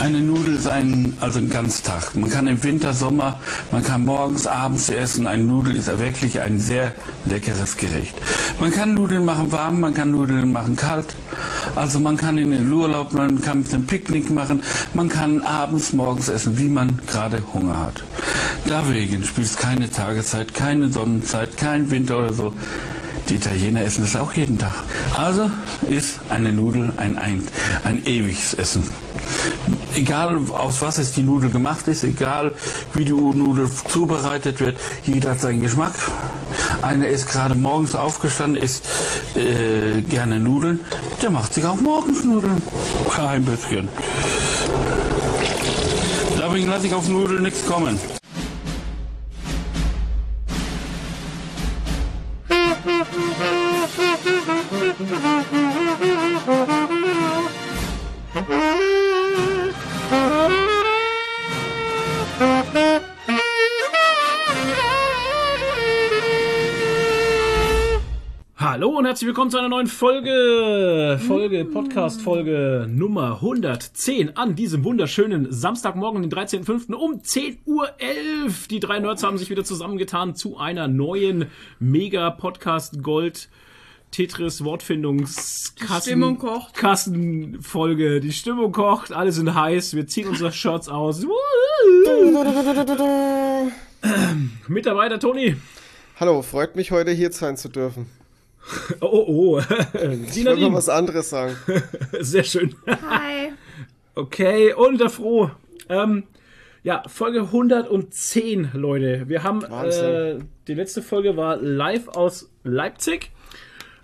Eine Nudel ist ein, also ein Ganztag. Man kann im Winter, Sommer, man kann morgens, abends essen. Eine Nudel ist wirklich ein sehr leckeres Gericht. Man kann Nudeln machen warm, man kann Nudeln machen kalt. Also man kann in den Urlaub, man kann ein Picknick machen, man kann abends, morgens essen, wie man gerade Hunger hat. Deswegen spielt es keine Tageszeit, keine Sonnenzeit, kein Winter oder so. Die Italiener essen das auch jeden Tag. Also ist eine Nudel ein, ein, ein ewiges Essen. Egal aus was es die Nudel gemacht ist, egal wie die Nudel zubereitet wird, jeder hat seinen Geschmack. Einer ist gerade morgens aufgestanden, isst äh, gerne Nudeln, der macht sich auch morgens Nudeln. Kein bisschen. Deswegen lasse ich auf Nudeln nichts kommen. Hallo und herzlich willkommen zu einer neuen Folge, Folge, Podcast-Folge Nummer 110 an diesem wunderschönen Samstagmorgen, den 13.05. um 10.11 Uhr. Die drei Nerds haben sich wieder zusammengetan zu einer neuen Mega-Podcast-Gold- Tetris Wortfindungskasten. Kassenfolge. Die Stimmung kocht, alle sind heiß, wir ziehen unsere Shirts aus. Mit dabei der Toni. Hallo, freut mich heute hier sein zu dürfen. Oh, oh, oh. Ich wollte mal was anderes sagen. Sehr schön. Hi. Okay, und der Froh. Ähm, ja, Folge 110, Leute. Wir haben, äh, die letzte Folge war live aus Leipzig.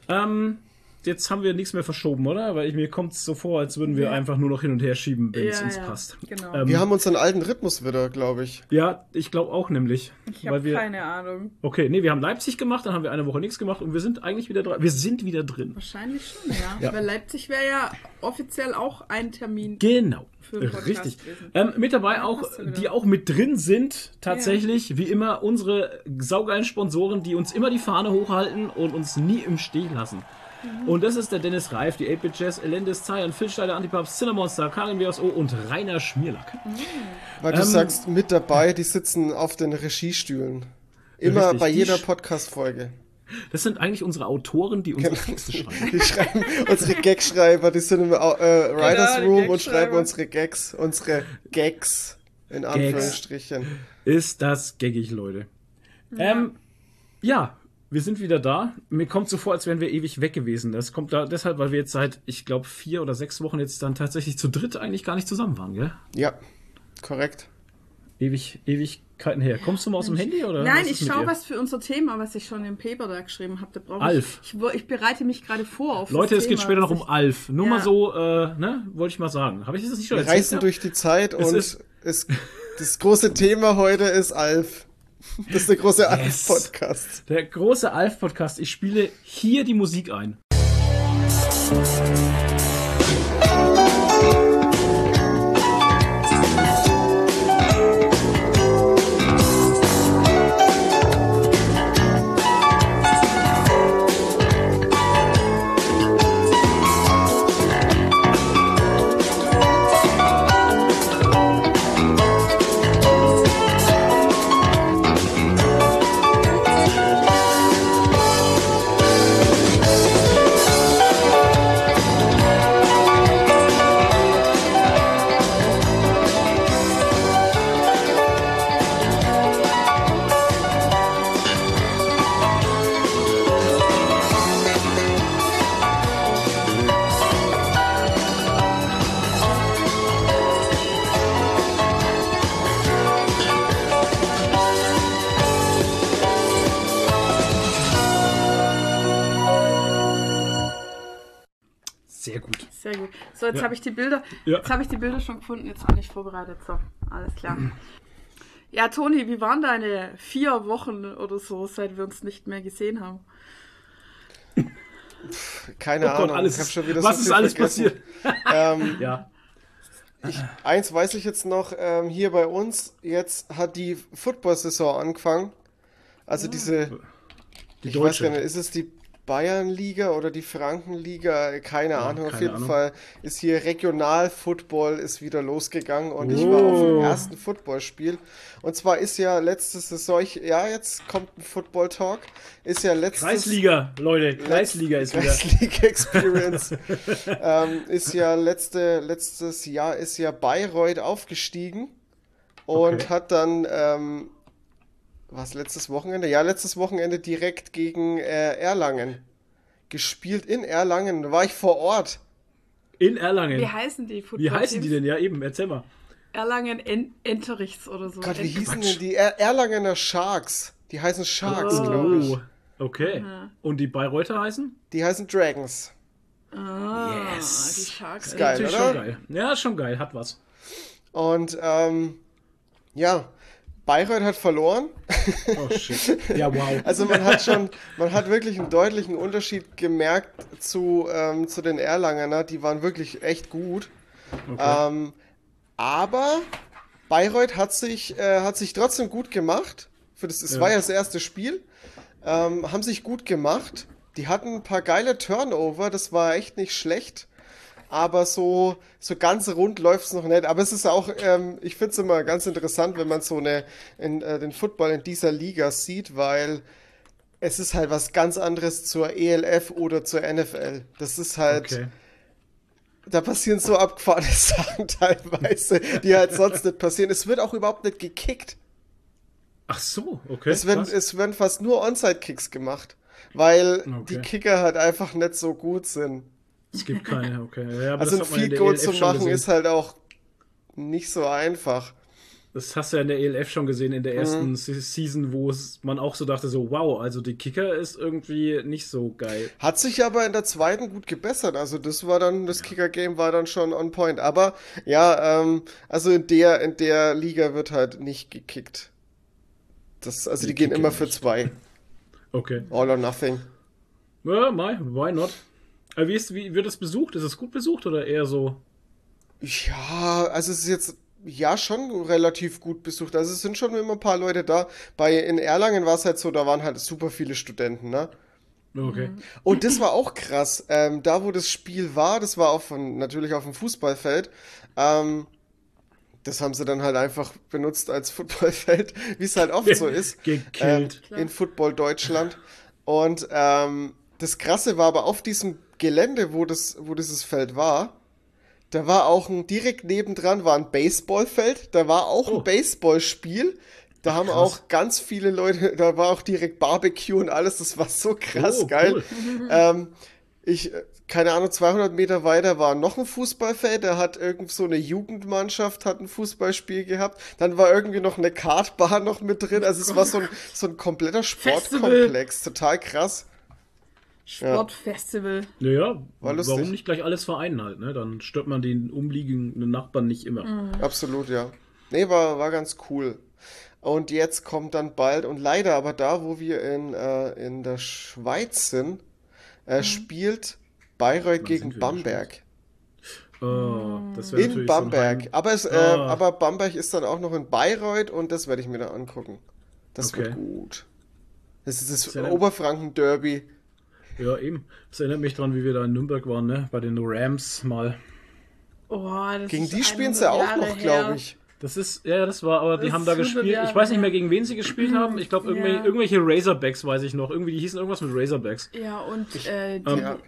Ähm, jetzt haben wir nichts mehr verschoben, oder? Weil ich, mir kommt es so vor, als würden wir Ja. einfach nur noch hin und her schieben, wenn es Ja, uns ja, passt. genau. Ähm, Wir haben unseren alten Rhythmus wieder, glaube ich. ja, ich glaube auch nämlich. Ich weil habe wir, keine Ahnung. Okay, nee, wir haben Leipzig gemacht, dann haben wir eine Woche nichts gemacht und wir sind eigentlich wieder drin. Wir sind wieder drin. Wahrscheinlich schon, ja. Ja. Weil Leipzig wäre ja offiziell auch ein Termin. Genau. Richtig. Ähm, mit dabei Ja, auch, ja die auch mit drin sind, tatsächlich, wie immer, unsere saugeilen Sponsoren, die uns immer die Fahne hochhalten und uns nie im Stich lassen. Mhm. Und das ist der Dennis Reif, die 8-Bit Jazz, Elendis Zayan, Phil Steiler, Antipaps, Cinemonster, Karin WSO und Rainer Schmierlack. Weil du Ähm. sagst, mit dabei, die sitzen auf den Regiestühlen. Immer Richtig, bei jeder Podcast-Folge. Das sind eigentlich unsere Autoren, die unsere Texte schreiben. Die schreiben, unsere Gagschreiber, die sind im äh, Writers die Room und schreiben unsere Gags, unsere Gags, in Anführungsstrichen. Ist das geckig, Leute. Ähm, ja, wir sind wieder da. Mir kommt so vor, als wären wir ewig weg gewesen. Das kommt da deshalb, weil wir jetzt seit, ich glaube, vier oder sechs Wochen jetzt dann tatsächlich zu dritt eigentlich gar nicht zusammen waren, gell? Ja, korrekt. Ewig, Ewigkeiten her. Kommst du mal aus dem Handy oder? Nein, ich schaue was für unser Thema, was ich schon im Paper da geschrieben habe. Da brauche Alf. Ich, ich, bereite mich gerade vor auf Leute, das es geht Thema, später noch um Alf. Nur Ja. mal so, äh, ne, wollte ich mal sagen. Habe ich das nicht schon Wir erzählt? reisen durch die Zeit Es und ist- es, das große Thema heute ist Alf. Das ist der große Yes. Alf-Podcast. Der große Alf-Podcast. Ich spiele hier die Musik ein. Sehr habe ich die Bilder. Ja. Jetzt habe ich die Bilder schon gefunden. Jetzt bin ich vorbereitet. So, alles klar. Ja, Toni, wie waren deine vier Wochen oder so, seit wir uns nicht mehr gesehen haben? Keine Oh Gott, Ahnung. alles ich was so ist alles vergessen. passiert? Ähm, Ja. eins weiß ich jetzt noch, ähm, hier bei uns, jetzt hat die Football-Saison angefangen. Also diese, Die ich weiß gar deutsche. nicht, ist es die Bayernliga oder die Frankenliga, keine Ahnung. Auf keine jeden Ahnung. Fall ist hier Regional-Football ist wieder losgegangen und ich war auf dem Oh. ersten Footballspiel. Und zwar ist ja letztes Saison, ich, ja, jetzt kommt ein Football-Talk, ist ja letztes... Kreisliga, Leute, Kreisliga ist wieder. Kreisliga Experience. ähm, ist ja letzte, letztes Jahr ist ja Bayreuth aufgestiegen und Okay. hat dann ähm, was letztes Wochenende? Ja, letztes Wochenende direkt gegen äh, Erlangen gespielt in Erlangen. Da war ich vor Ort. In Erlangen. Wie heißen die Football Wie heißen die denn? Ja, eben, erzähl mal. Erlangen en Enterichs oder so. Gott, wie Ent- hießen denn die er Erlangener Sharks? Die heißen Sharks, glaube ich. Oh, okay. Und die Bayreuther heißen? Die heißen Dragons. Ah, Yes. die Sharks. Ist geil, oder? schon geil. Ja, ist schon geil, hat was. Und ähm, ja, Bayreuth hat verloren. Oh shit. Ja, wow. Also man hat schon, man hat wirklich einen deutlichen Unterschied gemerkt zu, ähm, zu den Erlangener. Die waren wirklich echt gut. Okay. Ähm, aber Bayreuth hat sich, äh, hat sich trotzdem gut gemacht. Für das, es Ja. war ja das erste Spiel. Ähm, haben sich gut gemacht. Die hatten ein paar geile Turnover, das war echt nicht schlecht. Aber so, so ganz rund läuft es noch nicht. Aber es ist auch, ähm, ich finde es immer ganz interessant, wenn man so eine, in, äh, den Football in dieser Liga sieht, weil es ist halt was ganz anderes zur ELF oder zur NFL. Das ist halt, okay. da passieren so abgefahrene Sachen teilweise, die halt sonst nicht passieren. Es wird auch überhaupt nicht gekickt. Ach so, okay. Es werden, es werden fast nur Onside-Kicks gemacht, weil Okay. die Kicker halt einfach nicht so gut sind. Es gibt keine, okay. Ja, Also ein der Goal ELF zu machen gesehen. ist halt auch nicht so einfach. Das hast du ja in der ELF schon gesehen, in der ersten Mhm. Se- Season, wo man auch so dachte, so, wow, also die Kicker ist irgendwie nicht so geil. Hat sich aber in der zweiten gut gebessert. Also das war dann, das Kicker-Game war dann schon on point. Aber ja, ähm, also in der, in der Liga wird halt nicht gekickt. Das, also die, Die gehen immer für nicht. zwei. Okay. All or nothing. Ja, mai, why not? Aber wie, ist, wie wird es besucht? Ist es gut besucht oder eher so? Ja, also es ist jetzt ja schon relativ gut besucht. Also es sind schon immer ein paar Leute da. Bei in Erlangen war es halt so, da waren halt super viele Studenten, ne? Okay. Und das war auch krass. Ähm, da, wo das Spiel war, das war auf, ein- natürlich auf dem Fußballfeld. Ähm, das haben sie dann halt einfach benutzt als Footballfeld, wie es halt oft so ist. Ähm, Gekillt. in Football Deutschland. Und ähm, das Krasse war aber auf diesem Gelände, wo, das, wo dieses Feld war, da war auch ein, direkt nebendran war ein Baseballfeld, da war auch Oh. ein Baseballspiel. Da haben krass. auch ganz viele Leute, da war auch direkt Barbecue und alles, das war so krass Oh, geil. cool. Ähm, ich, keine Ahnung, 200 Meter weiter war noch ein Fußballfeld, da hat irgend so eine Jugendmannschaft hat ein Fußballspiel gehabt, dann war irgendwie noch eine Kartbahn noch mit drin, also es war so ein, so ein kompletter Sportkomplex, total krass. Sportfestival. Naja, warum nicht gleich alles vereinen halt, ne? Dann stört man den umliegenden Nachbarn nicht immer. Mhm. Absolut, ja. Nee, war, war ganz cool. Und jetzt kommt dann bald, und leider aber da, wo wir in, äh, in der Schweiz sind, äh, spielt Bayreuth Wann gegen Bamberg. Oh, das wäre In natürlich Bamberg. So aber, es, äh, Ah. aber Bamberg ist dann auch noch in Bayreuth und das werde ich mir dann angucken. Das Okay. wird gut. Das ist das Ist ja Oberfranken-Derby. Ja, eben. Das erinnert mich dran, wie wir da in Nürnberg waren, ne? Bei den Rams mal. Oh, das Gegen ist die spielen 100 sie auch noch, glaube ich. Das ist, ja, das war, aber die haben da ist 100 gespielt. Ich Jahre weiß nicht mehr, gegen wen sie gespielt haben. Ich glaube, irgendwelche, Ja. irgendwelche Razorbacks weiß ich noch. Irgendwie, die hießen irgendwas mit Razorbacks. Ja, und, äh, die, Ähm, Ja.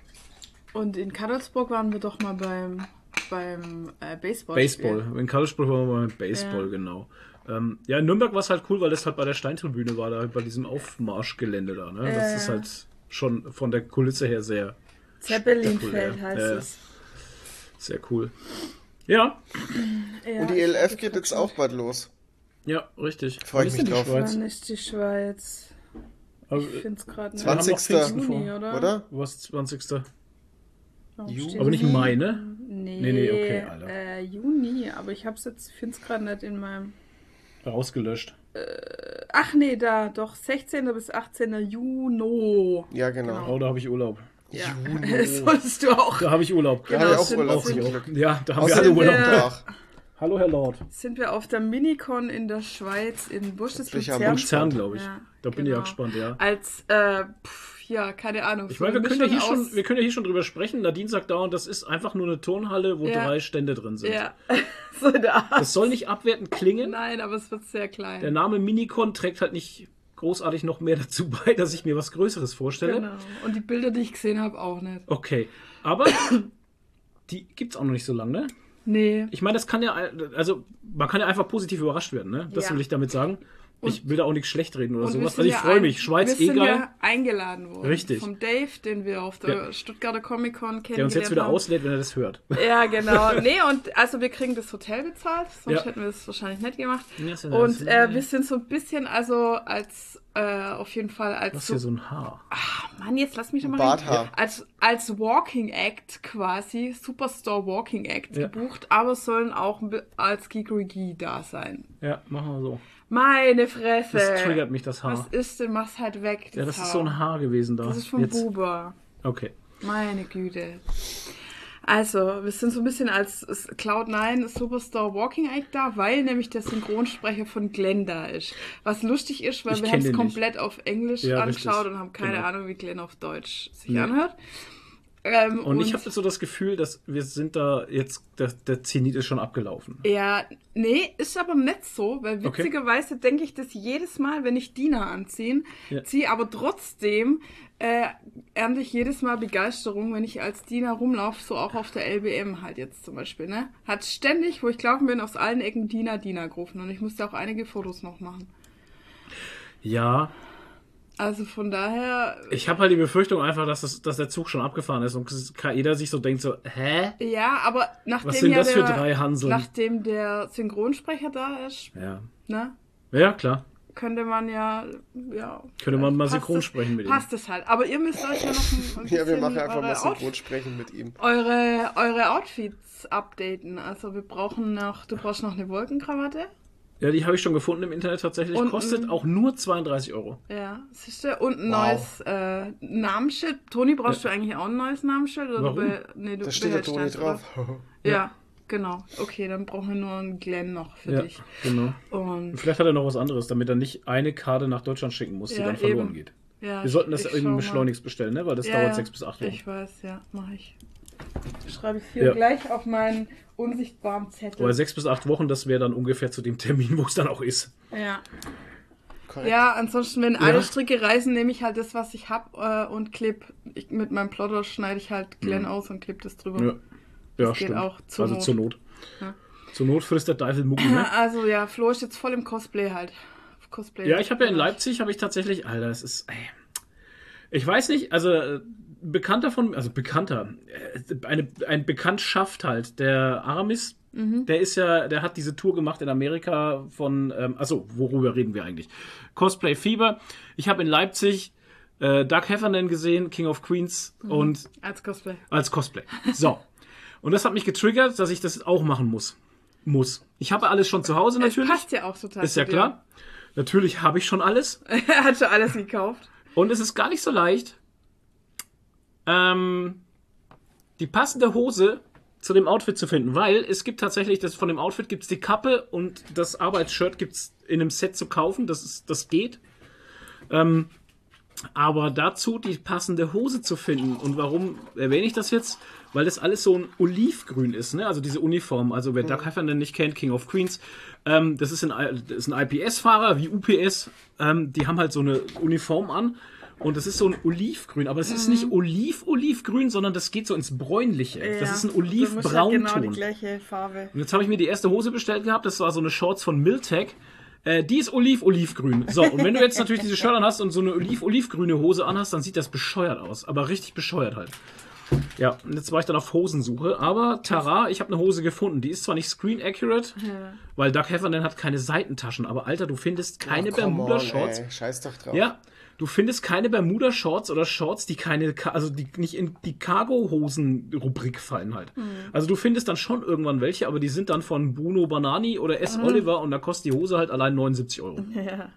und in Kadelsburg waren wir doch mal beim, beim äh, Baseball. Baseball. In Karlsruhe waren wir beim Baseball, Ja. genau. Ähm, ja, in Nürnberg war es halt cool, weil das halt bei der Steintribüne war, da bei diesem Aufmarschgelände da. Ne? Das Ja, ist halt schon von der Kulisse her sehr, Zeppelinfeld heißt Ja. es. sehr cool. Ja, Ja, Und die ELF geht jetzt auch bald los. ja, richtig. Freu ich mich drauf. Schweiz? Wann ist die Schweiz? Also, Ich finde es gerade nicht. wir haben noch 20. Pfingsten vor. Juni, oder? Oder? Was, 20. Warum Ju- steht Aber nicht Juni? Mai, ne? Nee, Nee, nee, okay, Alter. Äh, Juni, aber ich hab's jetzt, finde es gerade nicht in meinem. Rausgelöscht. Ach nee, da, doch, 16. bis 18. Juni. Ja, genau. Oh, da habe ich Urlaub. Ja, Juni. solltest du auch. Da habe ich Urlaub. Da habe ich auch sind- Urlaub Auch ich. Ja, da haben wir Außer alle Urlaub. wir-. Hallo, Herr Lord. Sind wir auf der Minicon in der Schweiz in Busch des ich Luzern? Glaube ich. Ja, da bin ich genau. auch gespannt, ja. Als, äh, pf, ja, keine Ahnung. Ich meine, wir können, ja hier schon, wir können ja hier schon drüber sprechen. Nadine sagt dauernd, das ist einfach nur eine Turnhalle, wo Ja. drei Stände drin sind. Ja, so. Das soll nicht abwertend klingen. Nein, aber es wird sehr klein. Der Name Minicon trägt halt nicht großartig noch mehr dazu bei, dass ich mir was Größeres vorstelle. Genau. Und die Bilder, die ich gesehen habe, auch nicht. Okay, aber die gibt's auch noch nicht so lange, ne? Nee. Ich meine, das kann ja, also man kann ja einfach positiv überrascht werden, ne? Das Ja. will ich damit sagen. Ich will da auch nichts schlecht reden oder Und sowas. Also ich freue mich. Schweiz wir eh sind geil. ja eingeladen worden. Richtig. Vom Dave, den wir auf der Ja. Stuttgarter Comic Con kennengelernt Der uns jetzt wieder haben. auslädt, wenn er das hört. Ja, genau. Nee, und also wir kriegen das Hotel bezahlt, sonst Ja. hätten wir es wahrscheinlich nicht gemacht. Ja, ist ja Und äh, wir sind so ein bisschen, also als, äh, auf jeden Fall als Du hast hier so ein Haar. Mann, jetzt lass mich doch mal Barthaar. reden. Als, als Walking Act quasi, Superstore Walking Act Ja. gebucht, aber sollen auch als Geekery da sein. Ja, machen wir so. Meine Fresse. Das triggert mich, das Was Haar. ist denn, mach's halt weg. Ja, das Haar. ist so ein Haar gewesen da. Das ist vom Jetzt. Buber. Okay. Meine Güte. Also, wir sind so ein bisschen als Cloud9 Superstar Walking Act da, weil nämlich der Synchronsprecher von Glenn da ist. Was lustig ist, weil Ich wir haben es komplett auf Englisch Ja, angeschaut richtig. und haben keine Genau. Ahnung, wie Glenn auf Deutsch sich Nee. anhört. Ähm, Und, ich habe jetzt so das Gefühl, dass wir sind da jetzt, der, der Zenit ist schon abgelaufen. Ja, nee, ist aber nicht so, weil Okay. witzigerweise denke ich das jedes Mal, wenn ich Dina anziehe, Ja. ziehe aber trotzdem äh, ernte ich jedes Mal Begeisterung, wenn ich als Dina rumlaufe, so auch auf der LBM halt jetzt zum Beispiel, ne? Hat ständig, wo ich gelaufen bin, aus allen Ecken Dina, Dina gerufen und ich musste auch einige Fotos noch machen. Ja, Also von daher, ich habe halt die Befürchtung einfach, dass, das, dass der Zug schon abgefahren ist und jeder sich so denkt so, hä? ja, aber nachdem Was sind ja das für der, drei Hanseln? nachdem der Synchronsprecher da ist, Ja. ne? Ja, klar. könnte man ja, ja. Könnte man mal synchron sprechen mit ihm. Passt es halt. Aber ihr müsst euch ja noch ein, ein Ja, wir bisschen machen einfach mal Outfit- Synchronsprechen mit ihm. Eure, eure Outfits updaten. Also wir brauchen noch, du brauchst noch eine Wolkenkrawatte. Ja, die habe ich schon gefunden im Internet tatsächlich. Und Kostet ein- auch nur 32 Euro. Ja, siehst du? Und ein Wow. neues äh, Namensschild. Toni, brauchst du eigentlich auch ein neues Namensschild? Oder Warum? Du nee, du Da steht der Toni drauf. oder? Ja, genau. Okay, dann brauchen wir nur einen Glenn noch für Ja, dich. genau. Und Vielleicht hat er noch was anderes, damit er nicht eine Karte nach Deutschland schicken muss, die Ja, dann verloren eben. geht. ja, Wir sollten das mal. beschleunigst bestellen, ne? weil das Ja, dauert ja. sechs bis acht Wochen. Ich weiß, ja, mache ich. Schreibe ich hier Ja. gleich auf meinen unsichtbaren Zettel. Aber sechs bis acht Wochen, das wäre dann ungefähr zu dem Termin, wo es dann auch ist. Ja. Korrekt. Ja, ansonsten, wenn Ja. alle Stricke reißen, nehme ich halt das, was ich hab äh, und klipp. Ich, mit meinem Plotter schneide ich halt Glenn aus und klipp das drüber. Ja, ja geht stimmt. auch zur also Not. zur Not. Ja. Zur Not frisst der Teufel Mucki, ne? Also ja, Flo ist jetzt voll im Cosplay halt. Cosplay. Ja, ich habe ja in Leipzig, habe ich tatsächlich, Alter, es ist, ey. ich weiß nicht, also äh, Bekannter von, also Bekannter, äh, eine, ein Bekanntschaft halt, der Aramis, Mhm. der ist ja, der hat diese Tour gemacht in Amerika von, ähm, also worüber reden wir eigentlich? Cosplay Fieber. Ich habe in Leipzig äh, Doug Heffernan gesehen, King of Queens Mhm. und Als Cosplay. als Cosplay. So. Und das hat mich getriggert, dass ich das auch machen muss. Muss. Ich habe alles schon zu Hause natürlich. passt ja auch total. Ist ja klar. Natürlich habe ich schon alles. er hat schon alles gekauft. Und es ist gar nicht so leicht, ähm, die passende Hose zu dem Outfit zu finden, weil es gibt tatsächlich, das von dem Outfit gibt es die Kappe und das Arbeitsshirt gibt es in einem Set zu kaufen, das, ist, das geht. Ähm, aber dazu die passende Hose zu finden. Und warum erwähne ich das jetzt? Weil das alles so ein Olivgrün ist, ne? Also diese Uniform. Also wer Doug Heffernan nicht kennt, King of Queens, ähm, das, ist ein, das ist ein IPS-Fahrer wie UPS. Ähm, die haben halt so eine Uniform an. Und das ist so ein Olivgrün, aber es ist nicht Oliv-Olivgrün, sondern das geht so ins Bräunliche. das ist ein musst halt Olivbraunton. Genau die gleiche Farbe. Und jetzt habe ich mir die erste Hose bestellt gehabt. Das war so eine Shorts von Miltech. Äh, die ist oliv-olivgrün. So, und wenn du jetzt natürlich diese Shirt an hast und so eine oliv-olivgrüne Hose anhast, dann sieht das bescheuert aus. Aber richtig bescheuert halt. Ja, und jetzt war ich dann auf Hosensuche. Aber Tara, ich habe eine Hose gefunden. Die ist zwar nicht screen accurate, weil Doug Heffernan hat keine Seitentaschen. Aber Alter, du findest keine come on, Bermuda-Shorts. Scheiß doch drauf. Ja, du findest keine Bermuda-Shorts oder Shorts, die keine, also die nicht in die Cargo-Hosen-Rubrik fallen halt. Also du findest dann schon irgendwann welche, aber die sind dann von Bruno Banani oder S. Oliver und da kostet die Hose halt allein 79 Euro. Ja.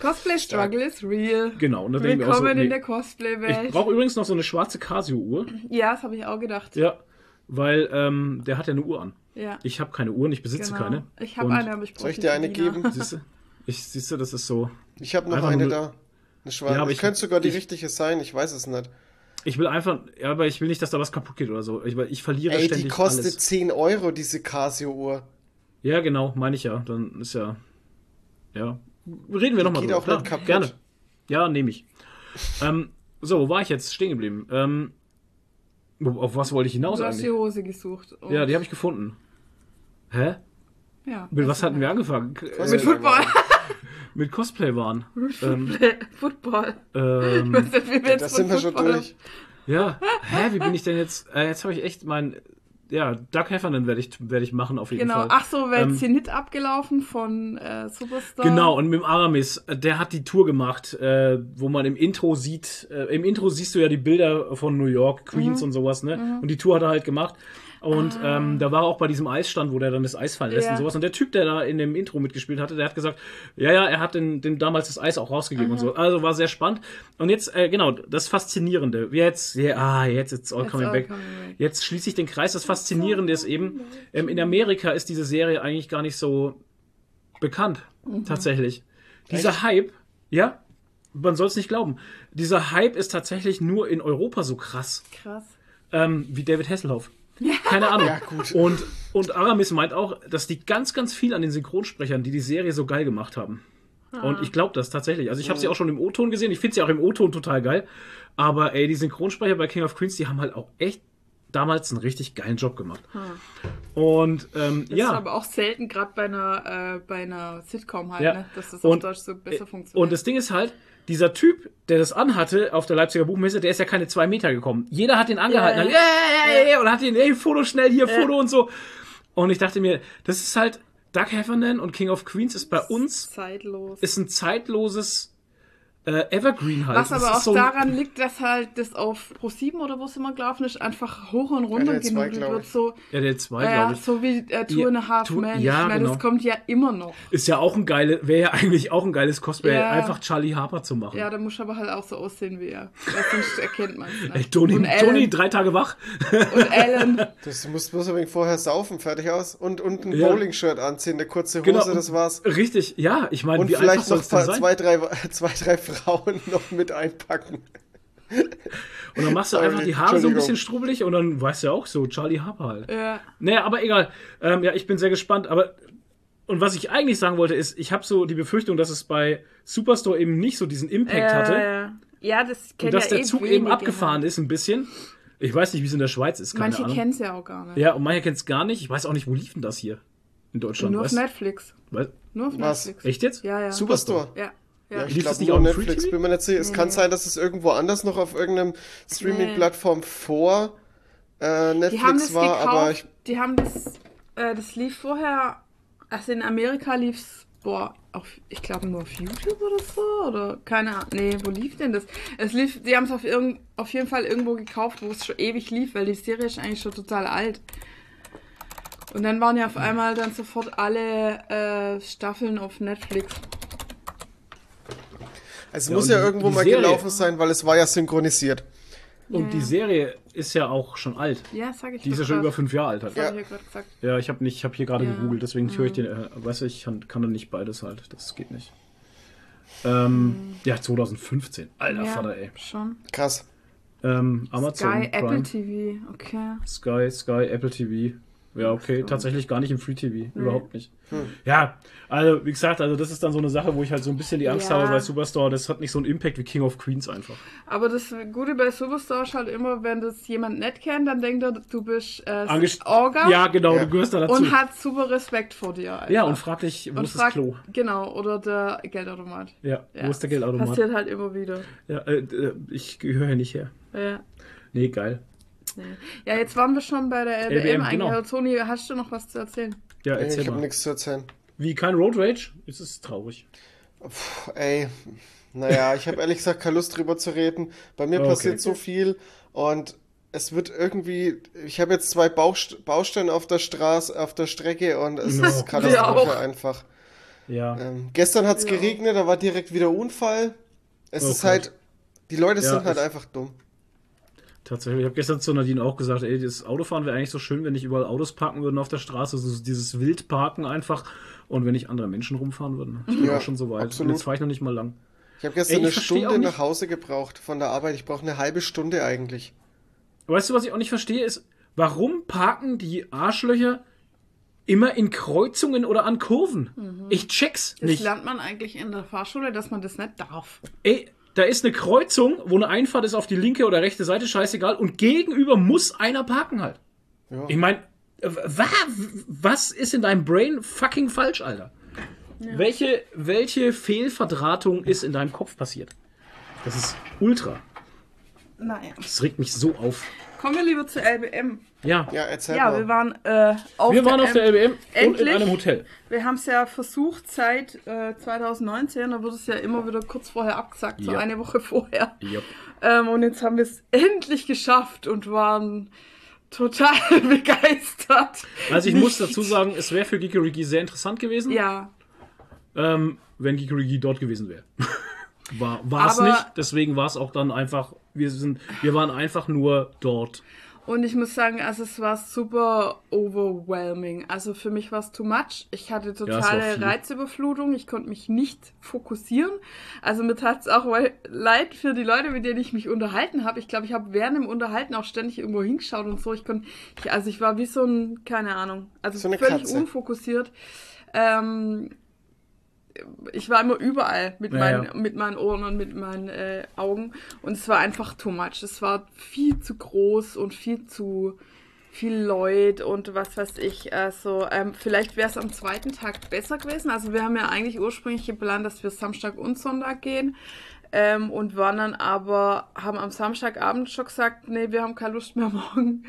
Cosplay Struggle is real. Genau, und da denke ich mir auch so, Willkommen in nee. der Ich Cosplay-Welt. brauche übrigens noch so eine schwarze Casio-Uhr. Ja, das habe ich auch gedacht. Ja, weil ähm, der hat ja eine Uhr an. Ja. Ich habe keine Uhr, ich besitze genau. keine. Ich habe eine, aber ich brauche Soll ich dir eine geben? Siehst du? Ich, siehst du, das ist so. Ich habe noch eine nur- da. Eine schwarze. Ja, aber ich könnte sogar die ich- richtige sein, ich weiß es nicht. Ich will einfach, ja, aber ich will nicht, dass da was kaputt geht oder so. Ich, weil ich verliere Ey, ständig die kostet alles. 10 Euro, diese Casio-Uhr. Ja, genau, meine ich ja. Dann ist ja. Ja. Reden wir nochmal geht drüber. auch nicht kaputt. Gerne. Ja, nehme ich. ähm, so, wo war ich jetzt stehen geblieben? Ähm, auf was wollte ich hinaus Du hast die eigentlich? Hose gesucht. Und- Ja, die habe ich gefunden. Hä? ja. Mit was hatten wir angefangen? Was Äh, Mit Football. mit Cosplay waren. ähm, Football. ähm, Was sind wir jetzt Da von sind wir schon durch. ja. Hä, wie bin ich denn jetzt? Äh, jetzt habe ich echt mein. Ja, Doug Heffernan werde ich, werde ich machen auf jeden Genau. Fall. Ach so, wäre Ähm, nicht abgelaufen von äh, Superstar. Genau, und mit dem Aramis, äh, der hat die Tour gemacht, äh, wo man im Intro sieht, äh, im Intro siehst du ja die Bilder von New York, Queens und sowas, ne? Und die Tour hat er halt gemacht. Und ähm, da war er auch bei diesem Eisstand, wo der dann das Eis fallen lässt Ja. und sowas. Und der Typ, der da in dem Intro mitgespielt hatte, der hat gesagt, ja, ja, er hat den, den damals das Eis auch rausgegeben und so. Also war sehr spannend. Und jetzt, äh, genau, das Faszinierende. Jetzt, ja, ah, jetzt it's all It's coming all back. coming back. Jetzt schließe ich den Kreis. Das Faszinierende ist eben, ähm, in Amerika ist diese Serie eigentlich gar nicht so bekannt, Mhm. tatsächlich. Dieser Hype, ja, man soll es nicht glauben, dieser Hype ist tatsächlich nur in Europa so krass, Krass. ähm, wie David Hasselhoff. Keine Ahnung. Ja. Und, und Aramis meint auch, dass die ganz, ganz viel an den Synchronsprechern, die die Serie so geil gemacht haben. Und ich glaube das tatsächlich. Also ich habe sie auch schon im O-Ton gesehen. Ich finde sie auch im O-Ton total geil. Aber ey, die Synchronsprecher bei King of Queens, die haben halt auch echt damals einen richtig geilen Job gemacht. Und ähm, Das ist ja. aber auch selten, gerade bei einer, äh, bei einer Sitcom halt, Ja. ne? dass das auf Und- Deutsch so besser funktioniert. Und das Ding ist halt, dieser Typ, der das anhatte auf der Leipziger Buchmesse, der ist ja keine zwei Meter gekommen. Jeder hat ihn angehalten. Ja, ja, ja, ja, und hat ihn, ey, Foto schnell hier, Foto und so. Und ich dachte mir, das ist halt, Doug Heffernan und King of Queens ist bei uns, zeitlos. ist ein zeitloses äh, Evergreen halt. Was Das aber auch so daran liegt, dass halt das auf Pro7 oder wo es immer gelaufen ist, einfach hoch und runter 2, genudelt wird. So, Ja, der zwei, ja, glaube ich. so wie äh, Two Ja, and a Half Two- Men. ja, ich meine, genau. das kommt ja immer noch. Ist ja auch ein geile, wäre ja eigentlich auch ein geiles Cosplay, Ja. einfach Charlie Harper zu machen. Ja, da muss aber halt auch so aussehen wie er. Sonst erkennt man es Ey, nicht. Alan, Toni, drei Tage wach. und Alan. Das musst bloß ein wenig vorher saufen, fertig aus. Und, und ein Ja. Bowling-Shirt anziehen, eine kurze Hose, Genau. das war's. Richtig, ja, ich meine, Und wie einfach vielleicht soll noch zwei drei, zwei, drei Frauen noch mit einpacken. Und dann machst du Sorry, einfach die Haare so ein bisschen strubbelig und dann weißt du ja auch so, Charlie Harper halt. Ja. Naja, aber egal. Ähm, ja, ich bin sehr gespannt. Aber und was ich eigentlich sagen wollte, ist, ich habe so die Befürchtung, dass es bei Superstore eben nicht so diesen Impact hatte. Ja, ja, das Und kennen dass ja der eh Zug eben wenige abgefahren halt. ist, ein bisschen. Ich weiß nicht, wie es in der Schweiz ist, keine Manche kennen es ja auch gar nicht. Ja, und manche kennt es gar nicht. Ich weiß auch nicht, wo lief denn das hier in Deutschland? Nur auf weißt, Netflix. weißt, Nur auf Was? Netflix. echt jetzt? Ja, ja. Superstore. Ja. Ja, Ja. ich Lief glaube nicht auf Netflix, bin mir nicht sicher. Es kann Nee. sein, dass es irgendwo anders noch auf irgendeinem Streaming-Plattform vor äh, Die haben Netflix das war, aber ich, gekauft, die haben das, äh, das lief vorher, also in Amerika lief's, boah, auf, ich glaube nur auf YouTube oder so, oder keine Ahnung, nee, wo lief denn das? Es lief, die haben es auf, irgend- auf jeden Fall irgendwo gekauft, wo es schon ewig lief, weil die Serie ist eigentlich schon total alt. Und dann waren ja auf einmal dann sofort alle äh, Staffeln auf Netflix. Es Ja, muss ja irgendwo mal Serie- gelaufen sein, weil es war ja synchronisiert. Und Ja. die Serie ist ja auch schon alt. Ja, sag ich Die ist ja schon grad. über fünf Jahre alt halt. Das Ja. hab ich ja gerade gesagt. Ja, ich habe nicht, ich habe hier gerade Ja. Mhm. gegoogelt, deswegen höre ich den, äh, weißt du, ich kann, kann dann nicht beides halt, das geht nicht. Ähm, ja, 2015. Alter Mhm. ja, Vater, ey. Schon. Krass. Ähm, Amazon Sky, Prime, Apple TV, okay. Sky, Sky, Apple TV. Ja, okay, tatsächlich gar nicht im Free TV, überhaupt nicht. Ja, also wie gesagt, also das ist dann so eine Sache, wo ich halt so ein bisschen die Angst Ja. habe bei Superstore, das hat nicht so einen Impact wie King of Queens einfach. Aber das Gute bei Superstar ist halt immer, wenn das jemand nicht kennt, dann denkt er, du bist äh, Angest- Orga Ja, genau, Ja. du gehörst da dazu. und hat super Respekt vor dir. Einfach. ja, und frag dich, wo Und ist fragt- das Klo? Genau, oder der Geldautomat. Ja, Ja. wo ist der Geldautomat? Passiert halt immer wieder. Ja, äh, äh, ich gehöre hier nicht her. Ja. Nee, geil. Nee. Ja, jetzt waren wir schon bei der LBM, LBM, eigentlich. genau. Toni, hast du noch was zu erzählen? Ja, Ey, erzähl ich habe nichts zu erzählen. Wie kein Road Rage? Es ist traurig. Puh, ey, naja, ich habe ehrlich gesagt keine Lust drüber zu reden. Bei mir Okay. passiert so viel und es wird irgendwie. Ich habe jetzt zwei Bauch, Baustellen auf der Straße, auf der Strecke und es Ja. ist Katastrophe einfach. Ja. Ähm, gestern hat es Ja. geregnet, da war direkt wieder Unfall. Es Oh ist Gott. halt. Die Leute Ja, sind halt einfach dumm. Tatsächlich. Ich habe gestern zu Nadine auch gesagt, ey, das Autofahren wäre eigentlich so schön, wenn nicht überall Autos parken würden auf der Straße, so dieses Wildparken einfach und wenn nicht andere Menschen rumfahren würden. Ich bin Ja, auch schon so weit. Und jetzt fahre ich noch nicht mal lang. Ich habe gestern Ey, ich eine Stunde nach Hause gebraucht von der Arbeit. Ich brauche eine halbe Stunde eigentlich. Weißt du, was ich auch nicht verstehe, ist, warum parken die Arschlöcher immer in Kreuzungen oder an Kurven? Ich check's Das nicht. lernt man eigentlich in der Fahrschule, dass man das nicht darf. Ey, da ist eine Kreuzung, wo eine Einfahrt ist auf die linke oder rechte Seite, scheißegal, und gegenüber muss einer parken halt. Ja. Ich meine, was ist in deinem Brain fucking falsch, Alter? Welche, welche Fehlverdrahtung ist in deinem Kopf passiert? Das ist ultra. Naja. Das regt mich so auf. Kommen wir lieber zur LBM. Ja, Ja, erzähl Ja, mal. wir waren äh, auf wir waren auf der LBM und in Endlich. einem Hotel. Wir haben es ja versucht seit äh, 2019, da wurde es ja immer wieder kurz vorher abgesagt, so Ja. eine Woche vorher. Jupp. Ähm, und jetzt haben wir es endlich geschafft und waren total begeistert. Also ich muss Nicht- dazu sagen, es wäre für Gigerigi sehr interessant gewesen, Ja, ähm, wenn Gigerigi dort gewesen wäre. War war es nicht, deswegen war es auch dann einfach, wir sind, wir waren einfach nur dort. Und ich muss sagen, also es war super overwhelming. Also für mich war es too much. Ich hatte totale viel. Reizüberflutung. Ich konnte mich nicht fokussieren. Also mir tat es auch leid für die Leute, mit denen ich mich unterhalten habe. Ich glaube, ich habe während dem Unterhalten auch ständig irgendwo hingeschaut und so. Ich konnte, ich, also ich war wie so ein, keine Ahnung, also So völlig Katze. unfokussiert. Ähm, ich war immer überall mit, Ja, meinen, ja. mit meinen Ohren und mit meinen äh, Augen und es war einfach too much. Es war viel zu groß und viel zu viel Leute und was weiß ich. Also ähm, vielleicht wäre es am zweiten Tag besser gewesen. Also wir haben ja eigentlich ursprünglich geplant, dass wir Samstag und Sonntag gehen. Ähm, und waren dann aber, haben am Samstagabend schon gesagt, nee, wir haben keine Lust mehr morgen.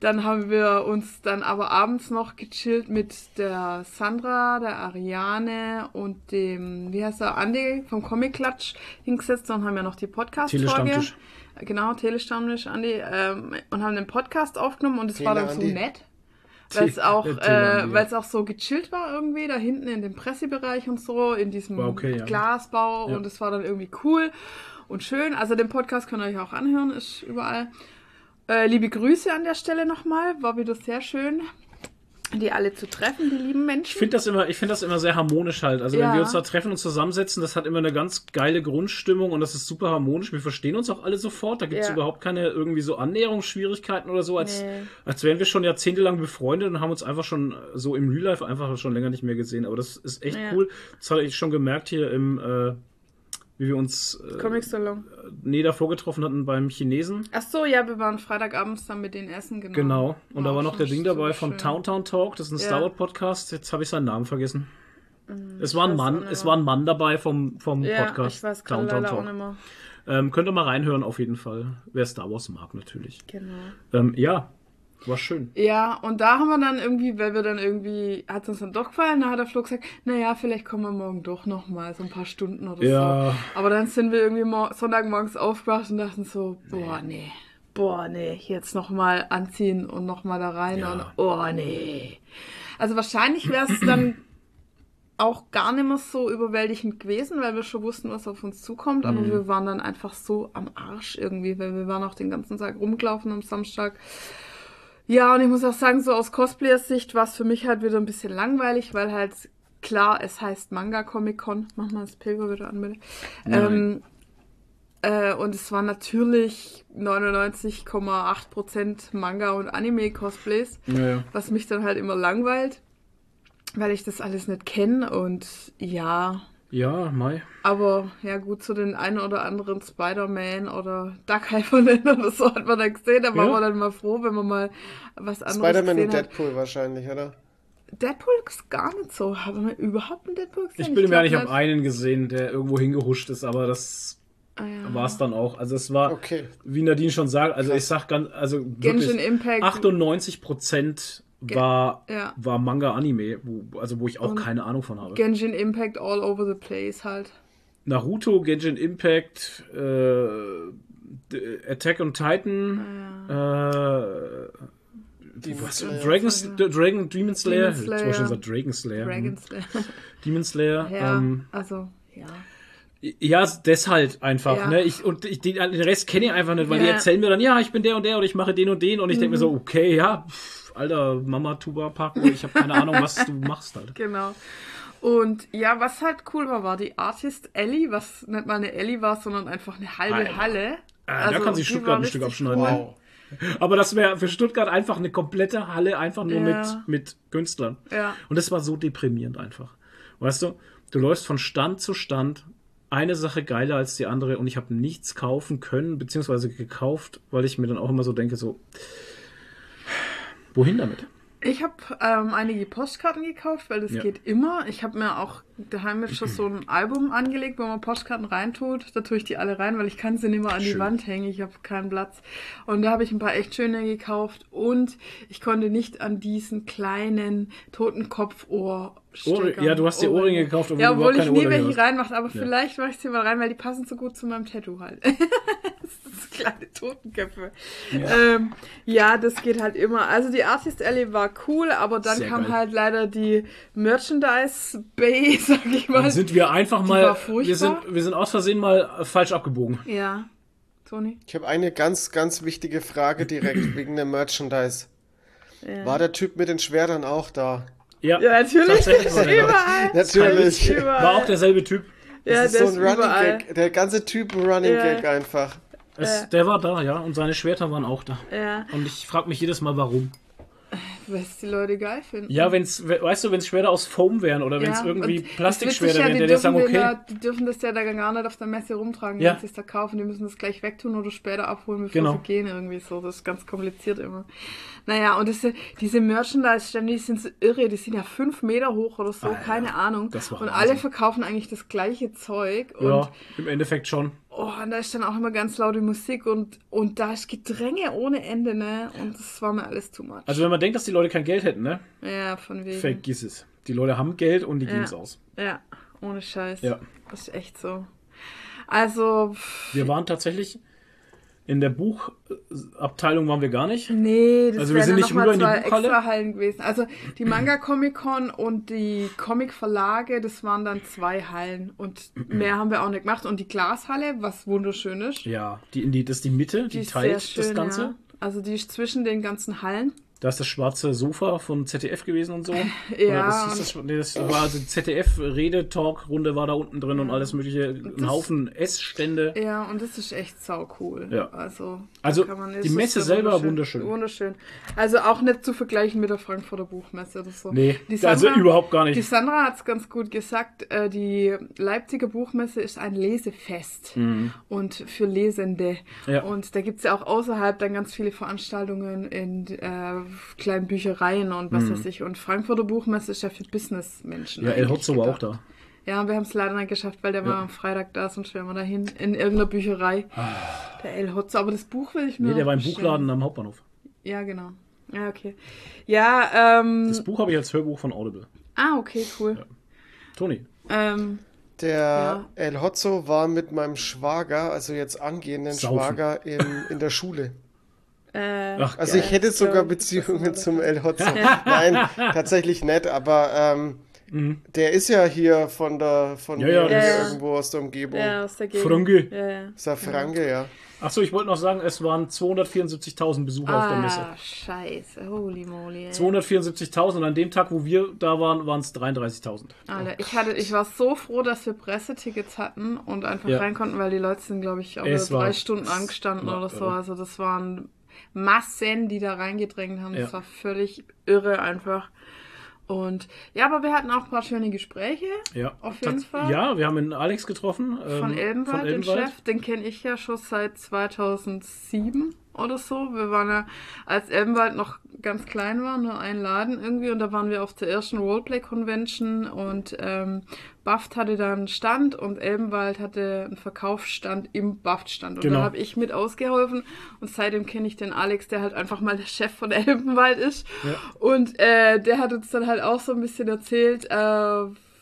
Dann haben wir uns dann aber abends noch gechillt mit der Sandra, der Ariane und dem, wie heißt er, Andi vom Comic Klatsch hingesetzt und haben ja noch die Podcast-Folge. Genau, Telestammtisch, Andi, ähm, und haben den Podcast aufgenommen und es war dann so nett. Weil es auch, äh, Tele-Andi, weil es auch so gechillt war irgendwie, da hinten in dem Pressebereich und so, in diesem okay, ja. Glasbau Ja. und es war dann irgendwie cool und schön. Also den Podcast könnt ihr euch auch anhören, ist überall. Äh, liebe Grüße an der Stelle nochmal, war wieder sehr schön, die alle zu treffen, die lieben Ich Menschen. finde das immer, ich finde das immer sehr harmonisch halt. Also Ja. wenn wir uns da treffen und zusammensetzen, das hat immer eine ganz geile Grundstimmung und das ist super harmonisch. Wir verstehen uns auch alle sofort. Da gibt es Ja. überhaupt keine irgendwie so Annäherungsschwierigkeiten oder so, als, Nee. als wären wir schon jahrzehntelang befreundet und haben uns einfach schon so im Real Life einfach schon länger nicht mehr gesehen. Aber das ist echt Ja. cool. Das hatte ich schon gemerkt hier im, äh, wie wir uns äh, Comic Salon. nee, davor getroffen hatten beim Chinesen. Ach so, ja, wir waren Freitagabends dann mit den Essen, genau. Genau. Und da war auch noch der Ding dabei von. Town Town Talk. Das ist ein Ja. Star Wars Podcast. Jetzt habe ich seinen Namen vergessen. Es war ein auch Mann, es war ein Mann dabei vom, vom Ja, Podcast. ich weiß gerade leider auch nicht mehr. Ähm, könnt ihr mal reinhören, auf jeden Fall. Wer Star Wars mag, natürlich. Genau. Ähm, ja, war schön. Ja, und da haben wir dann irgendwie, weil wir dann irgendwie, hat es uns dann doch gefallen, da hat der Flo gesagt, naja, vielleicht kommen wir morgen doch noch mal so ein paar Stunden oder Ja. so. Aber dann sind wir irgendwie mor- Sonntagmorgens aufgewacht und dachten so, boah, nee, boah, nee, jetzt noch mal anziehen und noch mal da rein Ja. und, oh, nee. Also wahrscheinlich wäre es dann auch gar nicht mehr so überwältigend gewesen, weil wir schon wussten, was auf uns zukommt, aber Mhm. wir waren dann einfach so am Arsch irgendwie, weil wir waren auch den ganzen Tag rumgelaufen am Samstag. Ja, und ich muss auch sagen, so aus Cosplayer-Sicht war es für mich halt wieder ein bisschen langweilig, weil halt klar, es heißt Manga Comic Con. Mach mal das Pilger wieder an, bitte. Ähm, äh, und es waren natürlich 99,8% Manga und Anime-Cosplays, Ja, was mich dann halt immer langweilt, weil ich das alles nicht kenne und ja, ja Mai. aber ja gut, zu den einen oder anderen Spider-Man oder Duck Hyperman oder so hat man dann gesehen. Da war Ja. man dann mal froh, wenn man mal was anderes Spider-Man gesehen und hat. Deadpool wahrscheinlich, oder? Deadpool ist gar nicht so. Haben wir überhaupt einen Deadpool gesehen? Ich bin mir ja glaub nicht, ich habe einen gesehen, der irgendwo hingehuscht ist, aber das Ah, ja. war es dann auch. Also es war, Okay. wie Nadine schon sagt, also ich sag ganz, also Genshin wirklich Impact. 98 Prozent war, ja. war Manga-Anime, wo, also wo ich auch Und keine Ahnung von habe. Genshin Impact all over the place halt. Naruto, Genshin Impact, äh, Attack on Titan, äh, Demon was, Slayer. Dragon, Dragon, Demon Slayer, Demon ich Slayer. schon sagen Dragon Slayer, hm. Dragon Slayer. Demon Slayer, ja, ähm, also, ja. ja, deshalb einfach, Ja. ne, ich, und ich, den, den Rest kenne ich einfach nicht, weil die Ja. Mhm. erzählen mir dann, ja, ich bin der und der oder ich mache den und den und ich denke mir so, okay, ja, pff, alter Mama-Tuba-Park. Ich habe keine Ahnung, was du machst halt. Genau. Und ja, was halt cool war, war die Artist Ellie, was nicht mal eine Ellie war, sondern einfach eine halbe Alter. Halle. Ah, da kann sich die Stuttgart ein Stück abschneiden. Wow. Aber das wäre für Stuttgart einfach eine komplette Halle, einfach nur Ja. mit, mit Künstlern. Ja. Und das war so deprimierend einfach. Weißt du, du läufst von Stand zu Stand, eine Sache geiler als die andere und ich habe nichts kaufen können, beziehungsweise gekauft, weil ich mir dann auch immer so denke, so, wohin damit? Ich habe ähm, einige Postkarten gekauft, weil das Ja. geht immer. Ich habe mir auch daheim jetzt schon so ein Album angelegt, wo man Postkarten reintut. Da tue ich die alle rein, weil ich kann sie nicht mehr an die Schön. Wand hängen. Ich habe keinen Platz. Und da habe ich ein paar echt schöne gekauft. Und ich konnte nicht an diesen kleinen Totenkopfohr Ohr- ja, du hast dir Ohrringe gekauft, obwohl ja, obwohl ich nie welche reinmache, aber vielleicht mache ich sie mal rein, weil die passen so gut zu meinem Tattoo halt. das kleine Totenköpfe. Ja. Ähm, ja, das geht halt immer. Also die Artist Alley war cool, aber dann Sehr kam geil. halt leider die Merchandise Bay, sag ich mal. Dann sind wir einfach war mal, furchtbar. wir sind, wir sind aus Versehen mal äh, falsch abgebogen. ja, Toni. Ich habe eine ganz, ganz wichtige Frage direkt wegen dem Merchandise. War der Typ mit den Schwertern auch da? Ja, Ja, natürlich. War überall. Natürlich. Überall. War auch derselbe Typ. ja, das ist der so ein Running überall. Gag. Der ganze Typ ein Running Ja. Gag einfach. Es, Der war da, ja, und seine Schwerter waren auch da. Ja, Und ich frage mich jedes Mal, warum. Weil es die Leute geil finden. Ja, wenn's, we- weißt du, wenn es Schwerter aus Foam wären oder wenn es Ja, irgendwie Plastikschwerter wären, der ja, die sagen, okay, Ja, die dürfen das ja da gar nicht auf der Messe rumtragen, Ja. wenn sie es da kaufen. Die müssen das gleich wegtun oder später abholen, bevor Genau. sie gehen irgendwie so. Das ist ganz kompliziert immer. Naja, und das, diese Merchandise-Stände, die sind so irre. Die sind ja fünf Meter hoch oder so, Alter, keine Ahnung. und alle verkaufen eigentlich das gleiche Zeug. Und, ja, im Endeffekt schon. Oh, und da ist dann auch immer ganz laute Musik und, und da ist Gedränge ohne Ende, ne? Und das war mir alles too much. Also wenn man denkt, dass die Leute kein Geld hätten, ne? ja, von wegen. Vergiss es. Die Leute haben Geld und die Ja. geben es aus. Ja, ohne Scheiß. Ja. Das ist echt so. Also, Wir waren tatsächlich in der Buchabteilung waren wir gar nicht. Nee, das Also wir sind nicht rüber in die extra Hallen gewesen. Also die Manga Comic Con und die Comic Verlage, das waren dann zwei Hallen und mehr haben wir auch nicht gemacht. Und die Glashalle, was wunderschön ist, Ja, die, in die, das ist die Mitte, die, ist teilt das Ganze. Ja. Also die ist zwischen den ganzen Hallen. Da ist das schwarze Sofa von ZDF gewesen und so. Ja, das, hieß das, das war also ZDF-Rede-Talk-Runde war da unten drin und alles mögliche. Ein Haufen Essstände. Ja, und das ist echt sau cool. Ja. Also, Also, man- die Messe selber wunderschön. Wunderschön. Also auch nicht zu vergleichen mit der Frankfurter Buchmesse oder so. Nee, Die also Sandra- überhaupt gar Die nicht. Sandra hat es ganz gut gesagt, äh, die Leipziger Buchmesse ist ein Lesefest und für Lesende. Mhm. Ja. Und da gibt es ja auch außerhalb dann ganz viele Veranstaltungen in äh, kleinen Büchereien und was weiß ich. Und Frankfurter Buchmesse ist ja für Businessmenschen. Mhm. Ja, El Hotzo war auch da. Ja, wir haben es leider nicht geschafft, weil der Ja. war am Freitag da, sonst wären wir dahin in irgendeiner Bücherei. Der El Hotzo, aber das Buch will ich mir Ah. Nee, der war im bestellen. Buchladen am Hauptbahnhof. Ja, genau. Ja, okay. Ja, ähm. Das Buch habe ich als Hörbuch von Audible. Ah, okay, cool. Toni. Ähm, Der Ja. El Hotzo war mit meinem Schwager, also jetzt angehenden Saufen. Schwager, in, in der Schule. äh, Ach, Also geil. ich hätte sogar Beziehungen zum El Hotzo. Nein, tatsächlich nicht, aber ähm, der ist ja hier von der von Ja, ja, das- irgendwo aus der Umgebung. ja, aus der Gegend. Franke. Ja, ja. Ist er Franke, ja. Achso, ich wollte noch sagen, es waren 274.000 Besucher auf der Messe. Ah, scheiße. Holy moly. Ey. 274.000 und an dem Tag, wo wir da waren, waren es 33.000. Alter, ich, hatte, ich war so froh, dass wir Pressetickets hatten und einfach Ja. rein konnten, weil die Leute sind, glaube ich, auch drei Stunden angestanden oder so. Also das waren Massen, die da reingedrängt haben. Das Ja. war völlig irre einfach. Und ja, aber wir hatten auch ein paar schöne Gespräche. Ja, Auf jeden Tats- Fall. Ja, wir haben einen Alex getroffen. ähm, Von Elbenwald, von den Elbenwald. Chef, den kenne ich ja schon seit 2007 oder so. Wir waren ja, als Elbenwald noch ganz klein war, nur ein Laden irgendwie und da waren wir auf der ersten Roleplay-Convention und ähm, Buft hatte da einen Stand und Elbenwald hatte einen Verkaufsstand im Buft-Stand und Genau. da habe ich mit ausgeholfen und seitdem kenne ich den Alex, der halt einfach mal der Chef von Elbenwald ist Ja. und äh, der hat uns dann halt auch so ein bisschen erzählt, äh,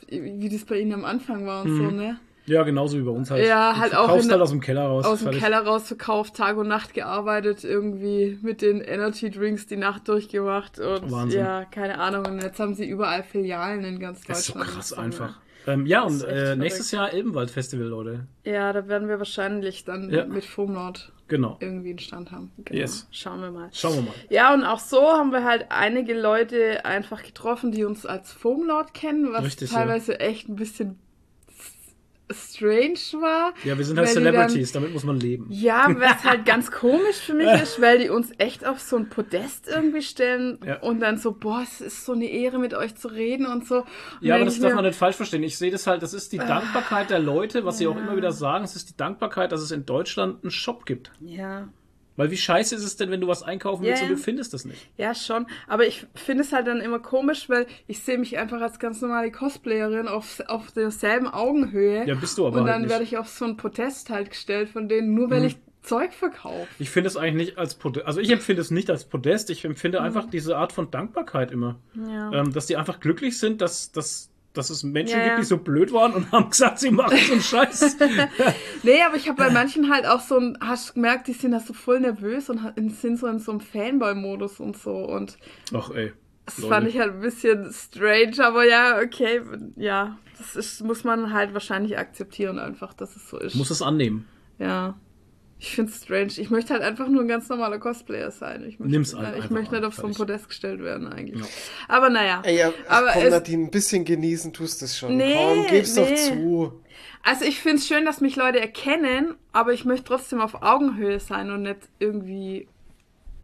wie das bei ihnen am Anfang war und so, ne? Ja, genauso wie bei uns halt. Ja, Du halt auch verkaufst in- halt aus dem Keller raus. aus dem. Keller rausverkauft, Tag und Nacht gearbeitet, irgendwie mit den Energy Drinks die Nacht durchgemacht und Wahnsinn. ja, keine Ahnung. Und jetzt haben sie überall Filialen in ganz Deutschland. Das ist so krass Das einfach. Ähm, ja, und äh, nächstes Jahr Elbenwald Festival, Leute. Ja, da werden wir wahrscheinlich dann Ja. mit Foamlord Genau. irgendwie einen Stand haben. Genau. Yes. Schauen wir mal. Schauen wir mal. Ja, und auch so haben wir halt einige Leute einfach getroffen, die uns als Foamlord kennen, was Richtig, ja. teilweise echt ein bisschen strange war. Ja, wir sind halt die dann- Celebrities, damit muss man leben. Ja, was halt ganz komisch für mich ist, weil die uns echt auf so ein Podest irgendwie stellen Ja. und dann so, boah, es ist so eine Ehre, mit euch zu reden und so. Und Ja, aber das darf mir, man nicht falsch verstehen. Ich sehe das halt, das ist die Dankbarkeit der Leute, was sie auch immer wieder sagen, es ist die Dankbarkeit, dass es in Deutschland einen Shop gibt. Ja, Weil wie scheiße ist es denn, wenn du was einkaufen willst Ja, und du findest das nicht? ja, schon. Aber ich finde es halt dann immer komisch, weil ich sehe mich einfach als ganz normale Cosplayerin auf, auf derselben Augenhöhe. Ja, bist du aber Und halt dann nicht. werde ich auf so ein Podest halt gestellt von denen, nur weil ich Zeug verkaufe. Ich finde es eigentlich nicht als Podest, also ich empfinde es nicht als Podest, ich empfinde Mhm. einfach diese Art von Dankbarkeit immer. Ja. Ähm, dass die einfach glücklich sind, dass, dass, dass es Menschen Ja, gibt, die so blöd waren und haben gesagt, sie machen so einen Scheiß. Nee, aber ich habe bei manchen halt auch so ein, hast gemerkt, die sind da so voll nervös und sind so in so einem Fanboy-Modus und so. Und Ach ey. das Leute. fand ich halt ein bisschen strange, aber ja, okay, ja. Das ist, muss man halt wahrscheinlich akzeptieren, einfach, dass es so ist. Muss es annehmen. Ja. Ich find's strange. Ich möchte halt einfach nur ein ganz normaler Cosplayer sein. Ich möchte, Nimm's halt Ich möchte nicht an, auf so ein. Podest gestellt werden, eigentlich. Aber naja. Ey, ja, ach, aber komm, es, Nadine, ein bisschen genießen tust es schon. Nee, komm, gib's doch nee. zu. Also ich finde es schön, dass mich Leute erkennen, aber ich möchte trotzdem auf Augenhöhe sein und nicht irgendwie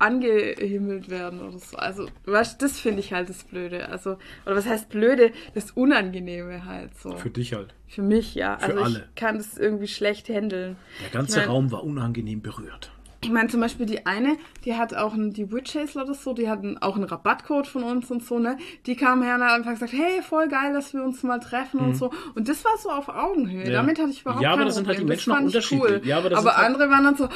angehimmelt werden oder so. Also, weißt, das finde ich halt das Blöde. Also, oder was heißt Blöde? Das Unangenehme halt so. Für dich halt. Für mich, ja. Für also alle. ich kann das irgendwie schlecht handeln. Der ganze Ich mein- Raum war unangenehm berührt. Ich meine zum Beispiel die eine, die hat auch ein, die Witch Hazel oder so, die hatten auch einen Rabattcode von uns und so, ne? Die kam her und hat einfach gesagt, hey, voll geil, dass wir uns mal treffen und so. Und das war so auf Augenhöhe. Mhm. Ja. Damit hatte ich überhaupt Ja, aber das sind halt die. Menschen auch unterschiedlich. Ja, aber das sind halt- andere waren dann so, ah,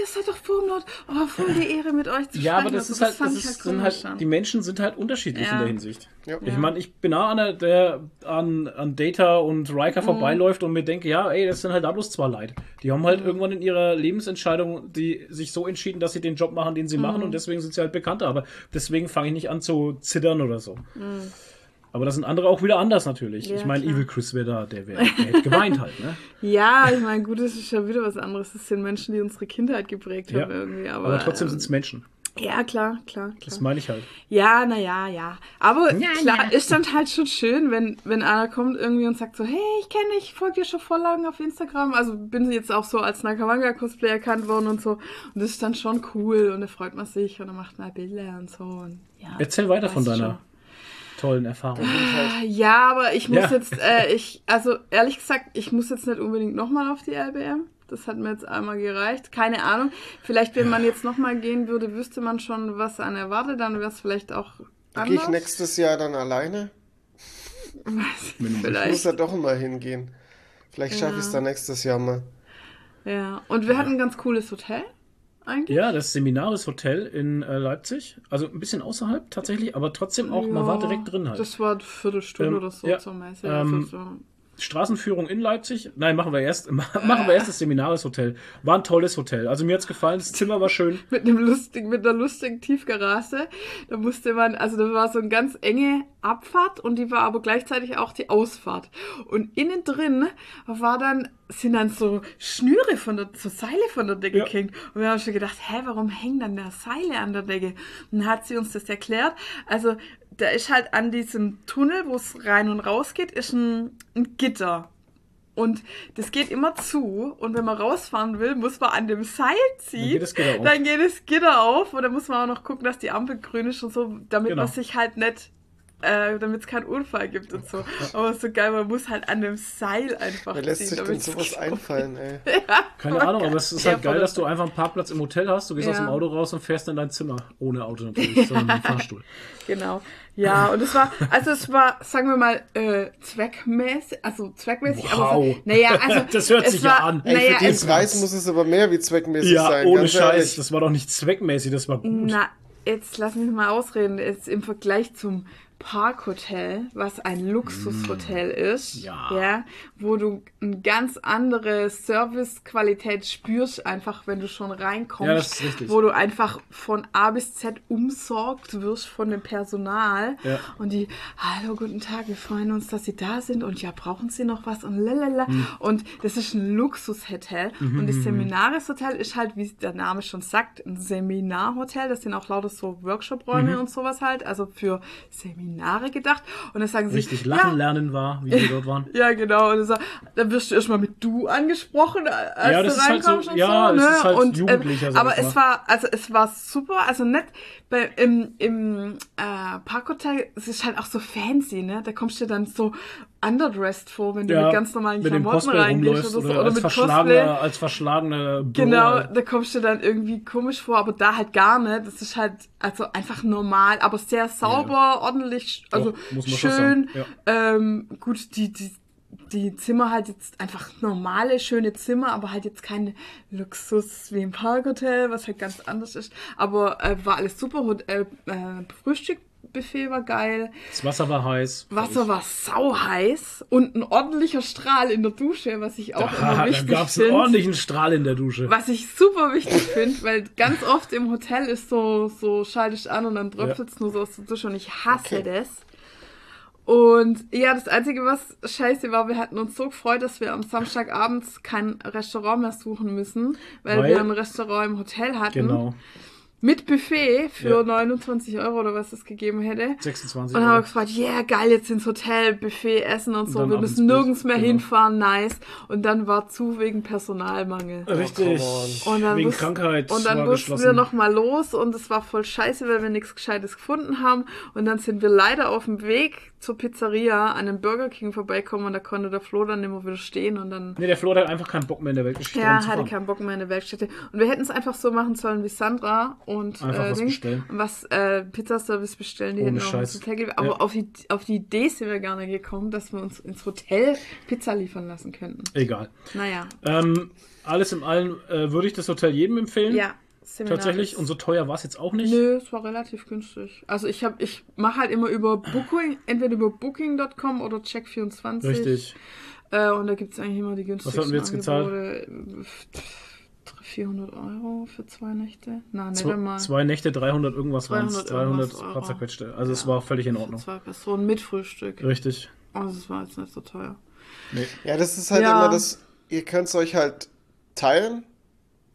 ihr seid doch Foamlord, oh, voll die Ehre mit euch zu Ja, aber sprechen. das Also ist halt, das fand ich ist, sind komisch halt, die Menschen sind halt unterschiedlich in Ja. der Hinsicht. Ja. Ich meine, ich bin auch einer, der an, an Data und Mhm. Riker vorbeiläuft und mir denke, ja, ey, das sind halt da bloß zwei Leute. Die haben Mhm. halt irgendwann in ihrer Lebensentscheidung die sich so entschieden, dass sie den Job machen, den sie machen Mhm. und deswegen sind sie halt bekannter. Aber deswegen fange ich nicht an zu zittern oder so. Aber das sind andere auch wieder anders natürlich. Mhm. Ja, ich meine. Evil Chris wäre da, der hätte geweint halt, ne? Ja, ich meine, gut, das ist ja wieder was anderes. Das sind Menschen, die unsere Kindheit geprägt Ja. haben irgendwie. Aber, Aber trotzdem ähm, sind es Menschen. Ja, klar, klar, klar. Das meine ich halt. Ja, naja, ja. Aber klar, ist dann halt schon schön, wenn, wenn einer kommt irgendwie und sagt so, hey, ich kenne dich, ich folge dir schon voll lange auf Instagram. Also bin jetzt auch so als Nakamanga-Cosplay erkannt worden und so. Und das ist dann schon cool und da freut man sich und dann macht man Bilder und so. Und, ja, Erzähl weiter von deiner schon. tollen Erfahrung. Ja, aber ich muss Ja. jetzt, äh, ich, also ehrlich gesagt, ich muss jetzt nicht unbedingt nochmal auf die LBM. Das hat mir jetzt einmal gereicht. Keine Ahnung. Vielleicht, wenn man jetzt nochmal gehen würde, wüsste man schon, was einen erwartet. Dann wäre es vielleicht auch Da gehe ich anders. nächstes Jahr dann alleine. Ich muss Vielleicht. da doch mal hingehen. Vielleicht schaffe ich es dann nächstes Jahr mal. Ja. Und wir hatten ein ganz cooles Hotel. Eigentlich. Ja, das Seminaris Hotel in äh, Leipzig. Also ein bisschen außerhalb tatsächlich, aber trotzdem auch, man Ja, war direkt drin halt. Das war eine Viertelstunde Ähm, oder so ja, zur Messe. ähm, also so. Straßenführung in Leipzig. Nein, machen wir erst, machen wir erst das Seminaris Hotel. War ein tolles Hotel. Also mir hat's gefallen, das Zimmer war schön. mit einem lustigen, mit einer lustigen Tiefgarage. Da musste man, also da war so eine ganz enge Abfahrt und die war aber gleichzeitig auch die Ausfahrt. Und innen drin war dann, sind dann so Schnüre von der, so Seile von der Decke Ja. Und wir haben schon gedacht, hä, warum hängen dann da Seile an der Decke? Und dann hat sie uns das erklärt. Also, da ist halt an diesem Tunnel, wo es rein und raus geht, ist ein, ein Gitter. Und das geht immer zu. Und wenn man rausfahren will, muss man an dem Seil ziehen. geht das Gitter auf. Dann geht das Gitter auf. Und dann muss man auch noch gucken, dass die Ampel grün ist und so, damit Genau. man sich halt nicht, äh, damit es keinen Unfall gibt und so. Aber so geil, man muss halt an dem Seil einfach Wer lässt ziehen. sich denn sowas einfallen, ey? Keine Ahnung, aber es ist Ja, halt geil, dass du einfach einen Parkplatz im Hotel hast. Du gehst Ja. aus dem Auto raus und fährst in dein Zimmer. Ohne Auto natürlich, sondern im Fahrstuhl. Genau. Ja, und es war, also es war, sagen wir mal, äh, zweckmäßig, also zweckmäßig, aber Wow. so, naja, also. Das hört sich ja war, an. Ey, Naja, für den Preis muss es aber mehr wie zweckmäßig Ja, sein. ohne ganz Scheiß. ehrlich. Das war doch nicht zweckmäßig, das war gut. na, jetzt lass mich mal ausreden, jetzt im Vergleich zum Parkhotel, was ein Luxushotel ist. Ja. Wo du eine ganz andere Servicequalität spürst, einfach wenn du schon reinkommst. Ja. Wo du einfach von A bis Z umsorgt wirst von dem Personal. Ja. Und die, hallo, guten Tag, wir freuen uns, dass Sie da sind. Und ja, brauchen Sie noch was? Und lalala. Hm. Und das ist ein Luxushotel. Mhm, Und das Seminareshotel ist halt, wie der Name schon sagt, ein Seminarhotel. Das sind auch lauter so Workshop-Räume Mhm. und sowas halt. Also für Seminare gedacht. Und dann sagen sie, Richtig lachen ja, lernen war, wie wir dort waren. ja, genau. Und so, dann wirst du erstmal mit du angesprochen, als Ja, du das ist halt so- reinkommst und ja, so. ne? ist halt und, sag aber es war, also es war super, also nicht bei, im, im äh, Parkhotel, es ist halt auch so fancy, ne? Da kommst du dann so underdressed vor, wenn du Ja, mit ganz normalen mit Klamotten reingehst oder so. oder, Oder als mit Cosplay. als verschlagener Bro, Genau, halt. da kommst du dann irgendwie komisch vor, aber da halt gar nicht. Das ist halt also einfach normal, aber sehr sauber, ordentlich, also schön. sagen, Ähm, gut, die, die, die Zimmer halt jetzt einfach normale, schöne Zimmer, aber halt jetzt kein Luxus wie im Parkhotel, was halt ganz anders ist. Aber äh, war alles super. Hot- Äh, äh, Frühstückbuffet war geil. Das Wasser war heiß. Wasser war sau heiß und ein ordentlicher Strahl in der Dusche, was ich auch immer da wichtig gab es einen finde. ordentlichen Strahl in der Dusche. Was ich super wichtig finde, weil ganz oft im Hotel ist so, so schaltest an und dann tröpfelt es nur so aus der Dusche und ich hasse Okay. das. Und ja, das Einzige, was scheiße war, wir hatten uns so gefreut, dass wir am Samstagabends kein Restaurant mehr suchen müssen, weil, Weil- wir ein Restaurant im Hotel hatten. Genau. Mit Buffet für Ja. 29 Euro oder was es gegeben hätte. 26 Und dann haben wir Euro. gefragt, yeah, geil, jetzt ins Hotel, Buffet, Essen und so. dann Wir müssen nirgends mehr Genau. hinfahren, nice. Und dann war zu wegen Personalmangel. Richtig. come Und dann Wegen Krankheit. Und dann mussten wir noch mal los und es war voll scheiße, weil wir nichts Gescheites gefunden haben. Und dann sind wir leider auf dem Weg zur Pizzeria an einem Burger King vorbeikommen und da konnte der Flo dann immer wieder stehen und dann Nee, der Flo hat einfach keinen Bock mehr in der Weltgeschichte ja, hatte keinen Bock mehr in der Werkstätte. Und wir hätten es einfach so machen sollen wie Sandra und äh, was was äh, Pizzaservice bestellen, die Ohne hätten auch ins. Hotel. Aber Ja. auf, die, auf die Idee sind wir gar nicht gekommen, dass wir uns ins Hotel Pizza liefern lassen könnten. Egal. Naja. Ähm, alles in allem äh, würde ich das Hotel jedem empfehlen. Ja. Seminaris. Tatsächlich. Und so teuer war es jetzt auch nicht. Nö, es war relativ günstig. Also ich habe, ich mache halt immer über Booking, entweder über Booking.com oder Check24. Richtig. Äh, und da gibt es eigentlich immer die günstigsten hatten wir jetzt gezahlt? Angebote. 400 Euro für zwei Nächte? Na, nicht Zwei, einmal. zwei Nächte, 300 irgendwas waren es. 300 300 irgendwas Euro. paar zerquetschte. Also es war völlig in Für Ordnung. zwei Personen mit Frühstück. Richtig. Also es war jetzt nicht so teuer. Ja, das ist halt Ja. immer das, ihr könnt es euch halt teilen.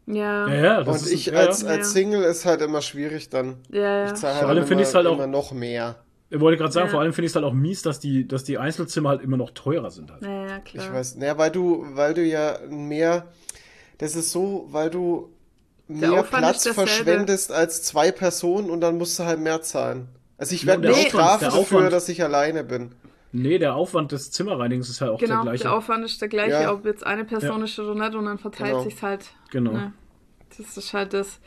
Ja. Ja, ja. Das und ist, ich ja, als, ja. Ja. als Single ist halt immer schwierig dann. Ja, Ich ja. zahle Vor halt allem immer, halt auch- immer noch mehr. Ich wollte gerade sagen, Ja. vor allem finde ich es halt auch mies, dass die, dass die Einzelzimmer halt immer noch teurer sind. Halt. Ja, ja, klar. Ich weiß, naja, weil du, weil du ja mehr, das ist so, weil du mehr Platz verschwendest als zwei Personen und dann musst du halt mehr zahlen. Also ich Ja, werde strafen der dafür, Aufwand- dass ich alleine bin. Nee, der Aufwand des Zimmerreinigens ist halt auch Genau, der gleiche. der Aufwand ist der gleiche, Ja. ob jetzt eine Person Ja. ist oder nicht und dann verteilt Genau. sich's halt. Genau. Ne? Das ist halt das.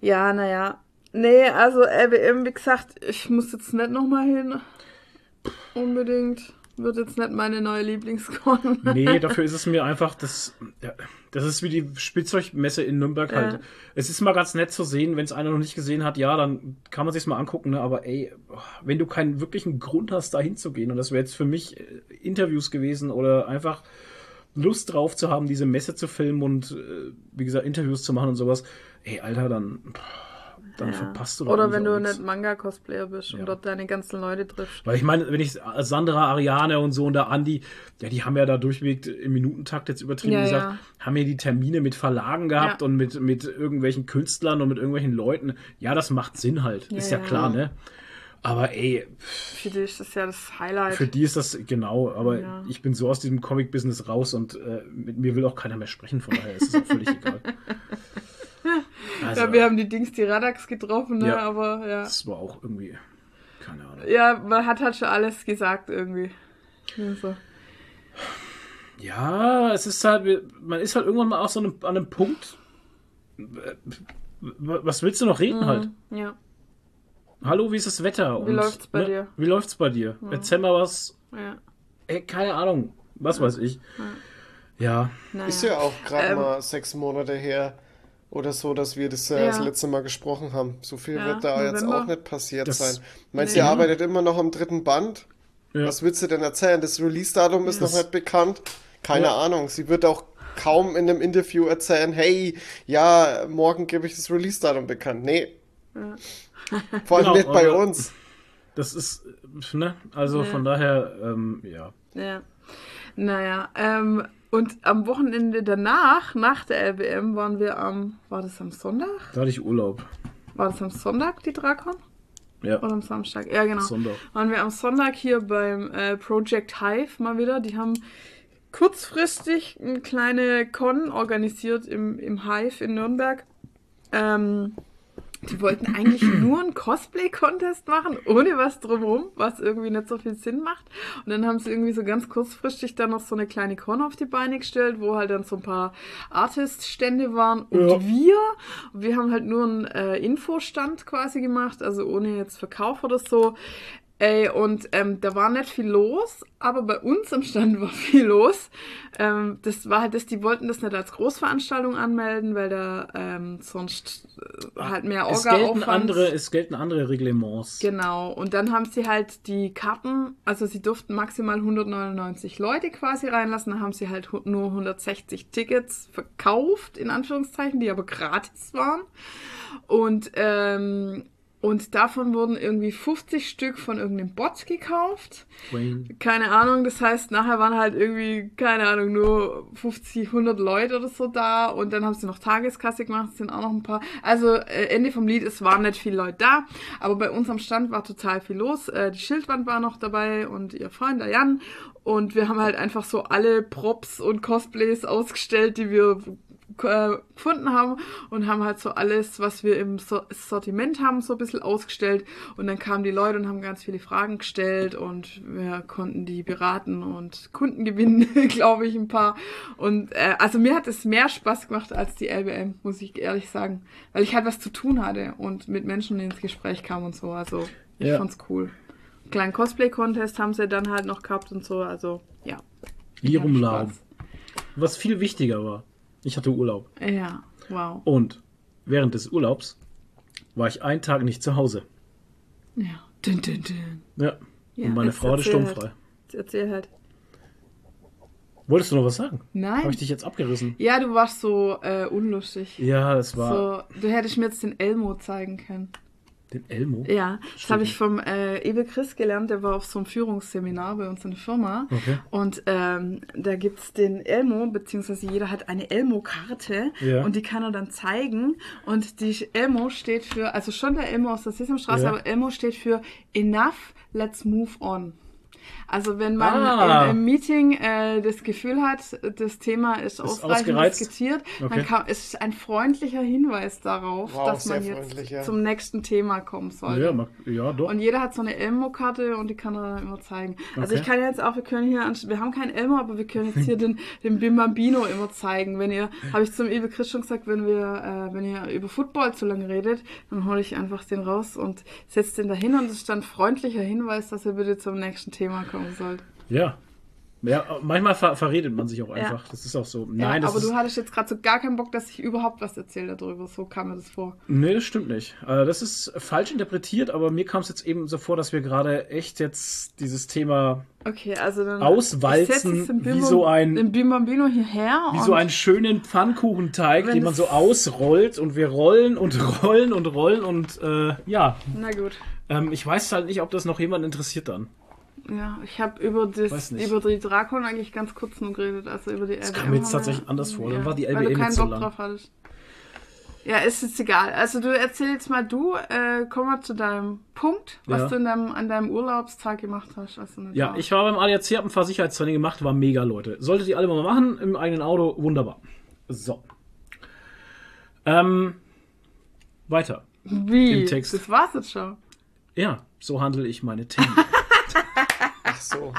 Ja, naja. Nee, also LBM, wie gesagt, ich muss jetzt nicht nochmal hin. Unbedingt. Wird jetzt nicht meine neue Lieblingskorn. Nee, dafür ist es mir einfach, das, das ist wie die Spielzeugmesse in Nürnberg halt. Ja. Es ist mal ganz nett zu sehen, wenn es einer noch nicht gesehen hat, ja, dann kann man sich's mal angucken, ne? aber ey, wenn du keinen wirklichen Grund hast, da hinzugehen, und das wäre jetzt für mich äh, Interviews gewesen oder einfach Lust drauf zu haben, diese Messe zu filmen und, äh, wie gesagt, Interviews zu machen und sowas, ey, Alter, dann, dann Ja. verpasst du doch Oder wenn du nicht Manga-Cosplayer bist und Ja. dort deine ganzen Leute triffst. Weil ich meine, wenn ich Sandra, Ariane und so und der Andi, ja, die haben ja da durchweg im Minutentakt jetzt übertrieben Ja, gesagt, haben ja die Termine mit Verlagen gehabt und mit, mit irgendwelchen Künstlern und mit irgendwelchen Leuten. Ja, das macht Sinn halt. Ist ja, ja. klar, ne? Aber ey, Für die ist das ja das Highlight. für die ist das genau, aber Ja. ich bin so aus diesem Comic-Business raus und äh, mit mir will auch keiner mehr sprechen, von daher ist es auch völlig egal. Also, ja, wir haben die Dings, die Radax getroffen, ne? Ja. aber ja. das war auch irgendwie, keine Ahnung. Ja, man hat halt schon alles gesagt irgendwie. Also. Ja, es ist halt, man ist halt irgendwann mal auch so an einem, Punkt. äh, Was willst du noch reden halt? Ja. Hallo, wie ist das Wetter? Wie läuft's bei dir? Wie läuft's bei dir? Erzähl mal was. Ja. Ey, keine Ahnung. Was weiß ich. Ja. Naja. Ist ja auch gerade Ähm. mal sechs Monate her, oder so, dass wir das, äh, Ja. das letzte Mal gesprochen haben. So viel Ja, wird da jetzt November. auch nicht passiert Das- sein. Meinst du, Nee. ihr arbeitet immer noch am dritten Band? Ja. Was willst du denn erzählen? Das Release-Datum ist noch nicht bekannt. Keine Ja. Ahnung. Sie wird auch kaum in einem Interview erzählen, hey, ja, morgen gebe ich das Release-Datum bekannt. Nee. Vor allem Genau, nicht bei uns. Das ist, ne? Also Ja. von daher, ähm, ja. Ja. Naja, ähm, und am Wochenende danach, nach der LBM, waren wir am, war das am Sonntag? Da hatte ich Urlaub. War das am Sonntag, die Drakon? Ja. Oder am Samstag? Ja, genau. Sonntag. Waren wir am Sonntag hier beim äh, Project Hive mal wieder. Die haben kurzfristig eine kleine Con organisiert im, im Hive in Nürnberg. Ähm, die wollten eigentlich nur einen Cosplay-Contest machen, ohne was drumherum, was irgendwie nicht so viel Sinn macht. Und dann haben sie irgendwie so ganz kurzfristig dann noch so eine kleine Con auf die Beine gestellt, wo halt dann so ein paar Artist-Stände waren und Ja. wir. Und wir haben halt nur einen äh, Infostand quasi gemacht, also ohne jetzt Verkauf oder so. Ey, und ähm, da war nicht viel los, aber bei uns am Stand war viel los. Ähm, das war halt das, die wollten das nicht als Großveranstaltung anmelden, weil da ähm, sonst äh, halt mehr Es gelten, andere, es gelten andere Reglements. Genau, und dann haben sie halt die Karten, also sie durften maximal 199 Leute quasi reinlassen, dann haben sie halt nur 160 Tickets verkauft, in Anführungszeichen, die aber gratis waren. Und, ähm, und davon wurden irgendwie 50 Stück von irgendeinem Bot gekauft. Wayne. Keine Ahnung, das heißt, nachher waren halt irgendwie, keine Ahnung, nur 50, 100 Leute oder so da und dann haben sie noch Tageskasse gemacht, es sind auch noch ein paar. Also, äh, Ende vom Lied, es waren nicht viele Leute da, aber bei uns am Stand war total viel los. Äh, die Schildwand war noch dabei und ihr Freund, der Jan. Und wir haben halt einfach so alle Props und Cosplays ausgestellt, die wir äh, gefunden haben und haben halt so alles, was wir im so Sortiment haben, so ein bisschen ausgestellt. Und dann kamen die Leute und haben ganz viele Fragen gestellt und wir konnten die beraten und Kunden gewinnen, glaube ich, ein paar. Und äh, also mir hat es mehr Spaß gemacht als die LBM, muss ich ehrlich sagen. Weil ich halt was zu tun hatte und mit Menschen ins Gespräch kam und so. Also ich Ja. fand's cool. Einen kleinen Cosplay-Contest haben sie dann halt noch gehabt und so. Also ja. Larum. Spaß. Was viel wichtiger war. Ich hatte Urlaub. Ja, wow. Und während des Urlaubs war ich einen Tag nicht zu Hause. Ja. Dün, dün, dün. Ja. Ja, Und meine Frau hatte erzähl sturmfrei. Halt. Erzähl halt. Wolltest du noch was sagen? Nein. Habe ich dich jetzt abgerissen? Ja, du warst so äh, unlustig. Ja, das war So, du hättest mir jetzt den Elmo zeigen können. Den Elmo. Ja, das habe ich vom äh, Ewe Chris gelernt, der war auf so einem Führungsseminar bei uns in der Firma. Okay. Und ähm, da gibt's den Elmo, beziehungsweise jeder hat eine Elmo-Karte Ja. und die kann er dann zeigen. Und die Elmo steht für, also schon der Elmo aus der Sesamstraße, Ja. aber Elmo steht für Enough, let's move on. Also wenn man Ah. im, im Meeting äh, das Gefühl hat, das Thema ist, ausreichend ausgereizt. diskutiert, Okay. dann kann, es ist ein freundlicher Hinweis darauf, Wow, dass man jetzt ja. zum nächsten Thema kommen soll. Ja, ja, doch. Und jeder hat so eine Elmo-Karte und die kann er dann immer zeigen. Also Okay. ich kann jetzt auch, wir können hier, wir haben keinen Elmo, aber wir können jetzt hier den, den Bimbambino immer zeigen. Wenn ihr, habe ich zum Ewe Chris schon gesagt, wenn wir, äh, wenn ihr über Football zu lange redet, dann hole ich einfach den raus und setze den dahin und es ist dann ein freundlicher Hinweis, dass ihr bitte zum nächsten Thema kommen sollt. Ja. Ja, manchmal ver verredet man sich auch einfach. Das ist auch so. Nein, ja, aber du hattest jetzt gerade so gar keinen Bock, dass ich überhaupt was erzähle darüber. So kam mir das vor. Nee, das stimmt nicht. Äh, Das ist falsch interpretiert, aber mir kam es jetzt eben so vor, dass wir gerade echt jetzt dieses Thema Okay, also dann Auswalzen wie so ein- Bimbambino hierher wie so einen schönen Pfannkuchenteig, den man so ausrollt und wir rollen und rollen und rollen und äh, ja, na gut. ähm, ich weiß halt nicht, ob das noch jemand interessiert dann. Ja, ich habe über das über die Drakon eigentlich ganz kurz nur geredet, also über die Das LBM kam mir jetzt tatsächlich anders vor, dann war die weil LBM du keinen Bock lang. drauf hattest. Ja, ist jetzt egal. Also du erzähl jetzt mal du, äh, komm mal zu deinem Punkt, was Ja. du in deinem, an deinem Urlaubstag gemacht hast. Also Ja, da. ich war beim ADAC, hab ein paar Sicherheitstraining gemacht, war mega, Leute. Solltet ihr alle mal machen, im eigenen Auto, wunderbar. So. Ähm, weiter. Wie? im Text. Das war's jetzt schon. Ja, so handle ich meine Themen. Ach so.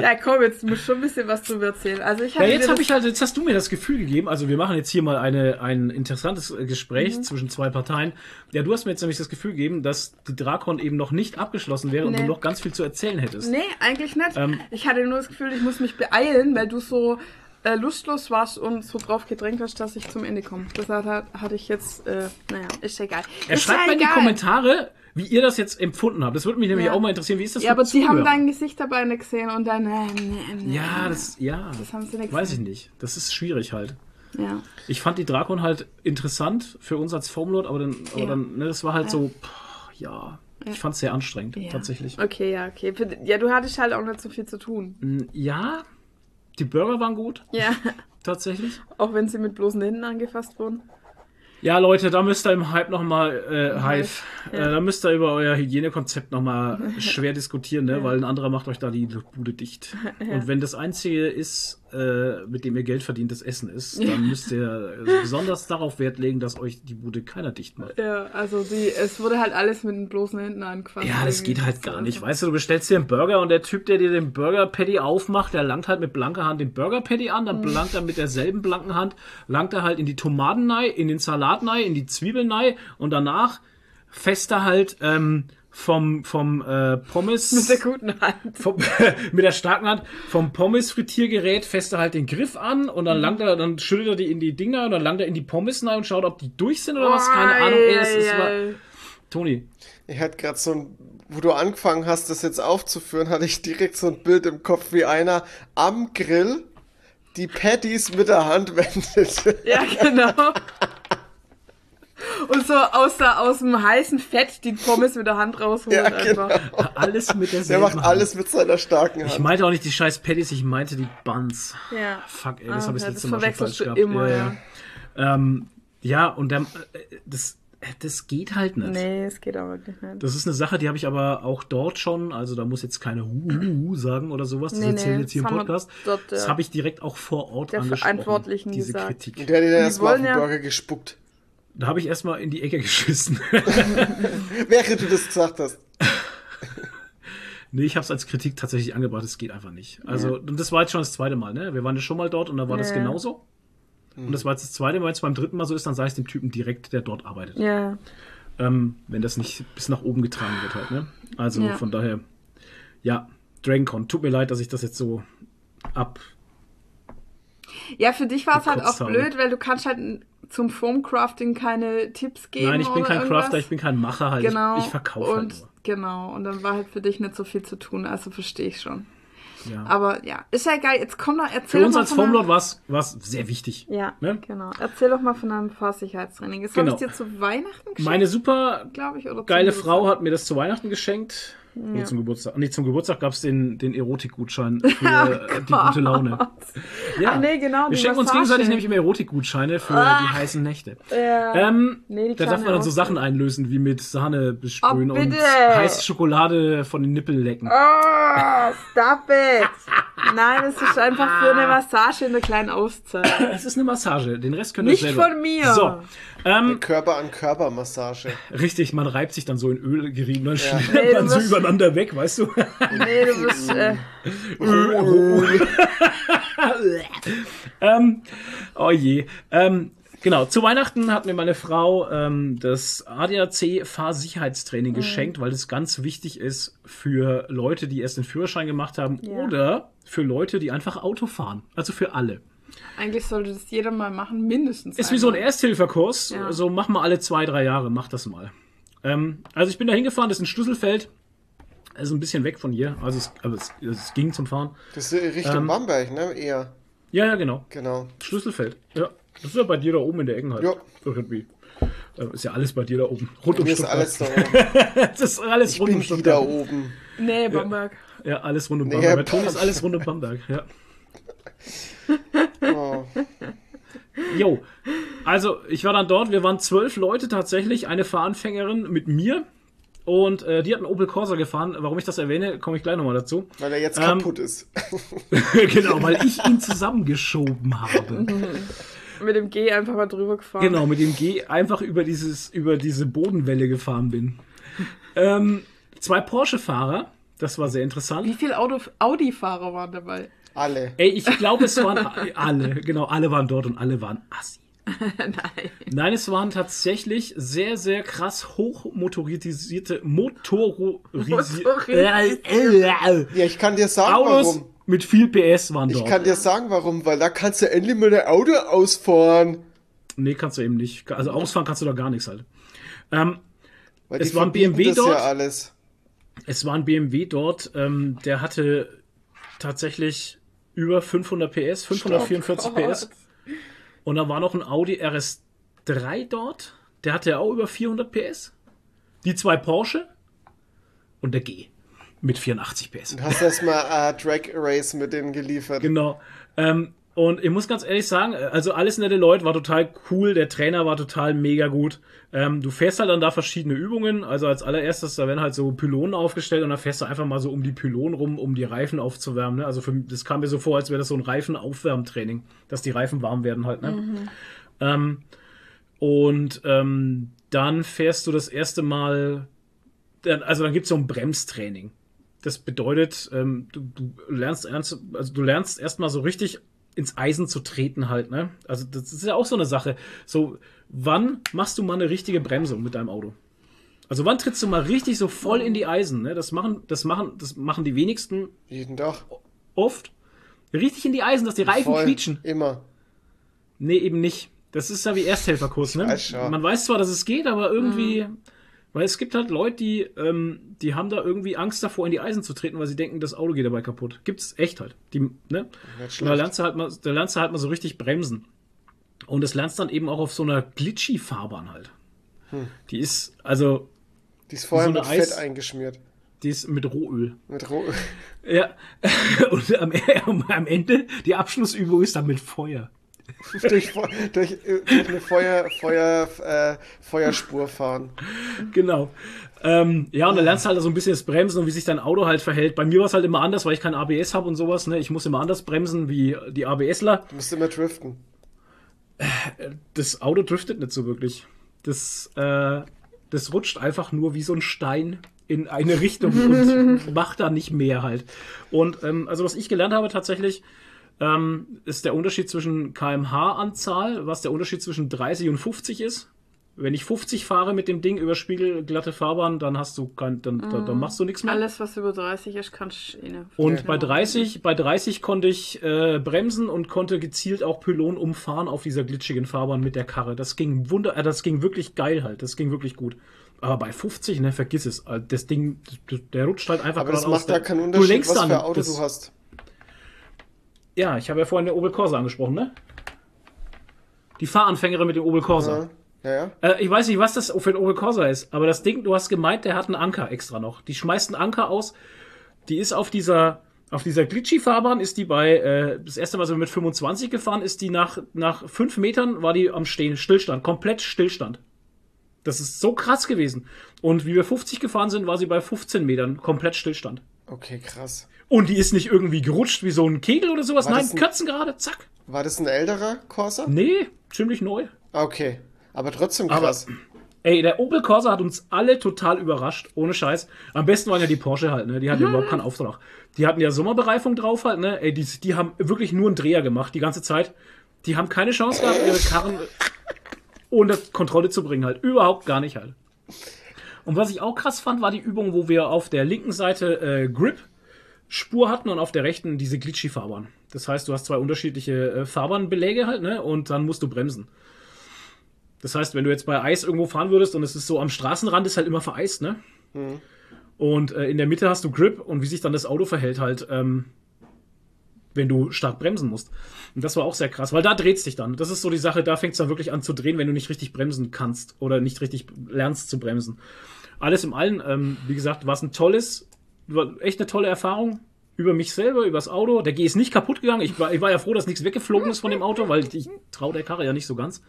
Ja, komm, jetzt musst du schon ein bisschen was drüber erzählen. Also ich Ja, jetzt habe ich halt, jetzt hast du mir das Gefühl gegeben, also wir machen jetzt hier mal eine, ein interessantes äh, Gespräch Mhm. zwischen zwei Parteien. Ja, du hast mir jetzt nämlich das Gefühl gegeben, dass die Drakon eben noch nicht abgeschlossen wäre und Nee. du noch ganz viel zu erzählen hättest. Nee, eigentlich nicht. Ähm, ich hatte nur das Gefühl, ich muss mich beeilen, weil du so äh, lustlos warst und so drauf gedrängt hast, dass ich zum Ende komme. Das hat, hatte ich jetzt, äh, naja, ist ja egal. Er ist schreibt ja mal in die. Kommentare, wie ihr das jetzt empfunden habt. Das würde mich nämlich Ja. auch mal interessieren. Wie ist das Ja, aber die haben dein Gesicht dabei nicht gesehen und dann, ähm, ähm, Ja, das, ja. Das haben sie nicht Weiß ich gesehen. nicht. Das ist schwierig halt. Ja. Ich fand die Drakon halt interessant für uns als Foamlord, aber dann, aber Ja. dann ne, das war halt so, pff, ja. Ich fand es sehr anstrengend, tatsächlich. Okay, ja, okay. Ja, du hattest halt auch nicht so viel zu tun. Ja, die Burger waren gut, Ja, tatsächlich. auch wenn sie mit bloßen Händen angefasst wurden. Ja, Leute, da müsst ihr im Hype nochmal, äh, Hive, Ja. äh, da müsst ihr über euer Hygienekonzept nochmal schwer diskutieren, ne? weil ein anderer macht euch da die Bude dicht. Und wenn das Einzige ist, äh, mit dem ihr Geld verdient, das Essen ist, dann müsst ihr äh, besonders darauf Wert legen, dass euch die Bude keiner dicht macht. Ja, also die, es wurde halt alles mit den bloßen Händen angefasst. Ja, das geht halt gar nicht. Weißt du, du bestellst dir einen Burger und der Typ, der dir den Burger Patty aufmacht, der langt halt mit blanker Hand den Burger Patty an, dann langt er mit derselben blanken Hand, langt er halt in die Tomaten in den Salat in die Zwiebeln und danach fässt er halt ähm, vom, vom äh, Pommes. Mit der guten Hand. vom, mit der starken Hand vom Pommes-Frittiergerät fässt er halt den Griff an und dann langt er, dann schüttet er die in die Dinger und dann langt er in die Pommes rein und schaut, ob die durch sind oder was. Keine Ahnung. Ey, das ist war, Toni. Ich hatte gerade so ein, wo du angefangen hast, das jetzt aufzuführen, hatte ich direkt so ein Bild im Kopf, wie einer am Grill die Patties mit der Hand wendet. Ja, genau. Und so aus, der, aus dem heißen Fett die Pommes mit der Hand rausholt. Ja, genau. einfach. Alles mit Der derselben macht Hand. alles mit seiner starken Ich Hand. meinte auch nicht die scheiß Patties, ich meinte die Buns. Ja. Fuck, ey, das Ah, habe ich ja, das letzte das Mal schon falsch du gehabt. immer, ja, ja. Ähm, ja, und der, äh, das, das geht halt nicht. Nee, es geht aber wirklich nicht. Das ist eine Sache, die habe ich aber auch dort schon, also da muss jetzt keine Hu, Hu, Hu sagen oder sowas, das Nee, erzähle ich nee, jetzt hier im Podcast. dort, das äh, habe ich direkt auch vor Ort der angesprochen. Verantwortlichen diese gesagt. Kritik. Und der hat dir erstmal auf den ja- Burger gespuckt. Da habe ich erstmal in die Ecke geschissen. Während du das gesagt hast. nee, ich habe es als Kritik tatsächlich angebracht, es geht einfach nicht. Also, und das war jetzt schon das zweite Mal, ne? Wir waren ja schon mal dort und da war das Ja. genauso. Und das war jetzt das zweite Mal, wenn es beim dritten Mal so ist, dann sage ich dem Typen direkt, der dort arbeitet. Ja. Ähm, wenn das nicht bis nach oben getragen wird halt, ne? Also Ja. von daher, ja, DragonCon, tut mir leid, dass ich das jetzt so ab. Ja, für dich war es halt auch blöd, weil du kannst halt zum Foamcrafting keine Tipps geben. Nein, ich bin kein irgendwas. Crafter, ich bin kein Macher halt. Genau. Ich, ich verkaufe und, halt nur. Genau, und dann war halt für dich nicht so viel zu tun, also verstehe ich schon. Ja. Aber ja, ist ja geil. Jetzt komm doch, erzähl Für doch uns mal als Formlord war es sehr wichtig. Ja, Ne? genau. Erzähl doch mal von deinem Fahrsicherheitstraining. Das Genau. habe ich dir zu Weihnachten geschenkt, Meine super glaube ich. Oder geile Frau hat mir das zu Weihnachten geschenkt. Nee, zum Geburtstag. Nee, zum Geburtstag gab es den, den Erotikgutschein für äh, die gute Laune. Ja. Ach nee, genau, Wir schenken uns gegenseitig nämlich immer Erotikgutscheine für die heißen Nächte. Ja. Ähm, Nee, da darf man kleine dann so. Sachen einlösen, wie mit Sahne besprühen Oh, und heiße Schokolade von den Nippeln lecken. Oh, stop it! Nein, es ist einfach für eine Massage in der kleinen Auszeit. Es ist eine Massage, den Rest könnt ihr Nicht selber. von mir. So, ähm, Körper-an-Körper-Massage. richtig, man reibt sich dann so in Öl gerieben, dann schlägt Nee, man so übereinander weg, weißt du? Nee, du bist. Äh, ähm, oh je. Ähm, genau, zu Weihnachten hat mir meine Frau ähm, das ADAC Fahrsicherheitstraining geschenkt, weil es ganz wichtig ist für Leute, die erst den Führerschein gemacht haben Ja. oder für Leute, die einfach Auto fahren. Also für alle. Eigentlich sollte das jeder mal machen, mindestens. Ist wie so ein einmal. Ersthilferkurs. Ja. Also mach mal alle zwei, drei Jahre, mach das mal. Ähm, also ich bin da hingefahren, das ist ein Schlüsselfeld. Das ist ein bisschen weg von hier. Also es, aber es, es ging zum Fahren. Das ist Richtung Ähm, Bamberg, ne? Eher. Ja, ja, genau. Genau. Schlüsselfeld. Ja. Das ist ja bei dir da oben in der Ecke halt. Ja. Irgendwie. Äh, Ist ja alles bei dir da oben. Rund um Mir ist Stuttgart. alles da oben. das ist alles Ich rund bin um die da Stuttgart. oben. Nee, Bamberg. Ja, alles rund um Nee, Bamberg. Bei Toni ist Bamberg. alles rund um Bamberg. Ja. Oh. Jo. Also, ich war dann dort. Wir waren zwölf Leute tatsächlich. Eine Fahranfängerin mit mir. Und äh, die hat einen Opel Corsa gefahren. Warum ich das erwähne, komme ich gleich nochmal dazu. Weil er jetzt Ähm, kaputt ist. genau, weil ich ihn zusammengeschoben habe. Mit dem G einfach mal drüber gefahren. Genau, mit dem G einfach über dieses, über diese Bodenwelle gefahren bin. ähm, zwei Porsche-Fahrer, das war sehr interessant. Wie viele Audi-Fahrer waren dabei? Alle. Ey, ich glaube, es waren alle, genau, alle waren dort und alle waren assi. Nein. Nein, es waren tatsächlich sehr, sehr krass hochmotorisierte, motorisierte Motorisierte. Ja, ich kann dir sagen, Autos warum. mit viel PS waren Ich dort. kann dir sagen, warum, weil da kannst du endlich mal dein Auto ausfahren. nee, kannst du eben nicht. Also ausfahren kannst du da gar nichts halt. Ähm, Weil Es war ein BMW das dort. ja alles. es war ein BMW dort, ähm, der hatte tatsächlich über 500 PS, 544 PS. Und da war noch ein Audi RS3 dort, der hatte auch über 400 PS. Die zwei Porsche und der G mit 84 PS. Du hast erstmal äh, Drag Race mit denen geliefert. Genau. Ähm, und ich muss ganz ehrlich sagen, also alles nette Leute, war total cool, der Trainer war total mega gut. Ähm, du fährst halt dann da verschiedene Übungen, also als allererstes, da werden halt so Pylonen aufgestellt und dann fährst du einfach mal so um die Pylonen rum, um die Reifen aufzuwärmen. Ne? Also für, das kam mir so vor, als wäre das so ein Reifenaufwärmtraining, dass die Reifen warm werden halt. Ne? Ähm, und ähm, dann fährst du das erste Mal, also dann gibt's so ein Bremstraining. Das bedeutet, ähm, du, du lernst ernst, also du lernst erstmal so richtig ins Eisen zu treten halt, ne? Also das ist ja auch so eine Sache. So, wann machst du mal eine richtige Bremsung mit deinem Auto? Also wann trittst du mal richtig so voll in die Eisen, ne? Das machen, das machen, das machen die wenigsten Jeden Tag. oft. Richtig in die Eisen, dass die Reifen Voll. quietschen. Immer. Nee, eben nicht. Das ist ja wie Ersthelferkurs, ne? weiß schon. Man weiß zwar, dass es geht, aber irgendwie. Weil es gibt halt Leute, die, ähm, die haben da irgendwie Angst davor, in die Eisen zu treten, weil sie denken, das Auto geht dabei kaputt. Gibt's echt halt. Die, ne? Und da lernst du halt mal, da lernst du halt mal so richtig bremsen. Und das lernst dann eben auch auf so einer glitchy Fahrbahn halt. Hm. Die ist, also, Die ist vorher so mit Fett Eis- eingeschmiert. die ist mit Rohöl. Mit Ro Ja. Und am, am Ende, die Abschlussübung ist dann mit Feuer. durch, durch, äh, durch eine Feuer, Feuer, äh, Feuerspur fahren. Genau. Ähm, ja, und dann lernst du halt so ein bisschen das Bremsen und wie sich dein Auto halt verhält. Bei mir war es halt immer anders, weil ich kein ABS habe und sowas. Ne? Ich muss immer anders bremsen wie die ABSler. Du musst immer driften. Das Auto driftet nicht so wirklich. Das, äh, das rutscht einfach nur wie so ein Stein in eine Richtung und macht da nicht mehr halt. Und ähm, also was ich gelernt habe tatsächlich, ähm, ist der Unterschied zwischen kmh-Anzahl, was der Unterschied zwischen 30 und 50 ist. Wenn ich 50 fahre mit dem Ding über spiegelglatte Fahrbahn, dann hast du kein, dann, dann, dann machst du nichts mehr. Alles, was über 30 ist, kannst du eh nicht. Und bei 30, bei 30 konnte ich äh, bremsen und konnte gezielt auch Pylon umfahren auf dieser glitschigen Fahrbahn mit der Karre. Das ging wunder, äh, das ging wirklich geil halt. Das ging wirklich gut. Aber bei 50, ne, vergiss es. Äh, Das Ding, das- der rutscht halt einfach Aber das macht da keinen Du Unterschied, was dann. für Auto das, du hast. Ja, ich habe ja vorhin den Opel Corsa angesprochen, ne? Die Fahranfängerin mit dem Opel Corsa. Ja, ja. ja. Äh, ich weiß nicht, was das für ein Opel Corsa ist, aber das Ding, du hast gemeint, der hat einen Anker extra noch. Die schmeißt einen Anker aus. Die ist auf dieser, auf dieser Glitchy-Fahrbahn, ist die bei, äh, das erste Mal sind wir mit 25 gefahren, ist die nach, nach fünf Metern, war die am Stehen, Stillstand, komplett Stillstand. Das ist so krass gewesen. Und wie wir 50 gefahren sind, war sie bei 15 Metern, komplett Stillstand. Okay, krass. Und die ist nicht irgendwie gerutscht wie so ein Kegel oder sowas. War Nein, ein- Kötzen gerade, zack. War das ein älterer Corsa? Nee, ziemlich neu. Okay. Aber trotzdem Aber- krass. Ey, der Opel Corsa hat uns alle total überrascht, ohne Scheiß. Am besten waren ja die Porsche halt, ne? Die hatten überhaupt keinen Auftrag. Die hatten ja Sommerbereifung drauf halt, ne? Ey, die, die haben wirklich nur einen Dreher gemacht, die ganze Zeit. Die haben keine Chance gehabt, ihre Karren unter Kontrolle zu bringen halt. Überhaupt gar nicht halt. Und was ich auch krass fand, war die Übung, wo wir auf der linken Seite äh, Grip Spur hatten und auf der rechten diese Glitchy-Fahrbahn. Das heißt, du hast zwei unterschiedliche äh, Fahrbahnbeläge halt, ne? Und dann musst du bremsen. Das heißt, wenn du jetzt bei Eis irgendwo fahren würdest und es ist so am Straßenrand, ist halt immer vereist, ne? Und äh, in der Mitte hast du Grip und wie sich dann das Auto verhält halt, ähm, wenn du stark bremsen musst. Und das war auch sehr krass, weil da dreht's dich dann. Das ist so die Sache, da fängt's dann wirklich an zu drehen, wenn du nicht richtig bremsen kannst oder nicht richtig lernst zu bremsen. Alles im Allen, ähm, wie gesagt, war es ein tolles, war echt eine tolle Erfahrung über mich selber, übers Auto. Der G ist nicht kaputt gegangen. Ich war, ich war ja froh, dass nichts weggeflogen ist von dem Auto, weil ich, ich traue der Karre ja nicht so ganz.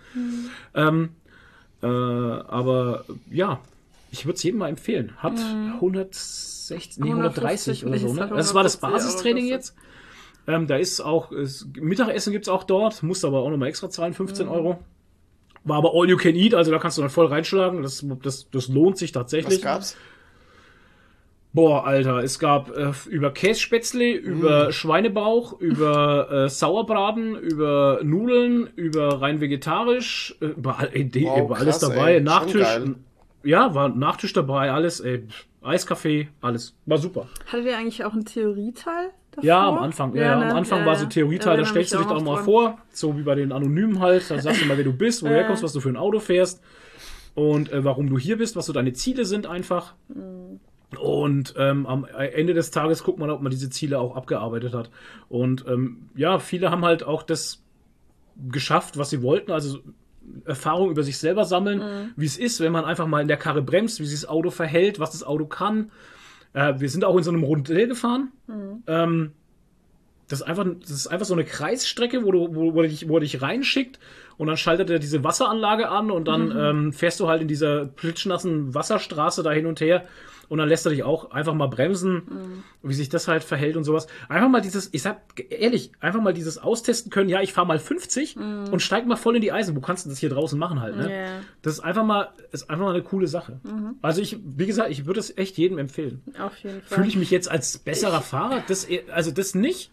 Ähm, äh, aber ja, ich würde es jedem mal empfehlen. Hat 160, nee, 130 oder so. es Ne? Das war das 150 Euro Basistraining jetzt. Ähm, da ist auch, es, Mittagessen gibt's auch dort, musst aber auch nochmal extra zahlen, 15 Euro. War aber all you can eat, also da kannst du dann voll reinschlagen. Das, das, das lohnt sich tatsächlich. Was gab's? Boah, Alter, es gab äh, über Kässpätzle, über Schweinebauch, über äh, Sauerbraten, über Nudeln, über rein vegetarisch, äh, über, all- ey, Wow, über alles krass, dabei. ey, Nachtisch. Ja, war Nachtisch dabei, alles, ey. Eiskaffee, alles. War super. Hattet ihr eigentlich auch einen Theorieteil? Davor? Ja, am Anfang. Ja, ja, ne? am Anfang Ja, war so Theorieteil, Ja, da stellst du dich auch mal dran. vor, so wie bei den Anonymen halt. Da sagst du mal, wer du bist, wo du Ja. herkommst, was du für ein Auto fährst und äh, warum du hier bist, was so deine Ziele sind einfach. Mhm. Und ähm, am Ende des Tages guckt man, ob man diese Ziele auch abgearbeitet hat. Und ähm, ja, viele haben halt auch das geschafft, was sie wollten, also Erfahrung über sich selber sammeln, Mhm. wie es ist, wenn man einfach mal in der Karre bremst, wie sich das Auto verhält, was das Auto kann. Äh, wir sind auch in so einem Rundell gefahren. Mhm. Ähm, das ist einfach, das ist einfach so eine Kreisstrecke, wo du, wo, wo, er dich, wo er dich reinschickt und dann schaltet er diese Wasseranlage an und dann ähm, fährst du halt in dieser plitschnassen Wasserstraße da hin und her und dann lässt er dich auch einfach mal bremsen, wie sich das halt verhält und sowas. Einfach mal dieses, ich sag ehrlich, einfach mal dieses austesten können, ja, ich fahr mal 50 und steig mal voll in die Eisen. Wo kannst du das hier draußen machen halt, ne? Ja. Das ist einfach mal, ist einfach mal eine coole Sache. Also ich, wie gesagt, ich würde es echt jedem empfehlen. Auf jeden Fall. Fühle ich mich jetzt als besserer Fahrer? Das, also das nicht,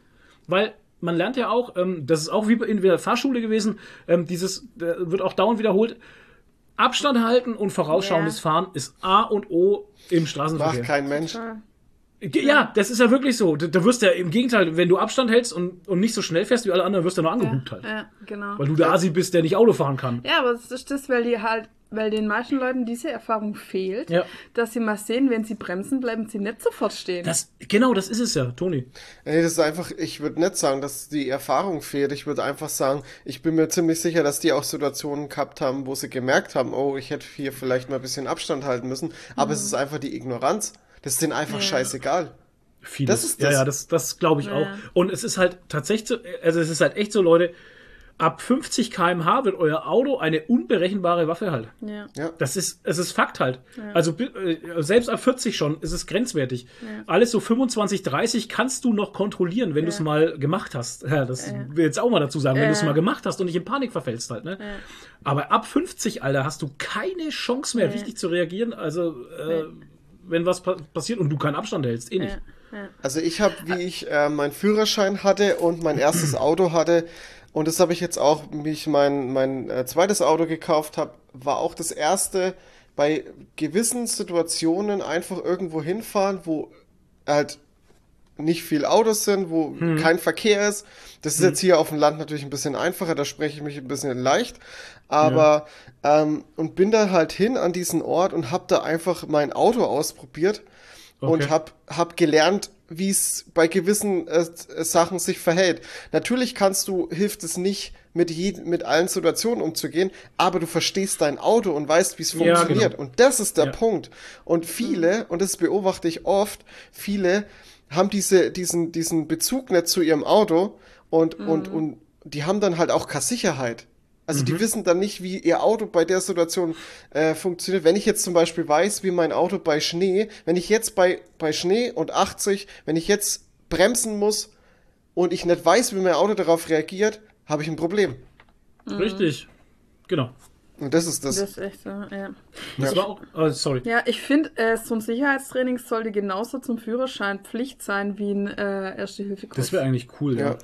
weil man lernt ja auch, ähm, das ist auch wie in der Fahrschule gewesen, ähm, dieses äh, wird auch dauernd wiederholt. Abstand halten und vorausschauendes Ja. Fahren ist A und O im Macht Straßenverkehr. kein Mensch. Ja, das ist ja wirklich so. Da, da wirst du ja im Gegenteil, wenn du Abstand hältst und, und nicht so schnell fährst wie alle anderen, wirst du nur angehupt halt. Ja, genau. Weil du der Asi bist, der nicht Auto fahren kann. Ja, aber das ist das, weil die halt, weil den meisten Leuten diese Erfahrung fehlt, Ja. dass sie mal sehen, wenn sie bremsen, bleiben sie nicht sofort stehen. Das, genau, das ist es ja, Toni. Nee, das ist einfach, ich würde nicht sagen, dass die Erfahrung fehlt. Ich würde einfach sagen, ich bin mir ziemlich sicher, dass die auch Situationen gehabt haben, wo sie gemerkt haben, oh, ich hätte hier vielleicht mal ein bisschen Abstand halten müssen. Aber es ist einfach die Ignoranz. Das ist denen einfach scheißegal. Vieles. Das ist das. Ja, ja, das, das glaube ich Ja. auch. Und es ist halt tatsächlich, so, also es ist halt echt so, Leute, ab 50 km/h wird euer Auto eine unberechenbare Waffe halt. ja. Ja. Das ist, es ist Fakt halt. Also bi- äh, selbst ab 40 schon ist es grenzwertig. Alles so 25, 30 kannst du noch kontrollieren, wenn du es mal gemacht hast. Ja, das will ich jetzt auch mal dazu sagen, wenn Ja. du es mal gemacht hast und nicht in Panik verfällst halt. Ne? Aber ab 50, Alter, hast du keine Chance mehr, richtig zu reagieren. Also äh, wenn was pa passiert und du keinen Abstand hältst, eh nicht. Also ich habe, wie ich äh, meinen Führerschein hatte und mein erstes Auto hatte, und das habe ich jetzt auch, wie ich mein, mein äh, zweites Auto gekauft habe, war auch das erste bei gewissen Situationen einfach irgendwo hinfahren, wo halt nicht viel Autos sind, wo kein Verkehr ist. Das ist jetzt hier auf dem Land natürlich ein bisschen einfacher, da spreche ich mich ein bisschen leicht. Aber ähm, und bin da halt hin an diesen Ort und habe da einfach mein Auto ausprobiert und Okay. hab, hab gelernt, wie es bei gewissen äh, Sachen sich verhält. Natürlich kannst du, hilft es nicht, mit, jed mit allen Situationen umzugehen, aber du verstehst dein Auto und weißt, wie es Ja, funktioniert. genau. Und das ist der Ja. Punkt. Und viele, und das beobachte ich oft, viele haben diese, diesen, diesen Bezug nicht zu ihrem Auto und, und, und die haben dann halt auch keine Sicherheit. Also Mhm. die wissen dann nicht, wie ihr Auto bei der Situation äh, funktioniert. Wenn ich jetzt zum Beispiel weiß, wie mein Auto bei Schnee, wenn ich jetzt bei, bei Schnee und 80, wenn ich jetzt bremsen muss und ich nicht weiß, wie mein Auto darauf reagiert, habe ich ein Problem. Richtig. Genau. Und das ist das. Das ist echt so, ja. Das war auch, oh, sorry. Ja, ich finde, äh, so ein Sicherheitstraining sollte genauso zum Führerschein Pflicht sein wie ein äh, Erste-Hilfe-Kurs. Das wäre eigentlich cool, ja. Ja.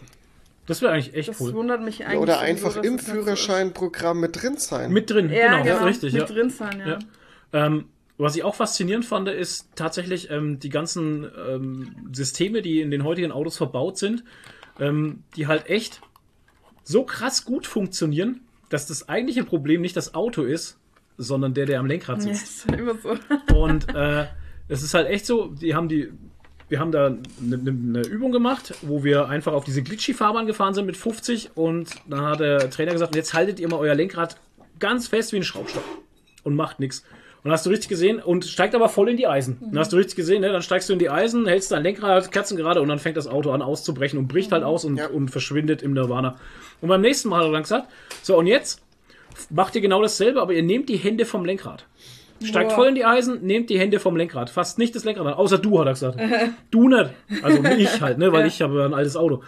Das wäre eigentlich echt Das cool. wundert mich eigentlich. Oder einfach im das so ist. Führerscheinprogramm mit drin sein. Mit drin, Ja, genau, genau, richtig, mit ja. drin sein, ja. Ja. Ähm, was ich auch faszinierend fand, ist tatsächlich ähm, die ganzen ähm, Systeme, die in den heutigen Autos verbaut sind, ähm, die halt echt so krass gut funktionieren, dass das eigentliche Problem nicht das Auto ist, sondern der, der am Lenkrad Ja, sitzt. ist immer so. Und äh, es ist halt echt so, die haben die, wir haben da eine, eine, eine Übung gemacht, wo wir einfach auf diese Glitchy-Fahrbahn gefahren sind mit 50 und dann hat der Trainer gesagt, jetzt haltet ihr mal euer Lenkrad ganz fest wie ein Schraubstock und macht nichts. Und hast du richtig gesehen und steigt aber voll in die Eisen. Dann hast du richtig gesehen, ne? dann steigst du in die Eisen, hältst dein Lenkrad kerzengerade und dann fängt das Auto an auszubrechen und bricht halt aus und, Ja. und verschwindet im Nirvana. Und beim nächsten Mal hat er dann gesagt, so und jetzt macht ihr genau dasselbe, aber ihr nehmt die Hände vom Lenkrad. Steigt Boah. voll in die Eisen, nehmt die Hände vom Lenkrad. Fasst nicht das Lenkrad an, außer du, hat er gesagt. du nicht. Also ich halt, ne, weil ich habe ja ein altes Auto.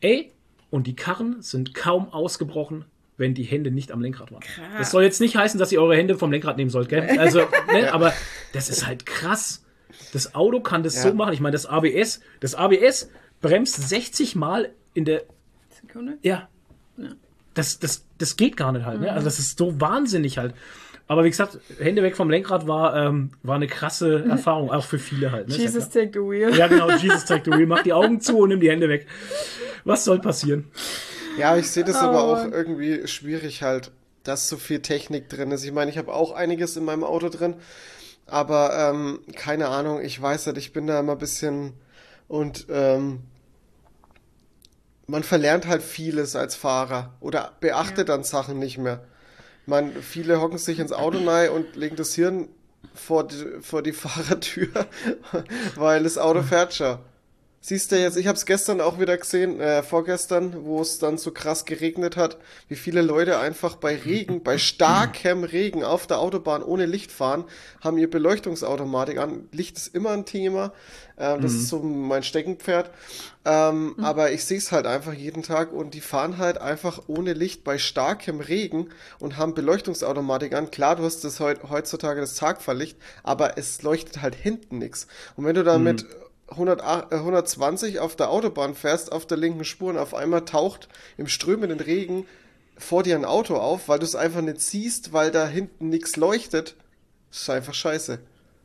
Ey, und die Karren sind kaum ausgebrochen, wenn die Hände nicht am Lenkrad waren. Das soll jetzt nicht heißen, dass ihr eure Hände vom Lenkrad nehmen sollt, gell? Also, ne, aber das ist halt krass. Das Auto kann das Ja. so machen. Ich meine, das ABS, das ABS bremst 60 Mal in der Sekunde. ja. Das, das, das geht gar nicht halt. Ne? Also das ist so wahnsinnig halt. Aber wie gesagt, Hände weg vom Lenkrad war, ähm, war eine krasse Erfahrung, auch für viele halt. Ne? Ja Jesus klar. take the wheel. Ja, genau, Jesus zeigt the wheel, mach die Augen zu und nimm die Hände weg. Was soll passieren? Ja, ich sehe das Oh aber auch irgendwie schwierig halt, dass so viel Technik drin ist. Ich meine, ich habe auch einiges in meinem Auto drin, aber ähm, keine Ahnung, ich weiß nicht, ich bin da immer ein bisschen und ähm, man verlernt halt vieles als Fahrer oder beachtet dann Sachen nicht mehr. Man, viele hocken sich ins Auto rein und legen das Hirn vor die, vor die Fahrertür, weil das Auto fährt schon. Siehst du jetzt, ich habe es gestern auch wieder gesehen, äh, vorgestern, wo es dann so krass geregnet hat, wie viele Leute einfach bei Regen, bei starkem Regen auf der Autobahn ohne Licht fahren, haben ihr Beleuchtungsautomatik an. Licht ist immer ein Thema, ähm, das ist so mein Steckenpferd. Ähm, Aber ich sehe es halt einfach jeden Tag und die fahren halt einfach ohne Licht bei starkem Regen und haben Beleuchtungsautomatik an. Klar, du hast das heut, heutzutage das Tagfahrlicht, aber es leuchtet halt hinten nichts. Und wenn du da mit 100, äh, 120 auf der Autobahn fährst, auf der linken Spur und auf einmal taucht im strömenden Regen vor dir ein Auto auf, weil du es einfach nicht siehst, weil da hinten nichts leuchtet, ist einfach scheiße.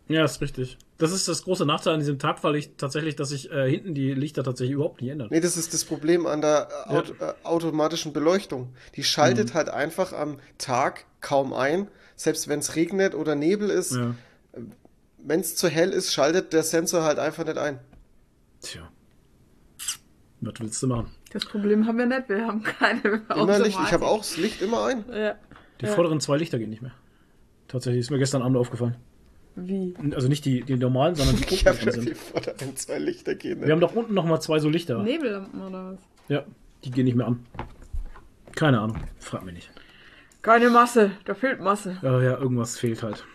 Ja, ist richtig. Das ist das große Nachteil an diesem Tagfahrlicht tatsächlich, dass sich äh, hinten die Lichter tatsächlich überhaupt nicht ändern. Nee, das ist das Problem an der äh, Aut äh, automatischen Beleuchtung. Die schaltet halt einfach am Tag kaum ein, selbst wenn es regnet oder Nebel ist. Ja. Wenn es zu hell ist, schaltet der Sensor halt einfach nicht ein. Tja. Was willst du machen? Das Problem haben wir nicht, wir haben keine Immer Licht, ich habe auch das Licht immer ein. Ja. Die Ja. vorderen zwei Lichter gehen nicht mehr. Tatsächlich ist mir gestern Abend aufgefallen. Wie? Also nicht die, die normalen, sondern die Ich habe sind. die vorderen zwei Lichter gehen. Wir haben doch unten noch mal zwei so Lichter. Nebellampen oder was? Ja, die gehen nicht mehr an. Keine Ahnung, frag mich nicht. Keine Masse, da fehlt Masse. Ja, ja, irgendwas fehlt halt.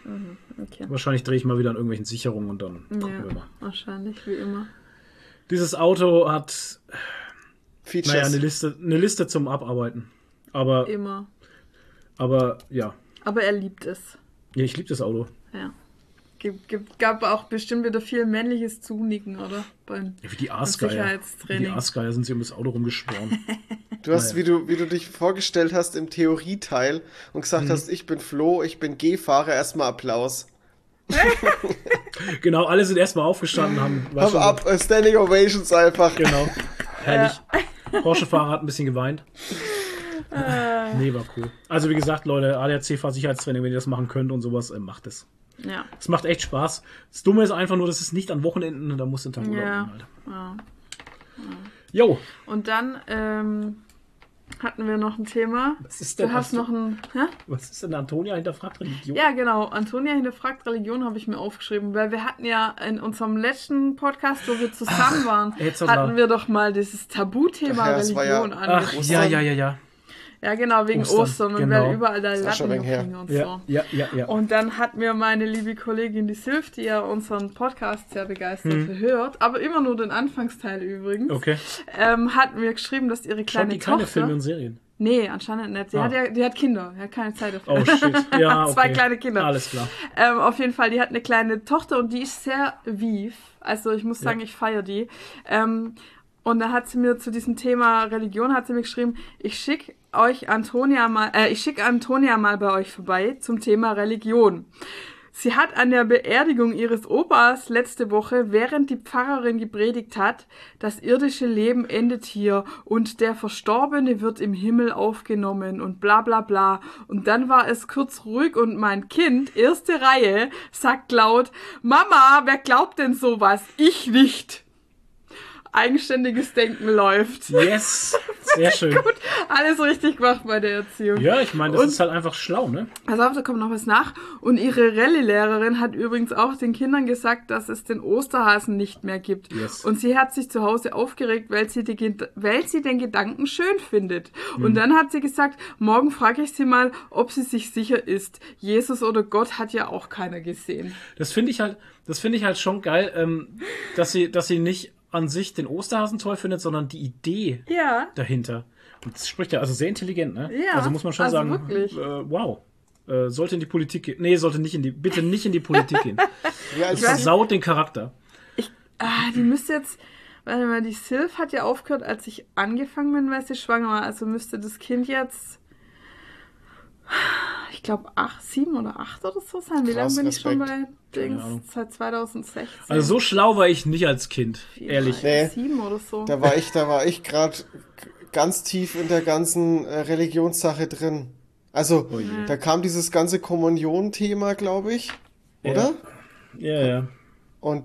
Okay. Wahrscheinlich drehe ich mal wieder an irgendwelchen Sicherungen und dann gucken Ja, wir mal. wahrscheinlich, wie immer. Dieses Auto hat, Features. naja, eine Liste, eine Liste zum Abarbeiten. Aber, Immer. aber ja. Aber er liebt es. ja ich liebe das Auto. Ja. Gibt, gibt, gab auch bestimmt wieder viel männliches Zunicken, oder? Beim Ja, wie die Aasgeier. Wie die. Aasgeier sind sie um das Auto rumgeschworen. Du hast, Naja. wie du, wie du dich vorgestellt hast im Theorieteil und gesagt Mhm. hast, ich bin Flo, ich bin G-Fahrer, erstmal Applaus. genau, alle sind erstmal aufgestanden, haben. war Hab schon so- ab, äh, Standing Ovations einfach. Genau. Herrlich. Porsche-Fahrer hat ein bisschen geweint. Äh. Nee, war cool. Also wie gesagt, Leute, ADAC-Fahrsicherheitstraining, wenn ihr das machen könnt und sowas, äh, macht es. Ja. Es macht echt Spaß. Das Dumme ist einfach nur, dass es nicht an Wochenenden, da muss den Tag Urlaub Ja. Alter. ja. Jo, Und dann ähm, hatten wir noch ein Thema. was ist denn, Du hast noch ein. Hä? was ist denn Antonia hinterfragt Religion? Ja, genau. Antonia hinterfragt Religion habe ich mir aufgeschrieben, weil wir hatten ja in unserem letzten Podcast, wo wir zusammen waren, jetzt hatten wir doch mal dieses Tabuthema Ach ja, ja- Religion Ach, angesprochen. ja, ja, ja, ja. Ja, genau, wegen Ostern, Ostern, und genau. weil überall da ist auch schon Latten lang her. hingen und Ja, so. ja, ja, ja. Und dann hat mir meine liebe Kollegin die Sylph, die ja unseren Podcast sehr begeistert Hm. hört, aber immer nur den Anfangsteil übrigens, Okay. ähm, hat mir geschrieben, dass ihre Schaut kleine die keine Tochter... Filme und Serien? Nee, anscheinend nicht. Sie Ah. hat ja, die hat Kinder, die hat keine Zeit dafür. Oh shit. Ja, okay. Zwei kleine Kinder. Alles klar. Ähm, auf jeden Fall, die hat eine kleine Tochter und die ist sehr viv. Also ich muss sagen, ich feiere die. Ähm, und da hat sie mir zu diesem Thema Religion hat sie mir geschrieben, ich schicke euch Antonia mal, äh, ich schicke Antonia mal bei euch vorbei zum Thema Religion. Sie hat an der Beerdigung ihres Opas letzte Woche, während die Pfarrerin gepredigt hat, das irdische Leben endet hier und der Verstorbene wird im Himmel aufgenommen und bla bla bla. Und dann war es kurz ruhig und mein Kind, erste Reihe, sagt laut, Mama, wer glaubt denn sowas? Ich nicht. Eigenständiges Denken läuft. Yes. Sehr schön. Alles richtig gemacht bei der Erziehung. Ja, ich meine, das Und- ist halt einfach schlau, ne? Auf, da kommt noch was nach. Und ihre Rallye-Lehrerin hat übrigens auch den Kindern gesagt, dass es den Osterhasen nicht mehr gibt. Yes. Und sie hat sich zu Hause aufgeregt, weil sie, die, weil sie den Gedanken schön findet. Mhm. Und dann hat sie gesagt, morgen frage ich sie mal, ob sie sich sicher ist. Jesus oder Gott hat ja auch keiner gesehen. Das finde ich halt, das finde ich halt schon geil, ähm, dass sie, dass sie nicht an sich den Osterhasen toll findet, sondern die Idee Ja. dahinter. Und das spricht ja also sehr intelligent, ne? Ja, also muss man schon also sagen, wirklich. Äh, wow. Äh, sollte in die Politik gehen. Nee, sollte nicht in die, bitte nicht in die Politik gehen. Ja, Das versaut den Charakter. Ah, die müsste jetzt. Warte mal, die Sylph hat ja aufgehört, als ich angefangen bin, weil sie schwanger war. Also müsste das Kind jetzt. Ich glaube, acht, sieben oder acht oder so sein. Wie lange bin ich schon bei. Dings? Seit 2016. Also so schlau war ich nicht als Kind, Vier, ehrlich. Nee. Sieben oder so. Da war ich, da war ich gerade ganz tief in der ganzen äh, Religionssache drin. Also, Oh da kam dieses ganze Kommunion-Thema, glaube ich, oder? Ja, ja. Und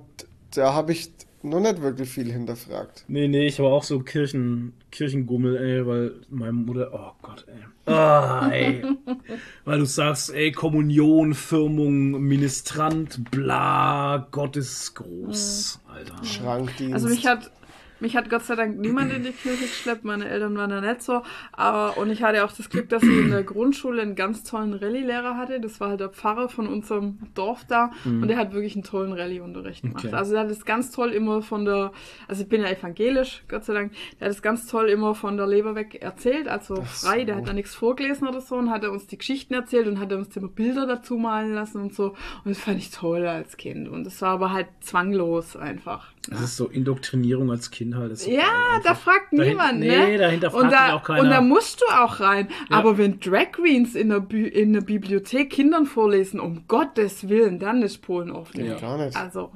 da habe ich noch nicht wirklich viel hinterfragt. Nee, nee, ich war auch so Kirchen, Kirchengummel, ey, weil meine Mutter, oh Gott, ey. Ah, ey. weil du sagst, ey, Kommunion, Firmung, Ministrant, bla, Gott ist groß, Alter. Schrankdienst. Also mich hat, mich hat Gott sei Dank niemand in die Kirche geschleppt, meine Eltern waren da nicht so. Aber, und ich hatte auch das Glück, dass ich in der Grundschule einen ganz tollen Rallye-Lehrer hatte. Das war halt der Pfarrer von unserem Dorf da und der hat wirklich einen tollen Rallye-Unterricht gemacht. Okay. Also der hat es ganz toll immer von der, also ich bin ja evangelisch, Gott sei Dank, der hat es ganz toll immer von der Leber weg erzählt, also frei, der hat da nichts vorgelesen oder so und hat er uns die Geschichten erzählt und hat er uns immer Bilder dazu malen lassen und so. Und das fand ich toll als Kind. Und das war aber halt zwanglos einfach. Das ist so Indoktrinierung als Kind halt. Das Ja, da fragt Dahin- niemand, nee, ne? dahinter fragt und da, auch keiner. Und da musst du auch rein. Ja. Aber wenn Drag Queens in der, in der Bibliothek Kindern vorlesen, um Gottes Willen, dann ist Polen offen. Ja. Gar nicht. Also,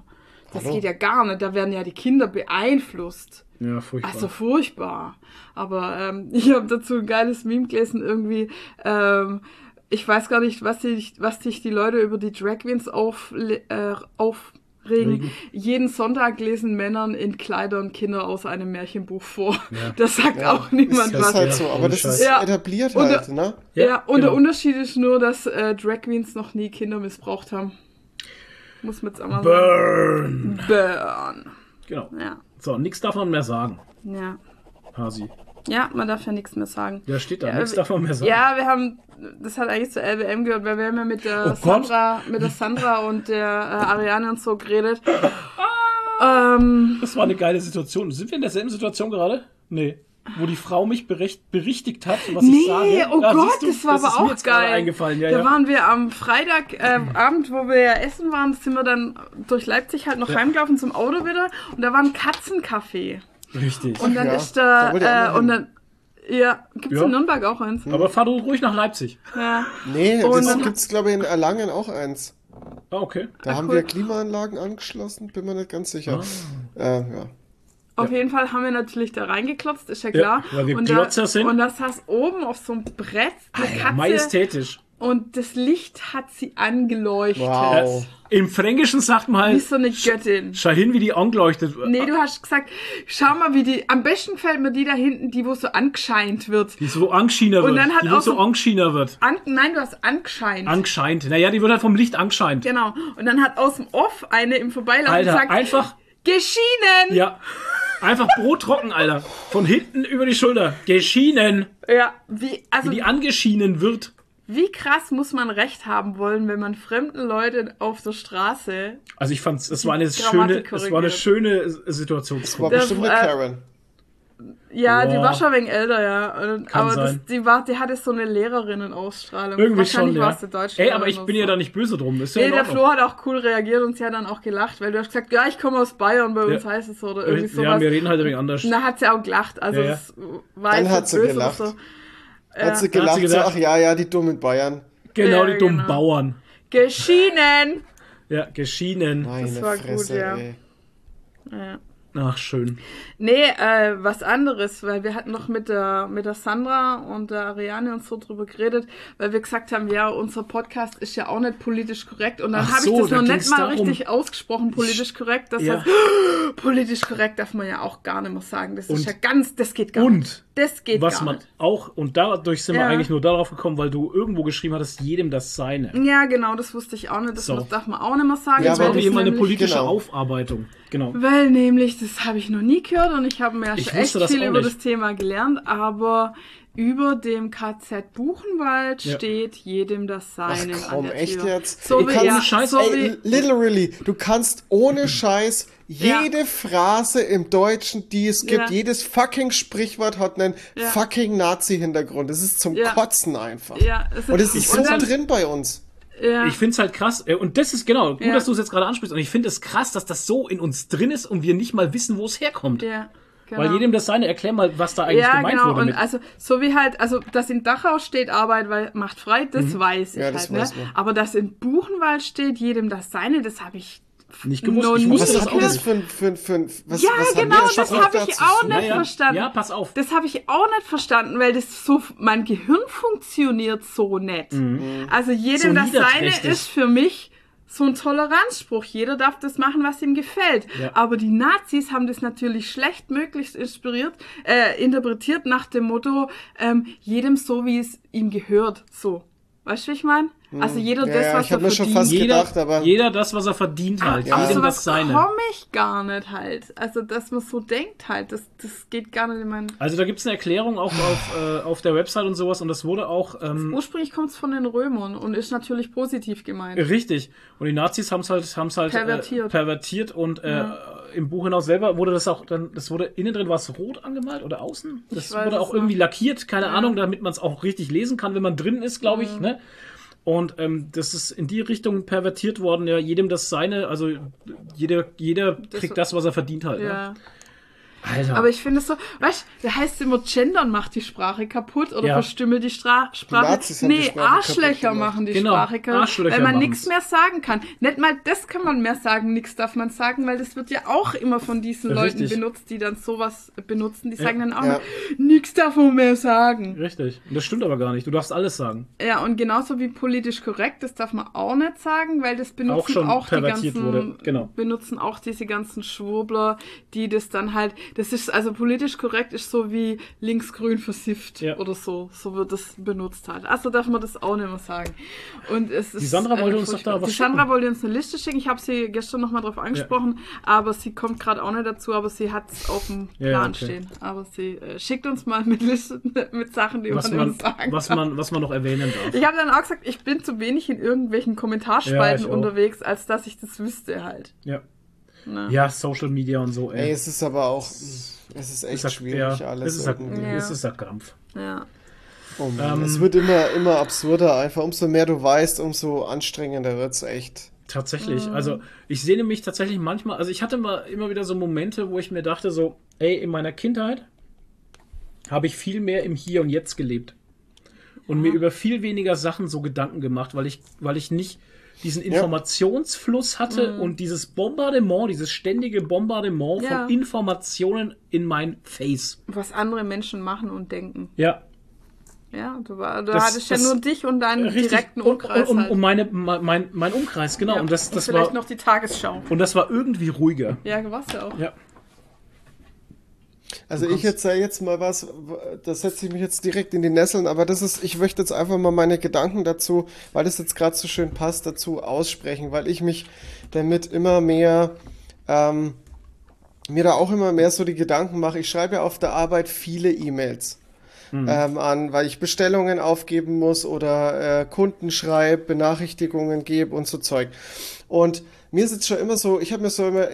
das Hallo? geht ja gar nicht. Da werden ja die Kinder beeinflusst. Ja, furchtbar. Also furchtbar. Aber ähm, ich habe dazu ein geiles Meme gelesen, irgendwie. Ähm, ich weiß gar nicht, was sich, was die Leute über die Drag Queens auf, äh, aufregen. Regen. Jeden Sonntag lesen Männern in Kleidern Kinder aus einem Märchenbuch vor. Ja. Das sagt auch niemand das ist was. halt Ja, so, aber das ist Ja. etabliert Und halt, ne? ja, und der genau. Unterschied ist nur, dass äh, Drag Queens noch nie Kinder missbraucht haben. Muss man jetzt einmal Burn. sagen. Burn. Genau. Ja. So, nichts darf man mehr sagen, Ja. Hasi. Ja, man darf ja nichts mehr sagen. Ja, steht da, Ja, nichts darf man mehr sagen. Ja, wir haben, das hat eigentlich zur LBM gehört, weil wir haben ja mit der Oh Gott. Sandra, mit der Sandra und der äh, Ariane und so geredet. ähm, Das war eine geile Situation. Sind wir in derselben Situation gerade? Nee. Wo die Frau mich bericht, berichtigt hat, was ich nee, sage. oh Ja, Gott, du, das war ist aber auch geil. eingefallen. Ja, da ja. waren wir am Freitagabend, äh, Abend, wo wir ja essen waren, sind wir dann durch Leipzig halt noch heimgelaufen zum Auto wieder und da war ein Katzencafé. Richtig. Und dann Ja, ist da da, ich äh, und dann, ja, gibt's Ja. in Nürnberg auch eins? Aber fahr du ruhig nach Leipzig. Ja. Nee, Und das gibt's, glaube ich, in Erlangen auch eins. Ah, okay. Da Ah, haben cool. wir Klimaanlagen angeschlossen, bin mir nicht ganz sicher. Ah. Äh, ja. Auf jeden Fall haben wir natürlich da reingeklotzt, ist ja klar. weil wir und da, sind. Und da saß oben auf so einem Brett eine Alter, Katze majestätisch. Und das Licht hat sie angeleuchtet. Wow. Im Fränkischen sagt man Wie halt, so eine Göttin. schau hin, wie die angeleuchtet wird. Nee, du hast gesagt, schau mal, wie die, am besten fällt mir die da hinten, die wo so angescheint wird. Die so angeschiener Und wird. dann hat die auch so so- angeschiener wird. An, nein, du hast angescheint. Angescheint. Naja, die wird halt vom Licht angescheint. genau. Und dann hat aus dem Off eine im Vorbeilaufen Alter, gesagt, einfach, geschienen! ja, einfach brottrocken, Alter. Von hinten über die Schulter. Geschienen. Ja, wie, also Wie die angeschienen wird. Wie krass muss man Recht haben wollen, wenn man fremden Leuten auf der Straße. Also ich fand's, es war eine schöne, es war eine schöne Situation. War Das, bestimmt eine Karen. Ja, die Boah. war schon ein wenig älter, ja. Und, Kann aber sein. Das, die, war, die hatte so eine Lehrerinnenausstrahlung. Irgendwie Wahrscheinlich schon, war ja. es der Deutsche. Ey, aber ich bin ja da nicht böse drum. Ist ja Nee, der. Flo hat auch cool reagiert und sie hat dann auch gelacht, weil du hast gesagt, ja, ich komme aus Bayern, bei uns Ja. heißt es so oder irgendwie sowas. ja, wir reden halt ein wenig anders. und da hat sie auch gelacht. Also Ja, ja. es war Dann hat sie böse gelacht. So. Hat sie Hat gelacht, sie gedacht- so, ach ja, ja, die dummen Bayern. genau, Ja, die dummen genau. Bauern. Geschienen! Ja, geschienen. Meine war gut, Fresse, ja. ey. Ja. Ach, schön. Nee, äh, was anderes, weil wir hatten noch mit der, mit der Sandra und der Ariane und so drüber geredet, weil wir gesagt haben, ja, unser Podcast ist ja auch nicht politisch korrekt und dann habe so, ich das da noch nicht mal darum. richtig ausgesprochen, politisch korrekt. Das Ja. heißt, politisch korrekt darf man ja auch gar nicht mehr sagen. Das Und- ist ja ganz, das geht gar und nicht. Das geht Was gar man nicht. auch, und dadurch sind wir Ja. eigentlich nur darauf gekommen, weil du irgendwo geschrieben hattest, jedem das seine. Ja, genau, das wusste ich auch nicht. Das So. darf man auch nicht mehr sagen. Ja, Das aber war weil, das immer eine politische genau. Aufarbeitung. Genau. weil nämlich, das habe ich noch nie gehört und ich habe mir Ich schon echt viel über nicht. das Thema gelernt, aber über dem KZ Buchenwald Ja. steht jedem das Ach Seine komm, an der echt Tür. jetzt? So Du wie, kannst- ja, Scheiß- so Ey, literally, du kannst ohne Scheiß Ja. jede Phrase im Deutschen, die es gibt, Ja. jedes fucking Sprichwort hat einen Ja. fucking Nazi-Hintergrund. Das ist zum Ja. Kotzen einfach. ja, es Und es ist so dann- drin bei uns. Ja, Ich finde es halt krass. äh, Und das ist genau, gut, Ja. dass du es jetzt gerade ansprichst. Und ich finde es krass, dass das so in uns drin ist und wir nicht mal wissen, wo es herkommt. ja, Genau. Weil jedem das seine, erklär mal, was da eigentlich Ja, gemeint genau. wurde. Und Mit. also, so wie halt, also, dass in Dachau steht, Arbeit weil, macht frei, das weiß ich Ja, das halt, weiß ne? man. Aber dass in Buchenwald steht, jedem das seine, das habe ich Nicht gewusst. noch Ich Was das hat das nicht. für ein, für ein, für ein was, Ja, was genau, das habe ich auch nicht tun? ja. verstanden. Ja, pass auf. Das habe ich auch nicht verstanden, weil das so, mein Gehirn funktioniert so nett. Also jedem Mhm. So das seine ist für mich so ein Toleranzspruch. Jeder darf das machen, was ihm gefällt. Ja. Aber die Nazis haben das natürlich schlechtmöglichst inspiriert, äh, interpretiert nach dem Motto, ähm, jedem so, wie es ihm gehört. So. Weißt du, wie ich meine? Also jeder Ja, das, ja, was er mir schon verdient. fast jeder, gedacht, aber- jeder das, was er verdient halt. Auf Jedem sowas das seine. komme ich gar nicht halt. Also, dass man so denkt halt, das, das geht gar nicht in meinen... Also da gibt es eine Erklärung auch auf, äh, auf der Website und sowas und das wurde auch ähm, Ursprünglich kommt es von den Römern und ist natürlich positiv gemeint. richtig. Und die Nazis haben es halt, haben's halt Pervertiert. Äh, pervertiert und äh, im Buch hinaus selber wurde das auch dann, das wurde innen drin war es rot angemalt oder außen? Das weiß wurde auch irgendwie nicht. lackiert, keine Ahnung, damit man es auch richtig lesen kann, wenn man drin ist, glaube ich. Ne? Und ähm, das ist in die Richtung pervertiert worden, ja, jedem das seine, also jeder, jeder kriegt das, was er verdient halt. Ne? Ja. Alter. Aber ich finde es so, weißt du, da heißt es immer, Gendern macht die Sprache kaputt oder Ja. verstümmelt die Stra Sprache. Die nee, Sprache kaputt Arschlöcher machen die Genau, Sprache kaputt, weil man nichts mehr sagen kann. Nicht mal das kann man mehr sagen, nichts darf man sagen, weil das wird ja auch immer von diesen Leuten Richtig. benutzt, die dann sowas benutzen. Die sagen dann auch Ja. nichts darf man mehr sagen. Richtig. Und das stimmt aber gar nicht. Du darfst alles sagen. Ja, und genauso wie politisch korrekt, das darf man auch nicht sagen, weil das benutzen Auch schon auch, die ganzen, wurde, genau. benutzen auch diese ganzen Schwurbler, die das dann halt, das ist, also politisch korrekt ist so wie linksgrün versifft Ja. oder so, so wird das benutzt halt. Also darf man das auch nicht mehr sagen. Und es ist, Sandra wollte äh, uns doch da was Die Sandra schicken. wollte uns eine Liste schicken, ich habe sie gestern nochmal drauf angesprochen, aber sie kommt gerade auch nicht dazu, aber sie hat es auf dem Ja, Plan okay. stehen. Aber sie äh, schickt uns mal mit Listen, mit Sachen, die Was man, sagen was, man, was man noch erwähnen darf. Ich habe dann auch gesagt, ich bin zu wenig in irgendwelchen Ja, Kommentarspalten unterwegs, als dass ich das wüsste halt. Ja. Ne? ja, Social Media und so, ey. Ey, es ist aber auch, es ist echt Ist ja- schwierig ja, alles Es ist, ja, irgendwie. Ja. es ist ja Krampf. Ja. Oh Mann, Ähm, es wird immer, immer absurder einfach. Umso mehr du weißt, umso anstrengender wird's echt. Tatsächlich. Mhm. Also ich sehne mich tatsächlich manchmal, also ich hatte mal immer wieder so Momente, wo ich mir dachte, so, ey, in meiner Kindheit habe ich viel mehr im Hier und Jetzt gelebt. Und mir über viel weniger Sachen so Gedanken gemacht, weil ich, weil ich nicht diesen Informationsfluss hatte und dieses Bombardement, dieses ständige Bombardement Mhm. Ja. von Informationen in mein Face. Was andere Menschen machen und denken. Ja, Ja, du, war, du Das- hattest ja nur dich und deinen richtig. direkten Und, Umkreis und, und, halt. und meine, mein, mein Umkreis, genau. ja. Und das, das vielleicht war, noch die Tagesschau. und das war irgendwie ruhiger. Ja, warst du auch. Ja. Also ich jetzt sage jetzt mal was, das setze ich mich jetzt direkt in die Nesseln, aber das ist, ich möchte jetzt einfach mal meine Gedanken dazu, weil das jetzt gerade so schön passt, dazu aussprechen, weil ich mich damit immer mehr, ähm, mir da auch immer mehr so die Gedanken mache. Ich schreibe ja auf der Arbeit viele E-Mails ähm, an, weil ich Bestellungen aufgeben muss oder äh, Kunden schreibe, Benachrichtigungen gebe und so Zeug. Und mir ist jetzt schon immer so, ich habe mir so immer,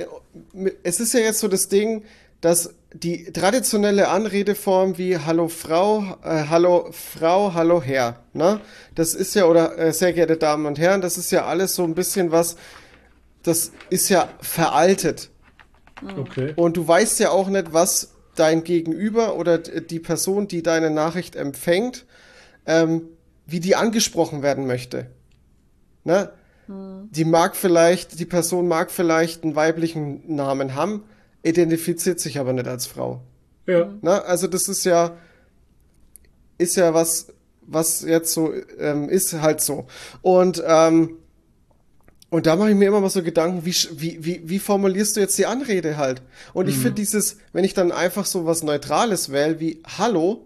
es ist ja jetzt so das Ding, dass die traditionelle Anredeform wie Hallo Frau, äh, Hallo Frau, Hallo Herr, ne? Das ist ja, oder äh, sehr geehrte Damen und Herren, das ist ja alles so ein bisschen was, das ist ja veraltet. Okay. Und du weißt ja auch nicht, was dein Gegenüber oder die Person, die deine Nachricht empfängt, ähm, wie die angesprochen werden möchte. Ne? Die mag vielleicht, die Person mag vielleicht einen weiblichen Namen haben, identifiziert sich aber nicht als Frau. Ja. Ne? Also das ist ja, ist ja was, was jetzt so ähm, ist halt so. Und ähm, und da mache ich mir immer mal so Gedanken, wie, wie, wie, wie formulierst du jetzt die Anrede halt? Und ich finde dieses, wenn ich dann einfach so was Neutrales wähle wie Hallo,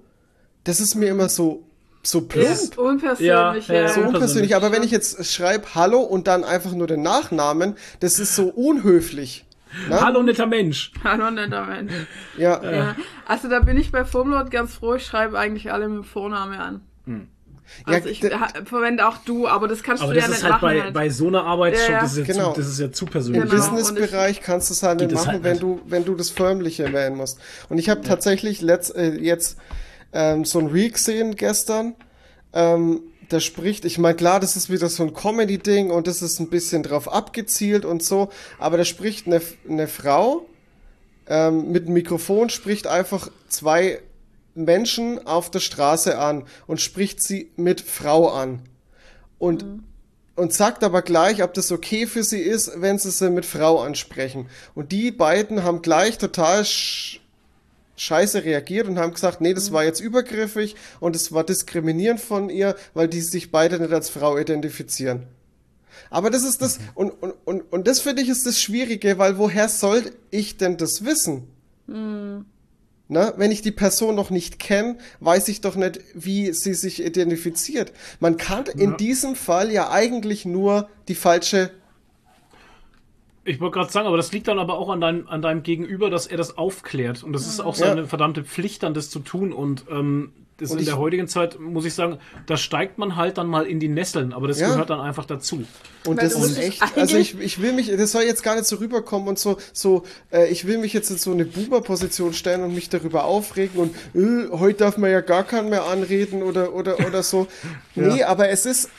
das ist mir immer so, so plump. Ist unpersönlich, Ja, ja. So unpersönlich. unpersönlich. Aber wenn ich jetzt schreibe Hallo und dann einfach nur den Nachnamen, das ist so unhöflich. Ne? Hallo, netter Mensch. Hallo, netter Mensch. Ja, Ja. Also da bin ich bei Formlord ganz froh, ich schreibe eigentlich alle mit dem Vorname an. Also Ja, ich verwende auch du, aber das kannst Aber du das ja ist nicht halt machen. bei, halt. bei so einer Arbeit Ja, schon, das ist, ja Genau. zu, das ist ja zu persönlich. Im Genau. Businessbereich kannst du es halt nicht machen, halt wenn nicht. du, wenn du das förmliche wählen musst. Und ich habe tatsächlich letzt, äh, jetzt ähm, so ein Reel gesehen gestern. Ähm, da spricht, ich meine, klar, das ist wieder so ein Comedy-Ding und das ist ein bisschen drauf abgezielt und so, aber da spricht eine, eine Frau ähm, mit Mikrofon, spricht einfach zwei Menschen auf der Straße an und spricht sie mit Frau an. Und, und sagt aber gleich, ob das okay für sie ist, wenn sie sie mit Frau ansprechen. Und die beiden haben gleich total scheiße reagiert und haben gesagt, nee, das war jetzt übergriffig und es war diskriminierend von ihr, weil die sich beide nicht als Frau identifizieren. Aber das ist das, und, und, und, und das finde ich ist das Schwierige, weil woher soll ich denn das wissen? Na, wenn ich die Person noch nicht kenne, weiß ich doch nicht, wie sie sich identifiziert. Man kann in diesem Fall ja eigentlich nur die falsche. Ich wollte gerade sagen, aber das liegt dann aber auch an deinem, an deinem Gegenüber, dass er das aufklärt. Und das ist auch seine Ja. verdammte Pflicht, dann das zu tun. Und ähm, das Und in der heutigen Zeit, muss ich sagen, da steigt man halt dann mal in die Nesseln. Aber das Ja. gehört dann einfach dazu. Und Weil das ist echt, also ich, ich will mich, das soll jetzt gar nicht so rüberkommen und so, so, äh, ich will mich jetzt in so eine Boomer-Position stellen und mich darüber aufregen und äh, heute darf man ja gar keinen mehr anreden oder, oder, oder so. Nee, aber es ist,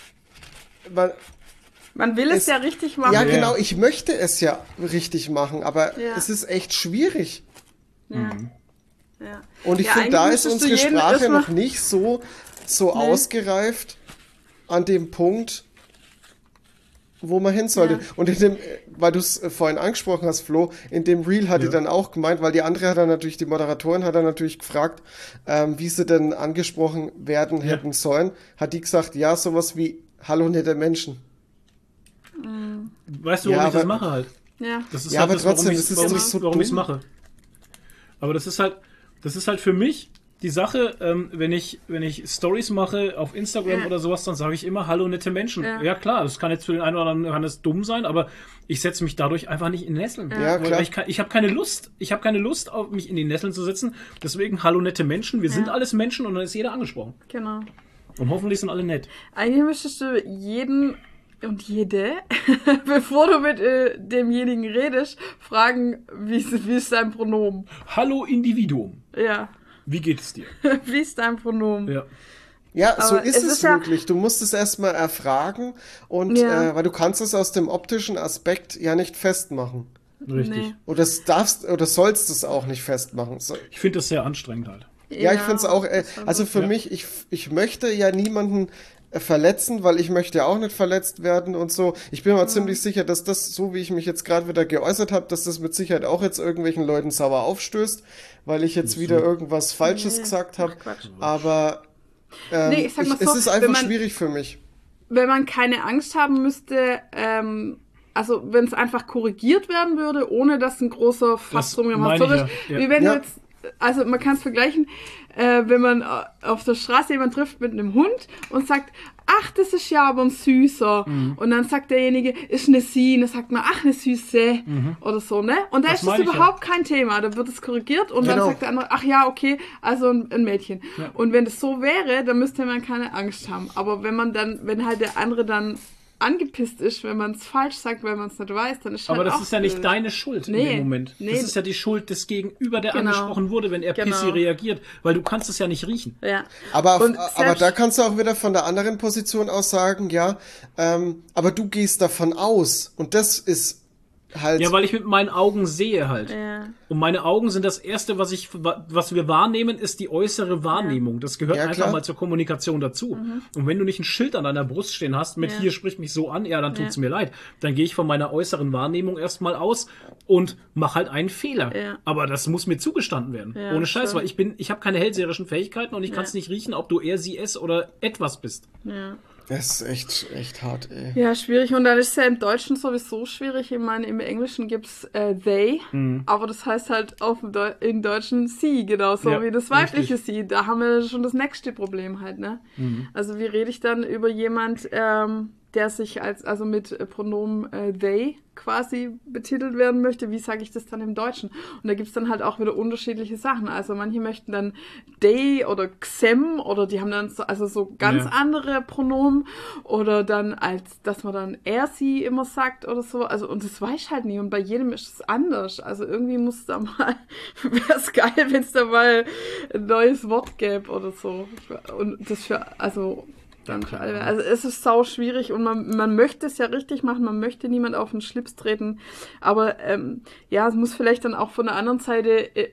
man, Man will es, Es- ja richtig machen. ja Ja. genau, ich möchte es ja richtig machen, aber Ja. es ist echt schwierig. Ja. Ja. Und ich Ja, finde, da ist unsere Sprache noch nicht so, so ausgereift an dem Punkt, wo man hin sollte. Ja. Und in dem, weil du es äh, vorhin angesprochen hast, Flo, in dem Reel hat die Ja. dann auch gemeint, weil die andere hat dann natürlich, die Moderatorin hat dann natürlich gefragt, ähm, wie sie denn angesprochen werden hätten sollen, hat die gesagt, ja, sowas wie Hallo nette Menschen. Weißt du, Ja, warum ich das mache halt? Ja. Das ist Ja, halt aber das, warum trotzdem, das ist warum ich's- so warum ich es mache. Aber das ist halt, das ist halt für mich die Sache, ähm, wenn ich, wenn ich Stories mache auf Instagram Ja. oder sowas, dann sage ich immer Hallo nette Menschen. Ja. Ja. klar, das kann jetzt für den einen oder anderen kann das dumm sein, aber ich setze mich dadurch einfach nicht in Nesseln. Ja, Weil klar. Ich, kann- ich habe keine Lust, ich habe keine Lust, auf mich in die Nesseln zu setzen. Deswegen Hallo nette Menschen. Wir sind Ja. alles Menschen und dann ist jeder angesprochen. Genau. Und hoffentlich sind alle nett. Eigentlich müsstest du jeden und jede, bevor du mit äh, demjenigen redest, fragen, wie ist, wie ist dein Pronomen? Hallo Individuum. Ja, Wie geht es dir? wie ist dein Pronomen? Ja. Ja, so Aber ist es ist ja- wirklich. Du musst es erstmal erfragen und Ja. äh, weil du kannst es aus dem optischen Aspekt ja nicht festmachen. Richtig. Nee. Oder das darfst oder sollst es auch nicht festmachen. So, Ich finde das sehr anstrengend halt. ja, ich finde es auch, äh, also für Ja. mich, ich, ich möchte ja niemanden verletzen, weil ich möchte ja auch nicht verletzt werden und so. Ich bin mir ziemlich sicher, dass das, so wie ich mich jetzt gerade wieder geäußert habe, dass das mit Sicherheit auch jetzt irgendwelchen Leuten sauer aufstößt, weil ich jetzt wieder irgendwas Falsches Nee, gesagt habe. Aber ähm, Nee, ich sag mal es so, ist wenn einfach man- schwierig für mich. wenn man keine Angst haben müsste, ähm, also wenn es einfach korrigiert werden würde, ohne dass ein großer Fass Das drum gemacht meine ich wird. ja, ja. Wie wenn Ja. du jetzt, also man kann es vergleichen, äh, wenn man äh, auf der Straße jemand trifft mit einem Hund und sagt, ach, das ist ja aber ein Süßer. Mhm. Und dann sagt derjenige, ist eine Sie. Und dann sagt man, ach, eine Süße. Oder so, ne? Und da Mhm. Ist das ich ja. überhaupt kein Thema. Da wird es korrigiert und dann Genau. sagt der andere, ach ja, okay, also ein, ein Mädchen. Ja. Und wenn das so wäre, dann müsste man keine Angst haben. Aber wenn man dann, wenn halt der andere dann angepisst ist, wenn man es falsch sagt, weil man es nicht weiß, dann ist halt Aber das auch ist ja nicht deine Schuld in Nee, dem Moment. nee. Das ist ja die Schuld des Gegenüber, der Genau. angesprochen wurde, wenn er Genau. pissy reagiert, weil du kannst es ja nicht riechen. Ja. Aber, auf, Und aber da kannst du auch wieder von der anderen Position aus sagen, ja, ähm, aber du gehst davon aus. Und das ist halt. Ja, weil ich mit meinen Augen sehe halt. Ja. Und meine Augen sind das erste, was ich, was wir wahrnehmen, ist die äußere Wahrnehmung. Das gehört Ja, einfach mal zur Kommunikation dazu. Und wenn du nicht ein Schild an deiner Brust stehen hast mit Mhm. Ja. hier sprich mich so an, ja, dann tut's Ja. mir leid. Dann gehe ich von meiner äußeren Wahrnehmung erstmal aus und mach halt einen Fehler. Ja. Aber das muss mir zugestanden werden. Ja, Ohne Scheiß, schon. weil ich bin, ich habe keine hellseherischen Fähigkeiten und ich kann es nicht riechen, ob du er, sie, es oder etwas bist. Ja. Das ist echt, echt hart, ey. ja, schwierig. Und dann ist es ja im Deutschen sowieso schwierig. Ich meine, im Englischen gibt's äh, they, Mhm. aber das heißt halt auf dem Deu im Deutschen sie, genauso Ja, wie das weibliche richtig. sie. Da haben wir schon das nächste Problem halt, ne? Mhm. Also wie rede ich dann über jemand, ähm, der sich als, also mit äh, Pronomen äh, they quasi betitelt werden möchte, wie sage ich das dann im Deutschen? Und da gibt's dann halt auch wieder unterschiedliche Sachen. Also manche möchten dann they oder xem oder die haben dann so, also so ganz Ja. andere Pronomen oder dann als, dass man dann er, sie immer sagt oder so. Also und das weiß ich halt nie und bei jedem ist es anders. Also irgendwie muss da mal, wäre es geil, wenn es da mal ein neues Wort gäbe oder so. Und das für, also dann für alle. Also es ist sau schwierig und man, man möchte es ja richtig machen, man möchte niemand auf den Schlips treten. Aber ähm, ja, es muss vielleicht dann auch von der anderen Seite äh,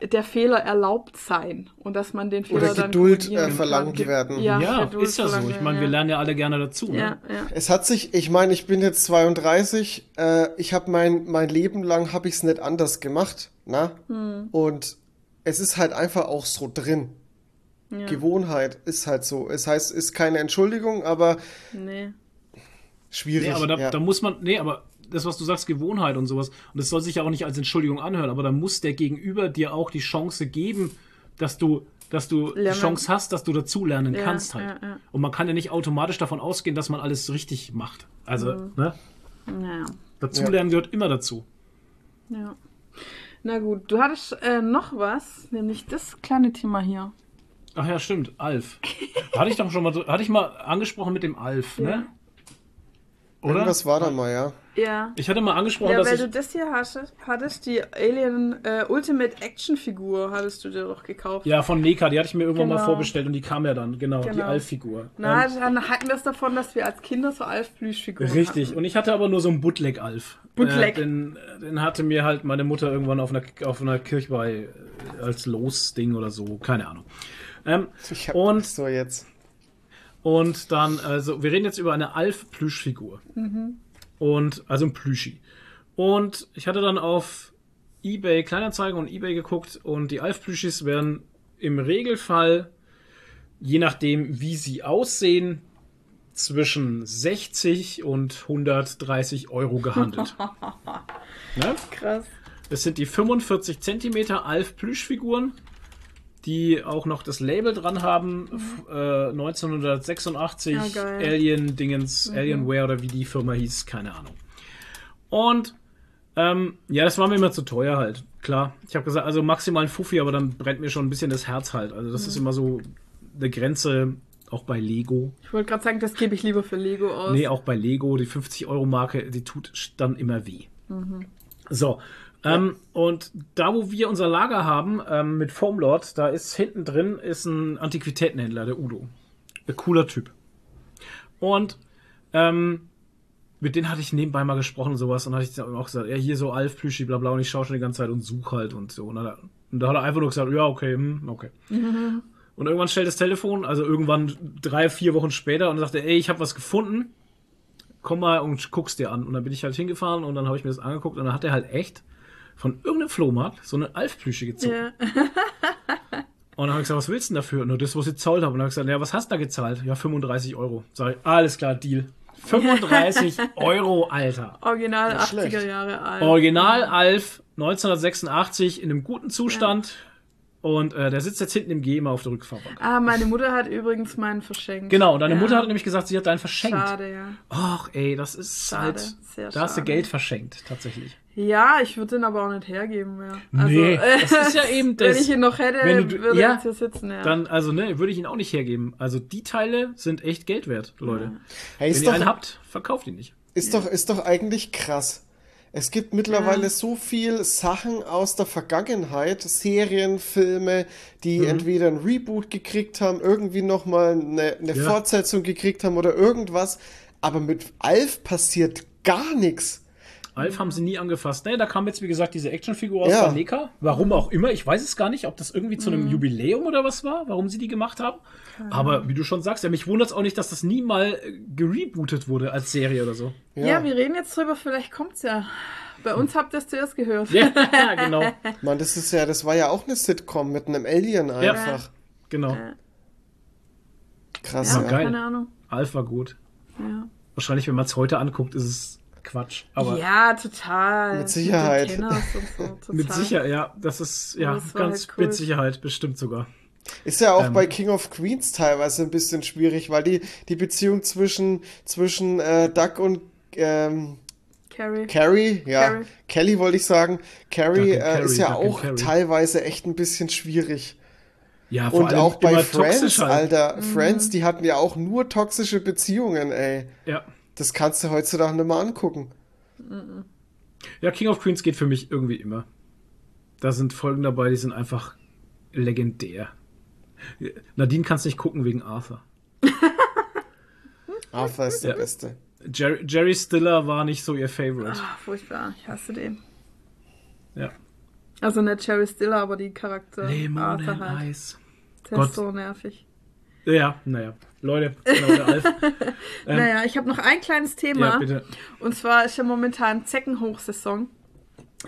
äh, der Fehler erlaubt sein und dass man den Fehler Oder Geduld äh, verlangt kann. werden. Ja, Ja, Geduld ist ja so. Ich meine, wir ja. lernen ja alle gerne dazu. Ne? Ja, ja. Es hat sich, ich meine, ich bin jetzt 32, äh, ich habe mein, mein Leben lang habe ich es nicht anders gemacht, na? Hm. Und es ist halt einfach auch so drin. Ja. Gewohnheit ist halt so. Es heißt, ist keine Entschuldigung, aber Nee. schwierig. Nee, aber da, ja. da muss man, nee, aber das, was du sagst, Gewohnheit und sowas, und das soll sich ja auch nicht als Entschuldigung anhören, aber da muss der Gegenüber dir auch die Chance geben, dass du, dass du die. Chance hast, dass du dazulernen Ja, kannst halt. ja, ja. Und man kann ja nicht automatisch davon ausgehen, dass man alles richtig macht. Also, Mhm. ne? Naja. Dazulernen gehört immer dazu. Ja. Na gut, du hattest äh, noch was, nämlich das kleine Thema hier. Ach ja, stimmt, Alf. Hatte ich doch schon mal, hatte ich mal angesprochen mit dem Alf, Ja. ne? Oder? Irgendwas war da mal, ja. Ja. Ich hatte mal angesprochen, Ja, dass weil ich. du das hier hattest, hattest die Alien äh, Ultimate Action Figur, hattest du dir doch gekauft. Ja, von Neka, die hatte ich mir irgendwann mal Genau. vorbestellt und die kam ja dann, genau, die Genau. Alf-Figur. Na, Ähm, dann hatten wir es davon, dass wir als Kinder so Alf-Plüschfiguren Richtig, hatten. und ich hatte aber nur so einen Bootleg-Alf. Bootleg. Äh, den, den hatte mir halt meine Mutter irgendwann auf einer, auf einer Kirchweih äh, als Los-Ding oder so, keine Ahnung. Ähm, Ich hab und, so jetzt. und dann, also, wir reden jetzt über eine Alf-Plüschfigur. Und, also ein Plüschi. Und ich hatte dann auf eBay Kleinanzeigen und eBay geguckt und die Alf-Plüschis werden im Regelfall, je nachdem, wie sie aussehen, zwischen 60 und 130 Euro gehandelt. ne? Krass. Das sind die 45 Zentimeter Alf Plüschfiguren, die auch noch das Label dran haben, f- äh, 1986 Ja, geil. Alien Dingens, Alienware oder wie die Firma hieß, keine Ahnung. Und ähm, ja, das war mir immer zu teuer halt. Klar, ich habe gesagt, also maximal ein Fuffi, aber dann brennt mir schon ein bisschen das Herz halt. Also das ist immer so eine Grenze, auch bei Lego. Ich wollte gerade sagen, das gebe ich lieber für Lego aus. Nee, auch bei Lego, die 50-Euro-Marke, die tut dann immer weh. So. Ähm, und da, wo wir unser Lager haben, ähm, mit Foamlord, da ist hinten drin ist ein Antiquitätenhändler, der Udo. Ein cooler Typ. Und ähm, mit denen hatte ich nebenbei mal gesprochen und sowas und hatte ich dann auch gesagt, ja, hier so Alf, Plüschi, bla bla und ich schaue schon die ganze Zeit und suche halt und so. Und, dann, und da hat er einfach nur gesagt, ja, okay, hm, okay. Und irgendwann stellt das Telefon, also irgendwann drei, vier Wochen später und sagte, ey, ich habe was gefunden, komm mal und guck's dir an. Und dann bin ich halt hingefahren und dann habe ich mir das angeguckt und dann hat er halt echt von irgendeinem Flohmarkt so eine Alf-Plüsche gezogen. Ja. Und dann habe ich gesagt, was willst du denn dafür? Nur das, was ich gezahlt habe. Und dann habe ich gesagt, ja, was hast du da gezahlt? Ja, 35 Euro. Sag ich, alles klar, Deal. 35 Euro, Alter. Original Nicht 80er schlecht. Jahre alt. Original Alf 1986 in einem guten Zustand. Und äh, der sitzt jetzt hinten im G immer auf der Rückfahrbank. Ah, meine Mutter hat übrigens meinen verschenkt. Genau, und deine Ja. Mutter hat nämlich gesagt, sie hat deinen verschenkt. Schade, ja. Ach, ey, das ist Schade, halt. sehr Da hast du schade. Geld verschenkt, tatsächlich. Ja, ich würde den aber auch nicht hergeben mehr. Also, Nee, äh, das ist ja eben das. Wenn ich ihn noch hätte, Wenn du- würde ja, jetzt hier sitzen, ja. Dann, also, ne, würde ich ihn auch nicht hergeben. Also, die Teile sind echt Geld wert, Leute. Hey, Wenn ihr doch, einen habt, verkauft ihn nicht. ist, doch, ist doch eigentlich krass. Es gibt mittlerweile so viel Sachen aus der Vergangenheit, Serien, Filme, die Mhm. entweder ein Reboot gekriegt haben, irgendwie nochmal eine, eine Ja. Fortsetzung gekriegt haben oder irgendwas. Aber mit Alf passiert gar nichts. Alf haben sie nie angefasst. Ne, da kam jetzt, wie gesagt, diese Actionfigur aus Ja. Baneka. Warum auch immer. Ich weiß es gar nicht, ob das irgendwie zu einem Mhm. Jubiläum oder was war, warum sie die gemacht haben. Aber wie du schon sagst, ja, mich wundert es auch nicht, dass das nie mal äh, gerebootet wurde als Serie oder so. ja. wir reden jetzt drüber, vielleicht kommt's ja. Bei uns habt ihr es zuerst gehört. Ja, genau. Mann, das ist ja, das war ja auch eine Sitcom mit einem Alien einfach. Genau. Krass, Ja, ja. geil. keine Ahnung. Alf war gut. Ja. Wahrscheinlich, wenn man es heute anguckt, ist es Quatsch. Aber ja, total. Mit Sicherheit. so, total. mit Sicherheit, ja, das ist, ja, das ganz halt cool. mit Sicherheit, bestimmt sogar. Ist ja auch Ähm. bei King of Queens teilweise ein bisschen schwierig, weil die, die Beziehung zwischen, zwischen äh, Duck und ähm, Carrie. Carrie, ja, Carrie. Kelly wollte ich sagen, Carrie, äh, Carrie, ist ja Duck auch Carrie. teilweise echt ein bisschen schwierig. Ja, vor Und allem auch bei immer Friends, halt. Alter, Friends, die hatten ja auch nur toxische Beziehungen, ey. Ja. Das kannst du heutzutage nicht mehr angucken. ja, King of Queens geht für mich irgendwie immer. Da sind Folgen dabei, die sind einfach legendär. Nadine kannst nicht gucken wegen Arthur. Arthur ist der Ja. Beste. Jerry, Jerry Stiller war nicht so ihr Favorite. Ah, furchtbar. Ich hasse den. Ja. Also nicht Jerry Stiller, aber die Charakter. Lemon Arthur halt. Ice. Der Gott. ist so nervig. Ja, naja. Leute, genau Alf. Ähm, naja, ich habe noch ein kleines Thema. Ja, bitte. Und zwar ist ja momentan Zeckenhochsaison.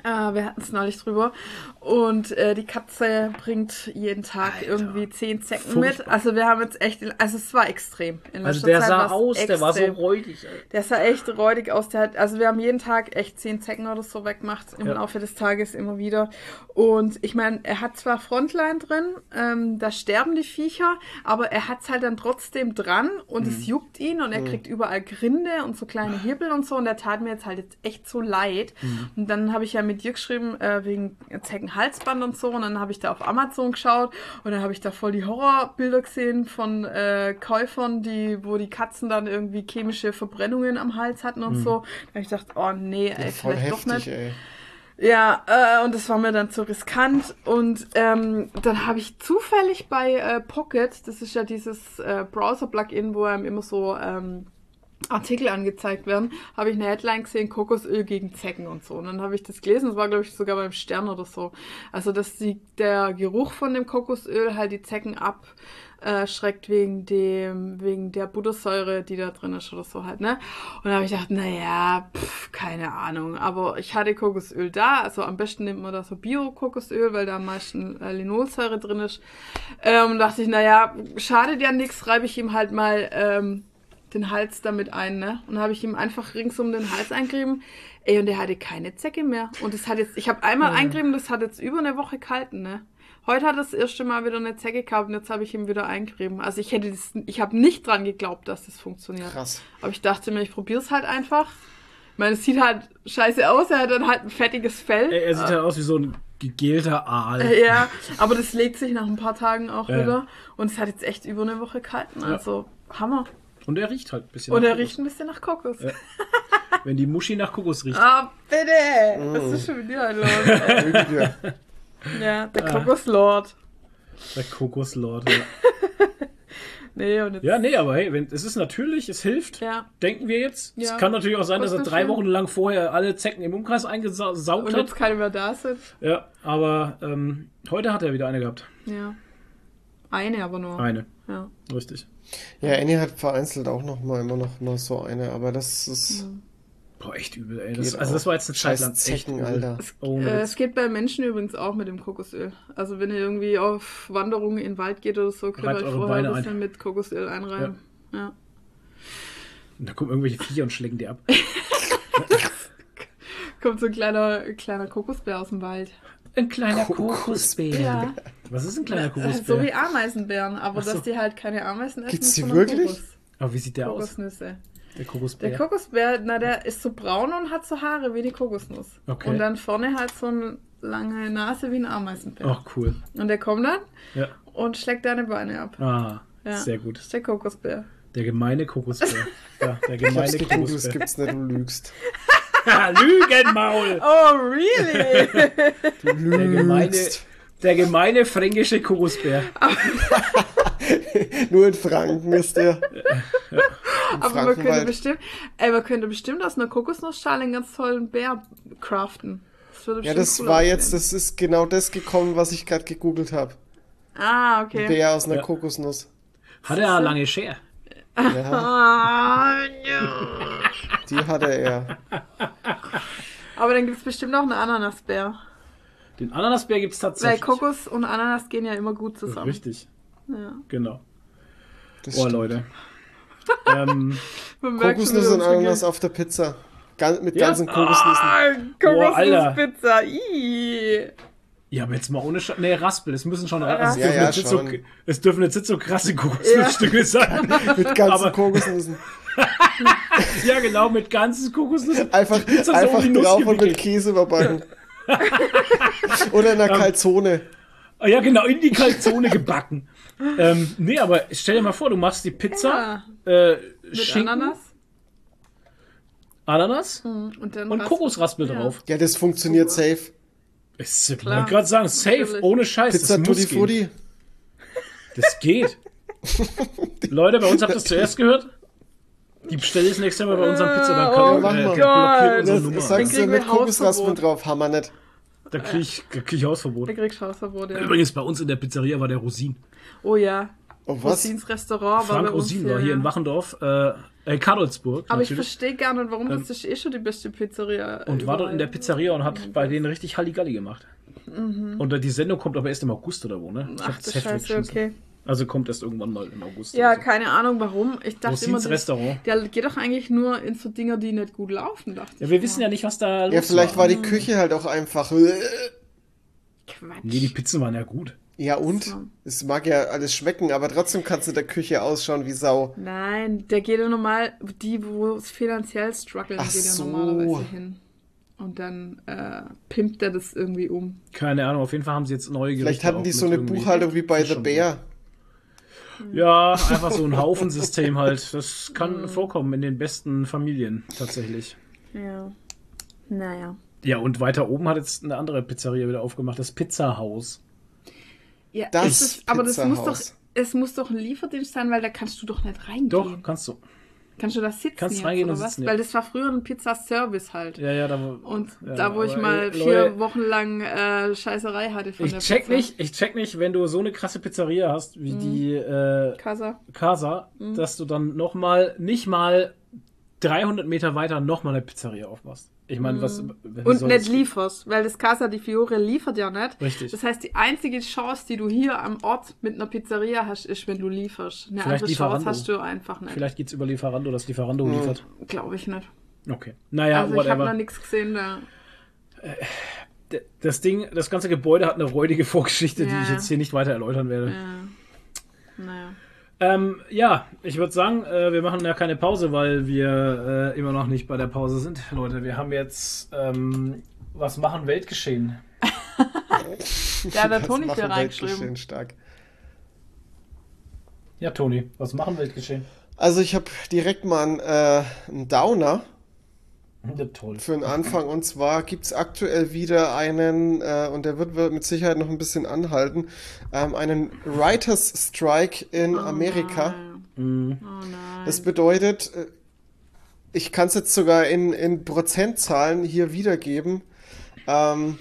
Äh, wir hatten es neulich drüber. Und äh, die Katze bringt jeden Tag Alter, irgendwie zehn Zecken furchtbar. mit. Also wir haben jetzt echt, also es war extrem. Also der Zeit sah aus, der war so extrem. räudig. ey. Der sah echt räudig aus. Der hat, also wir haben jeden Tag echt zehn Zecken oder so weggemacht im Ja. Laufe des Tages immer wieder. Und ich meine, er hat zwar Frontline drin, ähm, da sterben die Viecher, aber er hat es halt dann trotzdem dran und Mhm. es juckt ihn und er kriegt überall Grinde und so kleine Hibbel und so und der tat mir jetzt halt jetzt echt so leid. Mhm. Und dann habe ich ja mit dir geschrieben, äh, wegen Zeckenhalsband und so und dann habe ich da auf Amazon geschaut und dann habe ich da voll die Horrorbilder gesehen von äh, Käufern, die, wo die Katzen dann irgendwie chemische Verbrennungen am Hals hatten und so. Da habe ich gedacht, oh nee, ey, vielleicht doch heftig, nicht. ey. Ja, äh, und das war mir dann zu riskant. Und ähm, dann habe ich zufällig bei äh, Pocket, das ist ja dieses äh, Browser-Plugin, wo einem immer so ähm, Artikel angezeigt werden, habe ich eine Headline gesehen, Kokosöl gegen Zecken und so. Und dann habe ich das gelesen, das war glaube ich sogar beim Stern oder so. Also, dass die, der Geruch von dem Kokosöl halt die Zecken abschreckt wegen dem, wegen der Buttersäure, die da drin ist oder so halt, ne? Und da habe ich gedacht, naja, pff, keine Ahnung. Aber ich hatte Kokosöl da, also am besten nimmt man da so Bio-Kokosöl, weil da am meisten äh, Linolsäure drin ist. Ähm, dachte ich, naja, schadet ja nichts, reibe ich ihm halt mal ähm, den Hals damit ein, ne? Und habe ich ihm einfach rings um den Hals eingerieben. Ey, und der hatte keine Zecke mehr. Und das hat jetzt, ich habe einmal eingerieben, das hat jetzt über eine Woche gehalten, ne? Heute hat das erste Mal wieder eine Zecke gehabt und jetzt habe ich ihm wieder eingerieben. Also ich hätte das, ich habe nicht dran geglaubt, dass das funktioniert. Krass. Aber ich dachte mir, ich probiere es halt einfach. Ich meine, es sieht halt scheiße aus, er hat dann halt ein fettiges Fell. Er, er sieht halt aus wie so ein gegelter Aal. Äh, Ja, aber das legt sich nach ein paar Tagen auch Ja. wieder. Und es hat jetzt echt über eine Woche gehalten. Also Hammer. Und er riecht halt ein bisschen. Und nach er Kokos. riecht ein bisschen nach Kokos. Wenn die Muschi nach Kokos riecht. Ah, bitte! Was ist schon mit dir halt los? ja, der Ah. Kokoslord. Der Kokoslord. Ja. Nee, und jetzt. ja, nee, aber hey, wenn, es ist natürlich, es hilft. Ja. Denken wir jetzt. Ja. Es kann natürlich auch sein, dass er drei. Wochen lang vorher alle Zecken im Umkreis eingesaugt Und hat. jetzt keine mehr da sind. Ja, aber ähm, heute hat er wieder eine gehabt. Ja. Eine aber nur. Eine, Ja. richtig. Ja, Annie hat vereinzelt auch noch mal immer noch mal so eine, aber das ist. Boah, echt übel, ey. Das, also das war jetzt eine Zeit Scheiß Zecken. Alter. Ohne Äh, Witz. es geht bei Menschen übrigens auch mit dem Kokosöl. Also wenn ihr irgendwie auf Wanderungen in den Wald geht oder so, könnt ihr euch vorher ein ein. bisschen mit Kokosöl einreiben. Ja. Und da kommen irgendwelche Viecher und schlecken die ab. Kommt so ein kleiner, kleiner Kokosbär aus dem Wald. Ein kleiner Kokosbär. Ja. Was ist ein kleiner So Kokosbär? wie Ameisenbären, aber so. dass die halt keine Ameisen essen, Gibt's die wirklich? Kokos, Aber wie sieht der aus? Kokosnüsse. Der Kokosbär. Der Kokosbär, na, der ist so braun und hat so Haare wie die Kokosnuss. Okay. Und dann vorne halt so eine lange Nase wie ein Ameisenbär. Ach, cool. Und der kommt dann Ja. und schlägt deine Beine ab. Ah, Ja. sehr gut. Das ist der Kokosbär. Der gemeine Kokosbär. Ja, der gemeine gegoogelt, das Kokosbär. gibt's nicht, du lügst. Lügenmaul! Oh, really? Du Der gemeine, lügst. Der gemeine fränkische Kokosbär. Nur in Franken ist der. Im Aber man könnte, bestimmt, ey, man könnte bestimmt aus einer Kokosnussschale einen ganz tollen Bär craften. Das würde Ja, das cool war aussehen. jetzt, das ist genau das gekommen, was ich gerade gegoogelt habe. Ah, okay. Bär aus einer Ja. Kokosnuss. Hat er eine lange Schere? Ja, Ah, ja. die hatte er. Aber dann gibt es bestimmt auch einen Ananasbär. Den Ananasbär gibt es Weil tatsächlich. Kokos und Ananas gehen ja immer gut zusammen. Richtig, Ja. genau. Das Oh, stimmt. Leute. ähm, schon Kokosnüsse und. Ananas auf der Pizza. Gan mit Ja. ganzen Kokosnüssen. Ah. Kokospizza. Ih. ja, aber jetzt mal ohne Sch Nee, Raspel. Es müssen schon. Also es, Ja, dürfen ja, jetzt nicht so, schon. es dürfen jetzt nicht so krasse Kokosnussstücke sein. Mit ganzen Aber- Kokosnüssen. ja, genau, mit ganzen Kokosnüssen. Einfach, so einfach drauf und mit. Käse überbacken. Oder in einer Calzone. Ah, ja, genau, in die Kalzone gebacken. ähm, nee, aber stell dir mal vor, du machst die Pizza, äh, Mit Schinken, Ananas. Ananas Mhm. Und, dann und Raspel. Kokosraspel Ja. drauf. Ja, das funktioniert safe. Ich wollte gerade sagen, safe, Natürlich. ohne Scheiß. Pizza das Tutti. Frutti. Das geht. Leute, bei uns habt ihr es zuerst gehört. Die bestelle ich nächstes Mal bei unserem Pizza, dann Oh kann, mach äh, mal. blockiert unsere Das Nummer. sagst du mit wir Kokosraspeln drauf, hammer nicht. Da kriege ich, da krieg ich Hausverbot. Da kriegst du Hausverbot, ja. Übrigens, bei uns in der Pizzeria war der Rosin. Oh ja. Oh, was? Rosins Restaurant war Frank bei uns Rosin war hier in Wachendorf, äh, äh Kadolsburg Aber ich natürlich. verstehe gar nicht, warum Ähm, das ist eh schon die beste Pizzeria. und war dort in der überall. Pizzeria und hat bei denen richtig Halligalli gemacht. Und äh, die Sendung kommt aber erst im August oder wo, ne? Ich Mhm. Ach, das Scheiße, okay. Also kommt erst irgendwann mal im August. Ja, so. keine Ahnung warum. Ich dachte immer, das, Restaurant. der geht doch eigentlich nur in so Dinger, die nicht gut laufen, dachte Ja, ich. wir immer. wissen ja nicht, was da los Ja, vielleicht war Mhm. die Küche halt auch einfach. Quatsch. Nee, die Pizzen waren ja gut. Ja, und? Es mag ja alles schmecken, aber trotzdem kannst du in der Küche ausschauen wie Sau. Nein, der geht ja normal, die, wo es finanziell strugglen, Ach geht ja so. normalerweise hin. Und dann äh, pimpt er das irgendwie um. Keine Ahnung, auf jeden Fall haben sie jetzt neue Gerichte. Vielleicht hatten die so eine Buchhaltung wie bei The Bear. Ja, einfach so ein Haufensystem halt. Das kann Mhm. vorkommen in den besten Familien tatsächlich. Ja. Naja. Ja, und weiter oben hat jetzt eine andere Pizzeria wieder aufgemacht, das Pizzahaus. Ja, Das ist es, aber das muss doch, Pizzahaus. es muss doch ein Lieferdienst sein, weil da kannst du doch nicht reingehen. Doch, kannst du. Kannst du da sitzen Kannst jetzt, reingehen oder und was? sitzen, ja. Weil das war früher ein Pizzaservice halt. Ja, ja, da Und ja, da, wo ich aber, mal ey, vier Leute, Wochen lang äh, Scheißerei hatte von Ich der check Pizza. nicht, ich check nicht, wenn du so eine krasse Pizzeria hast wie die äh, Casa. Casa, Mhm. dass du dann noch mal nicht mal 300 Meter weiter noch mal eine Pizzeria aufmachst. Ich meine, was Mhm. Und nicht lieferst, weil das Casa di Fiore liefert ja nicht. Richtig. Das heißt, die einzige Chance, die du hier am Ort mit einer Pizzeria hast, ist, wenn du lieferst. Eine Vielleicht andere Chance Lieferando. hast du einfach nicht. Vielleicht geht's über Lieferando, dass Lieferando Hm. liefert. Glaube ich nicht. Okay. Naja, also ich habe noch whatever. nichts gesehen da. D- Das Ding, das ganze Gebäude hat eine räudige Vorgeschichte, die Ja, ich ja. jetzt hier nicht weiter erläutern werde. Ja. Naja. Ähm, ja, ich würde sagen, äh, wir machen ja keine Pause, weil wir äh, immer noch nicht bei der Pause sind. Leute, wir haben jetzt ähm, was machen Weltgeschehen. Ja, der Toni hier reingeschrieben. Stark. Ja, Toni, was machen Weltgeschehen? Also ich habe direkt mal einen, äh, einen Downer. Für den Anfang. Und zwar gibt es aktuell wieder einen, äh, und der wird mit Sicherheit noch ein bisschen anhalten, ähm, einen Writers Strike in Amerika. Mhm. Oh nein. Das bedeutet, äh, ich kann es jetzt sogar in, in Prozentzahlen hier wiedergeben. Ähm,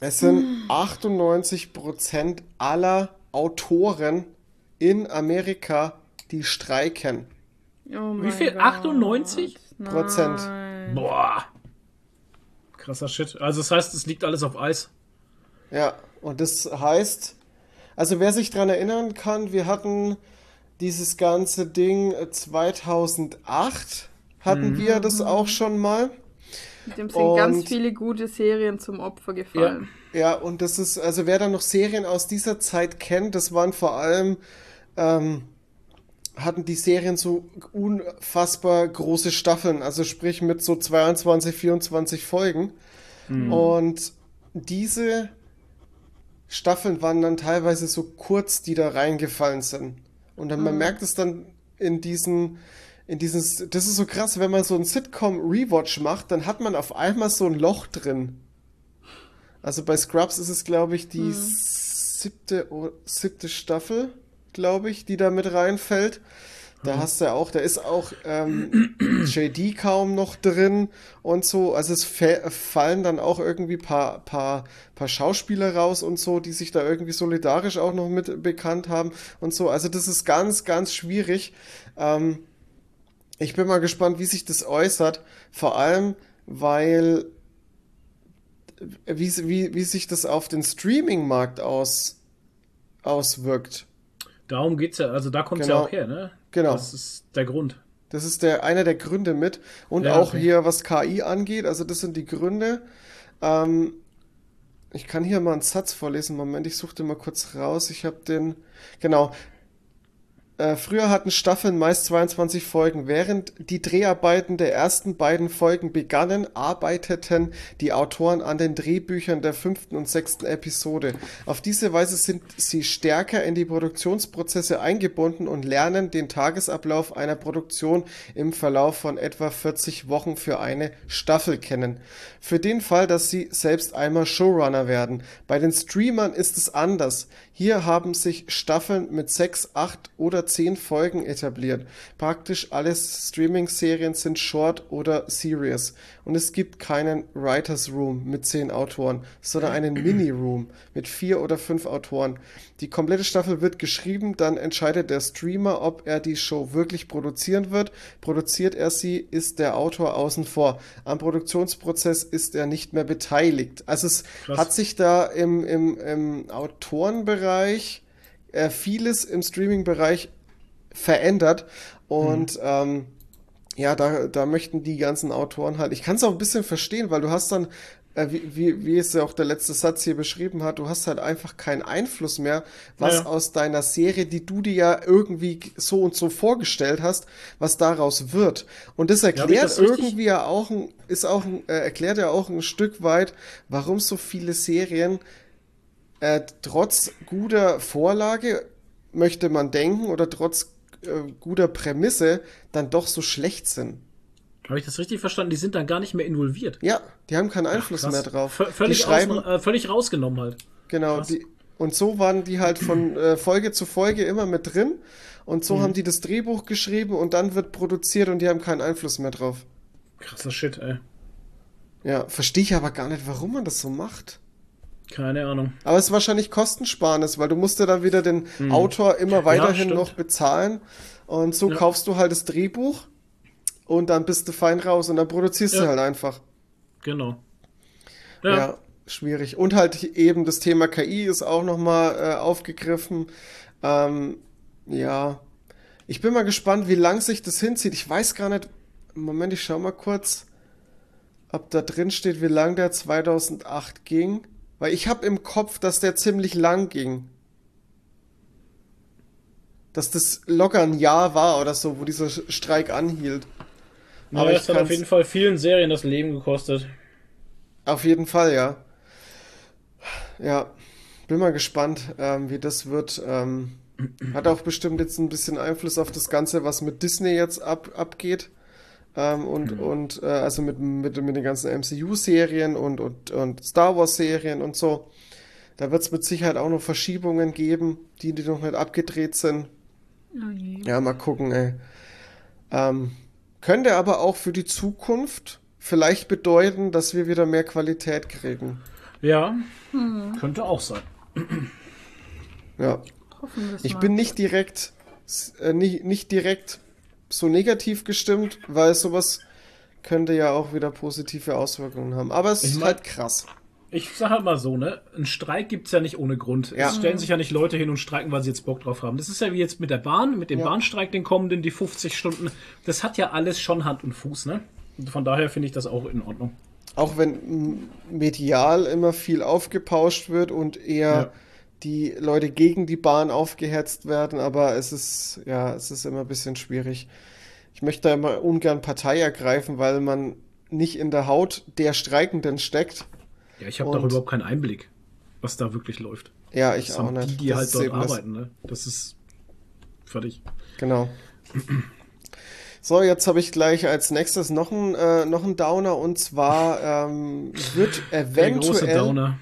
es sind 98% aller Autoren in Amerika, die streiken. oh Wie viel? Gott. 98? Prozent. Nein. Boah. Krasser Shit. Also das heißt, es liegt alles auf Eis. Ja, und das heißt, also wer sich dran erinnern kann, wir hatten dieses ganze Ding äh, 2008, hatten wir das auch schon mal. Dem sind Und- ganz viele gute Serien zum Opfer gefallen. Ja, und das ist, also wer da noch Serien aus dieser Zeit kennt, das waren vor allem, ähm, hatten die Serien so unfassbar große Staffeln, also sprich mit so 22, 24 Folgen. Und diese Staffeln waren dann teilweise so kurz, die da reingefallen sind. Und dann, man merkt es dann in diesen, in diesen, das ist so krass, wenn man so einen Sitcom-Rewatch macht, dann hat man auf einmal so ein Loch drin. Also bei Scrubs ist es, glaube ich, die siebte, o- siebte Staffel, glaube ich, die da mit reinfällt. Da hast du ja auch, da ist auch ähm, JD kaum noch drin und so. Also es fallen dann auch irgendwie paar, paar, paar Schauspieler raus und so, die sich da irgendwie solidarisch auch noch mit bekannt haben und so. Also das ist ganz, ganz schwierig. Ähm, ich bin mal gespannt, wie sich das äußert. Vor allem, weil wie, wie, wie sich das auf den Streaming-Markt aus, auswirkt. Darum geht's ja, also da kommt's Genau. ja auch her, ne? Genau. Das ist der Grund. Das ist der, einer der Gründe mit. Und Ja, auch okay. hier, was KI angeht, also das sind die Gründe. Ähm, ich kann hier mal einen Satz vorlesen. Moment, ich suche den mal kurz raus. Ich habe den. Genau. Äh, früher hatten Staffeln meist 22 Folgen. Während die Dreharbeiten der ersten beiden Folgen begannen, arbeiteten die Autoren an den Drehbüchern der fünften und sechsten Episode. Auf diese Weise sind sie stärker in die Produktionsprozesse eingebunden und lernen den Tagesablauf einer Produktion im Verlauf von etwa 40 Wochen für eine Staffel kennen. Für den Fall, dass sie selbst einmal Showrunner werden. Bei den Streamern ist es anders. Hier haben sich Staffeln mit sechs, acht oder 110 Folgen etabliert. Praktisch alle Streaming-Serien sind Short oder Serious. Und es gibt keinen Writers Room mit 10 Autoren, sondern einen Mini-Room mit 4 oder 5 Autoren. Die komplette Staffel wird geschrieben, dann entscheidet der Streamer, ob er die Show wirklich produzieren wird. Produziert er sie, ist der Autor außen vor. Am Produktionsprozess ist er nicht mehr beteiligt. Also es Krass. hat sich da im, im, im Autorenbereich äh, vieles im Streaming-Bereich verändert und ähm, ja, da, da möchten die ganzen Autoren halt. Ich kann es auch ein bisschen verstehen, weil du hast dann, äh, wie, wie, wie es ja auch der letzte Satz hier beschrieben hat, du hast halt einfach keinen Einfluss mehr, was Ja, aus deiner Serie, die du dir ja irgendwie so und so vorgestellt hast, was daraus wird. Und das erklärt das irgendwie ja auch ein, ist auch ein, äh, erklärt ja auch ein Stück weit, warum so viele Serien äh, trotz guter Vorlage, möchte man denken, oder trotz äh, guter Prämisse dann doch so schlecht sind. Habe ich das richtig verstanden? Die sind dann gar nicht mehr involviert. Ja, die haben keinen Einfluss Krass. mehr drauf. V völlig, die schreiben, außen, äh, völlig rausgenommen halt. genau, die, und so waren die halt von äh, Folge zu Folge immer mit drin. Und Mhm. so haben die das Drehbuch geschrieben und dann wird produziert und die haben keinen Einfluss mehr drauf. Krasser Shit, ey. Ja, verstehe ich aber gar nicht, warum man das so macht. Keine Ahnung. Aber es ist wahrscheinlich Kostensparnis, weil du musst ja dann wieder den Autor immer weiterhin stimmt. noch bezahlen. Und so Ja. kaufst du halt das Drehbuch und dann bist du fein raus und dann produzierst du Ja. halt einfach. Genau. Ja. Ja. schwierig. Und halt eben das Thema KI ist auch nochmal äh, aufgegriffen. Ähm, ja, ich bin mal gespannt, wie lang sich das hinzieht. Ich weiß gar nicht. Moment, ich schau mal kurz, ob da drin steht, wie lang der 2008 ging. Weil ich habe im Kopf, dass der ziemlich lang ging. Dass das locker ein Jahr war oder so, wo dieser Streik anhielt. Aber Aber das hat auf jeden Fall vielen Serien das Leben gekostet. Auf jeden Fall, ja. Ja, bin mal gespannt, ähm, wie das wird. Ähm, hat auch bestimmt jetzt ein bisschen Einfluss auf das Ganze, was mit Disney jetzt ab, abgeht. Ähm, und, und äh, also mit, mit, mit den ganzen MCU-Serien und, und, und Star Wars-Serien und so. Da wird es mit Sicherheit auch noch Verschiebungen geben, die, die noch nicht abgedreht sind. Oh je. Ja, mal gucken, ey. Ähm, könnte aber auch für die Zukunft vielleicht bedeuten, dass wir wieder mehr Qualität kriegen. Ja, könnte auch sein. Ja. Hoffen wir es Ich mal. bin nicht direkt, äh, nicht, nicht direkt so negativ gestimmt, weil sowas könnte ja auch wieder positive Auswirkungen haben. Aber es Ich ist mein- halt krass. Ich sag halt mal so, ne? Ein Streik gibt's ja nicht ohne Grund. Ja. Es stellen sich ja nicht Leute hin und streiken, weil sie jetzt Bock drauf haben. Das ist ja wie jetzt mit der Bahn, mit dem Ja. Bahnstreik, den kommenden, die 50 Stunden. Das hat ja alles schon Hand und Fuß, ne? Und von daher finde ich das auch in Ordnung. Auch wenn medial immer viel aufgepauscht wird und eher Ja. Die Leute gegen die Bahn aufgehetzt werden, aber es ist, ja, es ist immer ein bisschen schwierig. Ich möchte da immer ungern Partei ergreifen, weil man nicht in der Haut der Streikenden steckt. Ja, ich habe da überhaupt keinen Einblick, was da wirklich läuft. Ja, ich Das auch nicht. die, die Das halt dort arbeiten, ne? Das ist fertig. Genau. So, jetzt habe ich gleich als nächstes noch einen, äh, noch einen Downer und zwar ähm, wird Der große eventuell Downer.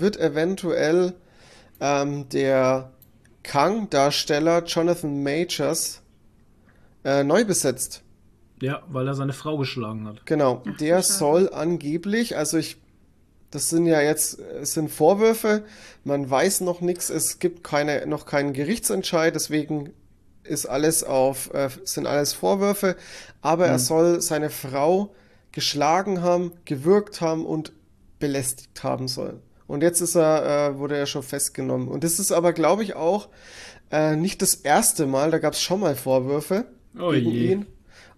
Wird eventuell ähm, der Kang-Darsteller Jonathan Majors äh, neu besetzt. Ja, weil er seine Frau geschlagen hat. Genau, der schade. soll angeblich, also ich, das sind ja jetzt, es sind Vorwürfe, man weiß noch nichts, es gibt keine, noch keinen Gerichtsentscheid, deswegen ist alles auf, äh, sind alles Vorwürfe, aber er soll seine Frau geschlagen haben, gewürgt haben und belästigt haben sollen. Und jetzt ist er, äh, wurde er schon festgenommen. Und das ist aber, glaube ich, auch äh, nicht das erste Mal, da gab es schon mal Vorwürfe Oh gegen je. ihn.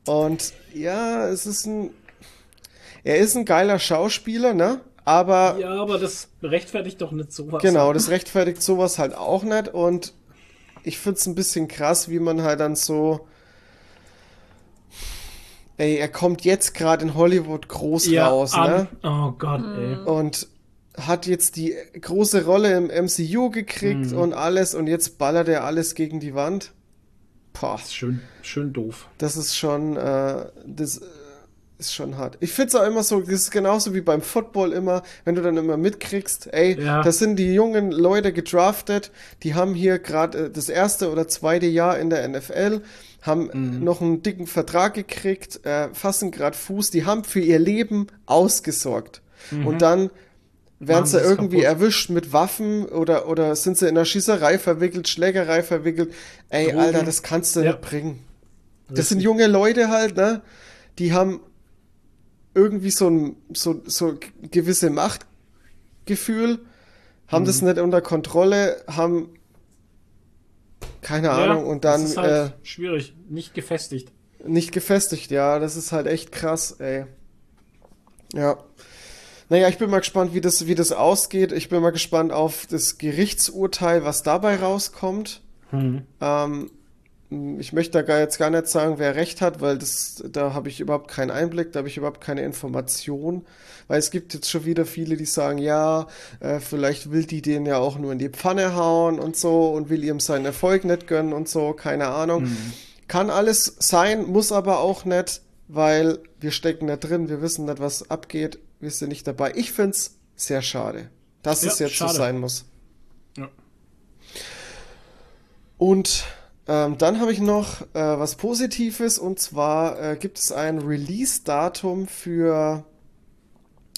Und ja, es ist ein. Er ist ein geiler Schauspieler, ne? Aber Ja, aber das rechtfertigt doch nicht sowas. genau, das rechtfertigt sowas halt auch nicht. Und ich find's ein bisschen krass, wie man halt dann so. Ey, er kommt jetzt gerade in Hollywood groß ja, raus, an, ne? Oh Gott, ey. Und hat jetzt die große Rolle im MCU gekriegt Mhm. und alles und jetzt ballert er alles gegen die Wand. Boah. Schön, schön doof. Das ist schon, äh, das, äh, ist schon hart. Ich find's auch immer so, das ist genauso wie beim Football immer, wenn du dann immer mitkriegst, ey, Ja. das sind die jungen Leute gedraftet, die haben hier gerade das erste oder zweite Jahr in der NFL, haben Mhm. noch einen dicken Vertrag gekriegt, äh, fassen gerade Fuß, die haben für ihr Leben ausgesorgt. Und dann werden sie irgendwie kaputt. erwischt mit Waffen oder, oder sind sie in einer Schießerei verwickelt, Schlägerei verwickelt. Ey, Drogen. Alter, das kannst du Ja. nicht bringen. Das sind junge Leute halt, ne? Die haben irgendwie so ein so, so gewisse Machtgefühl, haben das Mhm. nicht unter Kontrolle, haben keine Ahnung und dann das ist halt schwierig, nicht gefestigt. äh, nicht gefestigt, ja, das ist halt echt krass, ey. Ja. Naja, ich bin mal gespannt, wie das, wie das ausgeht. Ich bin mal gespannt auf das Gerichtsurteil, was dabei rauskommt. Ähm, ich möchte da gar jetzt gar nicht sagen, wer recht hat, weil das, da habe ich überhaupt keinen Einblick, da habe ich überhaupt keine Information. Weil es gibt jetzt schon wieder viele, die sagen, ja, äh, vielleicht will die den ja auch nur in die Pfanne hauen und so und will ihm seinen Erfolg nicht gönnen und so, keine Ahnung. Kann alles sein, muss aber auch nicht, weil wir stecken da drin, wir wissen nicht, was abgeht, wir sind nicht dabei. Ich find's sehr schade, dass Ja, es jetzt schade. so sein muss. Ja. Und ähm, dann habe ich noch äh, was Positives und zwar äh, gibt es ein Release-Datum für,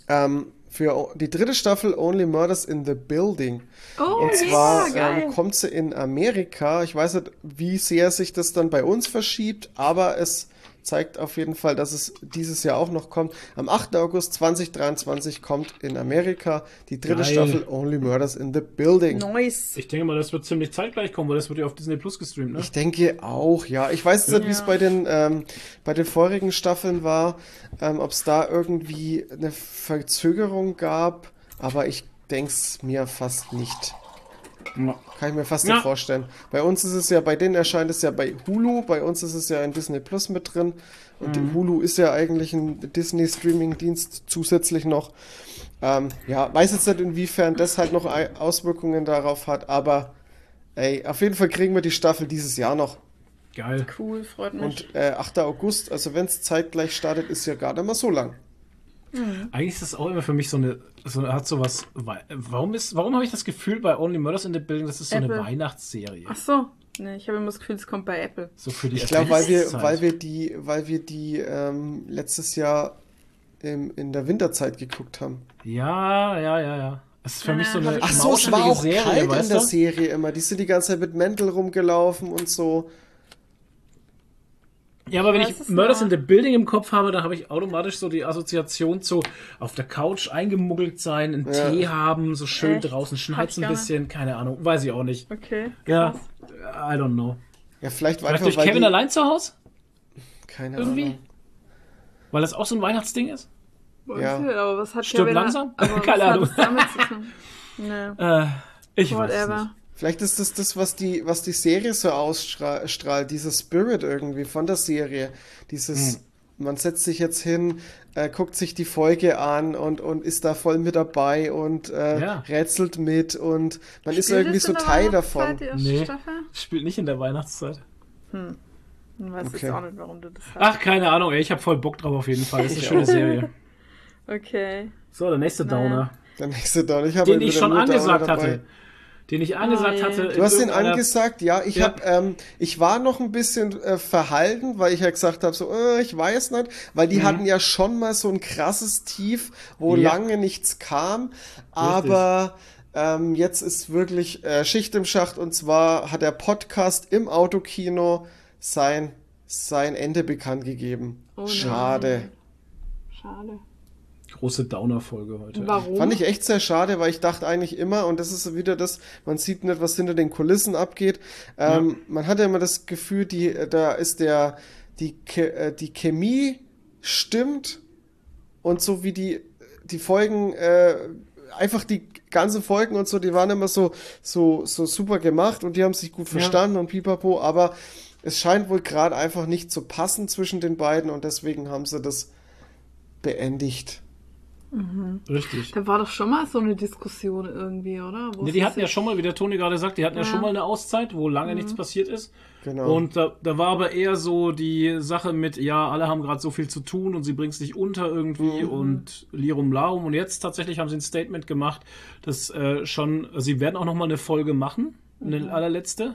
ähm, für die dritte Staffel Only Murders in the Building. Oh, Und zwar yeah, ähm, kommt sie in Amerika. Ich weiß nicht, wie sehr sich das dann bei uns verschiebt, aber es zeigt auf jeden Fall, dass es dieses Jahr auch noch kommt. Am 8. August 2023 kommt in Amerika die dritte Geil. Staffel Only Murders in the Building. Nice. Ich denke mal, das wird ziemlich zeitgleich kommen, weil das wird ja auf Disney Plus gestreamt, ne? Ich denke auch, ja. Ich weiß nicht, wie es Ja. bei den, ähm, bei den vorigen Staffeln war, ähm, ob es da irgendwie eine Verzögerung gab, aber ich denke es mir fast nicht. Kann ich mir fast Ja. nicht vorstellen. Bei uns ist es ja, bei denen erscheint es ja bei Hulu, bei uns ist es ja in Disney Plus mit drin. Und Mhm. Hulu ist ja eigentlich ein Disney-Streaming-Dienst zusätzlich noch. Ähm, ja, weiß jetzt nicht, inwiefern das halt noch Auswirkungen darauf hat, aber ey, auf jeden Fall kriegen wir die Staffel dieses Jahr noch. Geil. Cool, freut mich. Und äh, 8. August, also wenn es zeitgleich startet, ist ja gar nicht mal so lang. Eigentlich ist das auch immer für mich so eine, so hat sowas. Warum ist, warum habe ich das Gefühl bei Only Murders in the Building, das ist so eine Apple. Weihnachtsserie? Ach so. Nee, ich habe immer das Gefühl, es kommt bei Apple. So für die Ich glaube, weil wir, weil wir die, weil wir die ähm, letztes Jahr im, in der Winterzeit geguckt haben. Ja, ja, ja, ja. Das ist für mich so Ja, eine Ach so, es war auch Serie, kalt in der du? Serie immer. Die sind die ganze Zeit mit Mäntel rumgelaufen und so. Ja, aber wenn ich Murders in the Building im Kopf habe, dann habe ich automatisch so die Assoziation zu auf der Couch eingemuggelt sein, einen Ja. Tee haben, so schön Echt? draußen schneit ein bisschen, keine Ahnung, weiß ich auch nicht. Okay. Ja, krass. I don't know. Ja, vielleicht war Vielleicht einfach, durch weil Kevin die, allein zu Hause? keine Irgendwie? Ahnung. Weil das auch so ein Weihnachtsding ist? Ja. nicht, aber was hat Stirb Kevin langsam? Aber was Keine hat Ahnung. das damit zu tun? Nee. Äh, ich weiß es Whatever. nicht. Vielleicht ist das das, was die, was die Serie so ausstrahlt, dieser Spirit irgendwie von der Serie. Dieses, Hm. man setzt sich jetzt hin, äh, guckt sich die Folge an und, und ist da voll mit dabei und äh, Ja. rätselt mit und man ist Spielt irgendwie es so Teil davon. Nee. Staffel? Spielt nicht in der Weihnachtszeit. Ich weiß Okay. jetzt auch nicht, warum du das hast. Ach, keine Ahnung, ey, ich habe voll Bock drauf auf jeden Fall. Das ist eine schöne. Serie. Okay. So, der nächste Naja. Downer. Der nächste Down. Ich habe Den ich schon nur Downer angesagt dabei. Den ich angesagt je. hatte. Du hast ihn angesagt, ja. Ich Ja. hab, ähm, ich war noch ein bisschen äh, verhalten, weil ich ja gesagt habe, so, äh, ich weiß nicht, weil die hatten ja schon mal so ein krasses Tief, wo Mhm. Ja. lange nichts kam, aber ähm, jetzt ist wirklich äh, Schicht im Schacht und zwar hat der Podcast im Autokino sein sein Ende bekannt gegeben. Oh. Schade. Schade. Große Downer-Folge heute. Warum? Fand ich echt sehr schade, weil ich dachte eigentlich immer, und das ist wieder das, man sieht nicht, was hinter den Kulissen abgeht. Ähm, Man hatte immer das Gefühl, die, da ist der, die, äh, die Chemie stimmt und so wie die, die Folgen, äh, einfach die ganzen Folgen und so, die waren immer so, so, so super gemacht und die haben sich gut verstanden und pipapo, aber es scheint wohl gerade einfach nicht zu passen zwischen den beiden und deswegen haben sie das beendigt. Richtig. Da war doch schon mal so eine Diskussion irgendwie, oder? Wo es die hatten ja schon mal, wie der Toni gerade sagt, die hatten ja, Ja. schon mal eine Auszeit, wo lange nichts passiert ist. Genau. Und da, da war aber eher so die Sache mit, ja, alle haben gerade so viel zu tun und sie bringt es nicht unter irgendwie und Lirum Larum. Und jetzt tatsächlich haben sie ein Statement gemacht, dass äh, schon, sie werden auch noch mal eine Folge machen, eine allerletzte.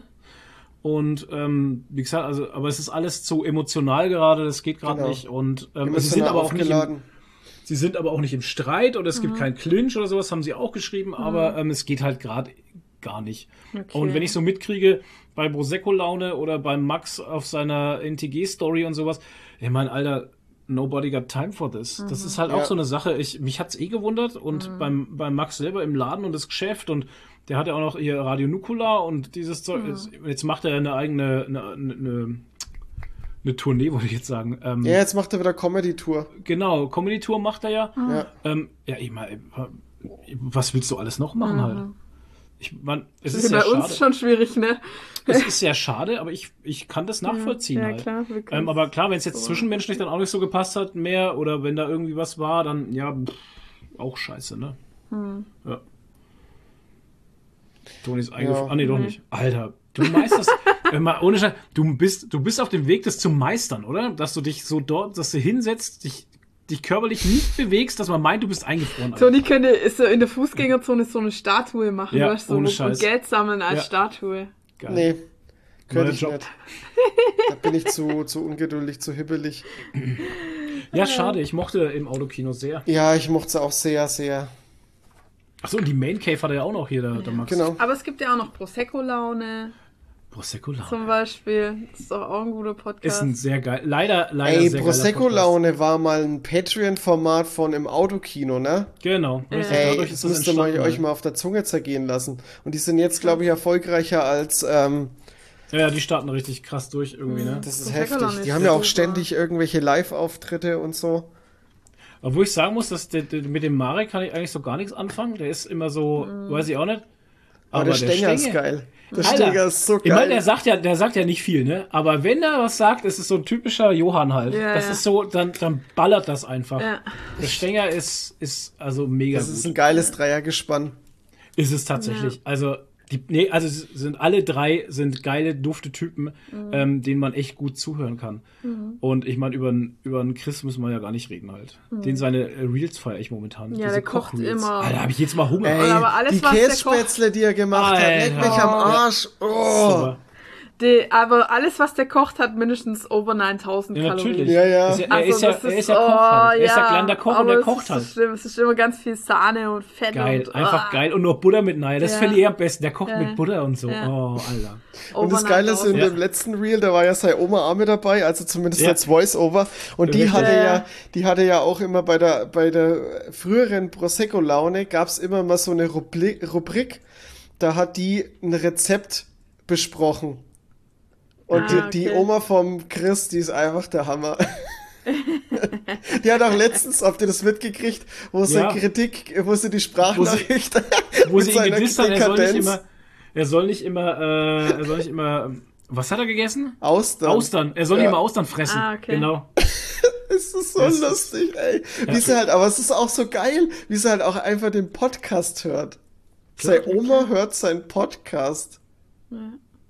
Und ähm, wie gesagt, also, aber es ist alles zu emotional gerade, das geht gerade Genau. nicht. Und ähm, sie sind aber auch nicht im. Sie sind aber auch nicht im Streit oder es Mhm. gibt keinen Clinch oder sowas, haben sie auch geschrieben, aber ähm, es geht halt gerade gar nicht. Okay. Und wenn ich so mitkriege, bei Prosecco-Laune oder beim Max auf seiner NTG-Story und sowas, ich meine, Alter, nobody got time for this. Mhm. Das ist halt auch Ja. so eine Sache. Ich, mich hat's eh gewundert und beim, beim Max selber im Laden und das Geschäft und der hat ja auch noch hier Radio Nukula und dieses Zeug. Mhm. Jetzt, jetzt macht er eine eigene, eine, eine, eine Tournee, wollte ich jetzt sagen. Ähm, Ja, jetzt macht er wieder Comedy-Tour. Genau, Comedy-Tour macht er ja. Ja. Ähm, ja, ich meine, was willst du alles noch machen halt? Ich mein, es Das ist ist ja bei uns schade. schon schwierig, ne? Es ist sehr schade, aber ich, ich kann das nachvollziehen ja, halt. klar, wir können Ähm, aber klar, wenn es jetzt so. zwischenmenschlich dann auch nicht so gepasst hat mehr oder wenn da irgendwie was war, dann ja, pff, auch scheiße, ne? Hm. Ja. Toni ist eingefroren. Ja. Ah, nee, doch Nee. nicht. Alter, du meisterst. Mal ohne Scheiß, du bist, du bist auf dem Weg, das zu meistern, oder? Dass du dich so dort, dass du hinsetzt, dich, dich körperlich nicht bewegst, dass man meint, du bist eingefroren. Alter. Toni könnte ist so in der Fußgängerzone so eine Statue machen, Ja, weißt du, ohne und Scheiß. Geld sammeln als Ja. Statue. Geil. Nee, könnte ich nicht. Da bin ich zu, zu ungeduldig, zu hibbelig. Ja, schade, ich mochte im Autokino sehr. Ja, ich mochte es auch sehr, sehr. Achso, und die Main Cave hat er ja auch noch hier, der, der Max. Genau. Aber es gibt ja auch noch Prosecco-Laune Prosecco Laune. zum Beispiel. Das ist doch auch ein guter Ist Podcast. ein sehr geil. Leider, leider Ey. Prosecco-Laune war mal ein Patreon-Format von im Autokino, ne? Genau. richtig. Ey, Dadurch das ist müsst ihr mal, euch mal auf der Zunge zergehen lassen. Und die sind jetzt, glaube ich, erfolgreicher als. Ähm, Ja, ja, die starten richtig krass durch irgendwie, ne? das ist Prosecco-Laune heftig. Die ist haben ja auch super. ständig irgendwelche Live-Auftritte und so. Obwohl ich sagen muss, dass der, der, mit dem Marek kann ich eigentlich so gar nichts anfangen. Der ist immer so, weiß ich auch nicht. Aber, der Stenger ist Stenge- geil. Der Alter, Stenger ist so Ich meine, der geil. sagt ja, der sagt ja nicht viel, ne? Aber wenn er was sagt, ist es so ein typischer Johann halt. Ja, das ja. ist so, dann, dann ballert das einfach. Ja. Der Stenger ist, ist also mega Das gut. ist ein geiles Dreiergespann. Ist es tatsächlich. Also, die, nee, also sind alle drei sind geile, dufte Typen, Mhm. ähm, denen man echt gut zuhören kann. Und ich meine, über einen über einen Chris müssen wir ja gar nicht reden halt. Den seine äh, Reels feiere ich momentan. Mhm. Ja, Diese der kocht immer. Alter, habe ich jetzt mal Hunger. Ey, aber alles, die Kässpätzle, die er gemacht hat, leck Alter. mich am Arsch. Oh. Super. Die, aber alles, was der kocht, hat mindestens over 9000 Ja, Kalorien. natürlich. Ja, ja. Ist ja er Also, ist ja, das er ist ja Koch halt. Er ist ja kleiner Koch und aber er es kocht ist halt. schlimm. Es ist immer ganz viel Sahne und Fett Geil, und einfach ah, geil. Und nur Butter mit Nein. Das Ja. fände ich am besten. Der kocht Ja. mit Butter und so. Ja. Oh, Alter. Und das Geile ist, in 9000. Ja. dem letzten Reel, da war ja seine Oma mit dabei, also zumindest Ja. als Voice-Over. Und die hatte Ja, ja, ja. die hatte ja auch immer bei der, bei der früheren Prosecco-Laune gab's immer mal so eine Rubrik, da hat die ein Rezept besprochen. Und Ah, die, die okay. Oma vom Chris, die ist einfach der Hammer. die hat auch letztens, habt ihr das mitgekriegt, wo sie Ja. Kritik, wo sie die Sprachnachricht Wo mit sie ihn seiner gedisst hat, er soll nicht immer, er soll nicht immer, äh, er soll nicht immer, ähm, was hat er gegessen? Austern. Austern. Er soll Ja. nicht immer Austern fressen. Ah, okay. Genau. Es ist so Das ist- lustig, ey. Wie sie halt, aber es ist auch so geil, wie sie halt auch einfach den Podcast hört. Seine Oma hört seinen Podcast.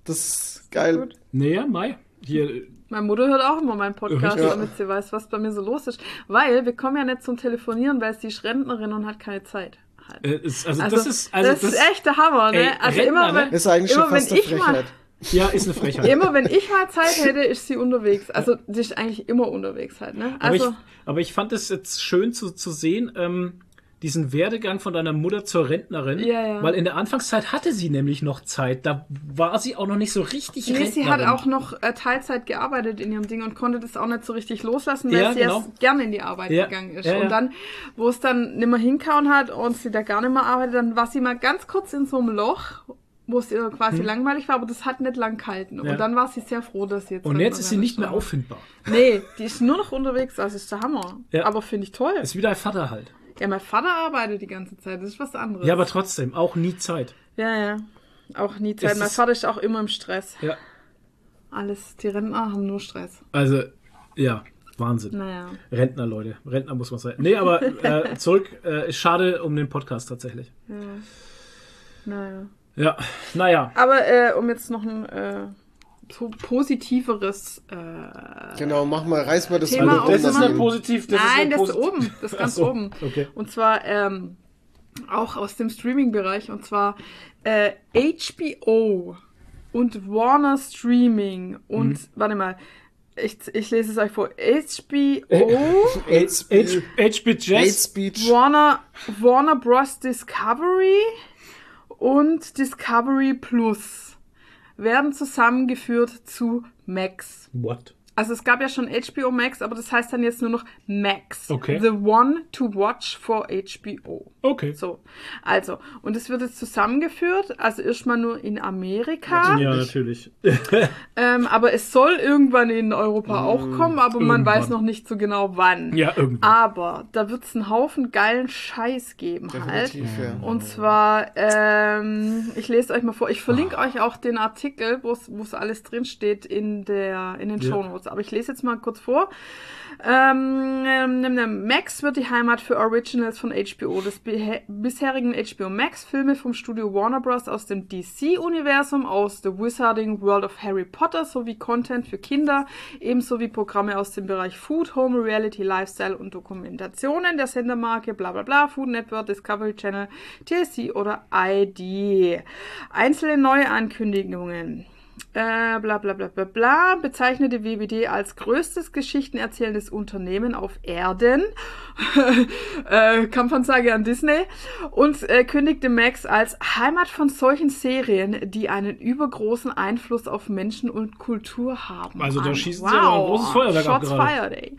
Das ist geil. Gut. Naja, Mai. Hier, Meine Mutter hört auch immer meinen Podcast, Richtig. damit sie weiß, was bei mir so los ist. Weil wir kommen ja nicht zum Telefonieren, weil sie ist Rentnerin und hat keine Zeit. Halt. äh, ist, also, Also, das ist, also das, ist echt der Hammer, ne? Ey, also Rentner, immer, ne? wenn, Ist eigentlich schon immer wenn fast eine ich mal, Frechheit. ja, ist eine Frechheit. immer wenn ich mal Zeit hätte, ist sie unterwegs. Also die ist eigentlich immer unterwegs halt, ne? Aber, Also ich, aber ich fand es jetzt schön zu, zu sehen, ähm, diesen Werdegang von deiner Mutter zur Rentnerin. Ja, ja. Weil in der Anfangszeit hatte sie nämlich noch Zeit. Da war sie auch noch nicht so richtig Nee, Rentnerin. sie hat auch noch äh, Teilzeit gearbeitet in ihrem Ding und konnte das auch nicht so richtig loslassen, weil Ja, sie genau. erst gerne in die Arbeit gegangen ist. Und dann, wo es dann nicht mehr hinkauen hat und sie da gar nicht mehr arbeitet, dann war sie mal ganz kurz in so einem Loch, wo es ihr quasi langweilig war, aber das hat nicht lang gehalten. Hm. Ja. Und dann war sie sehr froh, dass sie jetzt. Und jetzt ist sie nicht mehr auffindbar. Nee, die ist nur noch unterwegs, das ist der Hammer. Ja. Aber finde ich toll. Ist wie dein Vater halt. Ja, mein Vater arbeitet die ganze Zeit, das ist was anderes. Ja, aber trotzdem, auch nie Zeit. Ja, ja. Auch nie Zeit. Es Mein Vater ist auch immer im Stress. Ja. Alles, die Rentner haben nur Stress. Also, ja. Wahnsinn. Naja. Rentner, Leute. Rentner muss man sein. Nee, aber äh, zurück. Äh, ist schade um den Podcast tatsächlich. Naja. Ja, naja. Aber äh, um jetzt noch ein äh, so positiveres äh, Genau, mach mal, reiß mal das Thema Ruder Das ist eine positiv. Das Nein, ist das ist oben, das ist ganz so, oben. okay. Und zwar ähm, auch aus dem Streaming-Bereich. Und zwar äh, HBO und Warner Streaming und, Mhm. warte mal, ich, ich lese es euch vor. HBO, Hate H- HB Hate Jazz. Speech. Warner, Warner Bros. Discovery und Discovery Plus werden zusammengeführt zu Max. What? Also es gab ja schon HBO Max, aber das heißt dann jetzt nur noch Max. Okay. The one to watch for HBO. Okay. So, also, und es wird jetzt zusammengeführt, also erstmal nur in Amerika, Ja, natürlich. ähm, aber es soll irgendwann in Europa auch kommen, aber man irgendwann. weiß noch nicht so genau wann. Ja, irgendwann. Aber da wird es einen Haufen geilen Scheiß geben halt. Definitiv, ja. Und zwar, ähm, ich lese euch mal vor, ich verlinke euch auch den Artikel, wo es alles drin steht in, der, in den Ja. Shownotes. Aber ich lese jetzt mal kurz vor. Ähm, ähm, Max wird die Heimat für Originals von HBO. Behe- bisherigen HBO Max Filme vom Studio Warner Bros. aus dem DC-Universum, aus The Wizarding World of Harry Potter sowie Content für Kinder, ebenso wie Programme aus dem Bereich Food, Home, Reality, Lifestyle und Dokumentationen der Sendermarke bla bla bla, Food Network, Discovery Channel, TLC oder ID. Einzelne Neuankündigungen. Äh, bla bla bla bla bla, bezeichnete WBD als größtes geschichtenerzählendes Unternehmen auf Erden, äh, Kampfansage an Disney, und äh, kündigte Max als Heimat von solchen Serien, die einen übergroßen Einfluss auf Menschen und Kultur haben. Also da an. schießen sie aber ein großes Feuerwerk ab Shots gerade. fired, ey.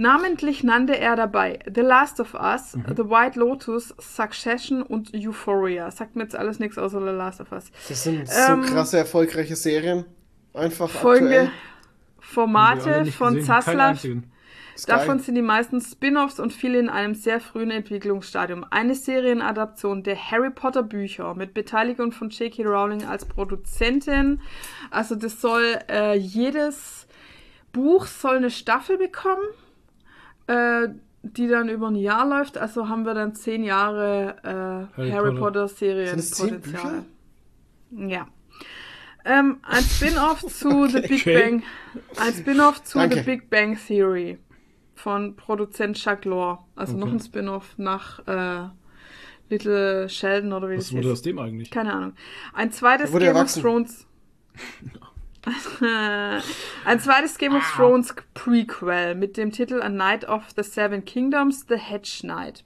Namentlich nannte er dabei The Last of Us, Mhm. The White Lotus, Succession und Euphoria. Sagt mir jetzt alles nichts außer The Last of Us. Das sind Ähm, so krasse, erfolgreiche Serien. Einfach Folgende aktuell. Formate von Zaslav. Davon sind die meisten Spin-offs und viele in einem sehr frühen Entwicklungsstadium. Eine Serienadaption der Harry Potter Bücher mit Beteiligung von J.K. Rowling als Produzentin. Also das soll äh, jedes Buch soll eine Staffel bekommen, äh, die dann über ein Jahr läuft. Also haben wir dann zehn Jahre äh, Harry Harry, Potter. Potter, Serienpotenzial. Ja. Ähm, ein Spin-off zu The Big Okay. Bang. Ein Spin-off zu Danke. The Big Bang Theory von Produzent Chuck Lorre. Also noch Okay. ein Spin-off nach äh, Little Sheldon oder wie Was das wurde aus heißt. dem eigentlich? Keine Ahnung. Ein zweites Game erwachsen. of Thrones. Ein zweites Game of Thrones Prequel mit dem Titel A Night of the Seven Kingdoms, The Hedge Knight.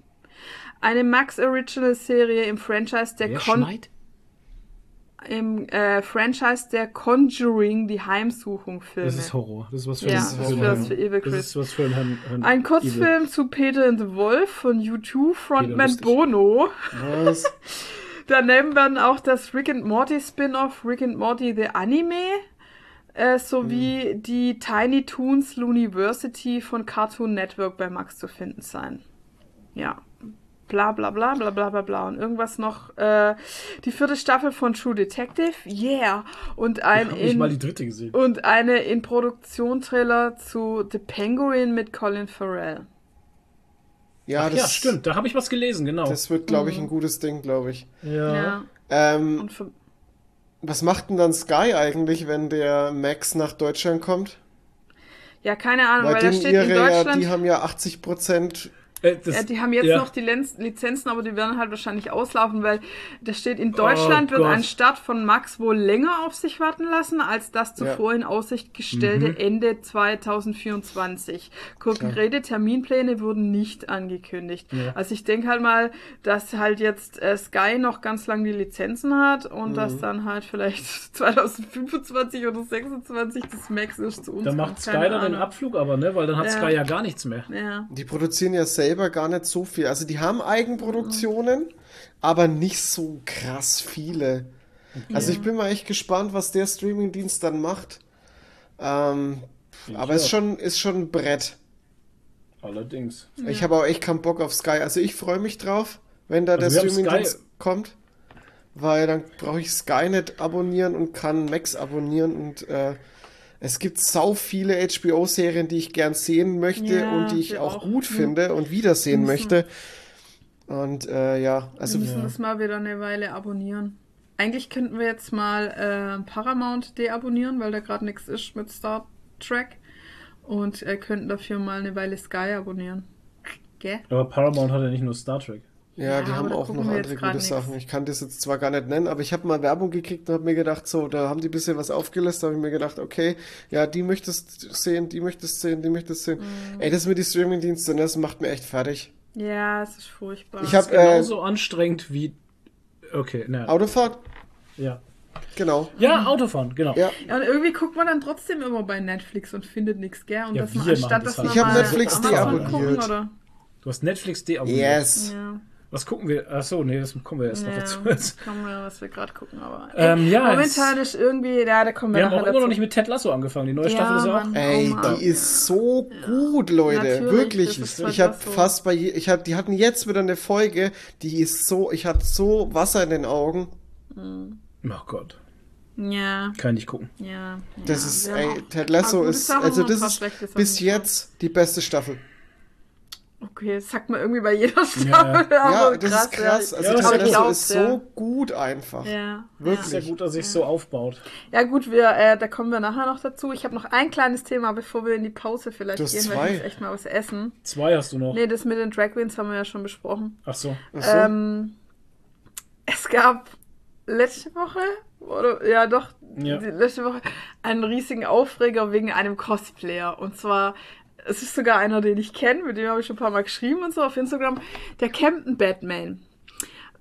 Eine Max Original Serie im Franchise der Wer Con schneit? im äh, Franchise der Conjuring, die Heimsuchung-Filme. Das ist Horror. Das ist was für Ja, den- das ist für was für Evil Das Chris. ist was für ein Herrn Ein Evil. Kurzfilm zu Peter and the Wolf von U2 Frontman. Bono. Was? Daneben werden auch das Rick and Morty Spin-off Rick and Morty The Anime äh, sowie die Tiny Toons Looniversity von Cartoon Network bei Max zu finden sein. Ja. Bla bla bla bla bla bla bla. Und irgendwas noch. Äh, die vierte Staffel von True Detective. Yeah. Und Ich ein habe nicht mal die in, dritte gesehen. und eine in Produktion Trailer zu The Penguin mit Colin Farrell. Ja, Ach das, ja, stimmt. Da habe ich was gelesen, genau. Das wird, glaube ich, ein gutes Ding, glaube ich. ja. Ja. Ähm, Und für, was macht denn dann Sky eigentlich, wenn der Max nach Deutschland kommt? ja, keine Ahnung, Weil weil da steht in ihre ja, Deutschland. die haben ja 80 Prozent. Äh, das, Ja, die haben jetzt ja. noch die Lenz Lizenzen, aber die werden halt wahrscheinlich auslaufen, weil da steht, in Deutschland Oh wird Gott. ein Start von Max wohl länger auf sich warten lassen, als das zuvor in Aussicht gestellte Mhm. Ende 2024. Konkrete Terminpläne wurden nicht angekündigt. Ja. Also ich denke halt mal, dass halt jetzt äh, Sky noch ganz lang die Lizenzen hat und Mhm. dass dann halt vielleicht 2025 oder 2026 das Max ist zu uns. Da macht. Sky dann Ahnung. Abflug aber, ne? Weil dann hat Ja. Sky ja gar nichts mehr. Ja. Die produzieren ja selber gar nicht so viel. Also die haben Eigenproduktionen, aber nicht so krass viele. Also ich bin mal echt gespannt, was der Streamingdienst dann macht. Ähm, aber ist auch. schon, ist schon ein Brett. Allerdings. Ich habe auch echt keinen Bock auf Sky. Also ich freue mich drauf, wenn da Also der Streamingdienst kommt. Weil dann brauche ich Sky nicht abonnieren und kann Max abonnieren und äh, Es gibt sau viele HBO-Serien, die ich gern sehen möchte Ja, und die ich auch, auch. gut Mhm. finde und wiedersehen möchte. Und äh, ja, also Wir müssen das mal wieder eine Weile abonnieren. Eigentlich könnten wir jetzt mal äh, Paramount deabonnieren, weil da gerade nichts ist mit Star Trek. Und äh, könnten dafür mal eine Weile Sky abonnieren. Gell? Aber Paramount hat ja nicht nur Star Trek. Ja, Ja, die haben auch noch andere gute nix. Sachen. Ich kann das jetzt zwar gar nicht nennen, aber ich habe mal Werbung gekriegt und habe mir gedacht, so, da haben die ein bisschen was aufgelistet, da habe ich mir gedacht, okay, ja, die möchtest du sehen, die möchtest du sehen, die möchtest du sehen. Mhm. Ey, das mit die Streamingdienste, das macht mir echt fertig. Ja, es ist furchtbar. Ich hab- Ist Äh, genauso anstrengend wie. Okay, na. Autofahrt, Ja. genau. Ja, Autofahren, genau. Ja, ja, und irgendwie guckt man dann trotzdem immer bei Netflix und findet nichts, gell? Und Ja, dass man anstatt das dass halt. man Ich hab mal Netflix deabonniert. Du hast Netflix deabonniert. yes. Ja. Was gucken wir? Achso, nee, das kommen wir erst noch Ja, dazu. Jetzt. kommen wir, was wir gerade gucken, aber. Ähm, ja, momentan ist irgendwie, ja, da kommen wir, Wir haben auch immer dazu. noch nicht mit Ted Lasso angefangen. Die neue Ja, Staffel ist auch. Mann. Ey, Oh Mann. die ist so gut, Leute. Natürlich, Wirklich. das ist Ich habe fast bei, ich hab, die hatten jetzt wieder eine Folge, die ist so, ich hatte so Wasser in den Augen. Oh Gott. Ja, Kann ich nicht gucken. ja. Das ja, ist, ey, Ted Lasso ist, also das ist bis jetzt die beste Staffel. Okay, das sagt man irgendwie bei jeder Staffel. Ja. aber Ja, das ist krass. Also Ja, Ted aber Lasso glaub's, ist ja. so gut einfach. Ja, Wirklich. Ja gut, dass sich so aufbaut. ja gut, wir, äh, da kommen wir nachher noch dazu. Ich habe noch ein kleines Thema, bevor wir in die Pause vielleicht gehen, weil zwei. ich muss echt mal was essen. Zwei hast du noch. Nee, das mit den Drag Queens haben wir ja schon besprochen. Ach so. Ach so. Ähm, es gab letzte Woche, oder ja doch, Ja. die letzte Woche einen riesigen Aufreger wegen einem Cosplayer. Und zwar, es ist sogar einer, den ich kenne, mit dem habe ich schon ein paar Mal geschrieben und so auf Instagram, der Camden Batman.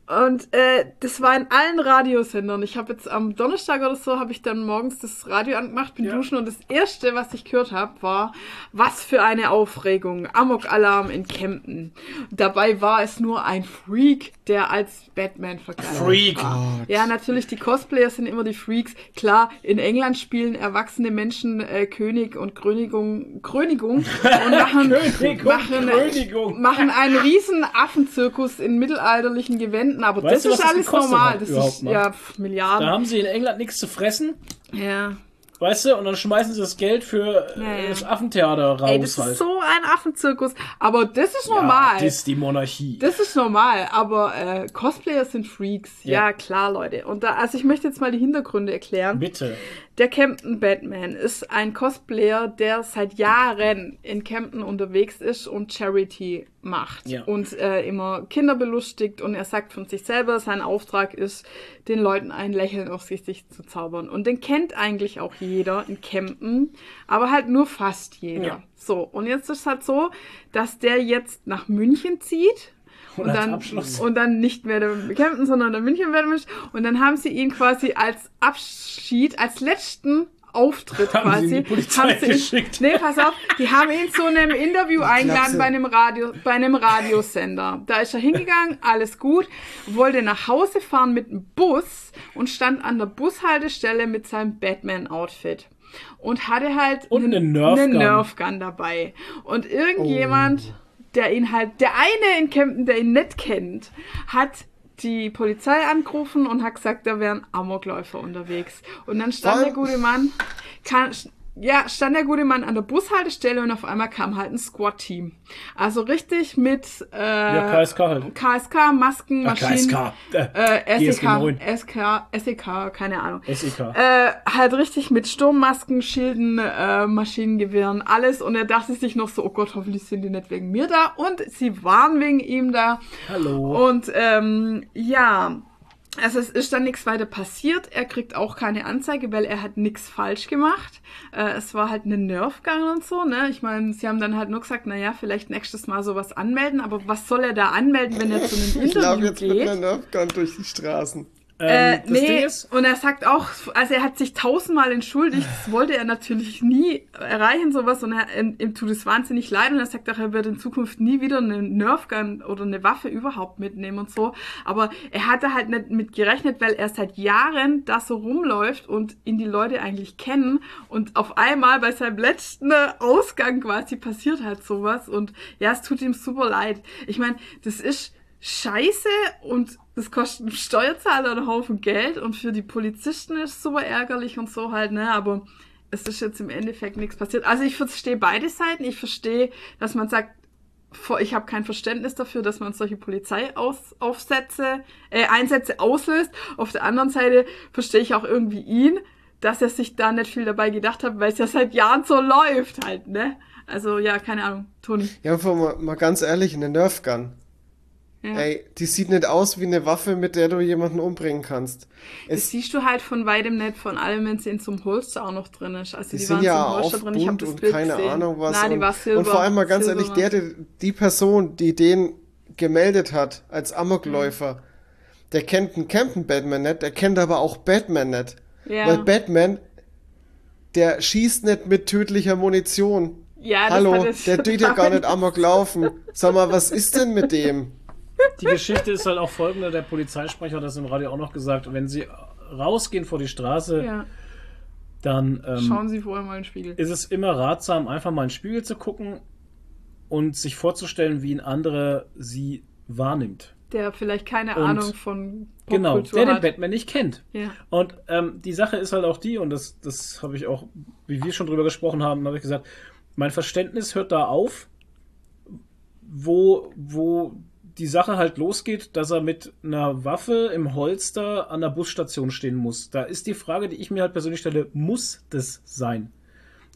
Und äh, das war in allen Radiosendern. Ich habe jetzt am Donnerstag oder so, habe ich dann morgens das Radio angemacht, bin Ja. duschen und das Erste, was ich gehört habe, war, was für eine Aufregung, Amok-Alarm in Kempten. Dabei war es nur ein Freak, der als Batman verkleidet Freak. war. Ja, natürlich, die Cosplayer sind immer die Freaks. Klar, in England spielen erwachsene Menschen äh, König und Krönigung, Krönigung und machen, König und machen, Krönigung. machen einen riesen Affenzirkus in mittelalterlichen Gewänden, aber Weißt das du, ist das alles gekostet normal. Das überhaupt ist mal? ja pf, Da Milliarden. haben sie in England nichts zu fressen, Ja. weißt du, und dann schmeißen sie das Geld für Ja, äh, ja. das Affentheater raus Ey, das halt. ist so ein Affenzirkus. Aber das ist ja, normal. das ist die Monarchie. Das ist normal, aber äh, Cosplayer sind Freaks. Ja. Ja. klar, Leute. Und da, also ich möchte jetzt mal die Hintergründe erklären. Bitte. Der Camden Batman ist ein Cosplayer, der seit Jahren in Camden unterwegs ist und Charity macht Ja. und äh, immer Kinder belustigt und er sagt von sich selber, sein Auftrag ist, den Leuten ein Lächeln aufs Gesicht zu zaubern. Und den kennt eigentlich auch jeder in Camden, aber halt nur fast jeder. Ja. So, und jetzt ist es halt so, dass der jetzt nach München zieht und als dann, und dann nicht mehr der Camden, sondern der München möchte. Und dann haben sie ihn quasi als Abschied, als letzten Auftritt Haben sie quasi. in die Polizei haben sie ihn- geschickt. Nee, pass auf, die haben ihn zu einem Interview eingeladen bei einem Radio, bei einem Radiosender. Da ist er hingegangen, alles gut, wollte nach Hause fahren mit dem Bus und stand an der Bushaltestelle mit seinem Batman-Outfit. Und hatte halt Und eine eine Nerf. Nerf Gun dabei. Und irgendjemand, Oh. Der ihn halt, der eine in Kempten, der ihn nicht kennt, hat die Polizei angerufen und hat gesagt, da wären Amokläufer unterwegs. Und dann stand Voll. der gute Mann, kann, ja, stand der gute Mann an der Bushaltestelle und auf einmal kam halt ein Squad-Team. Also richtig mit äh, Ja, KSK halt. KSK, Masken, Ah, Maschinen, KSK. äh, SEK, SK, SEK, keine Ahnung. SEK. Äh, halt richtig mit Sturmmasken, Schilden, äh, Maschinengewehren, alles. Und er dachte sich noch so, oh Gott, hoffentlich sind die nicht wegen mir da. Und sie waren wegen ihm da. Hallo. Und ähm, ja, also es ist dann nichts weiter passiert. Er kriegt auch keine Anzeige, weil er hat nichts falsch gemacht. Äh, es war halt eine Nerfgang und so, ne? Ich meine, sie haben dann halt nur gesagt, naja, vielleicht nächstes Mal sowas anmelden, aber was soll er da anmelden, wenn er zu einem Ich laufe Interview jetzt mit geht? einer Nerfgun durch die Straßen. Äh, Ähm, das nee, und er sagt auch, also er hat sich tausendmal entschuldigt, das wollte er natürlich nie erreichen, sowas, und er, ihm, ihm tut es wahnsinnig leid, und er sagt auch, er wird in Zukunft nie wieder eine Nerfgun oder eine Waffe überhaupt mitnehmen und so, aber er hatte halt nicht mit gerechnet, weil er seit Jahren da so rumläuft und ihn die Leute eigentlich kennen, und auf einmal bei seinem letzten Ausgang quasi passiert halt sowas, und ja, es tut ihm super leid. Ich meine, das ist scheiße und das kostet dem Steuerzahler einen Haufen Geld und für die Polizisten ist es super ärgerlich und so halt, ne, aber es ist jetzt im Endeffekt nichts passiert. Also ich verstehe beide Seiten. Ich verstehe, dass man sagt, ich habe kein Verständnis dafür, dass man solche Polizeiaufsätze, äh, Einsätze auslöst. Auf der anderen Seite verstehe ich auch irgendwie ihn, dass er sich da nicht viel dabei gedacht hat, weil es ja seit Jahren so läuft halt, ne? Also ja, keine Ahnung, Toni. Ja, mal, mal ganz ehrlich, eine Nerfgun. Ja. Ey, die sieht nicht aus wie eine Waffe, mit der du jemanden umbringen kannst. Es das siehst du halt von weitem nicht, von allem, wenn sie in zum Holster auch noch drin ist. Also die, die sind ja auch drin. Bunt und Bild keine gesehen. Ahnung was. Nein, die war Silber, und vor allem mal ganz ehrlich, der, die Person, die den gemeldet hat als Amokläufer, mhm. der kennt den Campen Batman nicht, der kennt aber auch Batman nicht. Ja. Weil Batman, der schießt nicht mit tödlicher Munition. Ja, Hallo, der tut ja gar nicht Amok laufen. Sag mal, was ist denn mit dem? Die Geschichte ist halt auch folgende: Der Polizeisprecher hat das im Radio auch noch gesagt. Wenn Sie rausgehen vor die Straße, ja. dann ähm, schauen Sie vorher mal in den Spiegel. Ist es immer ratsam, einfach mal in den Spiegel zu gucken und sich vorzustellen, wie ein anderer Sie wahrnimmt. Der vielleicht keine und Ahnung von Genau, der den Batman nicht kennt. Ja. Und ähm, die Sache ist halt auch die, und das, das habe ich auch, wie wir schon drüber gesprochen haben, habe ich gesagt, mein Verständnis hört da auf, wo, wo die Sache halt losgeht, dass er mit einer Waffe im Holster an der Busstation stehen muss. Da ist die Frage, die ich mir halt persönlich stelle, muss das sein?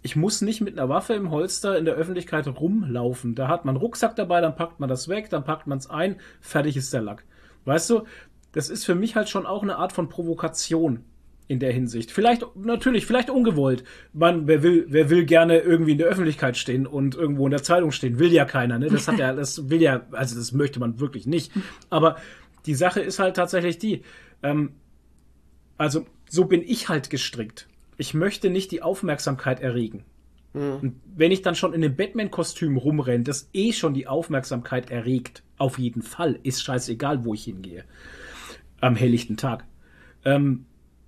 Ich muss nicht mit einer Waffe im Holster in der Öffentlichkeit rumlaufen. Da hat man einen Rucksack dabei, dann packt man das weg, dann packt man es ein, fertig ist der Lack. Weißt du, das ist für mich halt schon auch eine Art von Provokation in der Hinsicht. Vielleicht, natürlich, vielleicht ungewollt. Man, wer will, wer will gerne irgendwie in der Öffentlichkeit stehen und irgendwo in der Zeitung stehen? Will ja keiner, ne? Das hat ja, das will ja, also das möchte man wirklich nicht. Aber die Sache ist halt tatsächlich die, ähm, also so bin ich halt gestrickt. Ich möchte nicht die Aufmerksamkeit erregen. Mhm. Und wenn ich dann schon in einem Batman-Kostüm rumrenne, das eh schon die Aufmerksamkeit erregt, auf jeden Fall, ist scheißegal, wo ich hingehe. Am helllichten Tag. Ähm,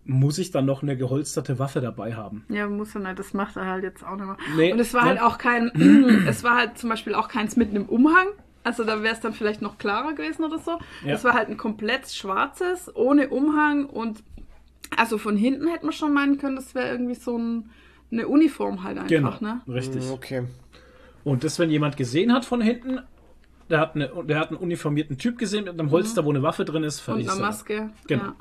muss ich dann noch eine geholsterte Waffe dabei haben. Ja, muss er nicht. Das macht er halt jetzt auch nicht mehr. Nee, und es war halt auch kein, es war halt zum Beispiel auch keins mit einem Umhang. Also da wäre es dann vielleicht noch klarer gewesen oder so. Ja. Es war halt ein komplett schwarzes, ohne Umhang und also von hinten hätte man schon meinen können, das wäre irgendwie so ein, eine Uniform halt einfach, genau, ne? Richtig. Mm, okay. Und das, wenn jemand gesehen hat von hinten, der hat, eine, der hat einen uniformierten Typ gesehen mit einem Holster, mhm. wo eine Waffe drin ist. Und einer Maske. Genau. Ja.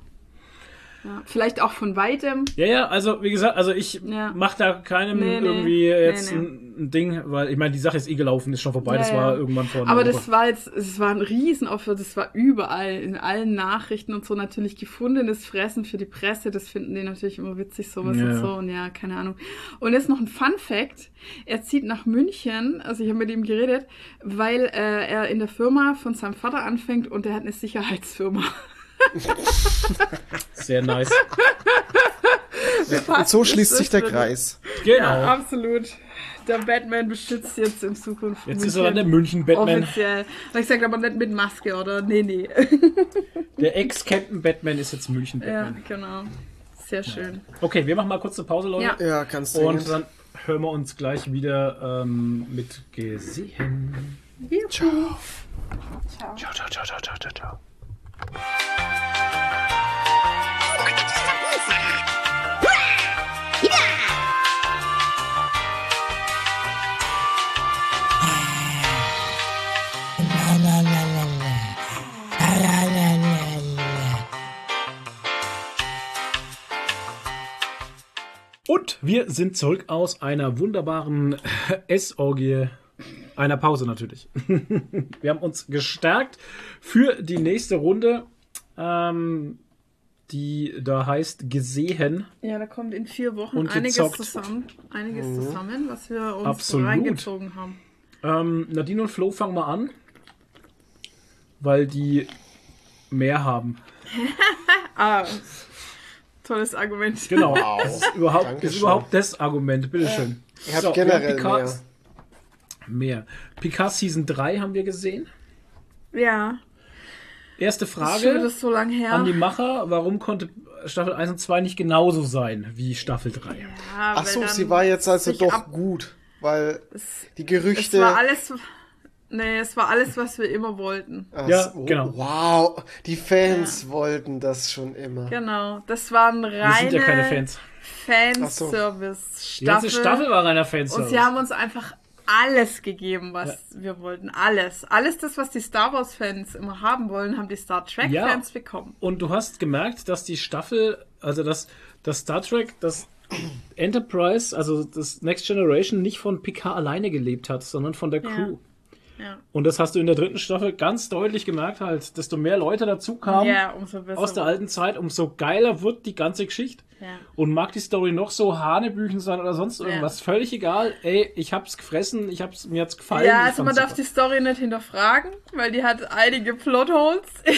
Ja, vielleicht auch von weitem. Ja, ja, also wie gesagt, also ich ja. mache da keinem nee, nee, irgendwie jetzt nee, ein Ding, weil ich meine, die Sache ist eh gelaufen, ist schon vorbei, ja, das war irgendwann vor. Aber das war jetzt, es war ein Riesenaufwand, das war überall, in allen Nachrichten und so natürlich gefundenes Fressen für die Presse, das finden die natürlich immer witzig, sowas und so und ja, keine Ahnung. Und jetzt noch ein Fun Fact, er zieht nach München, also ich habe mit ihm geredet, weil äh, er in der Firma von seinem Vater anfängt und er hat eine Sicherheitsfirma. Sehr nice. Und so schließt sich der Kreis. Genau. Ja, absolut. Der Batman beschützt jetzt in Zukunft. Jetzt München. ist er dann der München-Batman. Offiziell. Ich sage aber nicht mit Maske, oder? Nee, nee. Der Ex-Captain Batman ist jetzt München-Batman. Ja, genau. Sehr schön. Okay, wir machen mal kurz eine Pause, Leute. Ja, ja kannst du. Und dann hören wir uns gleich wieder ähm, mit gesehen. Ciao. Ciao. Ciao, ciao, ciao, ciao, ciao, ciao. Und wir sind zurück aus einer wunderbaren Essorgie einer Pause natürlich. Wir haben uns gestärkt für die nächste Runde, ähm, die da heißt Gesehen. Ja, da kommt in vier Wochen und einiges zusammen, einiges mhm. zusammen, was wir uns Absolut. reingezogen haben. Ähm, Nadine und Flo fangen mal an, weil die mehr haben. ah, tolles Argument. Genau, wow. das ist überhaupt, das, ist überhaupt das Argument. Bitteschön. Ja. Ihr habt so, generell mehr. Mehr. Picard Season 3 haben wir gesehen. Ja. Erste Frage das ist so lang her. an die Macher. Warum konnte Staffel 1 und 2 nicht genauso sein wie Staffel 3? Ja, Ach so, sie war jetzt also doch gut, weil die Gerüchte... Es war alles... Nee, es war alles, was wir immer wollten. Ach, ja, genau. Wow, die Fans ja. wollten das schon immer. Genau, das waren reine wir sind ja keine Fans. Fanservice-Staffel. Die ganze Staffel war reiner Fanservice. Und sie haben uns einfach alles gegeben, was wir wollten. Alles. Alles das, was die Star Wars-Fans immer haben wollen, haben die Star Trek-Fans bekommen. Und du hast gemerkt, dass die Staffel, also dass das Star Trek, das Enterprise, also das Next Generation, nicht von Picard alleine gelebt hat, sondern von der Crew. Ja. Und das hast du in der dritten Staffel ganz deutlich gemerkt, halt, desto mehr Leute dazu kamen Ja, aus der alten Zeit, umso geiler wird die ganze Geschichte. Ja. Und mag die Story noch so Hanebüchen sein oder sonst irgendwas, völlig egal. Ey, ich hab's gefressen, ich hab's mir jetzt gefallen. Ja, also man darf die Story nicht hinterfragen, weil die hat einige Plotholes. super.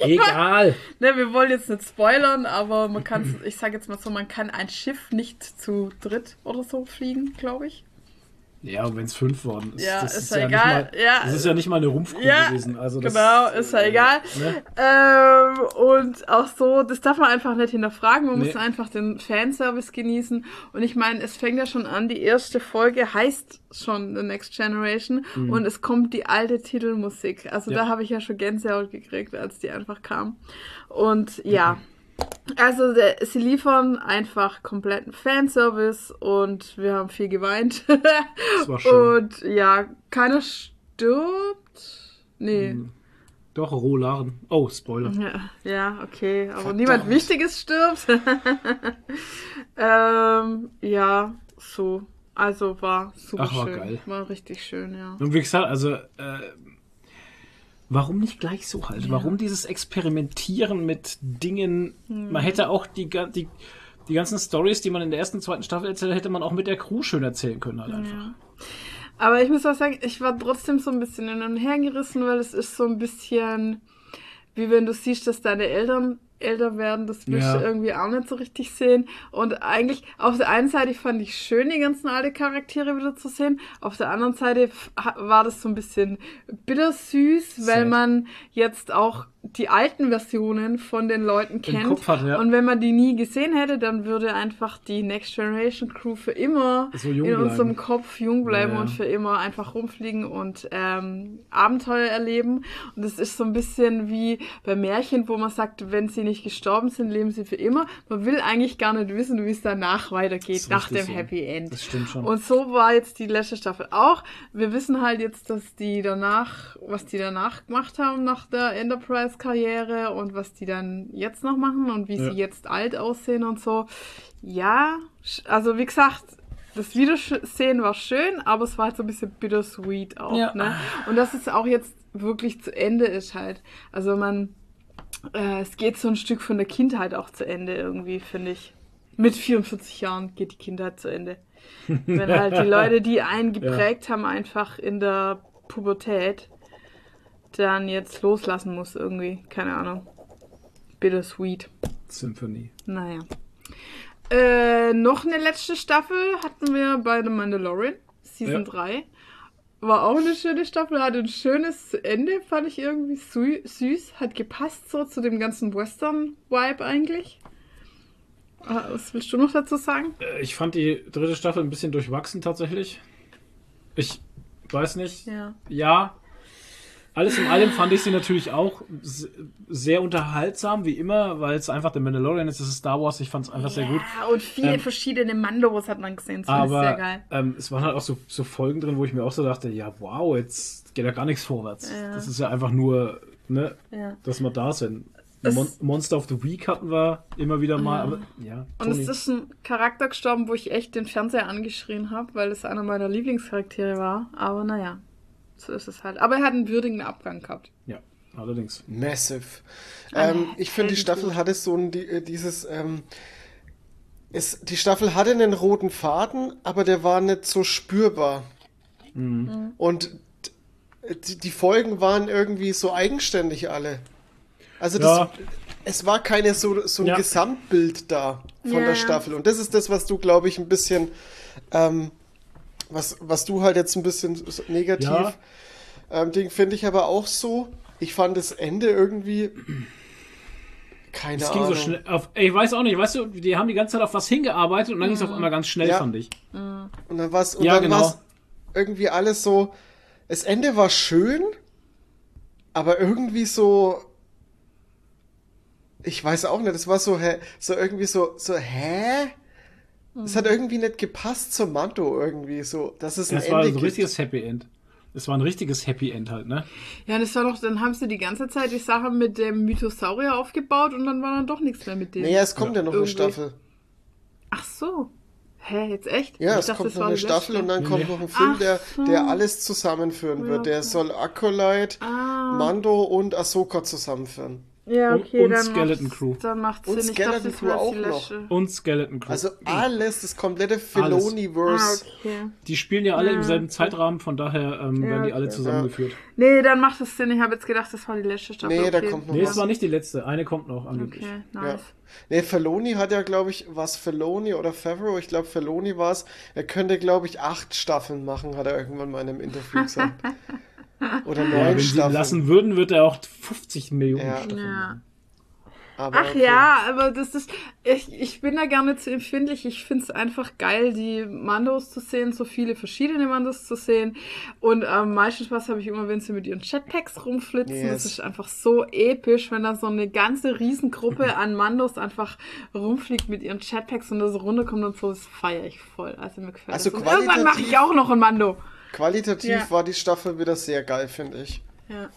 Egal. ne, wir wollen jetzt nicht spoilern, aber man kann, ich sag jetzt mal so, man kann ein Schiff nicht zu dritt oder so fliegen, glaube ich. Ja, und wenn es fünf waren, ist, Ja, das ist ist, ja egal. Nicht mal, Ja. Das ist ja nicht mal eine Rumpfkuh Ja, gewesen. Also das, genau, ist ja egal. Ne? Ähm, und auch so, das darf man einfach nicht hinterfragen, man Nee. muss einfach den Fanservice genießen. Und ich meine, es fängt ja schon an, die erste Folge heißt schon The Next Generation und es kommt die alte Titelmusik. Also Mhm. Ja. da habe ich ja schon Gänsehaut gekriegt, als die einfach kam. Und ja. Also der, sie liefern einfach kompletten Fanservice und wir haben viel geweint. Das war schön. Und ja, keiner stirbt. Nee. Doch, Rolaren. Oh, Spoiler. Ja, ja, okay. Aber Verdammt. niemand Wichtiges stirbt. ähm, ja, so. Also war super Ach, war schön. geil. War richtig schön, ja. Und wie gesagt, also, äh, warum nicht gleich so halt? Warum dieses Experimentieren mit Dingen? Hm. Man hätte auch die, die, die ganzen Stories, die man in der ersten, zweiten Staffel erzählt, hätte man auch mit der Crew schön erzählen können halt einfach. Aber ich muss auch sagen, ich war trotzdem so ein bisschen hin und her gerissen, weil es ist so ein bisschen, wie wenn du siehst, dass deine Eltern älter werden, das willst Ja. du irgendwie auch nicht so richtig sehen. Und eigentlich, auf der einen Seite fand ich schön, die ganzen alte Charaktere wieder zu sehen. Auf der anderen Seite war das so ein bisschen bittersüß, weil Sad. man jetzt auch die alten Versionen von den Leuten kennt. Hat, ja. Und wenn man die nie gesehen hätte, dann würde einfach die Next Generation Crew für immer So in bleiben. unserem Kopf jung bleiben Ja, und für immer einfach rumfliegen und ähm, Abenteuer erleben. Und das ist so ein bisschen wie bei Märchen, wo man sagt, wenn sie nicht gestorben sind, leben sie für immer. Man will eigentlich gar nicht wissen, wie es danach weitergeht, nach dem so. Happy End. Das stimmt schon. Und so war jetzt die letzte Staffel auch. Wir wissen halt jetzt, dass die danach, was die danach gemacht haben nach der Enterprise-Karriere und was die dann jetzt noch machen und wie Ja. sie jetzt alt aussehen und so. Ja, also wie gesagt, das Wiedersehen war schön, aber es war halt so ein bisschen bittersweet auch. Ja. Ne? Und dass es auch jetzt wirklich zu Ende ist halt. Also man, äh, es geht so ein Stück von der Kindheit auch zu Ende irgendwie, finde ich. Mit 44 Jahren geht die Kindheit zu Ende. Wenn halt die Leute, die einen geprägt haben, einfach in der Pubertät, dann jetzt loslassen muss irgendwie. Keine Ahnung. Bittersweet. Symphony. Naja. Äh, noch eine letzte Staffel hatten wir bei The Mandalorian, Season Ja. 3. War auch eine schöne Staffel, hatte ein schönes Ende, fand ich irgendwie sü süß. Hat gepasst so zu dem ganzen Western-Vibe eigentlich. Ah, Was willst du noch dazu sagen? Äh, Ich fand die dritte Staffel ein bisschen durchwachsen tatsächlich. Ich weiß nicht. Ja. Ja. Alles in allem fand ich sie natürlich auch sehr unterhaltsam, wie immer, weil es einfach der Mandalorian ist, es ist Star Wars, ich fand es einfach sehr gut. Ja, und viele Ähm, verschiedene Mandos hat man gesehen, das ich sehr Aber geil. ähm, es waren halt auch so, so Folgen drin, wo ich mir auch so dachte, ja, wow, jetzt geht ja gar nichts vorwärts. Ja. Das ist ja einfach nur, ne, Ja. dass wir da sind. Mon Monster of the Week hatten wir immer wieder mal, aber ja, Und es ist ein Charakter gestorben, wo ich echt den Fernseher angeschrien habe, weil es einer meiner Lieblingscharaktere war. Aber naja, so ist es halt. Aber er hat einen würdigen Abgang gehabt. ja, allerdings. Massive. Ah, Ähm, ich finde, die. Staffel hatte so ein, die, äh, dieses, ähm, es, die Staffel hatte einen roten Faden, aber der war nicht so spürbar. Mhm. Und d- die, die Folgen waren irgendwie so eigenständig alle. Also das, Ja. es war keine so, so ein Ja. Gesamtbild da von Ja, der. Staffel. Und das ist das, was du, glaube ich, ein bisschen, ähm, was, was du halt jetzt ein bisschen negativ Ja. ähm, Ding finde ich aber auch so. Ich fand das Ende irgendwie. Keine Es ging Ahnung. so schnell. Auf, ich weiß auch nicht, weißt du, die haben die ganze Zeit auf was hingearbeitet und dann ging es auf einmal ganz schnell, Ja. fand ich. Und dann war's, und Ja, dann genau. war's irgendwie alles so. Das Ende war schön, aber irgendwie so. Ich weiß auch nicht, es war so, hä, so irgendwie so, so, hä? Es hat irgendwie nicht gepasst zum Mando irgendwie so. Das ist ein Das war Ende so ein gibt. richtiges Happy End. Es war ein richtiges Happy End halt, ne? Ja, und das war doch, dann haben sie die ganze Zeit die Sache mit dem Mythosaurier aufgebaut und dann war dann doch nichts mehr mit dem. Naja, es kommt ja, noch eine Irgendwie. Staffel. Ach so. Hä, jetzt echt? Ja, Ich es dachte, kommt noch eine Staffel und dann kommt Nee. noch ein Film, Ach der, der alles zusammenführen wird. Der soll Acolyte, Ah. Mando und Ahsoka zusammenführen. Ja, Und- okay, und dann Skeleton Crew. Dann macht's Und Sinn. Ich Skeleton Crew war auch noch. Und Skeleton Crew. Also alles, das komplette Filoniverse. Ah, okay. die spielen ja alle Ja. im selben Zeitrahmen, von daher ähm, Ja, werden die alle okay. zusammengeführt. Nee, dann macht es Sinn. Ich habe jetzt gedacht, das war die letzte Staffel. Nee, da okay. kommt noch Nee, es war nicht die letzte. Eine kommt noch angeblich. Okay, Ja. nice. Nee, Feloni hat ja, glaube ich, was Feloni oder Favreau, ich glaube Feloni war es, er könnte, glaube ich, acht Staffeln machen, hat er irgendwann mal in einem Interview gesagt. Oder Ja, neun wenn sie ihn Staffeln. lassen würden, wird er auch 50 Millionen Ja. Staffeln Ja. Aber Ach okay. ja, aber das ist. Ich, ich bin da gar nicht so empfindlich. Ich finde es einfach geil, die Mandos zu sehen, so viele verschiedene Mandos zu sehen. Und am meisten Spaß habe ich immer, wenn sie mit ihren Jetpacks rumflitzen. Yes. Das ist einfach so episch, wenn da so eine ganze Riesengruppe an Mandos einfach rumfliegt mit ihren Jetpacks und da so runterkommt und so. Das feiere ich voll. Also mir gefällt Also das. Und irgendwann mache ich auch noch ein Mando. Qualitativ Ja. war die Staffel wieder sehr geil, finde ich. Ja.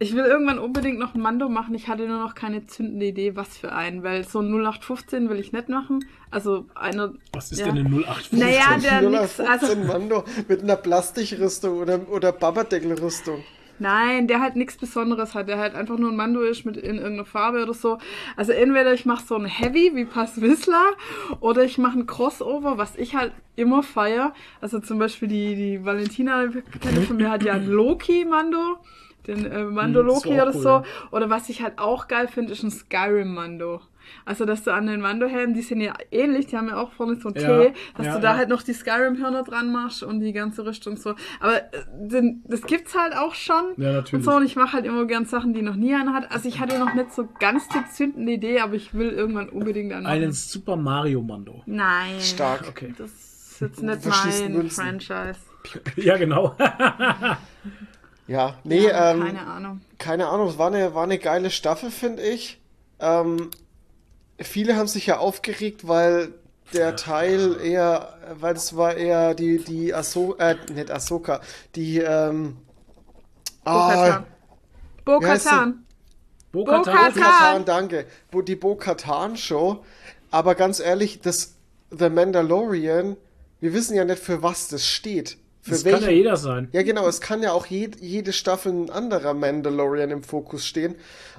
Ich will irgendwann unbedingt noch ein Mando machen. Ich hatte nur noch keine zündende Idee, was für einen, weil so ein 0815 will ich nicht machen. Also einer. Was ist ja. denn eine 0815? Naja, der nix. 015 Also, Mando mit einer Plastikrüstung oder, oder Babadeckelrüstung. Nein, der halt nichts Besonderes hat. Der halt einfach nur ein Mando ist mit in irgendeiner Farbe oder so. Also entweder ich mache so ein Heavy wie Pass Whistler oder ich mache ein Crossover, was ich halt immer feier. Also zum Beispiel die, die Valentina Bekannte von mir hat ja ein Loki-Mando. Den äh, Mando Hm, Loki oder cool, so. Oder was ich halt auch geil finde, ist ein Skyrim-Mando. Also, dass du an den Mando-Helmen, die sind ja ähnlich, die haben ja auch vorne so einen Ja, T, dass ja, du da ja. halt noch die Skyrim-Hörner dran machst und die ganze Rüstung so. Aber äh, den, das gibt's halt auch schon. Ja, natürlich. Und so, und ich mache halt immer gern Sachen, die noch nie einer hat. Also, ich hatte noch nicht so ganz die zündende Idee, aber ich will irgendwann unbedingt einen. Einen machen. Super Mario Mando. Nein. Stark. Okay. Das ist jetzt nicht mein Münzen. Franchise. Ja, genau. Ja, nee, Ja, ähm, keine Ahnung. keine Ahnung, es war eine, war eine geile Staffel, finde ich. Ähm, viele haben sich ja aufgeregt, weil der Teil eher, weil es war eher die, die Ahso, äh, nicht Ahsoka, die, ähm, ah, Bo-Katan. Bo-Katan. Bo-Katan. Bo-Katan. Bo-Katan, danke. Wo die Bo-Katan-Show. Aber ganz ehrlich, das The Mandalorian, wir wissen ja nicht, für was das steht. Für Das kann ja jeder sein. Ja, genau, es kann ja auch jed jede Staffel ein anderer Mandalorian im Fokus stehen.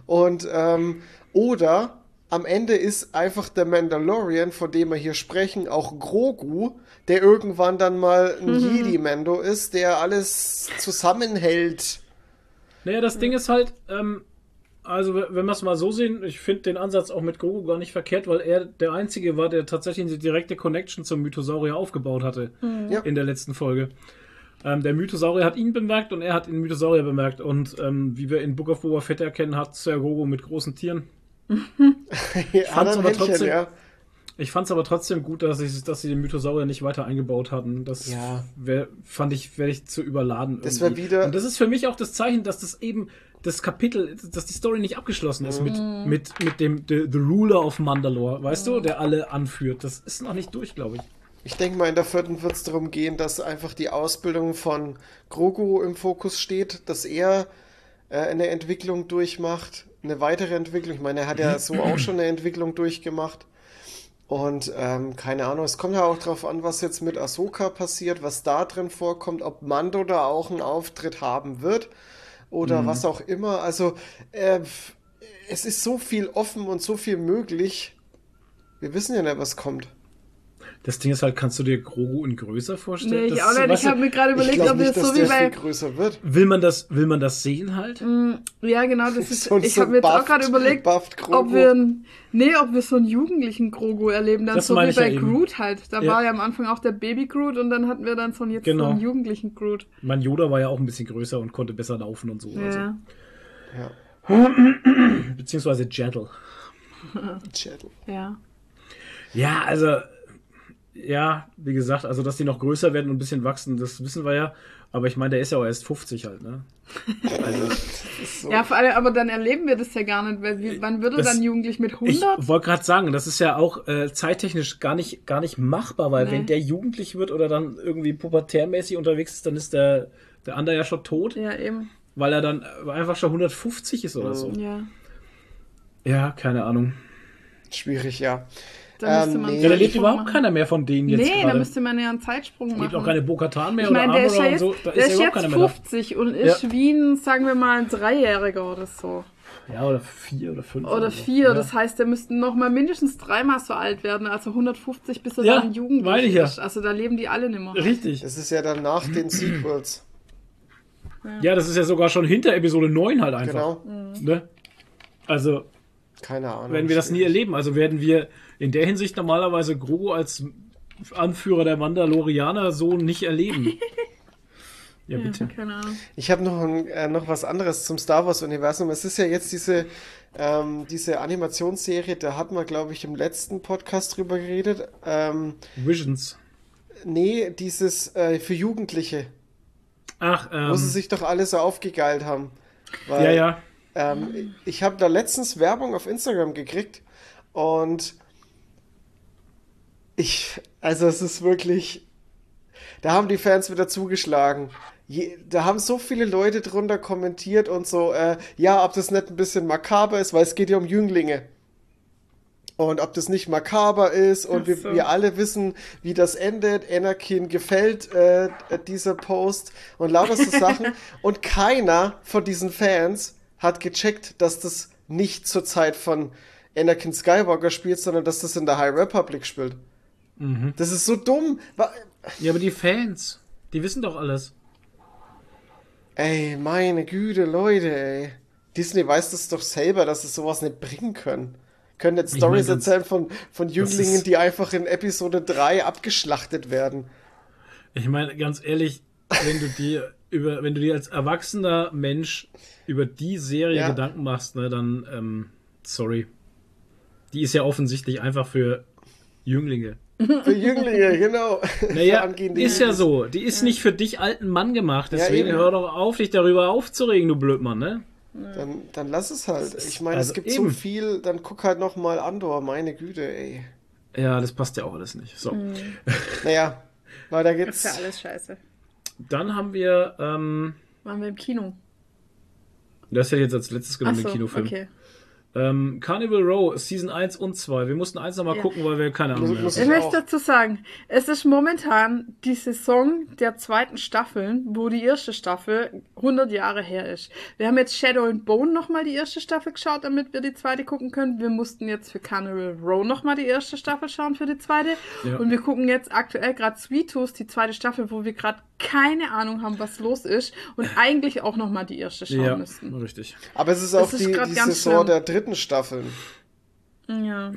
Und, ähm, oder am Ende ist einfach der Mandalorian, von dem wir hier sprechen, auch Grogu, der irgendwann dann mal ein Mhm. Jedi-Mando ist, der alles zusammenhält. Naja, das Ding ist halt, ähm, also wenn wir es mal so sehen, ich finde den Ansatz auch mit Grogu gar nicht verkehrt, weil er der Einzige war, der tatsächlich eine direkte Connection zum Mythosaurier aufgebaut hatte Ja. in der letzten Folge. Ähm, der Mythosaurier hat ihn bemerkt und er hat den Mythosaurier bemerkt. Und ähm, wie wir in Book of Boba Fett erkennen, hat Sir Grogu mit großen Tieren. Hat fand's ein aber Händchen, trotzdem- ja. Ich fand es aber trotzdem gut, dass, ich, dass sie den Mythosaurier nicht weiter eingebaut hatten. Das Ja. wär, fand ich, werde ich zu überladen. Das irgendwie. wieder- Und das ist für mich auch das Zeichen, dass das eben das Kapitel, dass die Story nicht abgeschlossen ist mit, mit, mit dem the, the Ruler of Mandalore, weißt du, der alle anführt. Das ist noch nicht durch, glaube ich. Ich denke mal, in der vierten wird es darum gehen, dass einfach die Ausbildung von Grogu im Fokus steht, dass er äh, eine Entwicklung durchmacht, eine weitere Entwicklung. Ich meine, er hat ja so auch schon eine Entwicklung durchgemacht. Und ähm, keine Ahnung, es kommt ja auch drauf an, was jetzt mit Ahsoka passiert, was da drin vorkommt, ob Mando da auch einen Auftritt haben wird oder was auch immer. Also äh, es ist so viel offen und so viel möglich. Wir wissen ja nicht, was kommt. Das Ding ist halt, kannst du dir Grogu in größer vorstellen? Nee, ich Das auch nicht. Ich habe mir gerade überlegt, ob wir nicht, dass so wie bei. viel größer wird. will man das, will man das sehen halt? Ja, genau, das ist. So- ich so habe mir jetzt auch gerade überlegt, ob wir. Nee, ob wir so einen jugendlichen Grogu erleben, dann Das so meine wie ich ja bei eben. Groot halt. Da Ja. war ja am Anfang auch der Baby Groot und dann hatten wir dann so einen, jetzt Genau. so einen jugendlichen Groot. Mein Yoda war ja auch ein bisschen größer und konnte besser laufen und so. Also. Ja. Ja. Beziehungsweise gentle. Chattel. Ja. Ja, also ja, wie gesagt, also dass die noch größer werden und ein bisschen wachsen, das wissen wir ja. Aber ich meine, der ist ja auch erst 50 halt, ne? Also, So. Ja, vor allem, aber dann erleben wir das ja gar nicht, weil wie, wann wird er Das- dann jugendlich mit ich 100? wollte gerade sagen, das ist ja auch äh, zeittechnisch gar nicht, gar nicht machbar, weil Nee. wenn der jugendlich wird oder dann irgendwie pubertärmäßig unterwegs ist, dann ist der, der andere ja schon tot, Ja, eben. weil er dann einfach schon 150 ist oder so. Ja. Ja, keine Ahnung. Schwierig, ja. Da Ähm, nee. Ja, da lebt überhaupt machen. keiner mehr von denen jetzt Nee, da gerade. müsste man ja einen Zeitsprung machen. Gibt auch keine Bokatan mehr ich meine, oder der ist ja Amora so. Da der ist ist ja jetzt keiner mehr 50 und ist wie ein, sagen wir mal, ein Dreijähriger oder so. da. Ja, oder vier oder fünf. Oder so. vier. Ja. Das heißt, der müsste noch mal mindestens dreimal so alt werden, also 150, bis er Ja, dann jugendlich ja. ist. Also da leben die alle nimmer. Richtig. Das ist ja dann nach den Sequels. Ja, das ist ja sogar schon hinter Episode 9 halt einfach. Genau. Ne? Also, Keine Ahnung. werden wir das nie erleben. Also werden wir in der Hinsicht normalerweise Grogu als Anführer der Mandalorianer so nicht erleben. Ja, Ja, bitte. keine Ahnung. Ich habe noch, ein, äh, noch was anderes zum Star Wars-Universum. Es ist ja jetzt diese, ähm, diese Animationsserie, da hatten wir, glaube ich, im letzten Podcast drüber geredet. Ähm, Visions. nee, dieses äh, für Jugendliche, Ach, ähm, wo sie sich doch alle so aufgegeilt haben. Weil, ja, ja. Ähm, ich habe da letztens Werbung auf Instagram gekriegt und ich, also es ist wirklich, da haben die Fans wieder zugeschlagen. Je, da haben so viele Leute drunter kommentiert und so, äh, ja, ob das nicht ein bisschen makaber ist, weil es geht ja um Jünglinge. Und ob das nicht makaber ist und Ach wir, so. wir alle wissen, wie das endet. Anakin gefällt äh, dieser Post und lauter so Sachen. und keiner von diesen Fans hat gecheckt, dass das nicht zur Zeit von Anakin Skywalker spielt, sondern dass das in der High Republic spielt. Das ist so dumm. Ja, aber die Fans, die wissen doch alles. Ey, meine Güte, Leute, ey. Disney weiß das doch selber, dass sie sowas nicht bringen können. Können jetzt Ich Stories mein, das- erzählen von, von Jünglingen, die einfach in Episode 3 abgeschlachtet werden. Ich meine, ganz ehrlich, wenn du dir über, wenn du dir als erwachsener Mensch über die Serie Ja. Gedanken machst, ne, dann, ähm, sorry. Die ist ja offensichtlich einfach für Jünglinge. Für Jünglinge, genau. Naja, ist ja so. Die ist nicht für dich alten Mann gemacht. Ja, Deswegen eben. hör doch auf, dich darüber aufzuregen, du Blödmann, ne? Dann, dann lass es halt. Ich meine, also es gibt eben. so viel, dann guck halt noch mal Andor, meine Güte, ey. Ja, das passt ja auch alles nicht. So. Naja, weiter Das geht's. ist ja alles scheiße. Dann haben wir, ähm, Waren wir im Kino? das hätte ich jetzt als letztes genommen, den so, Kinofilm. okay. Ähm, Carnival Row, Season 1 und 2. Wir mussten eins nochmal Ja. gucken, weil wir keine Ahnung muss Ich hatten. Ich möchte dazu sagen, es ist momentan die Saison der zweiten Staffeln, wo die erste Staffel 100 Jahre her ist. Wir haben jetzt Shadow and Bone nochmal die erste Staffel geschaut, damit wir die zweite gucken können. Wir mussten jetzt für Carnival Row nochmal die erste Staffel schauen für die zweite. Ja. Und wir gucken jetzt aktuell gerade Sweet Tooth, die zweite Staffel, wo wir gerade keine Ahnung haben, was los ist und eigentlich auch nochmal die erste schauen Ja, müssten. richtig. Aber es ist auch ist die, die ganz Saison schlimm. der dritten Staffeln. Ja,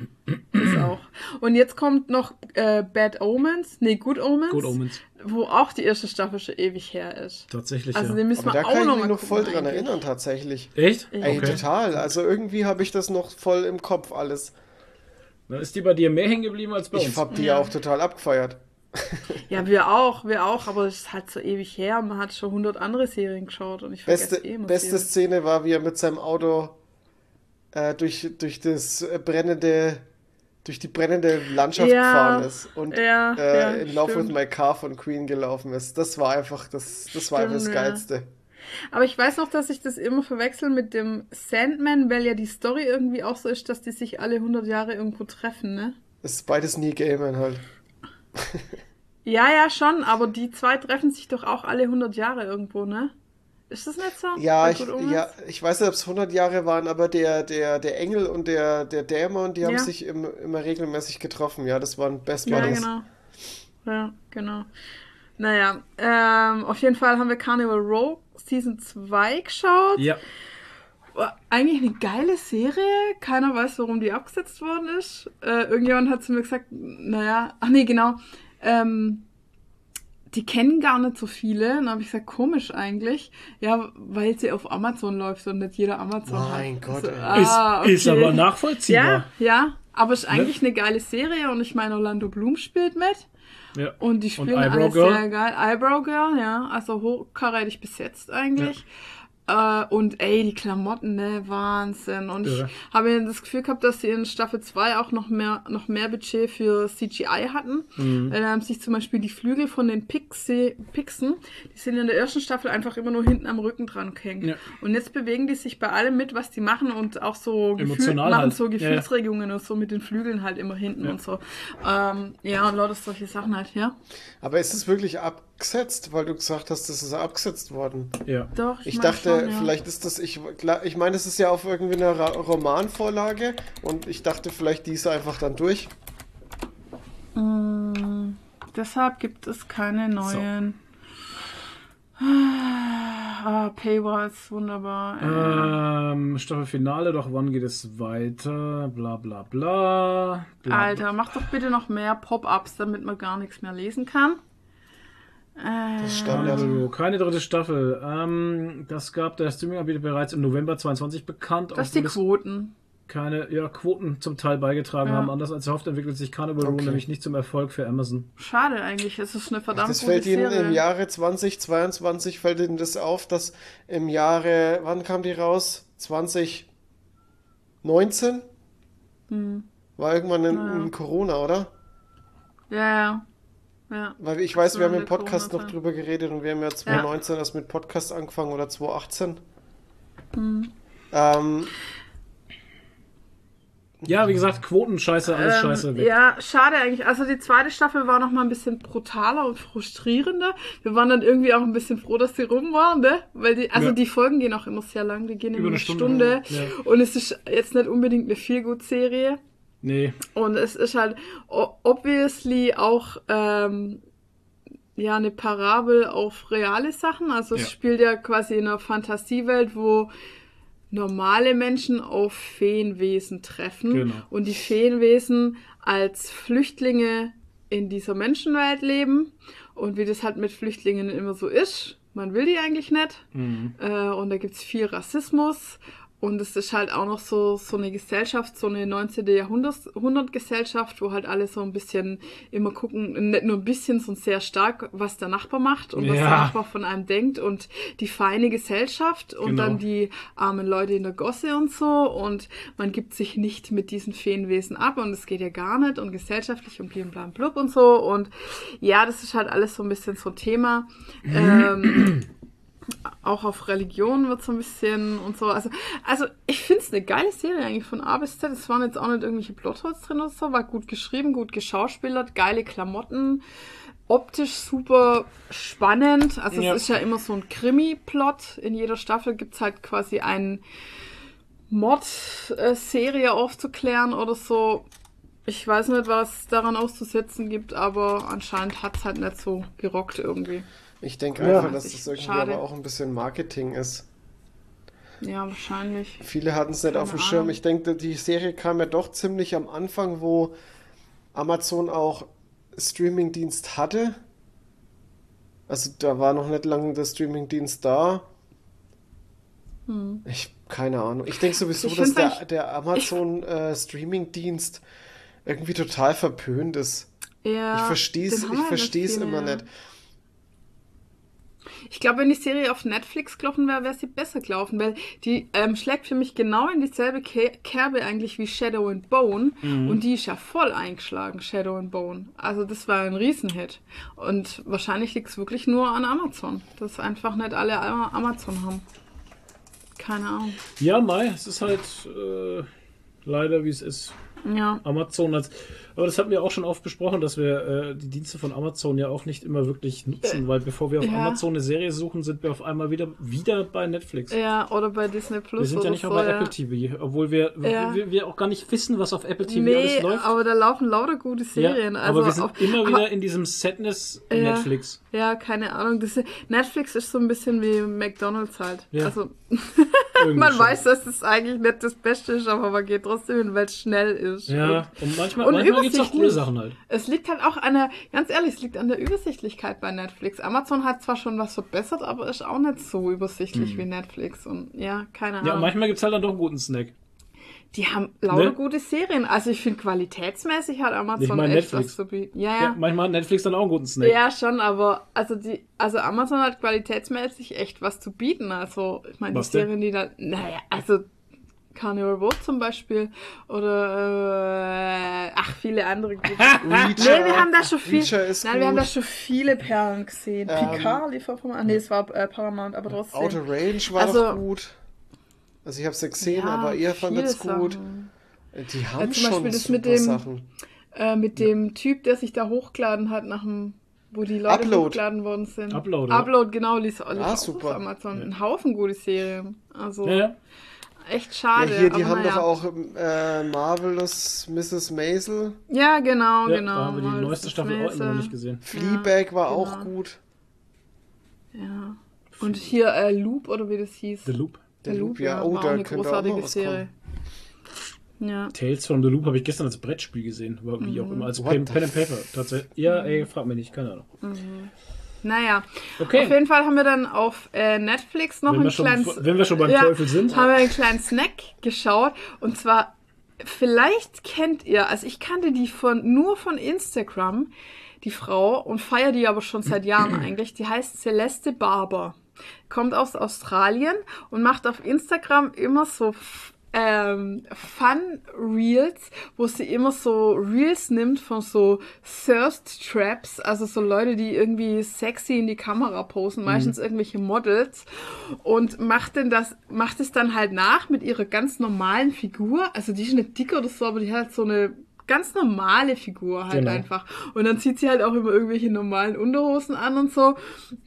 das auch. Und jetzt kommt noch äh, Bad Omens, nee, Good Omens, Good Omens. wo auch die erste Staffel schon ewig her ist. Tatsächlich, Also ja. den müssen Aber wir da auch kann ich noch mich mal noch voll gucken dran eigentlich. erinnern, tatsächlich. Echt? Ey, Okay. total. Also irgendwie habe ich das noch voll im Kopf alles. Dann ist die bei dir mehr hängen geblieben als bei Ich uns. hab die ja auch total abgefeiert. Ja, wir auch, wir auch, aber es ist halt so ewig her. Man hat schon 100 andere Serien geschaut und ich vergesse Beste, eh immer beste. Szene war, wie er mit seinem Auto äh, durch, durch das äh, brennende, durch die brennende Landschaft Ja, gefahren ist und ja, äh, ja, in Love with stimmt. My Car von Queen gelaufen ist. Das war einfach das, das war einfach das Stimmt. Geilste. Aber ich weiß noch, dass ich das immer verwechsel mit dem Sandman, weil ja die Story irgendwie auch so ist, dass die sich alle 100 Jahre irgendwo treffen, ne? Das ist beides nie Gaiman halt. Ja, ja, schon, aber die zwei treffen sich doch auch alle 100 Jahre irgendwo, ne? Ist das nicht so? Ja, ich, ja, ich weiß nicht, ob es 100 Jahre waren, aber der, der, der Engel und der, der Dämon, die haben Ja. sich im, immer regelmäßig getroffen. Ja, das waren Best Ja, Buddies. genau. Ja, genau. Naja, ähm, auf jeden Fall haben wir Carnival Row Season 2 geschaut. Ja. War eigentlich eine geile Serie. Keiner weiß, warum die abgesetzt worden ist. Äh, irgendjemand hat zu mir gesagt, naja, ach nee, genau. Ähm, die kennen gar nicht so viele. Dann habe ich gesagt, komisch eigentlich. Ja, weil sie auf Amazon läuft und nicht jeder Amazon Mein hat. Gott, So, ey. ah, ist, ist okay. aber nachvollziehbar. Ja, ja, Aber ist eigentlich eine geile Serie und ich meine, Orlando Bloom spielt mit. Ja. Und die spielen Eyebrow alle Girl. sehr geil. Eyebrow Girl, ja. Also hochkarätig besetzt eigentlich. Äh, und ey, die Klamotten, ne, Wahnsinn. Und Irre. ich habe ja das Gefühl gehabt, dass sie in Staffel 2 auch noch mehr, noch mehr Budget für CGI hatten. Mhm. Weil da haben sich zum Beispiel die Flügel von den Pixie, Pixen, die sind in der ersten Staffel einfach immer nur hinten am Rücken dran gehängt. Ja. Und jetzt bewegen die sich bei allem mit, was die machen und auch so Gefühl, Emotional machen halt. so Ja, ja. Gefühlsregungen und so mit den Flügeln halt immer hinten und so. Ähm, ja, und lauter solche Sachen halt, ja. Aber ist es wirklich abgesetzt, weil du gesagt hast, das ist abgesetzt worden? Ja. Doch, Ich mein dachte, schon, ja. vielleicht ist das, ich, ich meine, es ist ja auf irgendwie einer Romanvorlage und ich dachte, vielleicht die ist einfach dann durch. Mm, deshalb gibt es keine neuen. Ah, Paywalls, wunderbar. Ähm, Staffelfinale, doch wann geht es weiter? Bla bla bla. bla Alter, mach doch bitte noch mehr Pop-ups, damit man gar nichts mehr lesen kann. Äh, Das ist Standard. Also, keine dritte Staffel. Ähm, das gab der Streaming-Anbieter bereits im November 22 bekannt. das ist die Quoten. keine ja, Quoten zum Teil beigetragen Ja. haben. Anders als erhofft entwickelt sich Carnival Room Okay. nämlich nicht zum Erfolg für Amazon. Schade eigentlich, es ist eine verdammt Das gute fällt Ihnen Serie. im Jahre 2022, fällt Ihnen das auf, dass im Jahre, wann kam die raus? 2019? War irgendwann in, Ja. in Corona, oder? Ja, ja. Ja. Weil ich weiß, wir haben im Podcast noch drüber geredet und wir haben ja 2019 erst mit Podcast angefangen oder 2018. Ähm, Ja, wie gesagt, Quoten scheiße, alles Ähm, scheiße weg. Ja, schade eigentlich. Also die zweite Staffel war noch mal ein bisschen brutaler und frustrierender. Wir waren dann irgendwie auch ein bisschen froh, dass die rum waren, ne? Weil die, also Ja. die Folgen gehen auch immer sehr lang. Die gehen immer Über eine eine Stunde. Stunde, ja. Und es ist jetzt nicht unbedingt eine Feelgood-Serie. Nee. Und es ist halt obviously auch ähm, ja eine Parabel auf reale Sachen. Also es Ja. spielt ja quasi in einer Fantasiewelt, wo normale Menschen auf Feenwesen treffen Genau. und die Feenwesen als Flüchtlinge in dieser Menschenwelt leben und wie das halt mit Flüchtlingen immer so ist. Man will die eigentlich nicht. Mhm. Äh, und da gibt's viel Rassismus. Und es ist halt auch noch so, so eine Gesellschaft, so eine 19. Jahrhundert Jahrhundert-Gesellschaft, wo halt alle so ein bisschen immer gucken, nicht nur ein bisschen, sondern sehr stark, was der Nachbar macht und was Ja. der Nachbar von einem denkt und die feine Gesellschaft und Genau. dann die armen Leute in der Gosse und so und man gibt sich nicht mit diesen Feenwesen ab und es geht ja gar nicht und gesellschaftlich und blub und so und ja, das ist halt alles so ein bisschen so Thema. ähm, auch auf Religion wird so ein bisschen und so. Also, also ich finde es eine geile Serie eigentlich von A bis Z. Es waren jetzt auch nicht irgendwelche Plotholes drin oder so. War gut geschrieben, gut geschauspielert, geile Klamotten. Optisch super spannend. Also Ja. es ist ja immer so ein Krimi-Plot. In jeder Staffel gibt's halt quasi einen Mord-Serie aufzuklären oder so. Ich weiß nicht, was daran auszusetzen gibt, aber anscheinend hat's halt nicht so gerockt irgendwie. Ich denke Ja. einfach, dass das irgendwie Schade. aber auch ein bisschen Marketing ist. Ja, wahrscheinlich. Viele hatten es nicht auf dem Schirm. Ahnung. Ich denke, die Serie kam ja doch ziemlich am Anfang, wo Amazon auch Streamingdienst hatte. Also da war noch nicht lange der Streamingdienst da. Ich, keine Ahnung. Ich denke sowieso, Ich dass der, der Amazon äh, Streamingdienst irgendwie total verpönt ist. Ja, ich verstehe es ich verstehe es immer viele. nicht. Ich glaube, wenn die Serie auf Netflix gelaufen wäre, wäre sie besser gelaufen, weil die ähm, schlägt für mich genau in dieselbe Ke Kerbe eigentlich wie Shadow and Bone Mhm. und die ist ja voll eingeschlagen, Shadow and Bone. Also das war ein Riesenhit und wahrscheinlich liegt es wirklich nur an Amazon, dass einfach nicht alle Ama- Amazon haben. Keine Ahnung. Ja, Mai, es ist halt äh, leider wie es ist. Ja. Amazon als. Aber das hatten wir auch schon oft besprochen, dass wir äh, die Dienste von Amazon ja auch nicht immer wirklich nutzen, weil bevor wir auf ja. Amazon eine Serie suchen, sind wir auf einmal wieder, wieder bei Netflix. Ja, oder bei Disney Plus. wir sind ja nicht so, auch bei ja. Apple TV, obwohl wir, Ja. wir, wir auch gar nicht wissen, was auf Apple TV alles Nee, läuft. aber da laufen lauter gute Serien. also aber wir sind auf- immer aber- wieder in diesem Sadness Ja. Netflix. Ja, keine Ahnung. Das, Netflix ist so ein bisschen wie McDonalds halt. Also man schon. weiß, dass es eigentlich nicht das Beste ist, aber man geht trotzdem hin, weil es schnell ist. Ja, und manchmal, und manchmal gibt es auch coole übersichtlich. Sachen halt. Es liegt halt auch an der, ganz ehrlich, es liegt an der Übersichtlichkeit bei Netflix. Amazon hat zwar schon was verbessert, aber ist auch nicht so übersichtlich wie Netflix. Und ja, keine Ahnung. Ja, manchmal gibt es halt dann doch einen guten Snack. Die haben lauter Ne? gute Serien. Also ich finde qualitätsmäßig hat Amazon Ich mein echt Netflix. was zu bieten. Ja, Ja, ja. manchmal hat Netflix dann auch einen guten Snack. Ja, schon, aber also die, also Amazon hat qualitätsmäßig echt was zu bieten. Also, ich meine, die? Serien, die da, naja, also Carnival Road zum Beispiel oder äh, ach, viele andere. Nee, wir haben da schon viel. Nein, wir haben da schon viele Perlen gesehen. Ähm, Picard lief auch vom. Ah, nee, es war äh, Paramount, aber trotzdem. Outer Range war Also- doch gut. Also ich habe es ja gesehen, Ja, aber ihr fandet es gut. Sachen. Die haben zum schon Beispiel das super mit dem- Sachen. Äh, mit dem Typ, der sich da hochgeladen hat nach dem, wo die Leute Upload. hochgeladen worden sind. Upload, ja. Upload, genau, lief, lief Ah, super. auf Amazon. Ein Haufen gute Serien. Also Ja, ja. echt Ja, schade. hier, die haben naja. doch auch äh, Marvelous Mrs. Maisel. Ja, genau, ja genau. da haben wir die neueste Staffel auch immer noch nicht gesehen. Fleabag war genau. auch gut. Ja. Und hier äh, Loop oder wie das hieß. The Loop. Der Loop, ja. oh, war auch da eine könnte auch großartige mal was Serie. Ja. Tales from the Loop habe ich gestern als Brettspiel gesehen, wie auch Mhm. immer, als Pen, Pen and Paper. Tatsächlich. Ja, ey, frag mich nicht, keine Ahnung. Naja, Okay. auf jeden Fall haben wir dann auf äh, Netflix noch Wenn ein wir, schon, kleines... wenn wir schon beim Ja, Teufel sind. haben wir einen kleinen Snack geschaut. Und zwar, vielleicht kennt ihr, also ich kannte die von nur von Instagram, die Frau, und feiere die aber schon seit Jahren eigentlich. Die heißt Celeste Barber. Kommt aus Australien und macht auf Instagram immer so ähm, Fun Reels, wo sie immer so Reels nimmt von so Thirst Traps, also so Leute, die irgendwie sexy in die Kamera posen, meistens irgendwelche Models und macht denn das, macht es dann halt nach mit ihrer ganz normalen Figur. Also die ist nicht dick oder so, aber die hat so eine ganz normale Figur halt Genau. einfach. Und dann zieht sie halt auch immer irgendwelche normalen Unterhosen an und so.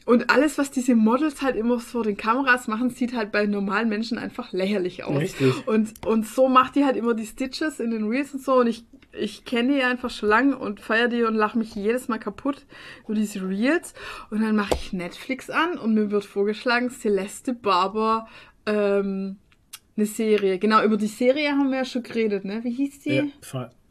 Und alles, was diese Models halt immer vor den Kameras machen, sieht halt bei normalen Menschen einfach lächerlich aus. Richtig. Und, und so macht die halt immer die Stitches in den Reels und so. Und ich, ich kenne die einfach schon lange und feiere die und lache mich jedes Mal kaputt über diese Reels. Und dann mache ich Netflix an und mir wird vorgeschlagen, Celeste Barber, ähm, eine Serie. Genau, über die Serie haben wir ja schon geredet, ne? Wie hieß die? Ja,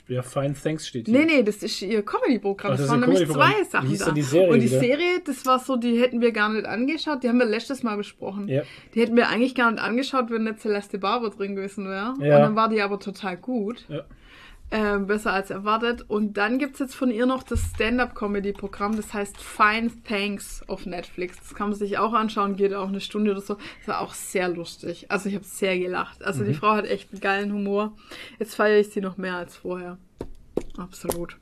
ja, Fine Thanks steht hier. Nee, nee, das ist ihr Comedy-Programm. Das, das waren nämlich zwei Sachen Wie hieß da. denn die Serie Und die wieder? Serie, das war so, die hätten wir gar nicht angeschaut. Die haben wir letztes Mal besprochen. Ja. Die hätten wir eigentlich gar nicht angeschaut, wenn nicht Celeste Barber drin gewesen wäre. Ja. Und dann war die aber total gut. Ja. Ähm, besser als erwartet. Und dann gibt's jetzt von ihr noch das Stand-Up-Comedy-Programm, das heißt Fine Thanks auf Netflix. Das kann man sich auch anschauen, geht auch eine Stunde oder so. Das war auch sehr lustig. Also ich habe sehr gelacht. Also Mhm. die Frau hat echt einen geilen Humor. Jetzt feiere ich sie noch mehr als vorher. Absolut.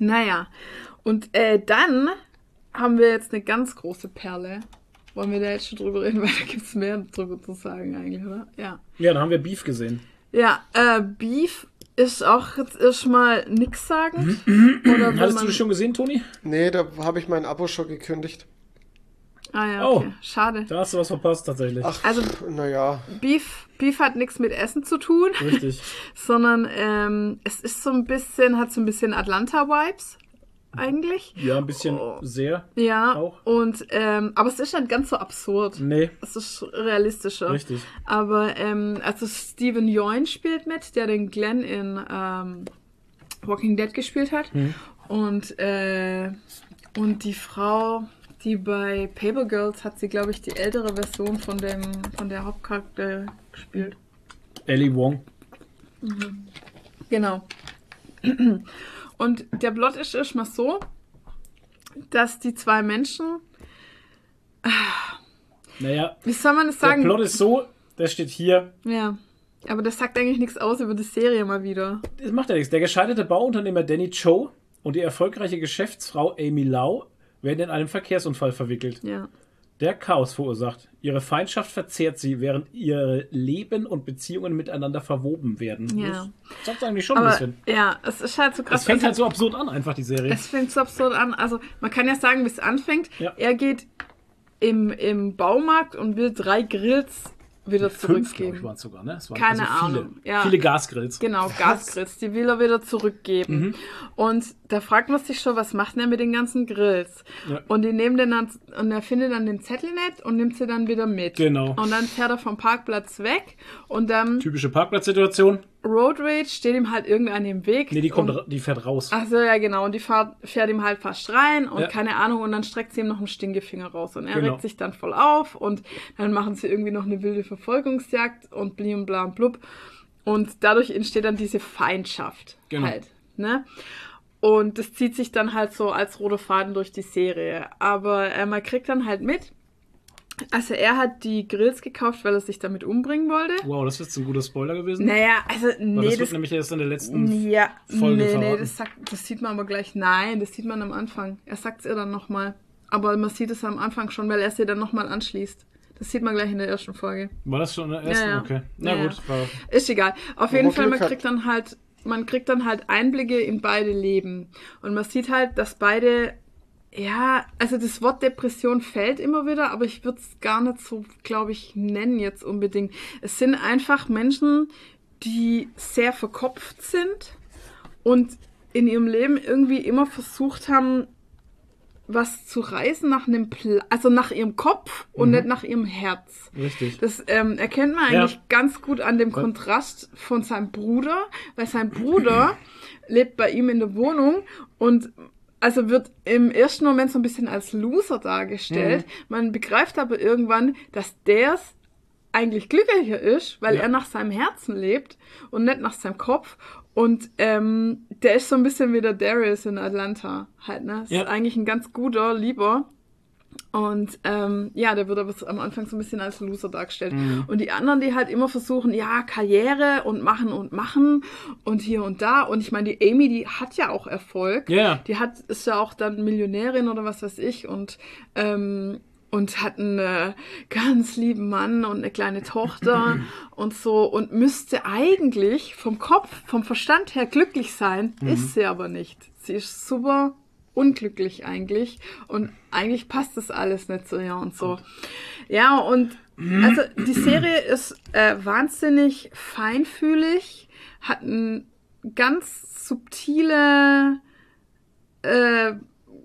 Naja, und äh, dann haben wir jetzt eine ganz große Perle. Wollen wir da jetzt schon drüber reden, weil da gibt's mehr drüber zu sagen eigentlich, oder? Ja. Ja, dann haben wir Beef gesehen. Ja, äh, Beef ist auch jetzt erstmal nix sagen. Oder wenn Hattest man, du das schon gesehen, Toni? Nee, da habe ich mein Abo schon gekündigt. Ah ja, Oh. okay. Schade. Da hast du was verpasst, tatsächlich. Ach, Also- naja. Beef, Beef hat nichts mit Essen zu tun, Richtig. sondern ähm, es ist so ein bisschen, hat so ein bisschen Atlanta-Vibes eigentlich. Ja, ein bisschen Oh. sehr. Ja, Auch. und ähm, aber es ist nicht ganz so absurd. Nee, Es ist realistischer. richtig. Aber ähm, also Steven Yeun spielt mit, der den Glenn in ähm, Walking Dead gespielt hat. Mhm. Und, äh, und die Frau, die bei Paper Girls hat sie, glaube ich, die ältere Version von dem von der Hauptcharakter gespielt. Ellie Wong. Genau. Und der Plot ist erstmal so, dass die zwei Menschen, Naja, wie soll man der sagen? Plot ist so, der steht hier. ja. Aber das sagt eigentlich nichts aus über die Serie mal wieder. Das macht ja nichts. Der gescheiterte Bauunternehmer Danny Cho und die erfolgreiche Geschäftsfrau Amy Lau werden in einen Verkehrsunfall verwickelt, Ja. Der Chaos verursacht. Ihre Feindschaft verzehrt sie, während ihre Leben und Beziehungen miteinander verwoben werden. Ja. Das sagt eigentlich schon ein Aber bisschen. ja, es ist halt so krass. Es fängt also, halt so absurd an, einfach die Serie. es fängt so absurd an. Also man kann ja sagen, wie es anfängt. Ja. Er geht im, im Baumarkt und will drei Grills wieder Fünf, ich, zurückgeben. waren es sogar, ne? Es waren Keine also viele, Ahnung, ja. viele Gasgrills. Genau, Gasgrills, die will er wieder zurückgeben. Mhm. Und da fragt man sich schon, was macht denn er mit den ganzen Grills? Ja. Und die nehmen den dann, und er findet dann den Zettel nicht und nimmt sie dann wieder mit. Genau. Und dann fährt er vom Parkplatz weg und dann Typische Parkplatzsituation. Road Rage steht ihm halt irgendeiner im Weg. Nee, die, kommt, und, die fährt raus. Ach so, ja, genau. Und die fährt, fährt ihm halt fast rein und Ja. keine Ahnung. Und dann streckt sie ihm noch einen Stinkefinger raus. Und er Genau. regt sich dann voll auf. Und dann machen sie irgendwie noch eine wilde Verfolgungsjagd und bli und bla und blub. Und dadurch entsteht dann diese Feindschaft Genau. halt. Ne? Und das zieht sich dann halt so als roter Faden durch die Serie. Aber äh, man kriegt dann halt mit, also er hat die Grills gekauft, weil er sich damit umbringen wollte. Wow, das ist jetzt ein guter Spoiler gewesen. Naja, also Weil nee, das wird das, nämlich erst in der letzten. ja, Folge nee, nee, verraten. das, sagt, das sieht man aber gleich. Nein, das sieht man am Anfang. Er sagt es ihr dann nochmal. Aber man sieht es am Anfang schon, weil er sie dann nochmal anschließt. Das sieht man gleich in der ersten Folge. War das schon in der ersten? Ja, ja. Okay. Na Ja, gut. War, Ist egal. Auf jeden Fall, man kriegt dann halt, man kriegt dann halt Einblicke in beide Leben. Und man sieht halt, dass beide, ja, also das Wort Depression fällt immer wieder, aber ich würde es gar nicht so, glaube ich, nennen jetzt unbedingt. Es sind einfach Menschen, die sehr verkopft sind und in ihrem Leben irgendwie immer versucht haben, was zu reißen nach einem, Pla also nach ihrem Kopf und nicht nach ihrem Herz. richtig. Das ähm, erkennt man Ja. eigentlich ganz gut an dem Kontrast von seinem Bruder, weil sein Bruder lebt bei ihm in der Wohnung und also wird im ersten Moment so ein bisschen als Loser dargestellt. Mhm. Man begreift aber irgendwann, dass der eigentlich glücklicher ist, weil Ja. er nach seinem Herzen lebt und nicht nach seinem Kopf. Und ähm, der ist so ein bisschen wie der Darius in Atlanta halt, ne? Ist Ja. eigentlich ein ganz guter, lieber. Und ähm, ja, der wird aber am Anfang so ein bisschen als Loser dargestellt. Mhm. Und die anderen, die halt immer versuchen, ja, Karriere und machen und machen und hier und da. Und ich meine, die Amy, die hat ja auch Erfolg. Ja. Die hat, ist ja auch dann Millionärin oder was weiß ich und, ähm, und hat einen äh, ganz lieben Mann und eine kleine Tochter und so. Und müsste eigentlich vom Kopf, vom Verstand her glücklich sein, ist sie aber nicht. Sie ist super unglücklich eigentlich. Und eigentlich passt das alles nicht zu ihr und so. Ja, und also die Serie ist äh, wahnsinnig feinfühlig, hat ein ganz subtile äh,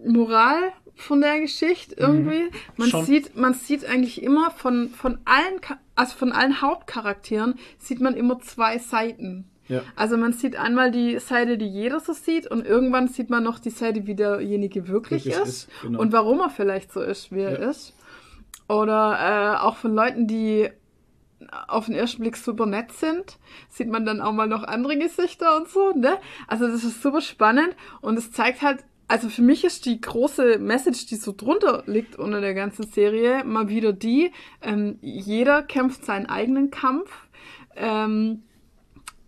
Moral von der Geschichte irgendwie. Man Schon. sieht, man sieht eigentlich immer von, von allen, also von allen Hauptcharakteren sieht man immer zwei Seiten. Ja. Also man sieht einmal die Seite, die jeder so sieht und irgendwann sieht man noch die Seite, wie derjenige wirklich Wirklich ist, ist, genau. und warum er vielleicht so ist, wie er Ja. ist. Oder äh, auch von Leuten, die auf den ersten Blick super nett sind, sieht man dann auch mal noch andere Gesichter und so, ne? Also das ist super spannend und es zeigt halt, also für mich ist die große Message, die so drunter liegt unter der ganzen Serie, mal wieder die, ähm, jeder kämpft seinen eigenen Kampf. Ähm,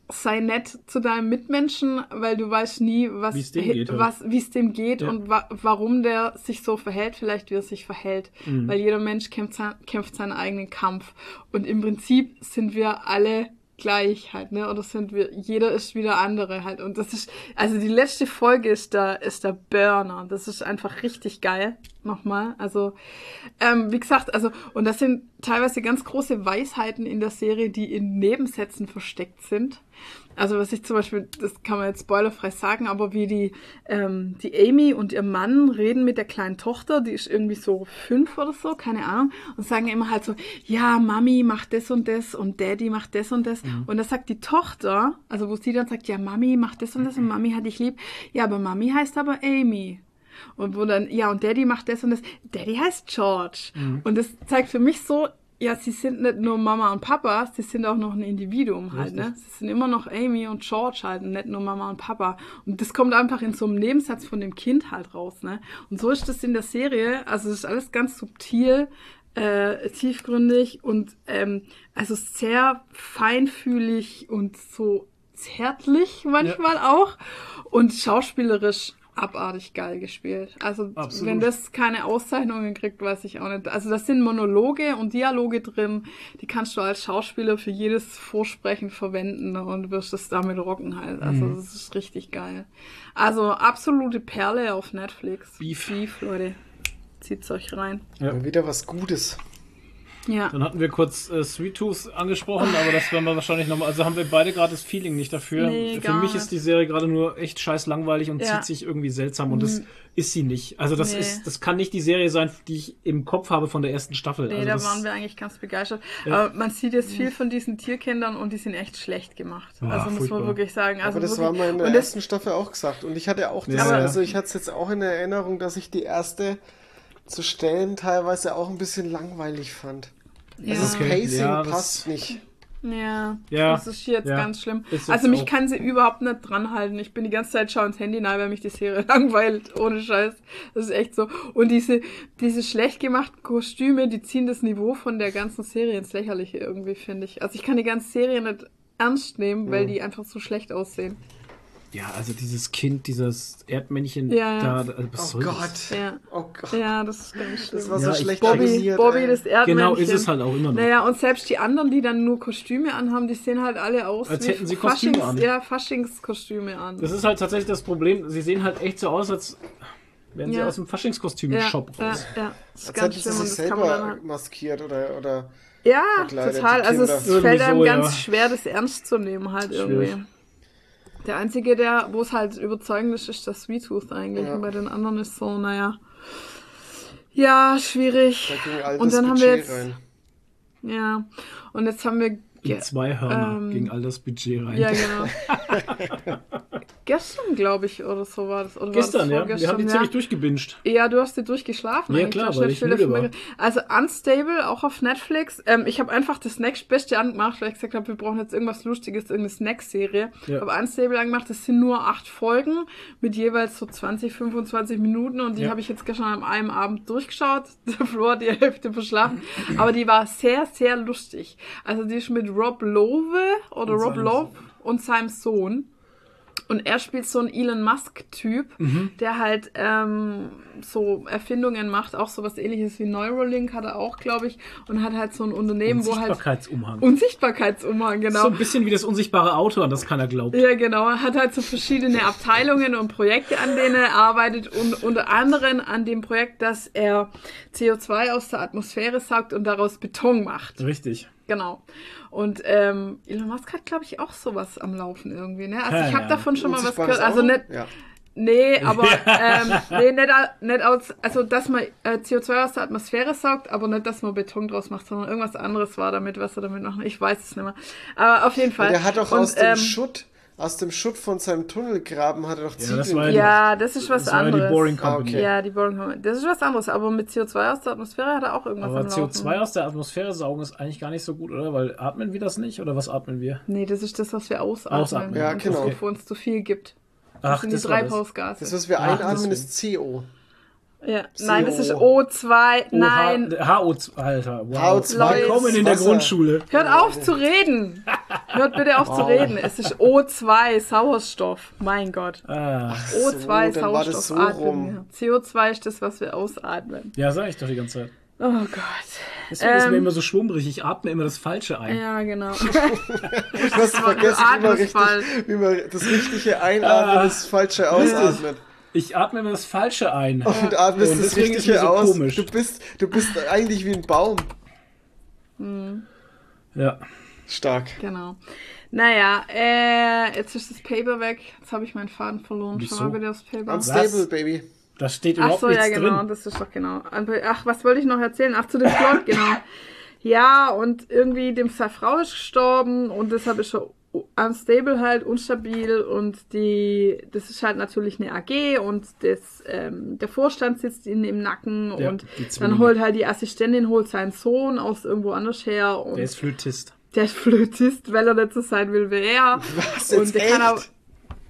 sei nett zu deinem Mitmenschen, weil du weißt nie, was, Wie es dem geht halt. was, wie es dem geht Ja. und wa warum der sich so verhält, vielleicht wie er sich verhält. Mhm. Weil jeder Mensch kämpft, sein, kämpft seinen eigenen Kampf. Und im Prinzip sind wir alle gleich halt, ne? Oder sind wir, jeder ist wieder andere halt. Und das ist, also die letzte Folge ist der, ist der Burner. Das ist einfach richtig geil. Nochmal. Also, ähm, wie gesagt, also, und das sind teilweise ganz große Weisheiten in der Serie, die in Nebensätzen versteckt sind. Also was ich zum Beispiel, das kann man jetzt spoilerfrei sagen, aber wie die, ähm, die Amy und ihr Mann reden mit der kleinen Tochter, die ist irgendwie so fünf oder so, keine Ahnung, und sagen immer halt so, ja, Mami macht das und das und Daddy macht das und das. Und da sagt die Tochter, also wo sie dann sagt, ja, Mami macht das und das und Mami hat dich lieb. Ja, aber Mami heißt aber Amy. Und wo dann, ja, und Daddy macht das und das. Daddy heißt George. Und das zeigt für mich so, ja, sie sind nicht nur Mama und Papa, sie sind auch noch ein Individuum halt, ne? Sie sind immer noch Amy und George halt und nicht nur Mama und Papa. Und das kommt einfach in so einem Nebensatz von dem Kind halt raus, ne? Und so ist das in der Serie. Also es ist alles ganz subtil, äh, tiefgründig und ähm, also sehr feinfühlig und so zärtlich manchmal auch und schauspielerisch abartig geil gespielt. Also Absolut. wenn das keine Auszeichnungen kriegt, weiß ich auch nicht. Also das sind Monologe und Dialoge drin, die kannst du als Schauspieler für jedes Vorsprechen verwenden und wirst es damit rocken halt. Also Mhm. das ist richtig geil. Also absolute Perle auf Netflix. Beef. Beef, Leute. Zieht's euch rein. Ja. Wieder was Gutes. Ja. Dann hatten wir kurz äh, Sweet Tooth angesprochen, aber das werden wir wahrscheinlich nochmal. Also haben wir beide gerade das Feeling nicht dafür. Nee, Für gar mich ist die Serie gerade nur echt scheiß langweilig und Ja. Mhm. zieht sich irgendwie seltsam und das ist sie nicht. Also das Nee. ist, das kann nicht die Serie sein, die ich im Kopf habe von der ersten Staffel. Nee, also da das, waren wir eigentlich ganz begeistert. Ja. Aber man sieht jetzt viel von diesen Tierkindern und die sind echt schlecht gemacht. Ja, also muss furchtbar. man wirklich sagen. Also Aber das wirklich, war mal in der ersten Staffel auch gesagt. Und ich hatte auch das, Ja, ja. also ich hatte es jetzt auch in der Erinnerung, dass ich die erste zu Stellen teilweise auch ein bisschen langweilig fand. ja. Also das Okay. Pacing Ja, das- passt nicht. Ja, Ja, das ist jetzt ja. ganz schlimm. Also mich auch- kann sie überhaupt nicht dran halten. Ich bin die ganze Zeit schau ins Handy nahe, weil mich die Serie langweilt. Ohne Scheiß. Das ist echt so. Und diese, diese schlecht gemachten Kostüme, die ziehen das Niveau von der ganzen Serie ins Lächerliche irgendwie, finde ich. Also ich kann die ganze Serie nicht ernst nehmen, weil die einfach so schlecht aussehen. Ja, also dieses Kind, dieses Erdmännchen Ja, ja. da, was Oh soll Gott. das? Ja. Oh Gott. Ja, das ist ganz schlimm. Das war Ja, so ich- schlecht Bobby. Bobby, das Erdmännchen. Genau, ist es halt auch immer noch. Naja, und selbst die anderen, die dann nur Kostüme anhaben, die sehen halt alle aus Als wie hätten sie Kostüme Faschings, an. Ja, Faschingskostüme an. Das ist halt tatsächlich das Problem. Sie sehen halt echt so aus, als wären sie Ja. aus dem Faschingskostüm-Shop ja, raus. Ja, ja, das ist ganz sie schlimm und sich das kann man dann selber halt maskiert oder, oder Ja, total. Also es fällt einem so, ganz ja. schwer, das ernst zu nehmen halt irgendwie. Schwierig. Der einzige, der, wo es halt überzeugend ist, ist das Sweet Tooth eigentlich. Ja. Und bei den anderen ist so, naja. Ja, schwierig. da ging all Und dann haben Budget wir jetzt, rein. ja. Und jetzt haben wir, Die ge zwei Hörner ähm, gegen all das Budget rein. ja genau. Gestern, glaube ich, oder so war das. Oder Gestern, war ja. das Wir haben die ja. ziemlich durchgebinged. Ja, du hast dir durchgeschlafen. Ja, klar, weil ich müde war. Also Unstable, auch auf Netflix. Ähm, ich habe einfach das nächstbeste angemacht, weil ich gesagt habe, wir brauchen jetzt irgendwas Lustiges, irgendeine Snack-Serie. Ja. Ich habe Unstable angemacht, das sind nur acht Folgen mit jeweils so 20, 25 Minuten und die Ja. habe ich jetzt gestern an einem Abend durchgeschaut. Der Flo hat die Hälfte verschlafen. Aber die war sehr, sehr lustig. Also die ist mit Rob Lowe oder Und Rob Lowe und seinem Sohn. Und er spielt so einen Elon Musk-Typ, Mhm. der halt ähm, so Erfindungen macht, auch sowas ähnliches wie Neuralink hat er auch, glaube ich, und hat halt so ein Unternehmen, wo halt Unsichtbarkeitsumhang. Unsichtbarkeitsumhang, So genau. ein bisschen wie das unsichtbare Auto, an das keiner glaubt. Ja, genau. Er hat halt so verschiedene Abteilungen und Projekte, an denen er arbeitet und unter anderem an dem Projekt, dass er CO2 aus der Atmosphäre saugt und daraus Beton macht. Richtig. Genau. Und ähm, Elon Musk hat, glaube ich, auch sowas am Laufen irgendwie. Ne? Also ich habe ja. davon schon mal was gehört. Also nicht, Ja. Nee, aber ähm, nee, nicht, nicht aus, also dass man äh, CO2 aus der Atmosphäre saugt, aber nicht, dass man Beton draus macht, sondern irgendwas anderes war damit, was er damit macht. Ich weiß es nicht mehr. Aber auf jeden Fall. Der hat doch Und, aus dem ähm, Schutt, aus dem Schutt von seinem Tunnelgraben hat er doch Ja, das Ziegeln war ja Ja, das ist was Das war anderes. die Boring Ah, Company. okay. Ja, die Boring Company. Das ist was anderes, aber mit CO2 aus der Atmosphäre hat er auch irgendwas Aber am Laufen. CO2 aus der Atmosphäre saugen ist eigentlich gar nicht so gut, oder? Weil atmen wir das nicht? Oder was atmen wir? Nee, das ist das, was wir ausatmen. Ausatmen. Ja, und genau. Das, wovor uns zu viel gibt. Das Ach, sind die das war das. Treibhausgase. Das, was wir Ach, einatmen, deswegen. ist CO. Ja. Nein, das ist CO. O2. Nein. HO2, Alter. Wow. HO2 Leute. Willkommen in der Wasser. Grundschule. Hört auf zu reden! Hört bitte auf zu reden. Es ist O2, Sauerstoff. Mein Gott. Ah. O2, so, dann war Sauerstoff. atmen rum. wir. CO2 ist das, was wir ausatmen. Ja, sag ich doch die ganze Zeit. Oh Gott. Deswegen ist Ähm. mir immer so schwummrig. Ich atme immer das Falsche ein. Ja, genau. Du hast vergessen, wie man, richtig, wie man das richtige Einatmen, Ah. das falsche Ausatmet. Ich atme immer das Falsche ein. Und atmest Und das Richtige so aus. komisch. Du bist, du bist eigentlich wie ein Baum. Ja. Stark. genau. Naja, äh, jetzt ist das Paper weg. Jetzt habe ich meinen Faden verloren. Wieso? Schau mal bitte aufs Paper. Unstable, Baby. Da steht Ach überhaupt so, ja, nichts genau, drin. das ist doch genau. Ach, was wollte ich noch erzählen? Ach, zu dem Plot, genau. Ja, und irgendwie dem seine Frau ist gestorben und deshalb ist er unstable halt, unstabil und die, das ist halt natürlich eine AG und das, ähm, der Vorstand sitzt ihnen im Nacken Ja, und dann holt halt die Assistentin, holt seinen Sohn aus irgendwo anders her und Der ist Flötist. der ist Flötist, weil er nicht so sein will wie er. Was, und der kann echt?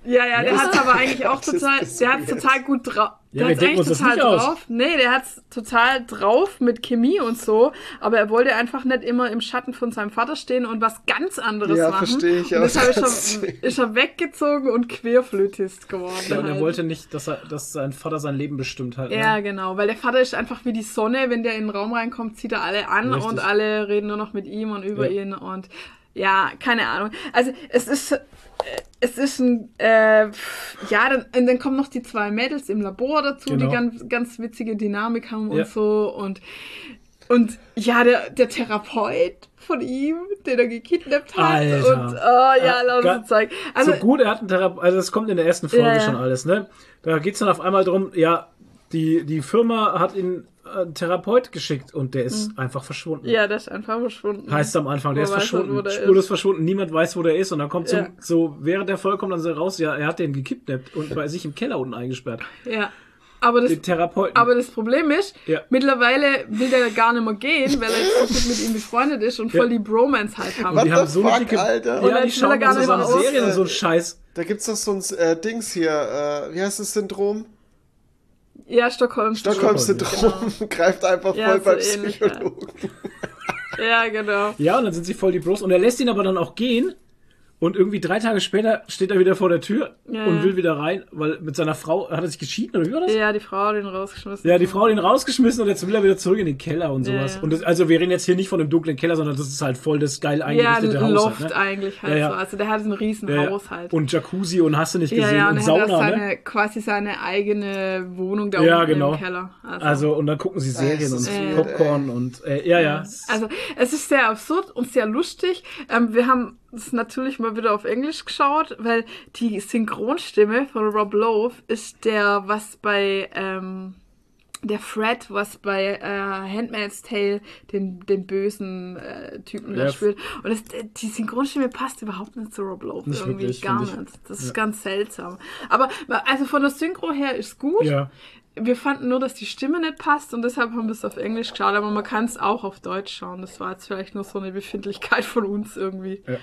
Ja, ja, der Ja. hat's aber eigentlich auch total, der hat's total gut drauf. Ja, Der wir hat's denken eigentlich uns das total nicht aus. drauf. Nee, der hat's total drauf mit Chemie und so, aber er wollte einfach nicht immer im Schatten von seinem Vater stehen und was ganz anderes Ja, machen. verstehe ich und deshalb ist er, ist er weggezogen und Querflötist geworden. Ja, und er halt. wollte nicht, dass, er, dass sein Vater sein Leben bestimmt hat. Ja, Ne? genau, weil der Vater ist einfach wie die Sonne, wenn der in den Raum reinkommt, zieht er alle an Richtig. und alle reden nur noch mit ihm und über Ja. ihn und ja, keine Ahnung. Also es ist es ist ein äh, ja, dann, und dann kommen noch die zwei Mädels im Labor dazu, Genau. die ganz ganz witzige Dynamik haben und Ja. so und und ja, der, der Therapeut von ihm, den er gekidnappt hat Alter. und oh ja, lauter so Zeug. Also so gut, er hat einen Therapeut, also das kommt in der ersten Folge Ja, schon alles, ne? Da geht's dann auf einmal drum, ja, die, die Firma hat ihn einen Therapeut geschickt und der ist einfach verschwunden. Ja, der ist einfach verschwunden. Heißt am Anfang, der Man ist weiß nicht, verschwunden, der spurlos ist. verschwunden, niemand weiß, wo der ist und dann kommt so, Ja. so während der Folge kommt dann so raus, ja, er hat den gekidnappt und bei sich im Keller unten eingesperrt. Ja. Aber das, aber das Problem ist, Ja. mittlerweile will der gar nicht mehr gehen, weil er jetzt so gut mit ihm befreundet ist und voll die Bromance halt haben. What die haben so eine fuck, dicke, Alter? Und Ja, die er schauen gar nicht mehr zusammen aus, Serien und äh, so ein Scheiß. Da gibt's doch so ein äh, Dings hier, äh, wie heißt das Syndrom? Ja, Stockholm. Stockholm-Syndrom greift einfach Ja, voll so beim ähnlich, ja. Psychologen. Ja, genau. Ja, und dann sind sie voll die Bros. Und er lässt ihn aber dann auch gehen. Und irgendwie drei Tage später steht er wieder vor der Tür Ja, und ja. will wieder rein, weil mit seiner Frau, hat er sich geschieden oder wie war das? Ja, die Frau hat ihn rausgeschmissen. Ja, die Frau hat ihn rausgeschmissen und jetzt will er wieder zurück in den Keller und Ja, sowas. ja. Und das, also wir reden jetzt hier nicht von dem dunklen Keller, sondern das ist halt voll das geil Ja, eingerichtete ein Haus. Loft halt, ne? eigentlich halt Ja, ja. so. Also der hat so ein riesen Ja, ja. Haus halt. Und Jacuzzi und hast du nicht ja, gesehen ja, und und er hat auch Sauna, seine, ne? quasi seine eigene Wohnung da Ja, unten genau. im Keller. Also, Also und dann gucken sie Serien und weird, Popcorn und äh, ja, ja. also es ist sehr absurd und sehr lustig. Ähm, wir haben es natürlich mal wieder auf Englisch geschaut, weil die Synchronstimme von Rob Lowe ist der, was bei ähm, der Fred, was bei äh, Handmaid's Tale den, den bösen äh, Typen da Ja. spielt. Und das, die Synchronstimme passt überhaupt nicht zu Rob Lowe. Nicht irgendwie wirklich, gar finde ich. nicht. Das ist ganz seltsam. Aber also von der Synchro her ist gut. Ja. Wir fanden nur, dass die Stimme nicht passt und deshalb haben wir es auf Englisch geschaut, aber man kann es auch auf Deutsch schauen. Das war jetzt vielleicht nur so eine Befindlichkeit von uns irgendwie. Ja.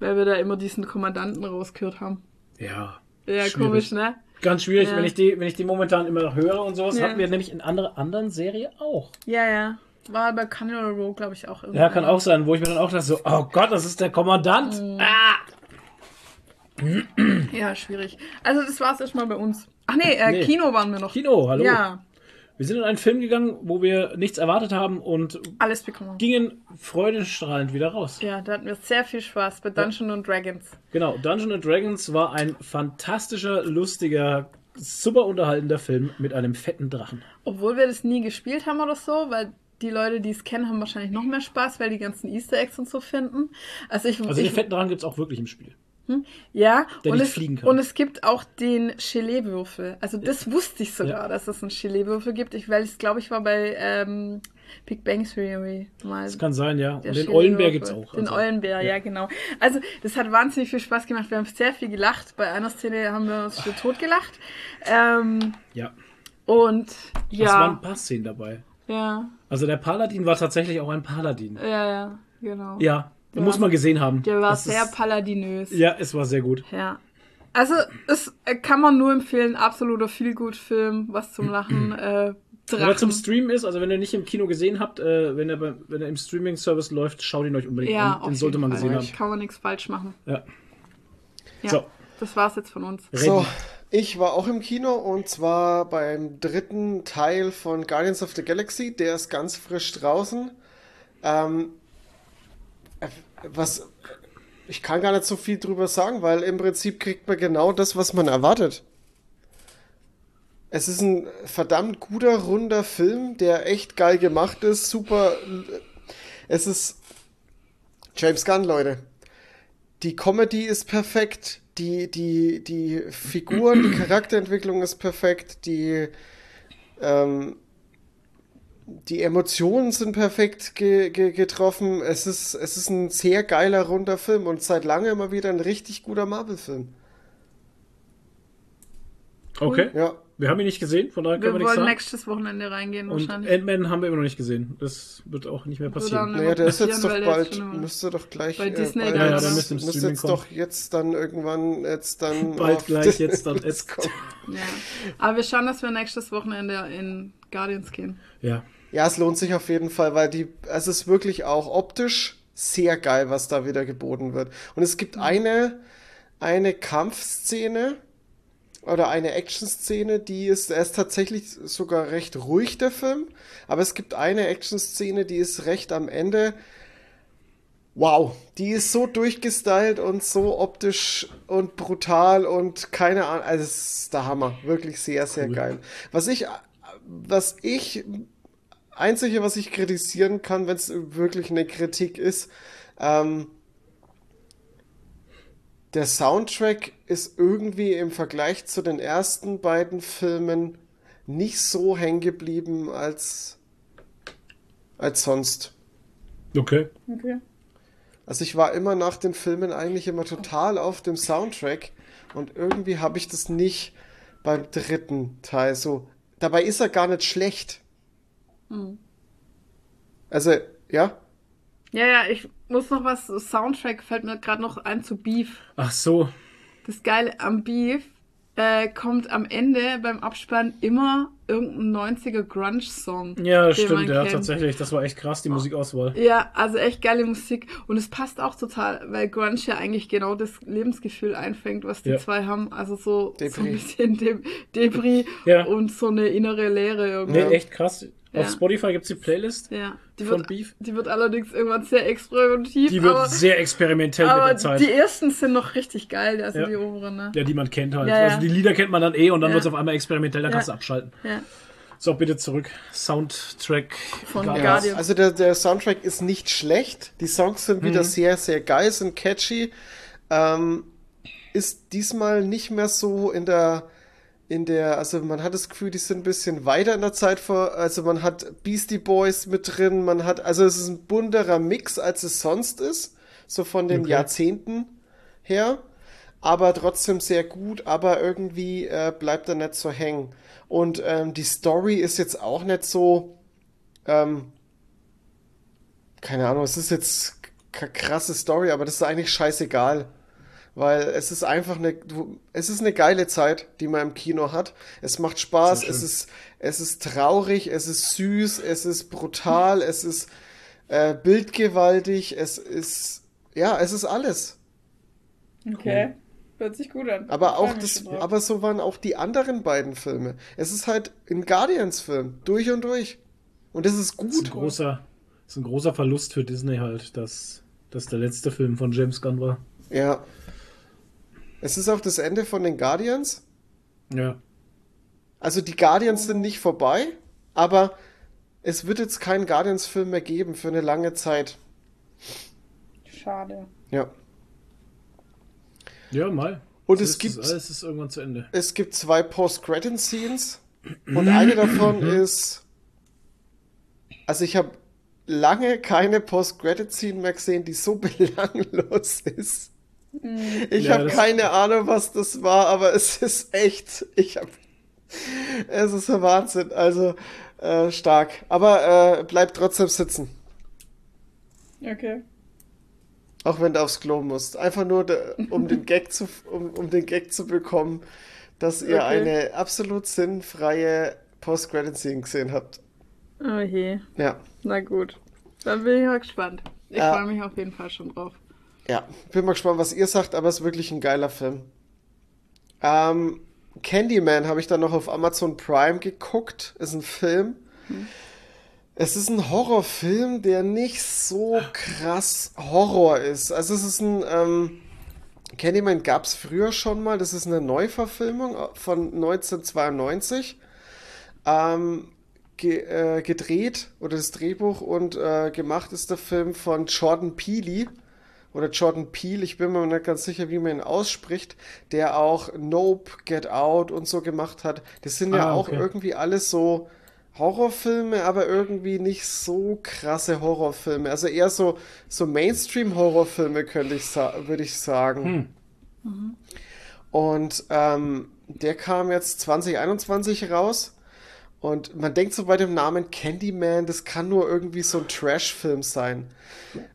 Weil wir da immer diesen Kommandanten rausgehört haben. Ja. Ja, Schwierig. komisch, ne? Ganz schwierig, Ja. wenn ich die, wenn ich die momentan immer noch höre und sowas, Ja. hatten wir nämlich in anderer anderen Serie auch. Ja, ja. War bei Canada Row, glaube ich, auch irgendwie. Ja, kann auch sein, wo ich mir dann auch dachte, so, oh Gott, das ist der Kommandant. Mhm. Ah! Ja, schwierig. Also das war's erstmal bei uns. Ach nee, äh, Nee. Kino waren wir noch. Kino, hallo. Ja, Wir sind in einen Film gegangen, wo wir nichts erwartet haben und alles bekommen. gingen freudestrahlend wieder raus. Ja, da hatten wir sehr viel Spaß bei Dungeons and Dragons. Genau, Dungeons and Dragons war ein fantastischer, lustiger, super unterhaltender Film mit einem fetten Drachen. Obwohl wir das nie gespielt haben oder so, weil die Leute, die es kennen, haben wahrscheinlich noch mehr Spaß, weil die ganzen Easter Eggs und so finden. Also ich, Also den ich fetten Drachen gibt es auch wirklich im Spiel. Ja, der und nicht es, fliegen kann. und es gibt auch den Gelee-Würfel. Also das wusste ich sogar, Ja. dass es einen Gelee-Würfel gibt. Ich, weil ich glaube, ich war bei ähm, Big Bang Theory mal. Das kann sein, ja. Und den. Eulenbär gibt es auch. Den Also, Eulenbär, ja. genau. Also, das hat wahnsinnig viel Spaß gemacht. Wir haben sehr viel gelacht. Bei einer Szene haben wir uns für tot gelacht. Ähm, ja. und Es waren ein ja, paar Szenen dabei. ja, Also der Paladin war tatsächlich auch ein Paladin. ja, ja, genau. Ja, Der muss war- man gesehen haben. Der war Das sehr ist, paladinös. Ja, es war sehr gut. Ja. Also, es äh, kann man nur empfehlen, absoluter Feelgood-Film, was zum Lachen. Äh, Wenn er Drachen. zum Streamen ist, also wenn ihr nicht im Kino gesehen habt, äh, wenn, er bei, wenn er im Streaming-Service läuft, schaut ihn euch unbedingt ja, an. auf Den sollte jeden man Fall. gesehen haben. Kann man nichts falsch machen. Ja. Ja, So. das war's jetzt von uns. So, ich war auch im Kino und zwar beim dritten Teil von Guardians of the Galaxy. Der ist ganz frisch draußen. Ähm, äh, was, ich kann gar nicht so viel drüber sagen, weil im Prinzip kriegt man genau das, was man erwartet. Es ist ein verdammt guter, runder Film, der echt geil gemacht ist. Super. Es ist James Gunn, Leute. Die Comedy ist perfekt, die, die, die Figuren, die Charakterentwicklung ist perfekt, die, ähm, die Emotionen sind perfekt ge ge getroffen. Es ist, es ist ein sehr geiler, runder Film und seit langem mal wieder ein richtig guter Marvel-Film. Okay. Ja. Wir haben ihn nicht gesehen, von daher Wir können wir nichts wollen sagen. nächstes Wochenende reingehen, Und wahrscheinlich. Ant-Man haben wir immer noch nicht gesehen. Das wird auch nicht mehr passieren. Naja, der ist jetzt doch bald, jetzt müsste doch gleich. bei äh, Disney bald Ja, ja, jetzt- der müsste müsste jetzt kommen. doch jetzt dann irgendwann jetzt dann. Bald gleich, jetzt dann, jetzt. kommen. Ja. Aber wir schauen, dass wir nächstes Wochenende in Guardians gehen. Ja. Ja, es lohnt sich auf jeden Fall, weil die, es ist wirklich auch optisch sehr geil, was da wieder geboten wird. Und es gibt eine, eine Kampfszene oder eine Action-Szene, die ist, er ist tatsächlich sogar recht ruhig, der Film. Aber es gibt eine Action-Szene, die ist recht am Ende. Wow, die ist so durchgestylt und so optisch und brutal und keine Ahnung, also es ist der Hammer, wirklich sehr, sehr Cool. geil. Was ich, was ich Einzige, was ich kritisieren kann, wenn es wirklich eine Kritik ist, ähm, der Soundtrack ist irgendwie im Vergleich zu den ersten beiden Filmen nicht so hängen geblieben als, als sonst. Okay. Okay. Also ich war immer nach den Filmen eigentlich immer total auf dem Soundtrack und irgendwie habe ich das nicht beim dritten Teil so. dabei ist er gar nicht schlecht. Also, ja, Ja, ja, ich muss noch was, Soundtrack fällt mir gerade noch ein zu Beef. Ach so. Das Geile am Beef äh, kommt am Ende beim Abspann immer irgendein 90er Grunge-Song. Ja, stimmt, ja, kennt. tatsächlich. Das war echt krass, die Musikauswahl. Ja, also echt geile Musik. Und es passt auch total, weil Grunge ja eigentlich genau das Lebensgefühl einfängt, was die Ja. zwei haben. Also so, so ein Debris. bisschen De Debris Ja. und so eine innere Leere irgendwie. Nee, echt krass. Ja. Auf Spotify gibt's die Playlist. Ja, die Von wird, Beef? die wird allerdings irgendwann sehr experimentiv. Die wird aber, sehr experimentell mit aber der Zeit. die ersten sind noch richtig geil, also Ja. die oberen, ne? ja, die man kennt halt. Ja, ja. Also die Lieder kennt man dann eh und dann Ja. wird's auf einmal experimentell, dann Ja. kannst du abschalten. Ja. So, bitte zurück. Soundtrack. Von Guardians. Ja, Guardians. also der, der Soundtrack ist nicht schlecht. Die Songs sind wieder sehr, sehr geil, sind catchy. Ähm, ist diesmal nicht mehr so in der, in der, also man hat das Gefühl, die sind ein bisschen weiter in der Zeit vor, also man hat Beastie Boys mit drin, man hat, also es ist ein bunterer Mix, als es sonst ist, so von den Okay. Jahrzehnten her, aber trotzdem sehr gut, aber irgendwie äh, bleibt er nicht so hängen. Und ähm, die Story ist jetzt auch nicht so, ähm, keine Ahnung, es ist jetzt krasse Story, aber das ist eigentlich scheißegal. Weil es ist einfach eine, du, es ist eine geile Zeit, die man im Kino hat. Es macht Spaß, es ist, es ist traurig, es ist süß, es ist brutal, es ist äh, bildgewaltig, es ist, ja, es ist alles. Okay. Hört sich gut an. Aber auch das, aber so waren auch die anderen beiden Filme. Es ist halt ein Guardians-Film, durch und durch. Und das ist Das ist ein gut. großer, das ist ein großer Verlust für Disney halt, dass das der letzte Film von James Gunn war. Ja. Es ist auch das Ende von den Guardians. Ja. Also die Guardians sind nicht vorbei, aber es wird jetzt keinen Guardians-Film mehr geben für eine lange Zeit. Schade. Ja. Ja, mal. Und So es ist gibt- alles ist irgendwann zu Ende. Es gibt zwei Post-Credit-Scenes und eine davon ist. Also ich habe lange keine Post-Credit-Scene mehr gesehen, die so belanglos ist. Ich Ja, habe keine Ahnung, was das war, aber es ist echt. Ich habe. Es ist ein Wahnsinn. Also äh, stark. Aber äh, bleib trotzdem sitzen. Okay. Auch wenn du aufs Klo musst. Einfach nur, um den Gag zu, um, um den Gag zu bekommen, dass ihr Okay. eine absolut sinnfreie Post-Credit-Scene gesehen habt. Oh je. Ja. Na gut. Dann bin ich mal gespannt. Ich Ja. freue mich auf jeden Fall schon drauf. Ja. Bin mal gespannt, was ihr sagt, aber es ist wirklich ein geiler Film. Ähm, Candyman habe ich dann noch auf Amazon Prime geguckt. Ist ein Film. Es ist ein Horrorfilm, der nicht so krass Horror ist. Also es ist ein ähm, Candyman gab es früher schon mal. Das ist eine Neuverfilmung von 1992. Ähm, ge äh, gedreht oder das Drehbuch und äh, gemacht ist der Film von Jordan Peele oder Jordan Peele, ich bin mir nicht ganz sicher, wie man ihn ausspricht, der auch Nope, Get Out und so gemacht hat. Das sind ja Ah, auch okay. irgendwie alles so Horrorfilme, aber irgendwie nicht so krasse Horrorfilme. Also eher so, so Mainstream-Horrorfilme, könnte ich würde ich sagen. Und ähm, der kam jetzt 2021 raus. Und man denkt so bei dem Namen Candyman, das kann nur irgendwie so ein Trash-Film sein.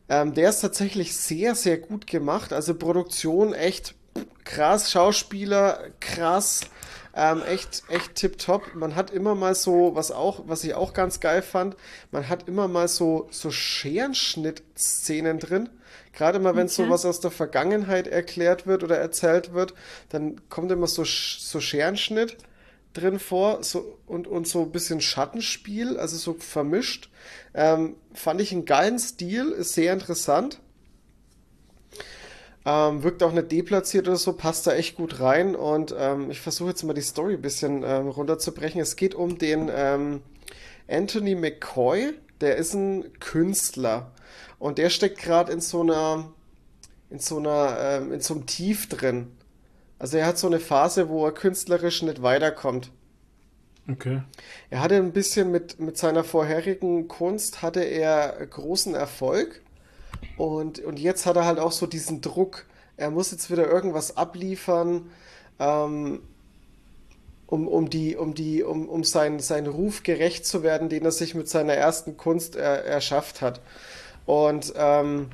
Ähm, der ist tatsächlich sehr, sehr gut gemacht. Also Produktion echt krass, Schauspieler krass, ähm, echt, echt tipptopp. Man hat immer mal so, was auch, was ich auch ganz geil fand, man hat immer mal so, so Scherenschnitt-Szenen drin. Gerade mal, wenn Okay. sowas aus der Vergangenheit erklärt wird oder erzählt wird, dann kommt immer so, so Scherenschnitt drin vor so, und, und so ein bisschen Schattenspiel, also so vermischt. Ähm, fand ich einen geilen Stil, ist sehr interessant. Ähm, wirkt auch nicht deplatziert oder so, passt da echt gut rein. Und ähm, ich versuche jetzt mal die Story ein bisschen ähm, runterzubrechen. Es geht um den ähm, Anthony McCoy, der ist ein Künstler. Und der steckt gerade in so einer, in so einer, ähm, in so einem Tief drin. Also er hat so eine Phase, wo er künstlerisch nicht weiterkommt. Okay. Er hatte ein bisschen mit, mit seiner vorherigen Kunst hatte er großen Erfolg und, und jetzt hat er halt auch so diesen Druck, er muss jetzt wieder irgendwas abliefern ähm, um, um die, um die, um, um seinen, seinen Ruf gerecht zu werden, den er sich mit seiner ersten Kunst er, erschafft hat. Und ähm,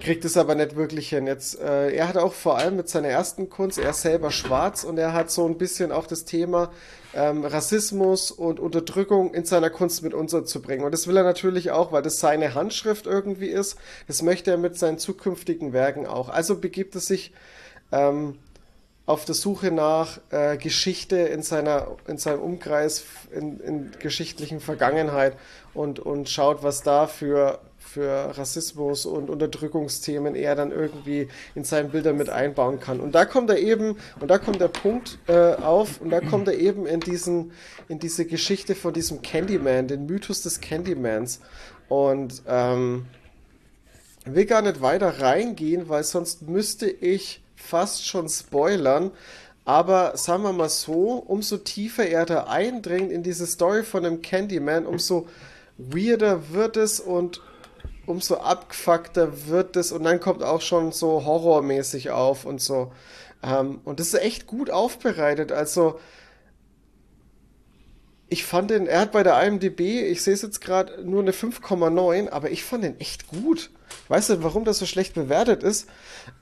kriegt es aber nicht wirklich hin. Jetzt, äh, er hat auch vor allem mit seiner ersten Kunst, er ist selber schwarz und er hat so ein bisschen auch das Thema ähm, Rassismus und Unterdrückung in seiner Kunst mit uns zu bringen. Und das will er natürlich auch, weil das seine Handschrift irgendwie ist. Das möchte er mit seinen zukünftigen Werken auch. Also begibt es sich ähm, auf der Suche nach äh, Geschichte in seiner in seinem Umkreis in, in geschichtlichen Vergangenheit und und schaut, was da für für Rassismus und Unterdrückungsthemen er dann irgendwie in seinen Bildern mit einbauen kann. Und da kommt er eben, und da kommt der Punkt äh, auf, und da kommt er eben in diesen, in diese Geschichte von diesem Candyman, den Mythos des Candymans. Und ähm, will gar nicht weiter reingehen, weil sonst müsste ich fast schon spoilern. Aber sagen wir mal so, umso tiefer er da eindringt in diese Story von dem Candyman, umso weirder wird es und umso abgefuckter wird es und dann kommt auch schon so horrormäßig auf und so. Ähm, und das ist echt gut aufbereitet. Also, ich fand den, er hat bei der IMDb, ich sehe es jetzt gerade, nur eine 5,9, aber ich fand den echt gut. Ich weiß nicht, warum das so schlecht bewertet ist,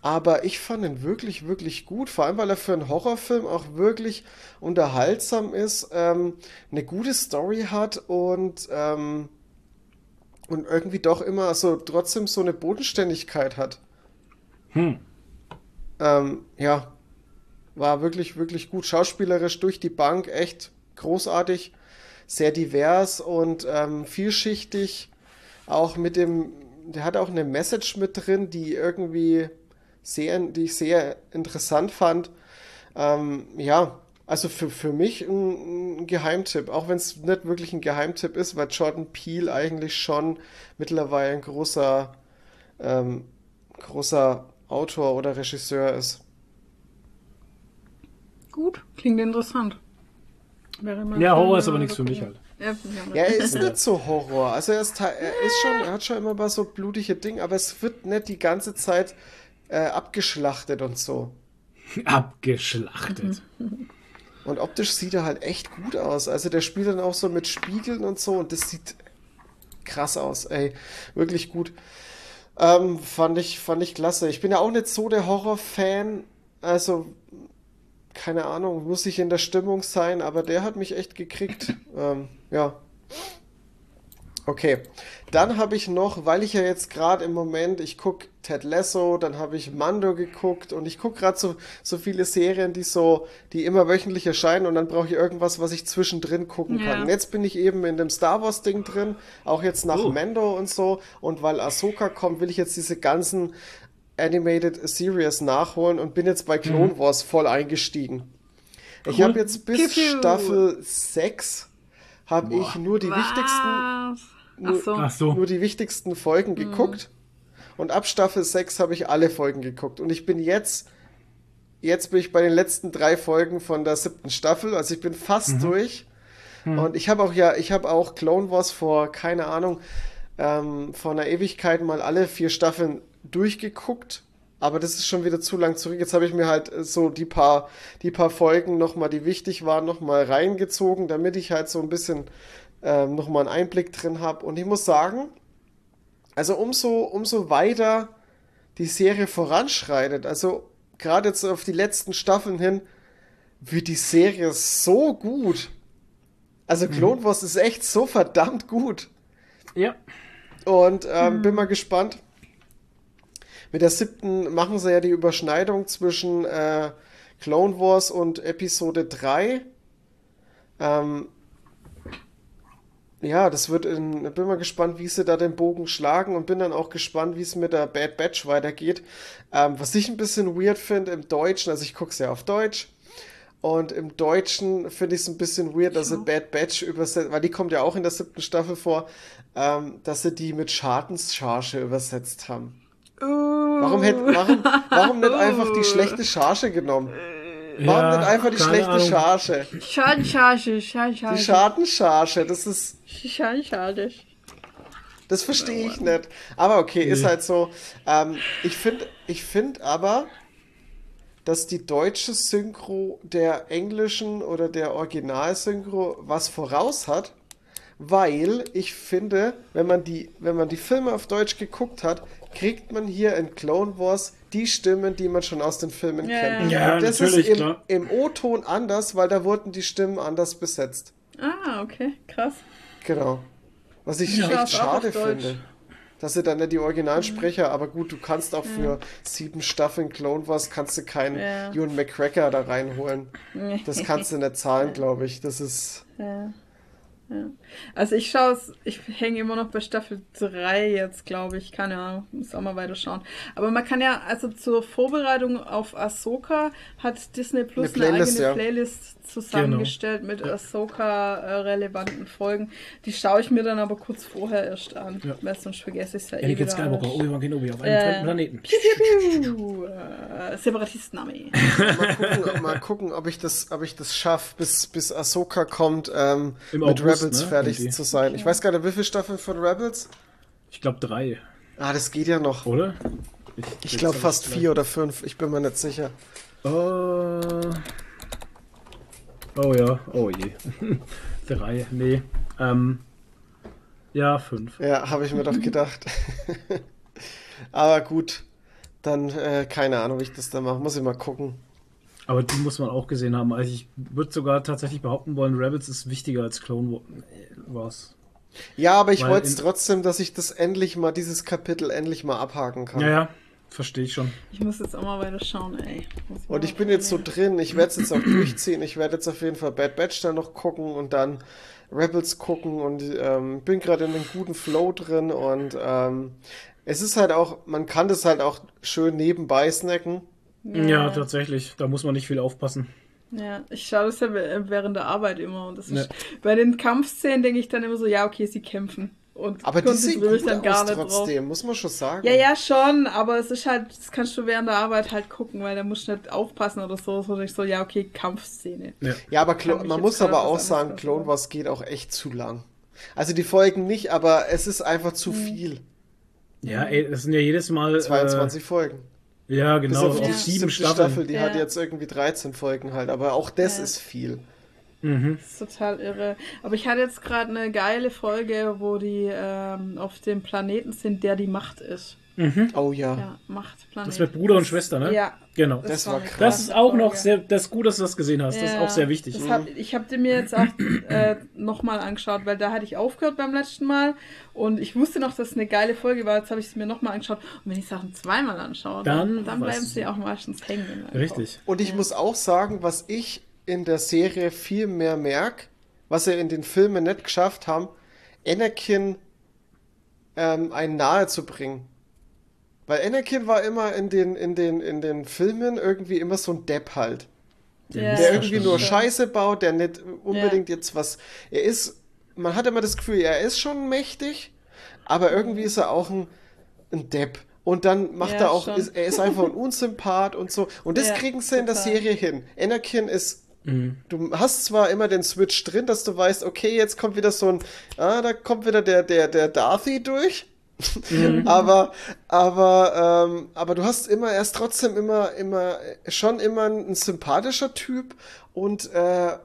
aber ich fand ihn wirklich, wirklich gut. Vor allem, weil er für einen Horrorfilm auch wirklich unterhaltsam ist, ähm, eine gute Story hat und ähm, und irgendwie doch immer so trotzdem so eine Bodenständigkeit hat. Hm. Ähm, ja, war wirklich, wirklich gut. Schauspielerisch durch die Bank, echt großartig, sehr divers und ähm, vielschichtig. Auch mit dem, der hat auch eine Message mit drin, die irgendwie sehr, die ich sehr interessant fand. Ähm, ja, also für, für mich ein, ein Geheimtipp, auch wenn es nicht wirklich ein Geheimtipp ist, weil Jordan Peele eigentlich schon mittlerweile ein großer, ähm, großer Autor oder Regisseur ist. Gut, klingt interessant. ja, Horror ist aber nichts für mich halt. Ja, er ist nicht so Horror. Also er ist, er ist schon, er hat schon immer mal so blutige Dinge, aber es wird nicht die ganze Zeit äh, abgeschlachtet und so. Abgeschlachtet. Und optisch sieht er halt echt gut aus. Also der spielt dann auch so mit Spiegeln und so und das sieht krass aus, ey. Wirklich gut. Ähm, fand ich, fand ich klasse. Ich bin ja auch nicht so der Horror-Fan. Also, keine Ahnung, muss ich in der Stimmung sein, aber der hat mich echt gekriegt. ähm, ja. Okay, dann habe ich noch, weil ich ja jetzt gerade im Moment, ich gucke Ted Lasso, dann habe ich Mando geguckt und ich gucke gerade so, so viele Serien, die so, die immer wöchentlich erscheinen und dann brauche ich irgendwas, was ich zwischendrin gucken ja. kann. Und jetzt bin ich eben in dem Star Wars Ding drin, auch jetzt nach oh. Mando und so und weil Ahsoka kommt, will ich jetzt diese ganzen Animated Series nachholen und bin jetzt bei Clone mhm. Wars voll eingestiegen. Ich habe jetzt bis Staffel 6 habe ich nur die Was? wichtigsten nur, so. Ach so. nur die wichtigsten Folgen mhm. geguckt. Und ab Staffel 6 habe ich alle Folgen geguckt. Und ich bin jetzt, jetzt bin ich bei den letzten drei Folgen von der siebten Staffel. Also ich bin fast mhm. durch. Mhm. Und ich habe auch ja, ich habe auch Clone Wars vor, keine Ahnung, ähm, vor einer Ewigkeit mal alle vier Staffeln durchgeguckt. Aber das ist schon wieder zu lang zurück. Jetzt habe ich mir halt so die paar, die paar Folgen nochmal, die wichtig waren, nochmal reingezogen, damit ich halt so ein bisschen ähm, nochmal einen Einblick drin habe. Und ich muss sagen, also umso, umso weiter die Serie voranschreitet, also gerade jetzt auf die letzten Staffeln hin, wird die Serie so gut. Also mhm. Clone Wars ist echt so verdammt gut. Ja. Und ähm, mhm. bin mal gespannt. Mit der siebten machen sie ja die Überschneidung zwischen äh, Clone Wars und Episode 3. Ähm, ja, das wird in, bin mal gespannt, wie sie da den Bogen schlagen und bin dann auch gespannt, wie es mit der Bad Batch weitergeht. Ähm, was ich ein bisschen weird finde im Deutschen, also ich gucke es ja auf Deutsch. Und im Deutschen finde ich es ein bisschen weird, dass sie Bad Batch übersetzt, weil die kommt ja auch in der siebten Staffel vor, ähm, dass sie die mit Schadenscharge übersetzt haben. Uh. Warum, hätt, warum, warum nicht einfach die schlechte Charge genommen? Warum ja, nicht einfach die schlechte Ahnung. Charge? Schadenscharge, Schadenscharge. Die Schadenscharge, das ist. Schadenscharge. Das verstehe ich nicht. Aber okay, nee. ist halt so. Ähm, ich finde ich find aber, dass die deutsche Synchro der englischen oder der Originalsynchro was voraus hat, weil ich finde, wenn man die, wenn man die Filme auf Deutsch geguckt hat, kriegt man hier in Clone Wars die Stimmen, die man schon aus den Filmen Ja, kennt. ja. Ja, das natürlich, ist im, im O-Ton anders, weil da wurden die Stimmen anders besetzt. Ah, okay, krass. Genau. Was ich Ja, echt schade finde. Dass sie dann nicht die Originalsprecher, aber gut, du kannst auch für sieben Staffeln Clone Wars kannst du keinen Ja. Ewan McGregor da reinholen. Das kannst du nicht zahlen, glaube ich. Das ist. Ja. Ja. Also ich schaue es, ich hänge immer noch bei Staffel 3 jetzt, glaube ich. Keine Ahnung, muss auch mal weiter schauen. Aber man kann ja, also zur Vorbereitung auf Ahsoka hat Disney Plus Eine eine, Playlist, eigene ja. Playlist zusammengestellt mit Ahsoka-relevanten Folgen. Die schaue ich mir dann aber kurz vorher erst an, Ja. weil sonst vergesse ich es ja eh wieder. Skywalker. Obi-Wan Kenobi auf einem Äh, fremden Planeten. Piu, äh, Separatistenarmee. Mal gucken, mal gucken ob ich das, ob ich das schaffe, bis, bis Ahsoka kommt, ähm, Im mit August, Rebels ne, fertig die. zu sein. Ich weiß gar nicht, wie viele Staffeln von Rebels? Ich glaube drei, Ah, das geht ja noch. oder? Ich glaube fast vier oder fünf. Ich bin mir nicht sicher. Äh, Oh ja, oh je. Drei, nee. Ähm, ja, fünf. Ja, habe ich mir doch gedacht. Aber gut, dann äh, keine Ahnung, wie ich das da mache. Muss ich mal gucken. Aber die muss man auch gesehen haben. Also ich würde sogar tatsächlich behaupten wollen, Rebels ist wichtiger als Clone Wa- Wars. Ja, aber ich wollte es trotzdem, dass ich das endlich mal, dieses Kapitel endlich mal abhaken kann. Ja, ja, verstehe ich schon. Ich muss jetzt auch mal weiter schauen, ey. Und ich bin jetzt so drin, ich werde es jetzt auch durchziehen. Ich werde jetzt auf jeden Fall Bad Batch dann noch gucken und dann Rebels gucken und ähm, bin gerade in einem guten Flow drin und ähm, es ist halt auch, man kann das halt auch schön nebenbei snacken. Ey. Ja. tatsächlich. Da muss man nicht viel aufpassen. Ja, ich schaue das ja wä- während der Arbeit immer. Und das ist, Ja. Bei den Kampfszenen denke ich dann immer so, ja, okay, sie kämpfen. Und Aber die sehen gut dann gar aus nicht drauf. trotzdem, muss man schon sagen. Ja, ja, schon, aber es ist halt, das kannst du während der Arbeit halt gucken, weil da musst du nicht aufpassen oder so. So ich so, ja, okay, Kampfszene. Ja. Ja, aber Kann Clo mich man muss aber auch sagen. Clone Wars geht auch echt zu lang. Also die Folgen nicht, aber es ist einfach zu Mhm. viel. Ja, ey, das sind ja jedes Mal. 22 Folgen. Ja, Bis genau, auf auf die sieben siebte Staffeln. Staffel, die Ja. hat jetzt irgendwie 13 Folgen halt, aber auch das Ja. ist viel. Mhm. Das ist total irre. Aber ich hatte jetzt gerade eine geile Folge, wo die ähm, auf dem Planeten sind, der die Macht ist. Oh ja. Ja, Machtplanet. Das mit Bruder und Schwester, ne? Ja. Genau. Das war eine krass. Das ist auch noch sehr, das ist gut, dass du das gesehen hast. Das ist Ja, auch sehr wichtig. Das hab, ich habe dir mir jetzt auch äh, nochmal angeschaut, weil da hatte ich aufgehört beim letzten Mal und ich wusste noch, dass es eine geile Folge war. Jetzt habe ich es mir nochmal angeschaut. Und wenn ich Sachen zweimal anschaue, dann, Dann dann bleiben sie auch meistens hängen. Richtig. Und ich muss auch sagen, was ich in der Serie viel mehr merke, was sie in den Filmen nicht geschafft haben, Anakin ähm, einen nahe zu bringen. Weil Anakin war immer in den, in den, in den Filmen irgendwie immer so ein Depp halt. Ja, der irgendwie nur. Scheiße baut, der nicht unbedingt jetzt was. Er ist, man hat immer das Gefühl, er ist schon mächtig, aber irgendwie ist er auch ein, ein Depp. Und dann macht Ja, er auch, ist, er ist einfach ein Unsympath und so. Und das Ja, kriegen sie in der. Serie hin. Anakin ist. Du hast zwar immer den Switch drin, dass du weißt, okay, jetzt kommt wieder so ein, ah, da kommt wieder der, der, der Darthy durch. Aber, aber, ähm, aber du hast immer, er ist trotzdem immer, immer, schon immer ein sympathischer Typ und, äh,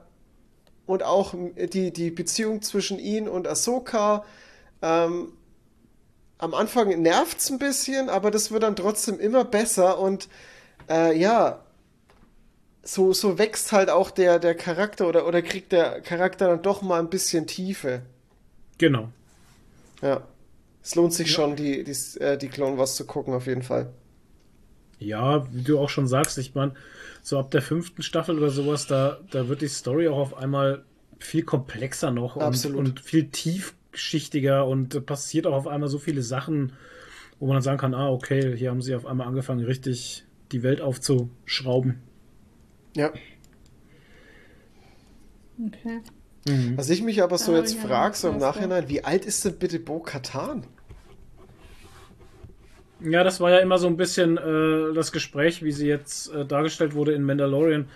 und auch die, die Beziehung zwischen ihn und Ahsoka, ähm, am Anfang nervt's ein bisschen, aber das wird dann trotzdem immer besser und, äh, ja, so, so wächst halt auch der, der Charakter oder, oder kriegt der Charakter dann doch mal ein bisschen Tiefe. Genau. Ja. Es lohnt sich schon, die, die, äh, die Clone Wars zu gucken, auf jeden Fall. Ja, wie du auch schon sagst, ich meine, so ab der fünften Staffel oder sowas, da, da wird die Story auch auf einmal viel komplexer noch und, und viel tiefschichtiger und äh, passiert auch auf einmal so viele Sachen, wo man dann sagen kann, ah, okay, hier haben sie auf einmal angefangen, richtig die Welt aufzuschrauben. Ja. Okay. Was ich mich aber so Da hab jetzt ja frage, so im Nachhinein, wie alt ist denn bitte Bo Katan? Ja, das war ja immer so ein bisschen äh, das Gespräch, wie sie jetzt äh, dargestellt wurde in Mandalorian.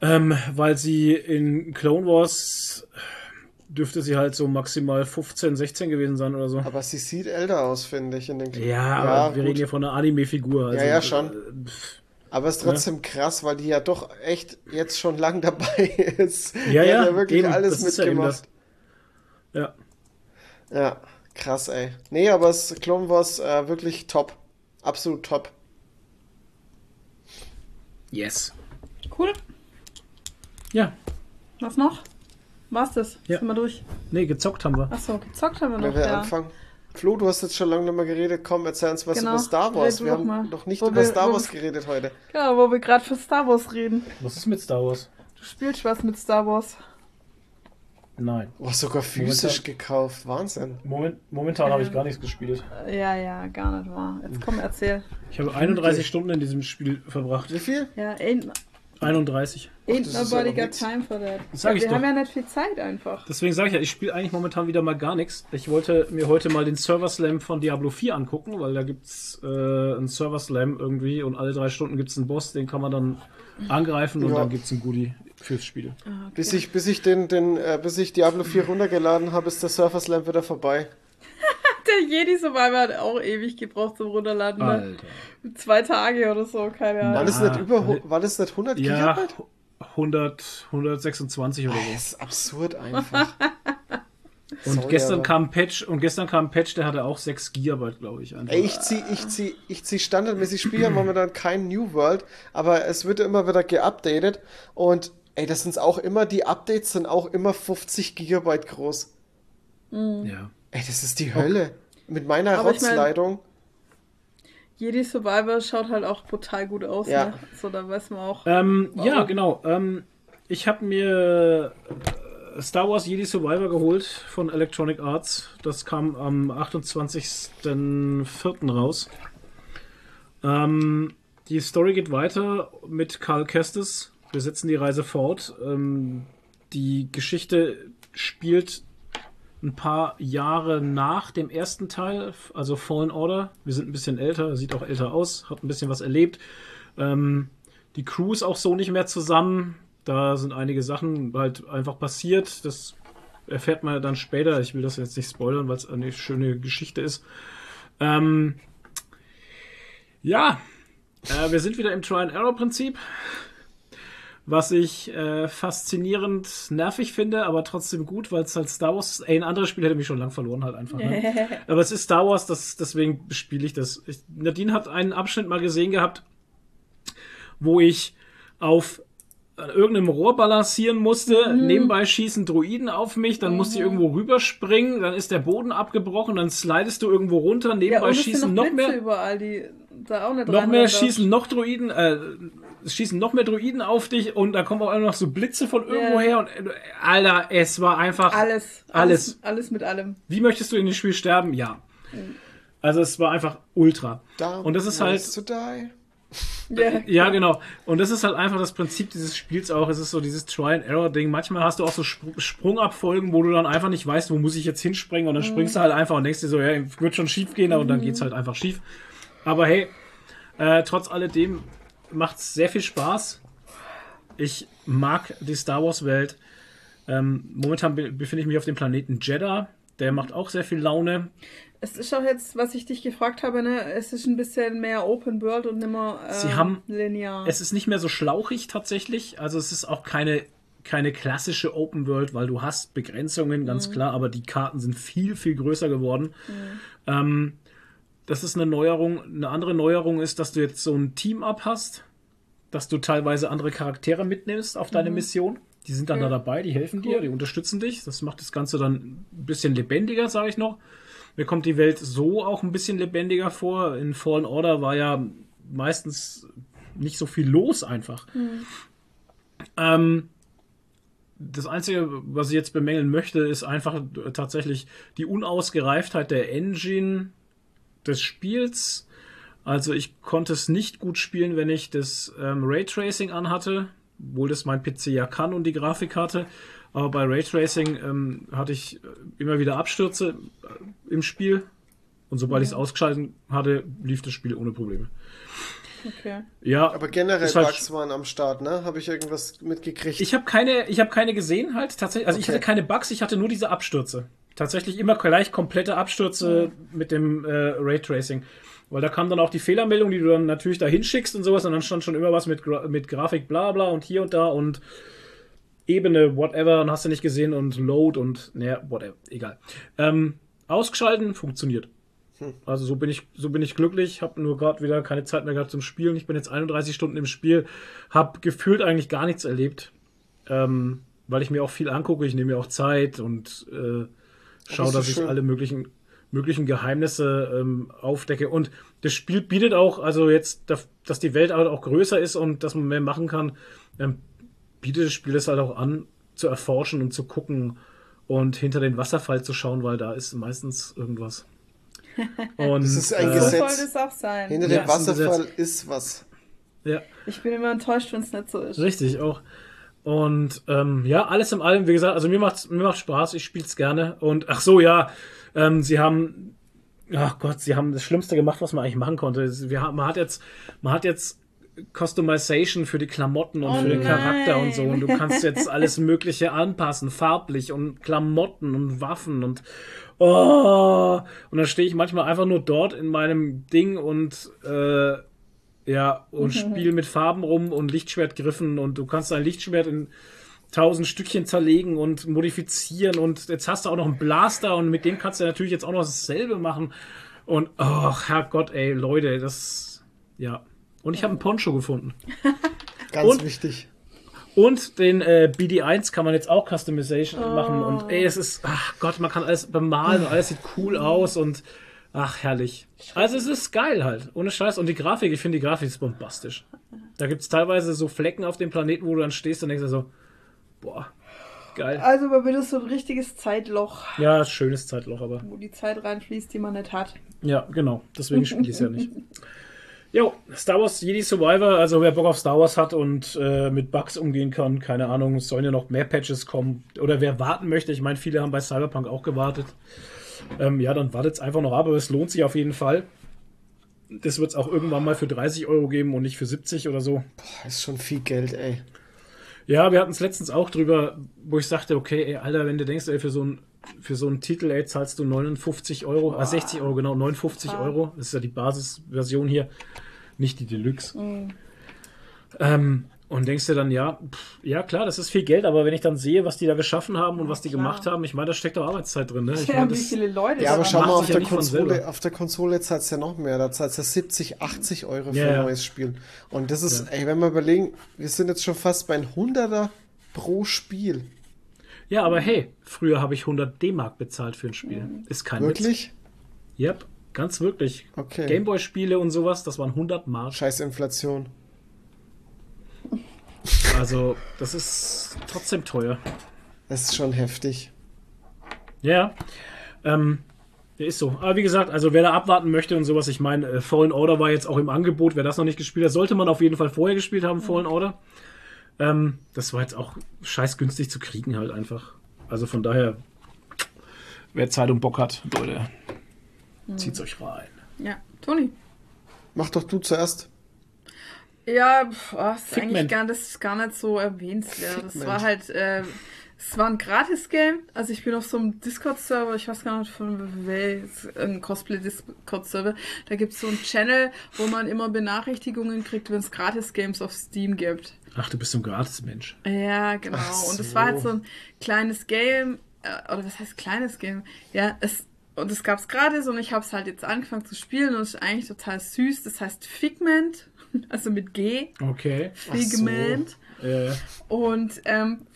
Ähm, weil sie in Clone Wars dürfte sie halt so maximal 15, 16 gewesen sein oder so. Aber sie sieht älter aus, finde ich, in den Ja, aber wir gut. reden hier von einer Anime-Figur. Also, Ja, ja, schon. äh, Aber es ist trotzdem krass, weil die ja doch echt jetzt schon lang dabei ist. Ja, Die hat ja, wirklich eben, alles das ist ja eben mitgemacht. Ja. Ja, krass, ey. Nee, aber es Clone Wars äh, wirklich top. Absolut top. Yes. Cool. Ja. Was noch? War's das? Ja. Sind wir durch? Nee, gezockt haben wir. Achso, gezockt haben wir Wer noch, will ja. anfangen? Flo, du hast jetzt schon lange nicht mehr geredet. Komm, erzähl uns was Genau. über Star Wars. Wir haben mal. noch nicht Wo über wir- Star Wars geredet heute. Genau, wo wir gerade für Star Wars reden. Was ist mit Star Wars? Du spielst was mit Star Wars. Nein. Oh, sogar physisch Momentan- gekauft. Wahnsinn. Moment, momentan habe ich gar nichts gespielt. Äh, Ja, ja, gar nicht wahr. Jetzt komm, erzähl. Ich habe 31 Stunden in diesem Spiel verbracht. Wie viel? Ja, ain't, 31. ain't ja nobody got nix. time for that. Das sag ich wir doch. haben ja nicht viel Zeit einfach. Deswegen sage ich ja, ich spiele eigentlich momentan wieder mal gar nichts. Ich wollte mir heute mal den Server Slam von Diablo 4 angucken, weil da gibt's äh, einen Server Slam irgendwie und alle drei Stunden gibt's einen Boss, den kann man dann angreifen und Ja. dann gibt's ein Goodie fürs Spiel. Ah, Bis ich, bis ich den, den, äh, bis ich Diablo 4 runtergeladen habe, ist der Surfer Slam wieder vorbei. Der Jedi Survivor hat auch ewig gebraucht zum Runterladen. Ne? Alter. Zwei Tage oder so, keine War Ahnung. das Ah, nicht über, nee. war das nicht 100 Ja, Gigabyte? 100, 126 oder Das so. ist absurd einfach. Und Sorry, gestern aber- kam ein Patch und gestern kam ein Patch, der hatte auch 6 Gigabyte, glaube ich. Einfach. Ey, ich zieh, ich zieh, ich zieh standardmäßig Spiele momentan kein New World, aber es wird immer wieder geupdatet und ey, das sind auch immer, die Updates sind auch immer 50 Gigabyte groß. Ja. Ey, das ist die Hölle. Mit meiner Aber ich mein- Rotzleitung. Jedi Survivor schaut halt auch brutal gut aus. Ja. Ne? So, da weiß man auch. Ähm. Ja, genau. Ähm, ich habe mir äh, Star Wars Jedi Survivor geholt von Electronic Arts. Das kam am 28.04. raus. Ähm, die Story geht weiter mit Karl Kestis. Wir setzen die Reise fort. Ähm, die Geschichte spielt ein paar Jahre nach dem ersten Teil, also Fallen Order. Wir sind ein bisschen älter, sieht auch älter aus, hat ein bisschen was erlebt. Ähm, die Crew ist auch so nicht mehr zusammen. Da sind einige Sachen halt einfach passiert. Das erfährt man dann später. Ich will das jetzt nicht spoilern, weil es eine schöne Geschichte ist. Ähm, ja, äh, wir sind wieder im Try-and-Error-Prinzip. Was ich äh, faszinierend nervig finde, aber trotzdem gut, weil es halt Star Wars ist. Ey, ein anderes Spiel hätte mich schon lang verloren, halt einfach. Ne? aber es ist Star Wars, das, deswegen spiele ich das. Ich, Nadine hat einen Abschnitt mal gesehen gehabt, wo ich auf äh, irgendeinem Rohr balancieren musste, nebenbei schießen Droiden auf mich, dann musste ich irgendwo rüberspringen, dann ist der Boden abgebrochen, dann slidest du irgendwo runter, Ja, nebenbei es schießen noch noch mehr überall, die da auch nicht noch mehr schießen noch Droiden, äh, es schießen noch mehr Droiden auf dich und da kommen auch immer noch so Blitze von irgendwo her und äh, Alter, es war einfach Alles. Alles. Alles mit allem. Wie möchtest du in dem Spiel sterben? Ja. Also es war einfach ultra. Da Und das ist halt to die. Ja, ja, genau. Und das ist halt einfach das Prinzip dieses Spiels auch. Es ist so dieses Try-and-Error-Ding. Manchmal hast du auch so Spr Sprungabfolgen, wo du dann einfach nicht weißt, wo muss ich jetzt hinspringen. Und dann springst du halt einfach und denkst dir so, ja, wird schon schief gehen, und dann geht's halt einfach schief. Aber hey, äh, trotz alledem macht's sehr viel Spaß. Ich mag die Star Wars-Welt. Ähm, momentan be befinde ich mich auf dem Planeten Jeddah. Der macht auch sehr viel Laune. Es ist auch jetzt, was ich dich gefragt habe, ne? Es ist ein bisschen mehr Open World und Sie haben- linear. Es ist nicht mehr so schlauchig tatsächlich. Also es ist auch keine, keine klassische Open World, weil du hast Begrenzungen, ganz klar, aber die Karten sind viel, viel größer geworden. Ähm, das ist eine Neuerung. Eine andere Neuerung ist, dass du jetzt so ein Team-Up hast, dass du teilweise andere Charaktere mitnimmst auf deine Mission. Die sind dann Okay. da dabei, die helfen dir, Cool. die unterstützen dich. Das macht das Ganze dann ein bisschen lebendiger, sage ich noch. Mir kommt die Welt so auch ein bisschen lebendiger vor. In Fallen Order war ja meistens nicht so viel los einfach. Ähm, das Einzige, was ich jetzt bemängeln möchte, ist einfach tatsächlich die Unausgereiftheit der Engine des Spiels. Also ich konnte es nicht gut spielen, wenn ich das ähm, Raytracing anhatte, obwohl das mein PC ja kann und die Grafikkarte. Aber bei Raytracing ähm, hatte ich äh, immer wieder Abstürze äh, im Spiel. Und sobald ich es ausgeschaltet hatte, lief das Spiel ohne Probleme. okay. Ja, Aber generell halt- Bugs waren am Start, ne? Habe ich irgendwas mitgekriegt? Ich habe keine, ich habe keine gesehen halt tatsächlich. Also ich Okay. hatte keine Bugs, ich hatte nur diese Abstürze. Tatsächlich immer gleich komplette Abstürze mit dem äh, Raytracing. Weil da kam dann auch die Fehlermeldung, die du dann natürlich da hinschickst und sowas und dann stand schon immer was mit, Gra mit Grafik bla bla und hier und da und Ebene, whatever, und hast du nicht gesehen und Load und, naja, whatever, egal. Ähm, ausgeschalten, funktioniert. Also so bin ich, so bin ich glücklich, habe nur gerade wieder keine Zeit mehr gehabt zum Spielen. Ich bin jetzt 31 Stunden im Spiel, habe gefühlt eigentlich gar nichts erlebt, ähm, weil ich mir auch viel angucke. Ich nehme mir auch Zeit und äh, schaue, ist dass ich schön. alle möglichen möglichen Geheimnisse ähm, aufdecke. Und das Spiel bietet auch, also jetzt, da- dass die Welt halt auch größer ist und dass man mehr machen kann, ähm, bietet das Spiel es halt auch an, zu erforschen und zu gucken und hinter den Wasserfall zu schauen, weil da ist meistens irgendwas. Und, Das ist ein äh, So Gesetz. sollte es auch sein. Hinter Ja, dem ist Wasserfall ist was. ja, Ich bin immer enttäuscht, wenn es nicht so ist. richtig auch. Und ähm, ja, alles im allem, wie gesagt, also mir macht's mir macht Spaß, ich spiel's gerne. Und ach so, ja, ähm, sie haben, ach Gott, sie haben das Schlimmste gemacht, was man eigentlich machen konnte. Wir, haben- man hat jetzt, man hat jetzt Customization für die Klamotten und Oh für den Charakter nein. und so. Und du kannst jetzt alles Mögliche anpassen, farblich und Klamotten und Waffen und oh. Und dann stehe ich manchmal einfach nur dort in meinem Ding und äh, ja, und spiel mit Farben rum und Lichtschwertgriffen und du kannst dein Lichtschwert in tausend Stückchen zerlegen und modifizieren und jetzt hast du auch noch einen Blaster und mit dem kannst du natürlich jetzt auch noch dasselbe machen und ach Herrgott, ey, Leute, das ja. Und ich habe einen Poncho gefunden. Ganz Und- wichtig. Und den äh, BD1 kann man jetzt auch Customization Oh. machen. Und ey, es ist, ach Gott, man kann alles bemalen und alles sieht cool aus und ach, herrlich. Also es ist geil halt, ohne Scheiß. Und die Grafik, ich finde die Grafik ist bombastisch. Da gibt es teilweise so Flecken auf dem Planeten, wo du dann stehst und denkst dir so, boah, geil. Also mir ist so ein richtiges Zeitloch, Ja, schönes Zeitloch, aber. wo die Zeit reinfließt, die man nicht hat. Ja, genau. Deswegen spiele ich es ja nicht. Jo, Star Wars Jedi Survivor, also wer Bock auf Star Wars hat und äh, mit Bugs umgehen kann, keine Ahnung, es sollen ja noch mehr Patches kommen. Oder wer warten möchte, ich meine, viele haben bei Cyberpunk auch gewartet. Ähm, ja, dann wartet es einfach noch ab, aber es lohnt sich auf jeden Fall. Das wird es auch irgendwann mal für 30 Euro geben und nicht für 70 oder so. Boah, ist schon viel Geld, ey. Ja, wir hatten es letztens auch drüber, wo ich sagte, okay, ey, Alter, wenn du denkst, ey, für so ein für so einen Titel, ey, zahlst du 59 Euro, ah, 60 Euro, genau, 59 Euro. Das ist ja die Basisversion hier, nicht die Deluxe. Ähm, und denkst dir dann, ja, pff, ja klar, das ist viel Geld, aber wenn ich dann sehe, was die da geschaffen haben und was die klar. gemacht haben, ich meine, da steckt doch Arbeitszeit drin, ne? Ich Ja, meine, wie das, viele Leute Ja, aber da schau mal, auf ja der, von Konsole, auf der Konsole zahlst du ja noch mehr. Da zahlst du 70, 80 Euro für Ja, ein ja. neues Spiel. Und das ist, ey, wenn wir überlegen, wir sind jetzt schon fast bei ein Hunderter pro Spiel. ja, aber hey, früher habe ich 100 D-Mark bezahlt für ein Spiel. Ist kein Witz. Wirklich? Yep, ganz wirklich. Okay. Gameboy-Spiele und sowas, das waren 100 Mark. Scheiß Inflation. Also, das ist trotzdem teuer. Das ist schon heftig. Ja, ähm, der ist so. Aber wie gesagt, also wer da abwarten möchte und sowas, ich meine, äh, Fallen Order war jetzt auch im Angebot. Wer das noch nicht gespielt hat, sollte man auf jeden Fall vorher gespielt haben, Fallen Order. Ähm, das war jetzt auch scheiß günstig zu kriegen halt einfach. Also von daher, wer Zeit und Bock hat, Leute, zieht's euch rein. Ja, Toni. Mach doch du zuerst. Ja, pf, oh, ist Figment. eigentlich gar, das ist gar nicht so erwähnenswert. Das war halt, äh, es war ein Gratis-Game. Also ich bin auf so einem Discord-Server, ich weiß gar nicht von wel, ein Cosplay-Discord-Server. Da gibt es so einen Channel, wo man immer Benachrichtigungen kriegt, wenn es Gratis-Games auf Steam gibt. Ach, du bist so ein Gratis-Mensch. Ja, genau. Ach Und es so. war halt so ein kleines Game, äh, oder was heißt kleines Game? Ja, es und es gab's gratis und ich habe es halt jetzt angefangen zu spielen und es ist eigentlich total süß. Das heißt Figment, also mit G, Okay. Ach so. Figment. Äh, Und ähm,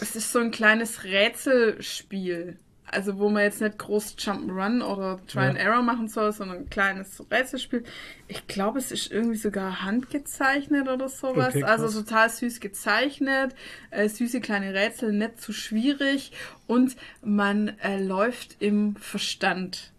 es ist so ein kleines Rätselspiel. Also wo man jetzt nicht groß Jump'n'Run oder Try and Ja. Error machen soll, sondern ein kleines Rätselspiel. Ich glaube, es ist irgendwie sogar handgezeichnet oder sowas. Okay, also total süß gezeichnet, äh, süße kleine Rätsel, nicht zu schwierig und man äh, läuft im Verstand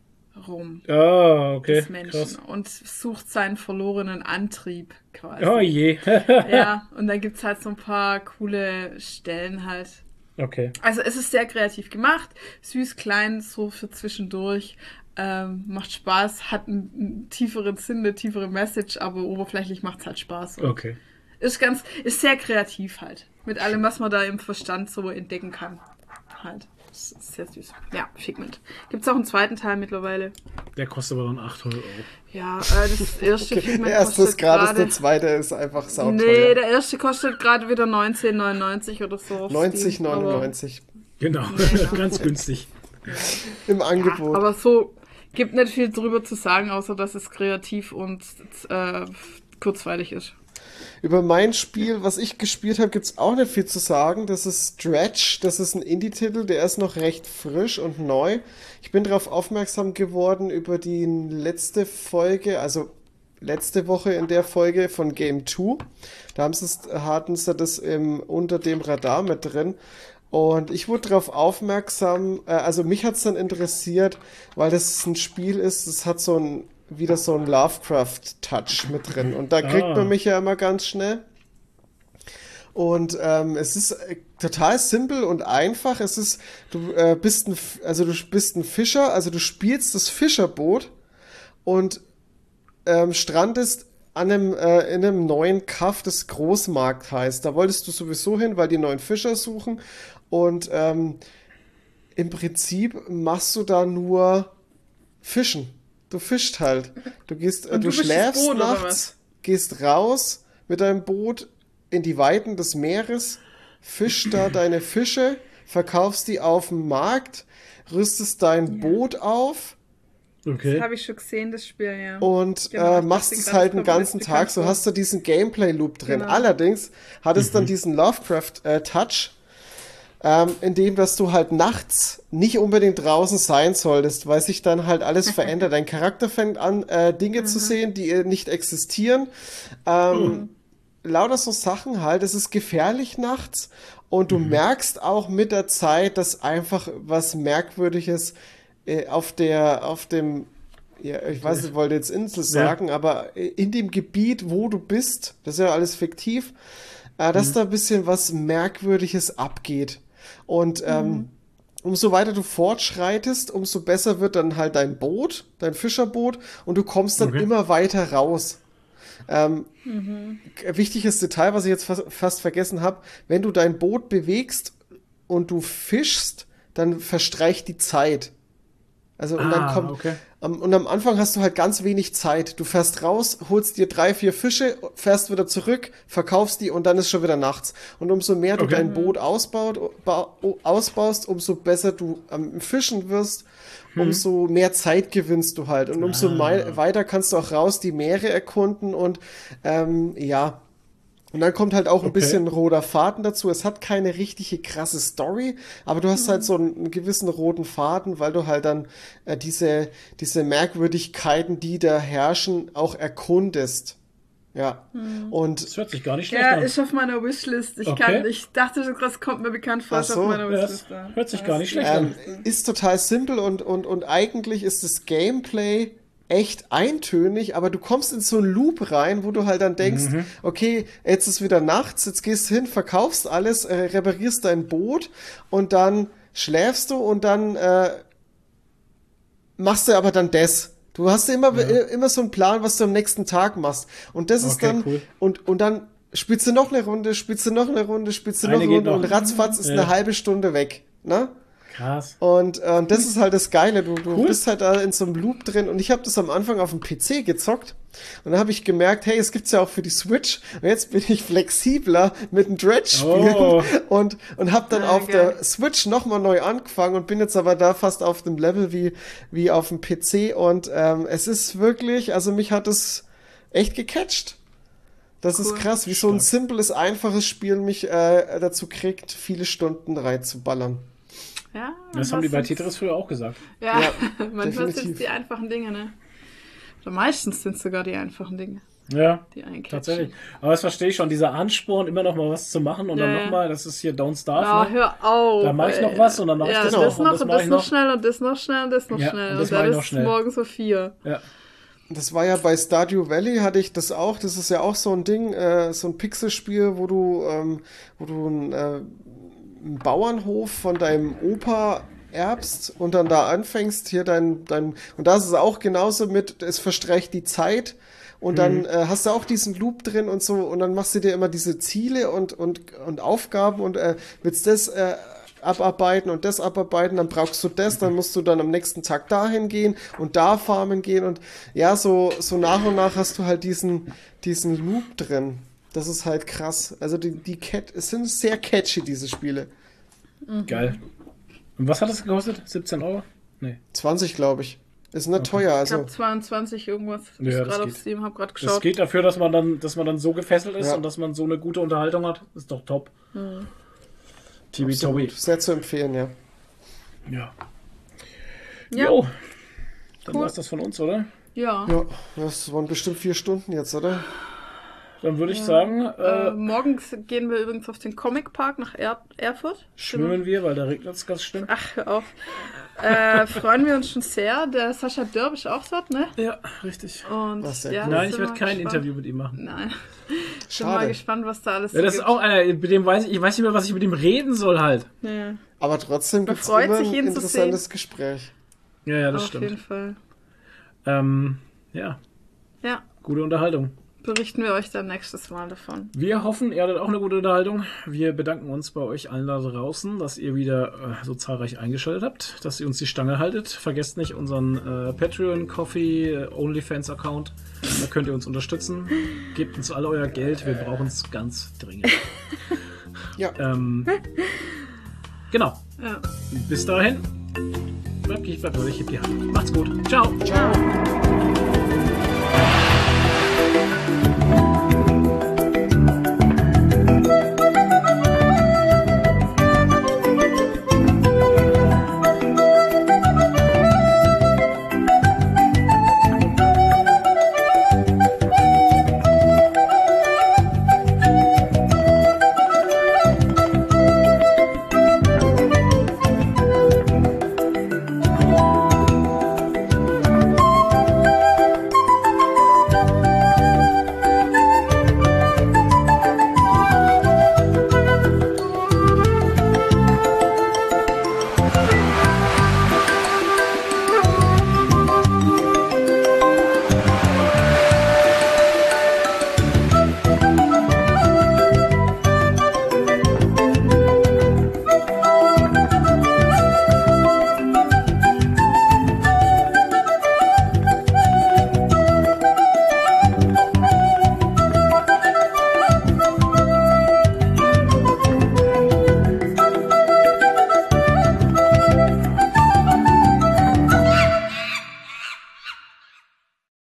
rum ah, okay. des Menschen Krass. und sucht seinen verlorenen Antrieb quasi. Oh je. Ja, und dann gibt's halt so ein paar coole Stellen halt. okay. Also es ist sehr kreativ gemacht, süß, klein, so für zwischendurch. Ähm, macht Spaß, hat einen, einen tieferen Sinn, eine tiefere Message, aber oberflächlich macht's halt Spaß. Und Okay. Ist ganz, ist sehr kreativ halt. Mit allem, was man da im Verstand so entdecken kann. Halt. Das ist sehr süß. Ja, Figment. Gibt's auch einen zweiten Teil mittlerweile. Der kostet aber dann 800 Euro. Ja, äh, das erste Okay, Figment der erste ist kostet gratis, gerade. der zweite ist einfach Nee, sauteuer. der erste kostet gerade wieder 19,99 oder so. auf 90, Steam, aber- 99 Genau, ganz günstig. im Ja, Angebot. aber so gibt nicht viel drüber zu sagen, außer dass es kreativ und äh, kurzweilig ist. Über mein Spiel, was ich gespielt habe, gibt's auch nicht viel zu sagen. Das ist Stretch. Das ist ein Indie-Titel, der ist noch recht frisch und neu. Ich bin darauf aufmerksam geworden über die letzte Folge, also letzte Woche in der Folge von Game 2. Da haben sie hatten sie das im, unter dem Radar mit drin. Und ich wurde darauf aufmerksam, äh, also mich hat's dann interessiert, weil das ein Spiel ist, das hat so ein, wieder so ein Lovecraft-Touch mit drin. Und da kriegt Ah. man mich ja immer ganz schnell. Und ähm, es ist äh, total simpel und einfach. Es ist, du äh, bist ein, also du bist ein Fischer, also du spielst das Fischerboot und ähm, strandest an einem, äh, in einem neuen Kaff, das Großmarkt heißt. Da wolltest du sowieso hin, weil die neuen Fischer suchen. Und ähm, im Prinzip machst du da nur Fischen. Du fischst halt. Du gehst, äh, du, du schläfst Boot, nachts, gehst raus mit deinem Boot in die Weiten des Meeres, fischst da deine Fische, verkaufst die auf dem Markt, rüstest dein Boot auf Okay. Das habe ich schon gesehen, das Spiel, ja. und Genau, äh, machst es halt den ganzen Tag. So hast du diesen Gameplay-Loop drin. Genau. Allerdings hat es dann diesen Lovecraft-Touch, ähm, in dem, dass du halt nachts nicht unbedingt draußen sein solltest, weil sich dann halt alles verändert. Dein Charakter fängt an, äh, Dinge zu sehen, die äh, nicht existieren. Ähm, Lauter so Sachen halt. Es ist gefährlich nachts und du merkst auch mit der Zeit, dass einfach was Merkwürdiges äh, auf der, auf dem, ja, ich weiß nicht, ich wollte jetzt Insel sagen, aber in dem Gebiet, wo du bist, das ist ja alles fiktiv, äh, dass da ein bisschen was Merkwürdiges abgeht. Und ähm, umso weiter du fortschreitest, umso besser wird dann halt dein Boot, dein Fischerboot, und du kommst dann Okay. immer weiter raus. Ähm, g- Wichtiges Detail, was ich jetzt fast, fast vergessen habe, wenn du dein Boot bewegst und du fischst, dann verstreicht die Zeit. Also und dann Ah, kommt okay. Und am Anfang hast du halt ganz wenig Zeit. Du fährst raus, holst dir drei, vier Fische, fährst wieder zurück, verkaufst die und dann ist schon wieder nachts. Und umso mehr du Okay. dein Boot ausbaut, ba, ausbaust, umso besser du am Fischen wirst, Hm. umso mehr Zeit gewinnst du halt. Und umso Ah. weiter kannst du auch raus die Meere erkunden und ähm, ja. Und dann kommt halt auch ein Okay. bisschen roter Faden dazu. Es hat keine richtige krasse Story, aber du hast halt so einen, einen gewissen roten Faden, weil du halt dann äh, diese, diese Merkwürdigkeiten, die da herrschen, auch erkundest. Ja. Und Das hört sich gar nicht schlecht Ja, an. ist auf meiner Wishlist. Ich Okay. kann, ich dachte, das kommt mir bekannt vor, ist so. auf meiner Ja, das Wishlist. da. hört sich Ja, gar nicht schlecht ähm, ist total simpel und, und, und eigentlich ist das Gameplay echt eintönig, aber du kommst in so einen Loop rein, wo du halt dann denkst, okay, jetzt ist wieder nachts, jetzt gehst du hin, verkaufst alles, äh, reparierst dein Boot und dann schläfst du und dann äh, machst du aber dann das. Du hast immer, äh, immer so einen Plan, was du am nächsten Tag machst. Und das ist Okay, dann, cool. und, und dann spielst du noch eine Runde, spielst du noch eine Runde, spielst du noch Eine Runde noch. und ratzfatz ist Ja. eine halbe Stunde weg. Ne? Krass. Und äh, das ist halt das Geile. Du, du Cool. bist halt da in so einem Loop drin. Und ich habe das am Anfang auf dem PC gezockt. Und dann habe ich gemerkt, hey, es gibt's ja auch für die Switch. Und jetzt bin ich flexibler mit dem Dredge spielen. Oh. Und, und habe dann Ah, auf geil. der Switch nochmal neu angefangen und bin jetzt aber da fast auf dem Level wie, wie auf dem PC. Und ähm, es ist wirklich, also mich hat es echt gecatcht. Das ist Cool. krass, wie so ein simples, einfaches Spiel mich äh, dazu kriegt, viele Stunden reinzuballern. Ja, Das haben die bei Tetris früher auch gesagt. Ja, Ja, manchmal sind es die einfachen Dinge, ne? Oder meistens sind es sogar die einfachen Dinge, Ja, tatsächlich. Aber das verstehe ich schon, dieser Ansporn, immer noch mal was zu machen und Ja, dann ja. noch mal, das ist hier Don't Starve. Ah, ne? hör auf. Da mach ich noch was und dann mach ich ja, das das noch und noch das und das ich noch noch. schnell und das noch schnell und das noch Ja, schnell. und Und, das mach dann ich ist schnell. morgens um vier. Ja. Das war ja bei Stardew Valley hatte ich das auch. Das ist ja auch so ein Ding, äh, so ein Pixelspiel, wo du, ähm, wo du ein, äh, einen Bauernhof von deinem Opa erbst und dann da anfängst, hier dein, dein, und da ist es auch genauso mit, es verstreicht die Zeit und dann äh, hast du auch diesen Loop drin und so und dann machst du dir immer diese Ziele und, und, und Aufgaben und äh, willst das äh, abarbeiten und das abarbeiten, dann brauchst du das, dann musst du dann am nächsten Tag dahin gehen und da farmen gehen und ja, so, so nach und nach hast du halt diesen, diesen Loop drin. Das ist halt krass. Also die, die Cat, es sind sehr catchy, diese Spiele. Geil. Und was hat das gekostet? 17 Euro? Nee. 20, glaube ich. Ist nicht teuer, Ich also. habe 22 irgendwas. Ich Ja, das gerade auf geht. Steam, habe gerade Das geschaut. geht dafür, dass man dann, dass man dann so gefesselt ist Ja. und dass man so eine gute Unterhaltung hat. Ist doch top. Tibi-Tobi. Sehr zu empfehlen, ja. Ja. Ja. Jo. Dann Cool. war's das von uns, oder? Ja. Ja, das waren bestimmt vier Stunden jetzt, oder? Dann würde ich sagen, Äh, äh, morgen gehen wir übrigens auf den Comic Park nach er Erfurt. schwimmen wir, weil da regnet es ganz schlimm. Ach, hör auf. äh, freuen wir uns schon sehr. Der Sascha Dörb ist auch dort, ne? Ja, richtig. Und ja, cool. Nein, ich werde kein gespannt. Interview mit ihm machen. Nein. Bin mal gespannt, was da alles Ja, das ist gibt. auch einer, mit dem weiß ich, ich weiß nicht mehr, was ich mit ihm reden soll halt. Ja, Aber trotzdem gibt es freut immer sich, ein ihn zu interessantes Gespräch. Ja, ja, das auf jeden stimmt. Fall. Ähm, ja, Ja, gute Unterhaltung. Berichten wir euch dann nächstes Mal davon. Wir hoffen, ihr hattet auch eine gute Unterhaltung. Wir bedanken uns bei euch allen da draußen, dass ihr wieder äh, so zahlreich eingeschaltet habt, dass ihr uns die Stange haltet. Vergesst nicht unseren äh, Patreon, Coffee, äh, OnlyFans-Account. Da könnt ihr uns unterstützen. Gebt uns all euer Geld, wir brauchen es ganz dringend. Ja. Ähm, genau. Ja. Bis dahin. Bleibt, bleibt euch, hebt die Hand. Macht's gut. Ciao. Ciao.